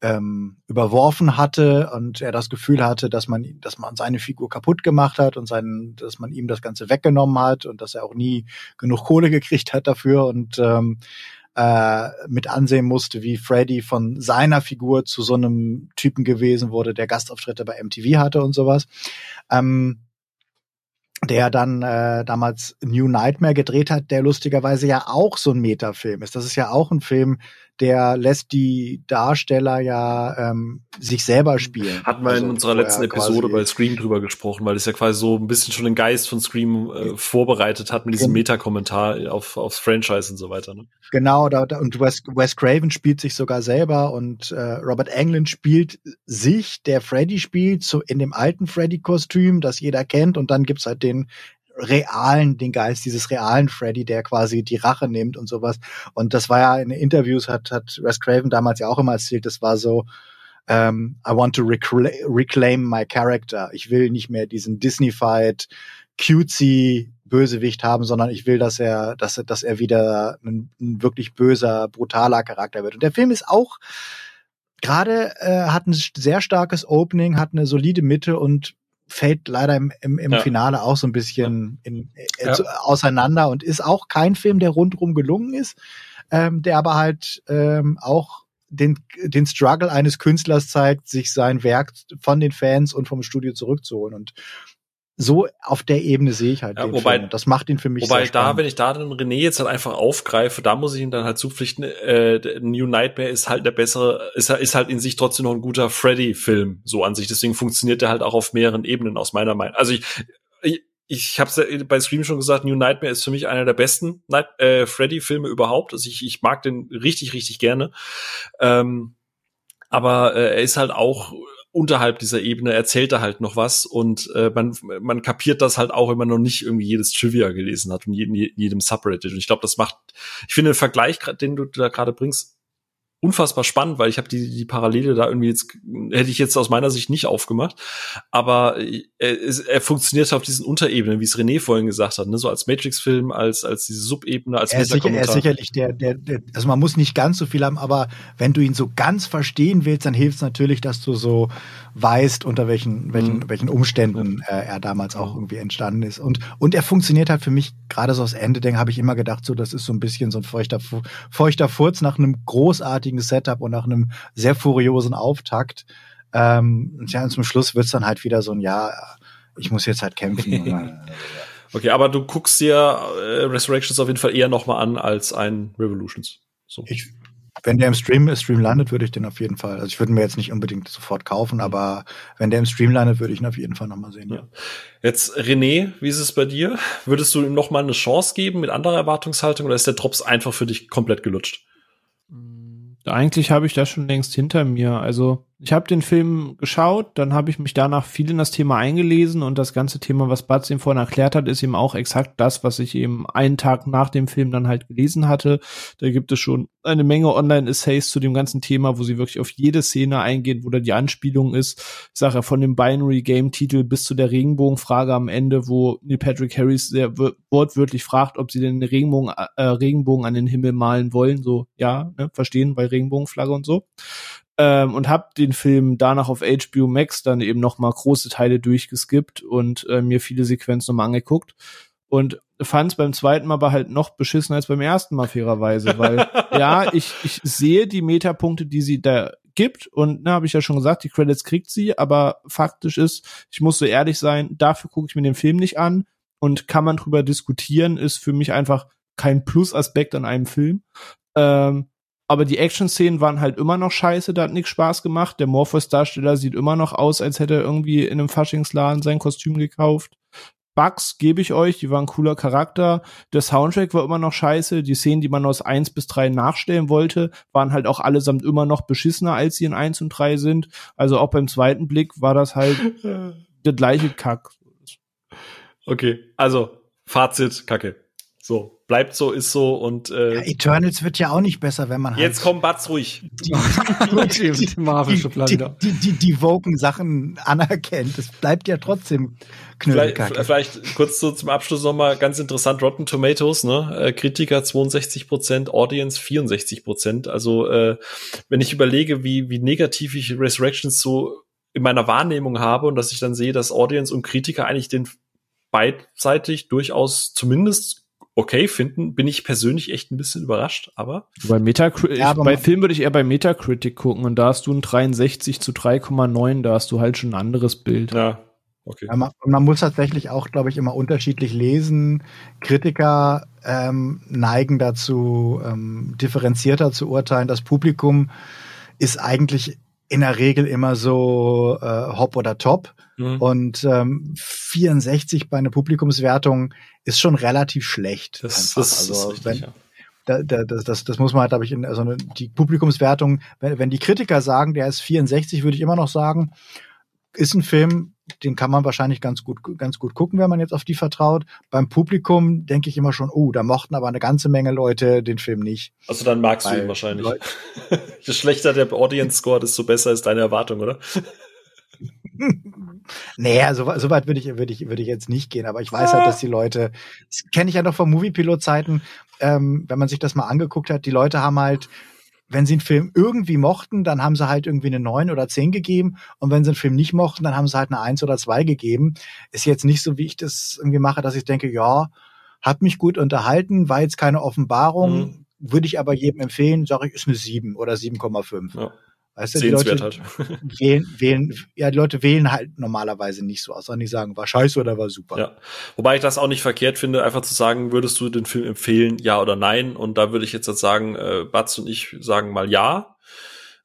ähm, überworfen hatte und er das Gefühl hatte, dass man, dass man seine Figur kaputt gemacht hat und seinen, dass man ihm das Ganze weggenommen hat und dass er auch nie genug Kohle gekriegt hat dafür und ähm, äh, mit ansehen musste, wie Freddy von seiner Figur zu so einem Typen gewesen wurde, der Gastauftritte bei MTV hatte und sowas. Ähm, der dann äh, damals New Nightmare gedreht hat, der lustigerweise ja auch so ein Metafilm ist. Das ist ja auch ein Film, der lässt die Darsteller ja ähm, sich selber spielen. Hatten wir also in unserer letzten Episode bei Scream drüber gesprochen, weil es ja quasi so ein bisschen schon den Geist von Scream äh, vorbereitet hat mit diesem Meta-Kommentar auf, aufs Franchise und so weiter. Ne? Genau, da, da, und Wes, Wes Craven spielt sich sogar selber und äh, Robert Englund spielt sich, der Freddy spielt, so in dem alten Freddy-Kostüm, das jeder kennt, und dann gibt's halt den realen, den Geist dieses realen Freddy, der quasi die Rache nimmt und sowas. Und das war ja in Interviews, hat, hat Wes Craven damals ja auch immer erzählt, das war so, um, ähm, I want to recla reclaim my character. Ich will nicht mehr diesen Disney-fied, cutesy Bösewicht haben, sondern ich will, dass er, dass er, dass er wieder ein, ein wirklich böser, brutaler Charakter wird. Und der Film ist auch gerade äh, hat ein sehr starkes Opening, hat eine solide Mitte und fällt leider im, im, im ja. Finale auch so ein bisschen in, äh, ja. auseinander und ist auch kein Film, der rundrum gelungen ist, ähm, der aber halt ähm, auch den, den Struggle eines Künstlers zeigt, sich sein Werk von den Fans und vom Studio zurückzuholen. Und so auf der Ebene sehe ich halt ja, den wobei, Film. Das macht ihn für mich Wobei da, wenn ich da den René jetzt halt einfach aufgreife, da muss ich ihn dann halt zupflichten, äh, New Nightmare ist halt der bessere, ist, ist halt in sich trotzdem noch ein guter Freddy-Film, so an sich. Deswegen funktioniert der halt auch auf mehreren Ebenen aus meiner Meinung. Also ich, ich, ich habe ja bei Stream schon gesagt, New Nightmare ist für mich einer der besten Night äh, Freddy-Filme überhaupt. Also ich, ich mag den richtig, richtig gerne. Ähm, aber äh, er ist halt auch unterhalb dieser Ebene erzählt er halt noch was und äh, man, man kapiert das halt auch, wenn man noch nicht irgendwie jedes Trivia gelesen hat und jedem, jedem Subreddit. Und ich glaube, das macht, ich finde den Vergleich, den du da gerade bringst, unfassbar spannend, weil ich habe die, die Parallele da irgendwie jetzt, hätte ich jetzt aus meiner Sicht nicht aufgemacht. Aber äh, er, er funktioniert auf diesen Unterebenen, wie es René vorhin gesagt hat, ne? so als Matrix-Film, als, als diese Subebene, als er ist, sicher, er ist sicherlich der, der, der, also man muss nicht ganz so viel haben, aber wenn du ihn so ganz verstehen willst, dann hilft es natürlich, dass du so weißt, unter welchen, welchen, mhm. welchen Umständen äh, er damals auch irgendwie entstanden ist. Und, und er funktioniert halt für mich, gerade so aus Ende, denke habe ich immer gedacht, so, das ist so ein bisschen so ein feuchter, feuchter Furz nach einem großartigen Setup und nach einem sehr furiosen Auftakt. Ähm, und ja, und zum Schluss wird's dann halt wieder so ein, ja, ich muss jetzt halt kämpfen. okay, aber du guckst dir äh, Resurrections auf jeden Fall eher nochmal an als ein Revolutions. So. Ich wenn der im Stream, Stream landet, würde ich den auf jeden Fall. Also ich würde mir jetzt nicht unbedingt sofort kaufen, aber wenn der im Stream landet, würde ich ihn auf jeden Fall nochmal sehen. Ja. Jetzt René, wie ist es bei dir? Würdest du ihm nochmal eine Chance geben mit anderer Erwartungshaltung oder ist der Drops einfach für dich komplett gelutscht? Eigentlich habe ich das schon längst hinter mir. Also ich habe den Film geschaut, dann habe ich mich danach viel in das Thema eingelesen und das ganze Thema, was Batz ihm vorhin erklärt hat, ist eben auch exakt das, was ich eben einen Tag nach dem Film dann halt gelesen hatte. Da gibt es schon eine Menge Online-Essays zu dem ganzen Thema, wo sie wirklich auf jede Szene eingehen, wo da die Anspielung ist. Ich sage ja, von dem Binary-Game-Titel bis zu der Regenbogenfrage am Ende, wo Neil Patrick Harris sehr wortwörtlich fragt, ob sie den Regenbogen, äh, Regenbogen an den Himmel malen wollen. So, ja, ne, verstehen, bei Regenbogenflagge und so ähm, und habe den Film danach auf HBO Max dann eben noch mal große Teile durchgeskippt und äh, mir viele Sequenzen nochmal angeguckt und fand es beim zweiten Mal aber halt noch beschissener als beim ersten Mal fairerweise, weil ja, ich, ich sehe die Metapunkte, die sie da gibt und ne, habe ich ja schon gesagt, die Credits kriegt sie, aber faktisch ist, ich muss so ehrlich sein, dafür gucke ich mir den Film nicht an und kann man drüber diskutieren, ist für mich einfach kein Plusaspekt an einem Film. Ähm, aber die Action-Szenen waren halt immer noch scheiße, da hat nichts Spaß gemacht. Der Morpheus-Darsteller sieht immer noch aus, als hätte er irgendwie in einem Faschingsladen sein Kostüm gekauft. Bugs gebe ich euch, die waren ein cooler Charakter. Der Soundtrack war immer noch scheiße. Die Szenen, die man aus eins bis drei nachstellen wollte, waren halt auch allesamt immer noch beschissener, als sie in eins und drei sind. Also auch beim zweiten Blick war das halt der gleiche Kack. Okay, also Fazit, Kacke. So, bleibt so, ist so und äh, ja, Eternals wird ja auch nicht besser, wenn man halt Jetzt kommt Batz ruhig. Die, die, die, die, die, die, die Woken Sachen anerkennt. Es bleibt ja trotzdem Knödelkacke. Vielleicht, vielleicht kurz so zum Abschluss nochmal ganz interessant, Rotten Tomatoes, ne? Äh, Kritiker 62% Audience 64% Also äh, wenn ich überlege, wie, wie negativ ich Resurrections so in meiner Wahrnehmung habe und dass ich dann sehe, dass Audience und Kritiker eigentlich den beidseitig durchaus zumindest okay finden, bin ich persönlich echt ein bisschen überrascht, aber. Bei Metacritic, ja, bei Film würde ich eher bei Metacritic gucken und da hast du ein 63 zu 3,9, da hast du halt schon ein anderes Bild. Ja. Okay. Ja, man, man, muss tatsächlich auch, glaube ich, immer unterschiedlich lesen. Kritiker ähm, neigen dazu, ähm, differenzierter zu urteilen. Das Publikum ist eigentlich in der Regel immer so äh, Hop oder Top. Mhm. Und ähm, 64 bei einer Publikumswertung ist schon relativ schlecht. Das, das also, ist richtig, wenn, ja. Da, da, das, das, das muss man halt, glaube ich, in also die Publikumswertung, wenn, wenn die Kritiker sagen, der ist 64, würde ich immer noch sagen, ist ein Film, den kann man wahrscheinlich ganz gut, ganz gut gucken, wenn man jetzt auf die vertraut. Beim Publikum denke ich immer schon, oh, da mochten aber eine ganze Menge Leute den Film nicht. Also dann magst Weil du ihn wahrscheinlich. Je schlechter der Audience Score, desto besser ist deine Erwartung, oder? naja, so, so weit würde ich, würde ich, würde ich jetzt nicht gehen, aber ich weiß halt, dass die Leute, das kenne ich ja noch von Moviepilot-Zeiten, ähm, wenn man sich das mal angeguckt hat, die Leute haben halt wenn sie einen Film irgendwie mochten, dann haben sie halt irgendwie eine neun oder zehn gegeben. Und wenn sie einen Film nicht mochten, dann haben sie halt eine eins oder zwei gegeben. Ist jetzt nicht so, wie ich das irgendwie mache, dass ich denke, ja, hat mich gut unterhalten, war jetzt keine Offenbarung, mhm. würde ich aber jedem empfehlen, sage ich, ist eine sieben oder 7,5. Ja. Weißt du, die Leute halt. wählen, wählen, ja, die Leute wählen halt normalerweise nicht so aus, sondern die sagen, war scheiße oder war super. Ja. Wobei ich das auch nicht verkehrt finde, einfach zu sagen, würdest du den Film empfehlen, ja oder nein? Und da würde ich jetzt, jetzt sagen, äh, Batz und ich sagen mal ja.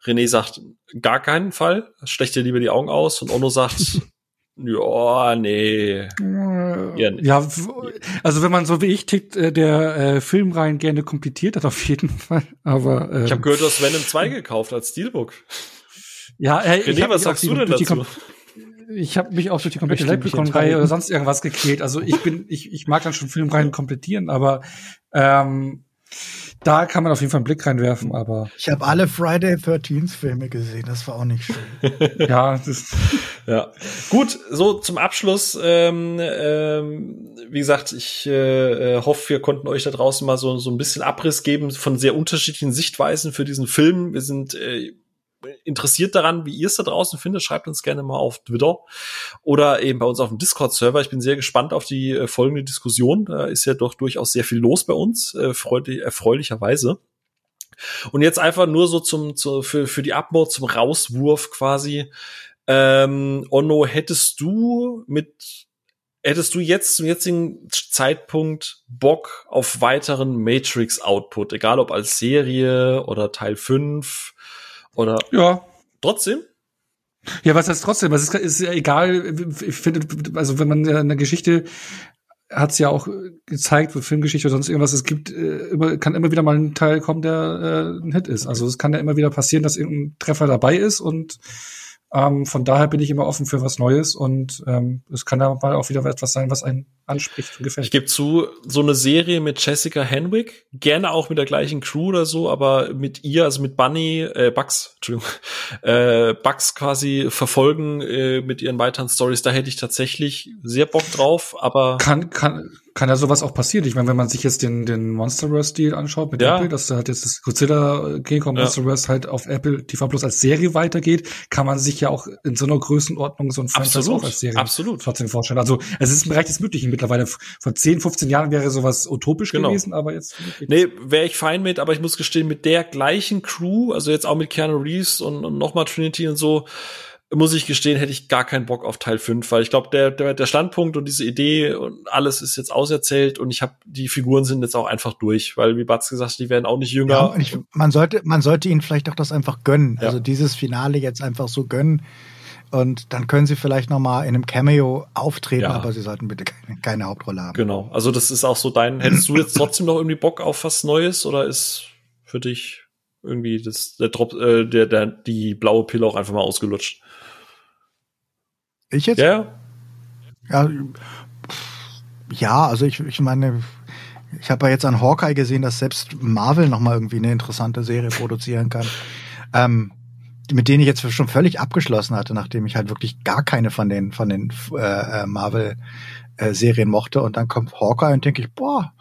René sagt gar keinen Fall, stecht dir lieber die Augen aus und Ono sagt Ja, nee. Ja, also wenn man so wie ich tickt, äh, der äh, Filmreihen gerne komplettiert hat, auf jeden Fall. Aber ähm, ich habe gehört, du hast Venom 2 gekauft als Steelbook. Ja, äh, René, was sagst du denn dazu? Ich habe mich auch durch die komplette Leprechaun-Reihe oder sonst irgendwas gequält. Also ich bin, ich, ich mag dann schon Filmreihen komplettieren, aber ähm, da kann man auf jeden Fall einen Blick reinwerfen, aber. Ich habe alle Friday 13 Filme gesehen, das war auch nicht schön. ja, das ja. Gut, so zum Abschluss, ähm, ähm, wie gesagt, ich äh, äh, hoffe, wir konnten euch da draußen mal so, so ein bisschen Abriss geben von sehr unterschiedlichen Sichtweisen für diesen Film. Wir sind äh, interessiert daran, wie ihr es da draußen findet, schreibt uns gerne mal auf Twitter oder eben bei uns auf dem Discord-Server. Ich bin sehr gespannt auf die äh, folgende Diskussion. Da ist ja doch durchaus sehr viel los bei uns, äh, erfreulicherweise. Und jetzt einfach nur so zum, zu, für, für die Abmord, zum Rauswurf quasi. Ähm, Onno, hättest du mit Hättest du jetzt zum jetzigen Zeitpunkt Bock auf weiteren Matrix-Output, egal ob als Serie oder Teil 5 oder ja. trotzdem? Ja, was heißt trotzdem? Es ist, ist ja egal. Ich finde, also wenn man eine Geschichte hat es ja auch gezeigt, Filmgeschichte oder sonst irgendwas, es gibt äh, immer, kann immer wieder mal ein Teil kommen, der äh, ein Hit ist. Also es kann ja immer wieder passieren, dass irgendein Treffer dabei ist und ähm, von daher bin ich immer offen für was Neues und ähm, es kann da mal auch wieder etwas sein, was einen anspricht und gefällt. Ich gebe zu, so eine Serie mit Jessica Henwick, gerne auch mit der gleichen Crew oder so, aber mit ihr, also mit Bunny, äh, Bugs, Entschuldigung, äh, Bugs quasi verfolgen äh, mit ihren weiteren Stories, da hätte ich tatsächlich sehr Bock drauf, aber kann kann kann ja sowas auch passieren. Ich meine, wenn man sich jetzt den, den Monsterverse-Deal anschaut mit ja. Apple, dass da halt jetzt das Godzilla King Kong ja. Monsterverse halt auf Apple TV Plus als Serie weitergeht, kann man sich ja auch in so einer Größenordnung so ein Franchise Absolut. auch als Serie Absolut. trotzdem vorstellen. Also es ist im Bereich des Möglichen mittlerweile. Vor 10, 15 Jahren wäre sowas utopisch genau. gewesen, aber jetzt. Nee, wäre ich fein mit, aber ich muss gestehen, mit der gleichen Crew, also jetzt auch mit Keanu Reeves und, und nochmal Trinity und so, muss ich gestehen, hätte ich gar keinen Bock auf Teil 5, weil ich glaube, der, der, der Standpunkt und diese Idee und alles ist jetzt auserzählt und ich habe die Figuren sind jetzt auch einfach durch, weil wie Batz gesagt, die werden auch nicht jünger. Ja, ich, man sollte man sollte ihnen vielleicht auch das einfach gönnen, ja. also dieses Finale jetzt einfach so gönnen und dann können sie vielleicht noch mal in einem Cameo auftreten, ja. aber sie sollten bitte keine, keine Hauptrolle haben. Genau, also das ist auch so dein. Hättest du jetzt trotzdem noch irgendwie Bock auf was Neues oder ist für dich irgendwie das der Drop äh, der der die blaue Pille auch einfach mal ausgelutscht? Ich jetzt? Ja. Ja, ja also ich, ich meine, ich habe ja jetzt an Hawkeye gesehen, dass selbst Marvel noch mal irgendwie eine interessante Serie produzieren kann. Ähm, mit denen ich jetzt schon völlig abgeschlossen hatte, nachdem ich halt wirklich gar keine von den von den äh, äh Marvel äh, Serien mochte und dann kommt Hawkeye und denke ich, boah,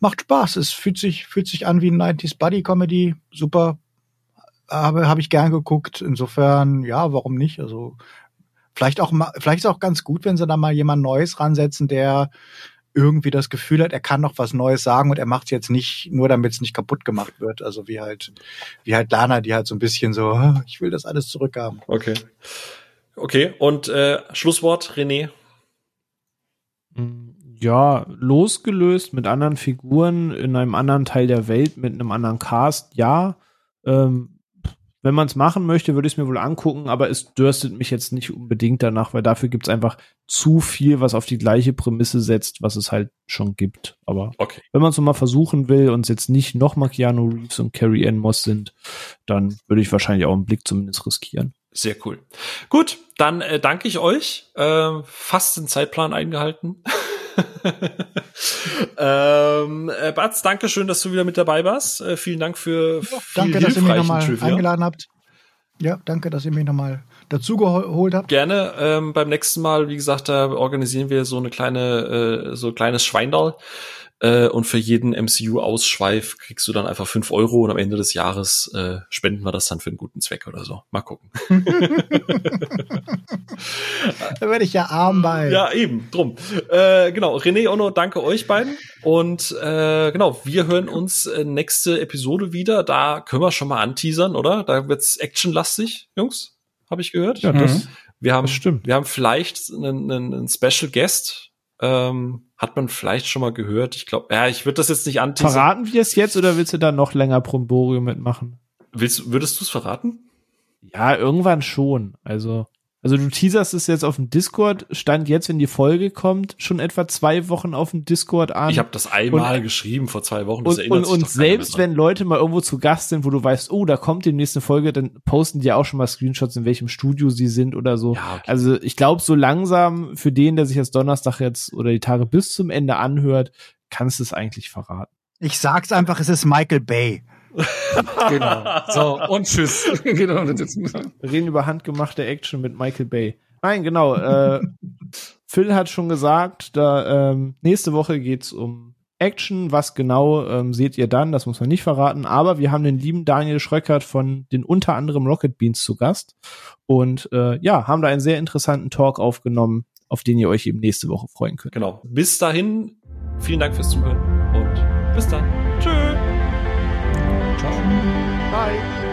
macht Spaß. Es fühlt sich fühlt sich an wie ein 90s Buddy Comedy, super. Habe habe ich gern geguckt. Insofern, ja, warum nicht? Also Vielleicht auch mal, vielleicht ist auch ganz gut, wenn sie da mal jemand Neues ransetzen, der irgendwie das Gefühl hat, er kann noch was Neues sagen und er macht es jetzt nicht nur, damit es nicht kaputt gemacht wird. Also wie halt, wie halt Lana, die halt so ein bisschen so, ah, ich will das alles zurückhaben. Okay. Okay, und äh, Schlusswort, René. Ja, losgelöst mit anderen Figuren in einem anderen Teil der Welt, mit einem anderen Cast, ja. Ähm, wenn man es machen möchte, würde ich es mir wohl angucken, aber es dürstet mich jetzt nicht unbedingt danach, weil dafür gibt es einfach zu viel, was auf die gleiche Prämisse setzt, was es halt schon gibt. Aber okay. wenn man es mal versuchen will und es jetzt nicht noch mal Keanu Reeves und Carrie Ann Moss sind, dann würde ich wahrscheinlich auch einen Blick zumindest riskieren. Sehr cool. Gut, dann äh, danke ich euch. Äh, fast den Zeitplan eingehalten. ähm, äh, Batz, danke schön, dass du wieder mit dabei warst. Äh, vielen Dank für ja, danke, dass ihr mich nochmal eingeladen habt. Ja, danke, dass ihr mich nochmal dazugeholt habt. Gerne. Ähm, beim nächsten Mal, wie gesagt, da organisieren wir so eine kleine, äh, so ein kleines Schweindal. Äh, und für jeden MCU-Ausschweif kriegst du dann einfach fünf Euro und am Ende des Jahres äh, spenden wir das dann für einen guten Zweck oder so. Mal gucken. da werde ich ja arm bei. Ja, eben, drum. Äh, genau, René, Ono, danke euch beiden. Und äh, genau, wir hören uns äh, nächste Episode wieder. Da können wir schon mal anteasern, oder? Da wird's actionlastig, Jungs. Habe ich gehört. Ja, das, mhm. wir haben, das stimmt. Wir haben vielleicht einen, einen, einen Special Guest. Ähm, hat man vielleicht schon mal gehört. Ich glaube, ja, ich würde das jetzt nicht anteasern. Verraten wir es jetzt oder willst du da noch länger Promborium mitmachen? Willst, würdest du es verraten? Ja, irgendwann schon. Also also du teaserst es jetzt auf dem Discord, stand jetzt, wenn die Folge kommt, schon etwa zwei Wochen auf dem Discord an. Ich habe das einmal und, geschrieben vor zwei Wochen. Das und und, und selbst wenn Leute mal irgendwo zu Gast sind, wo du weißt, oh, da kommt die nächste Folge, dann posten die auch schon mal Screenshots, in welchem Studio sie sind oder so. Ja, okay. Also ich glaube, so langsam für den, der sich jetzt Donnerstag jetzt oder die Tage bis zum Ende anhört, kannst du es eigentlich verraten. Ich sag's einfach, es ist Michael Bay genau. So, und tschüss. genau. Wir reden über handgemachte Action mit Michael Bay. Nein, genau. Äh, Phil hat schon gesagt, da ähm, nächste Woche geht's um Action. Was genau ähm, seht ihr dann? Das muss man nicht verraten. Aber wir haben den lieben Daniel Schröckert von den unter anderem Rocket Beans zu Gast und äh, ja, haben da einen sehr interessanten Talk aufgenommen, auf den ihr euch eben nächste Woche freuen könnt. Genau. Bis dahin, vielen Dank fürs Zuhören und bis dann. Tschüss. Bye.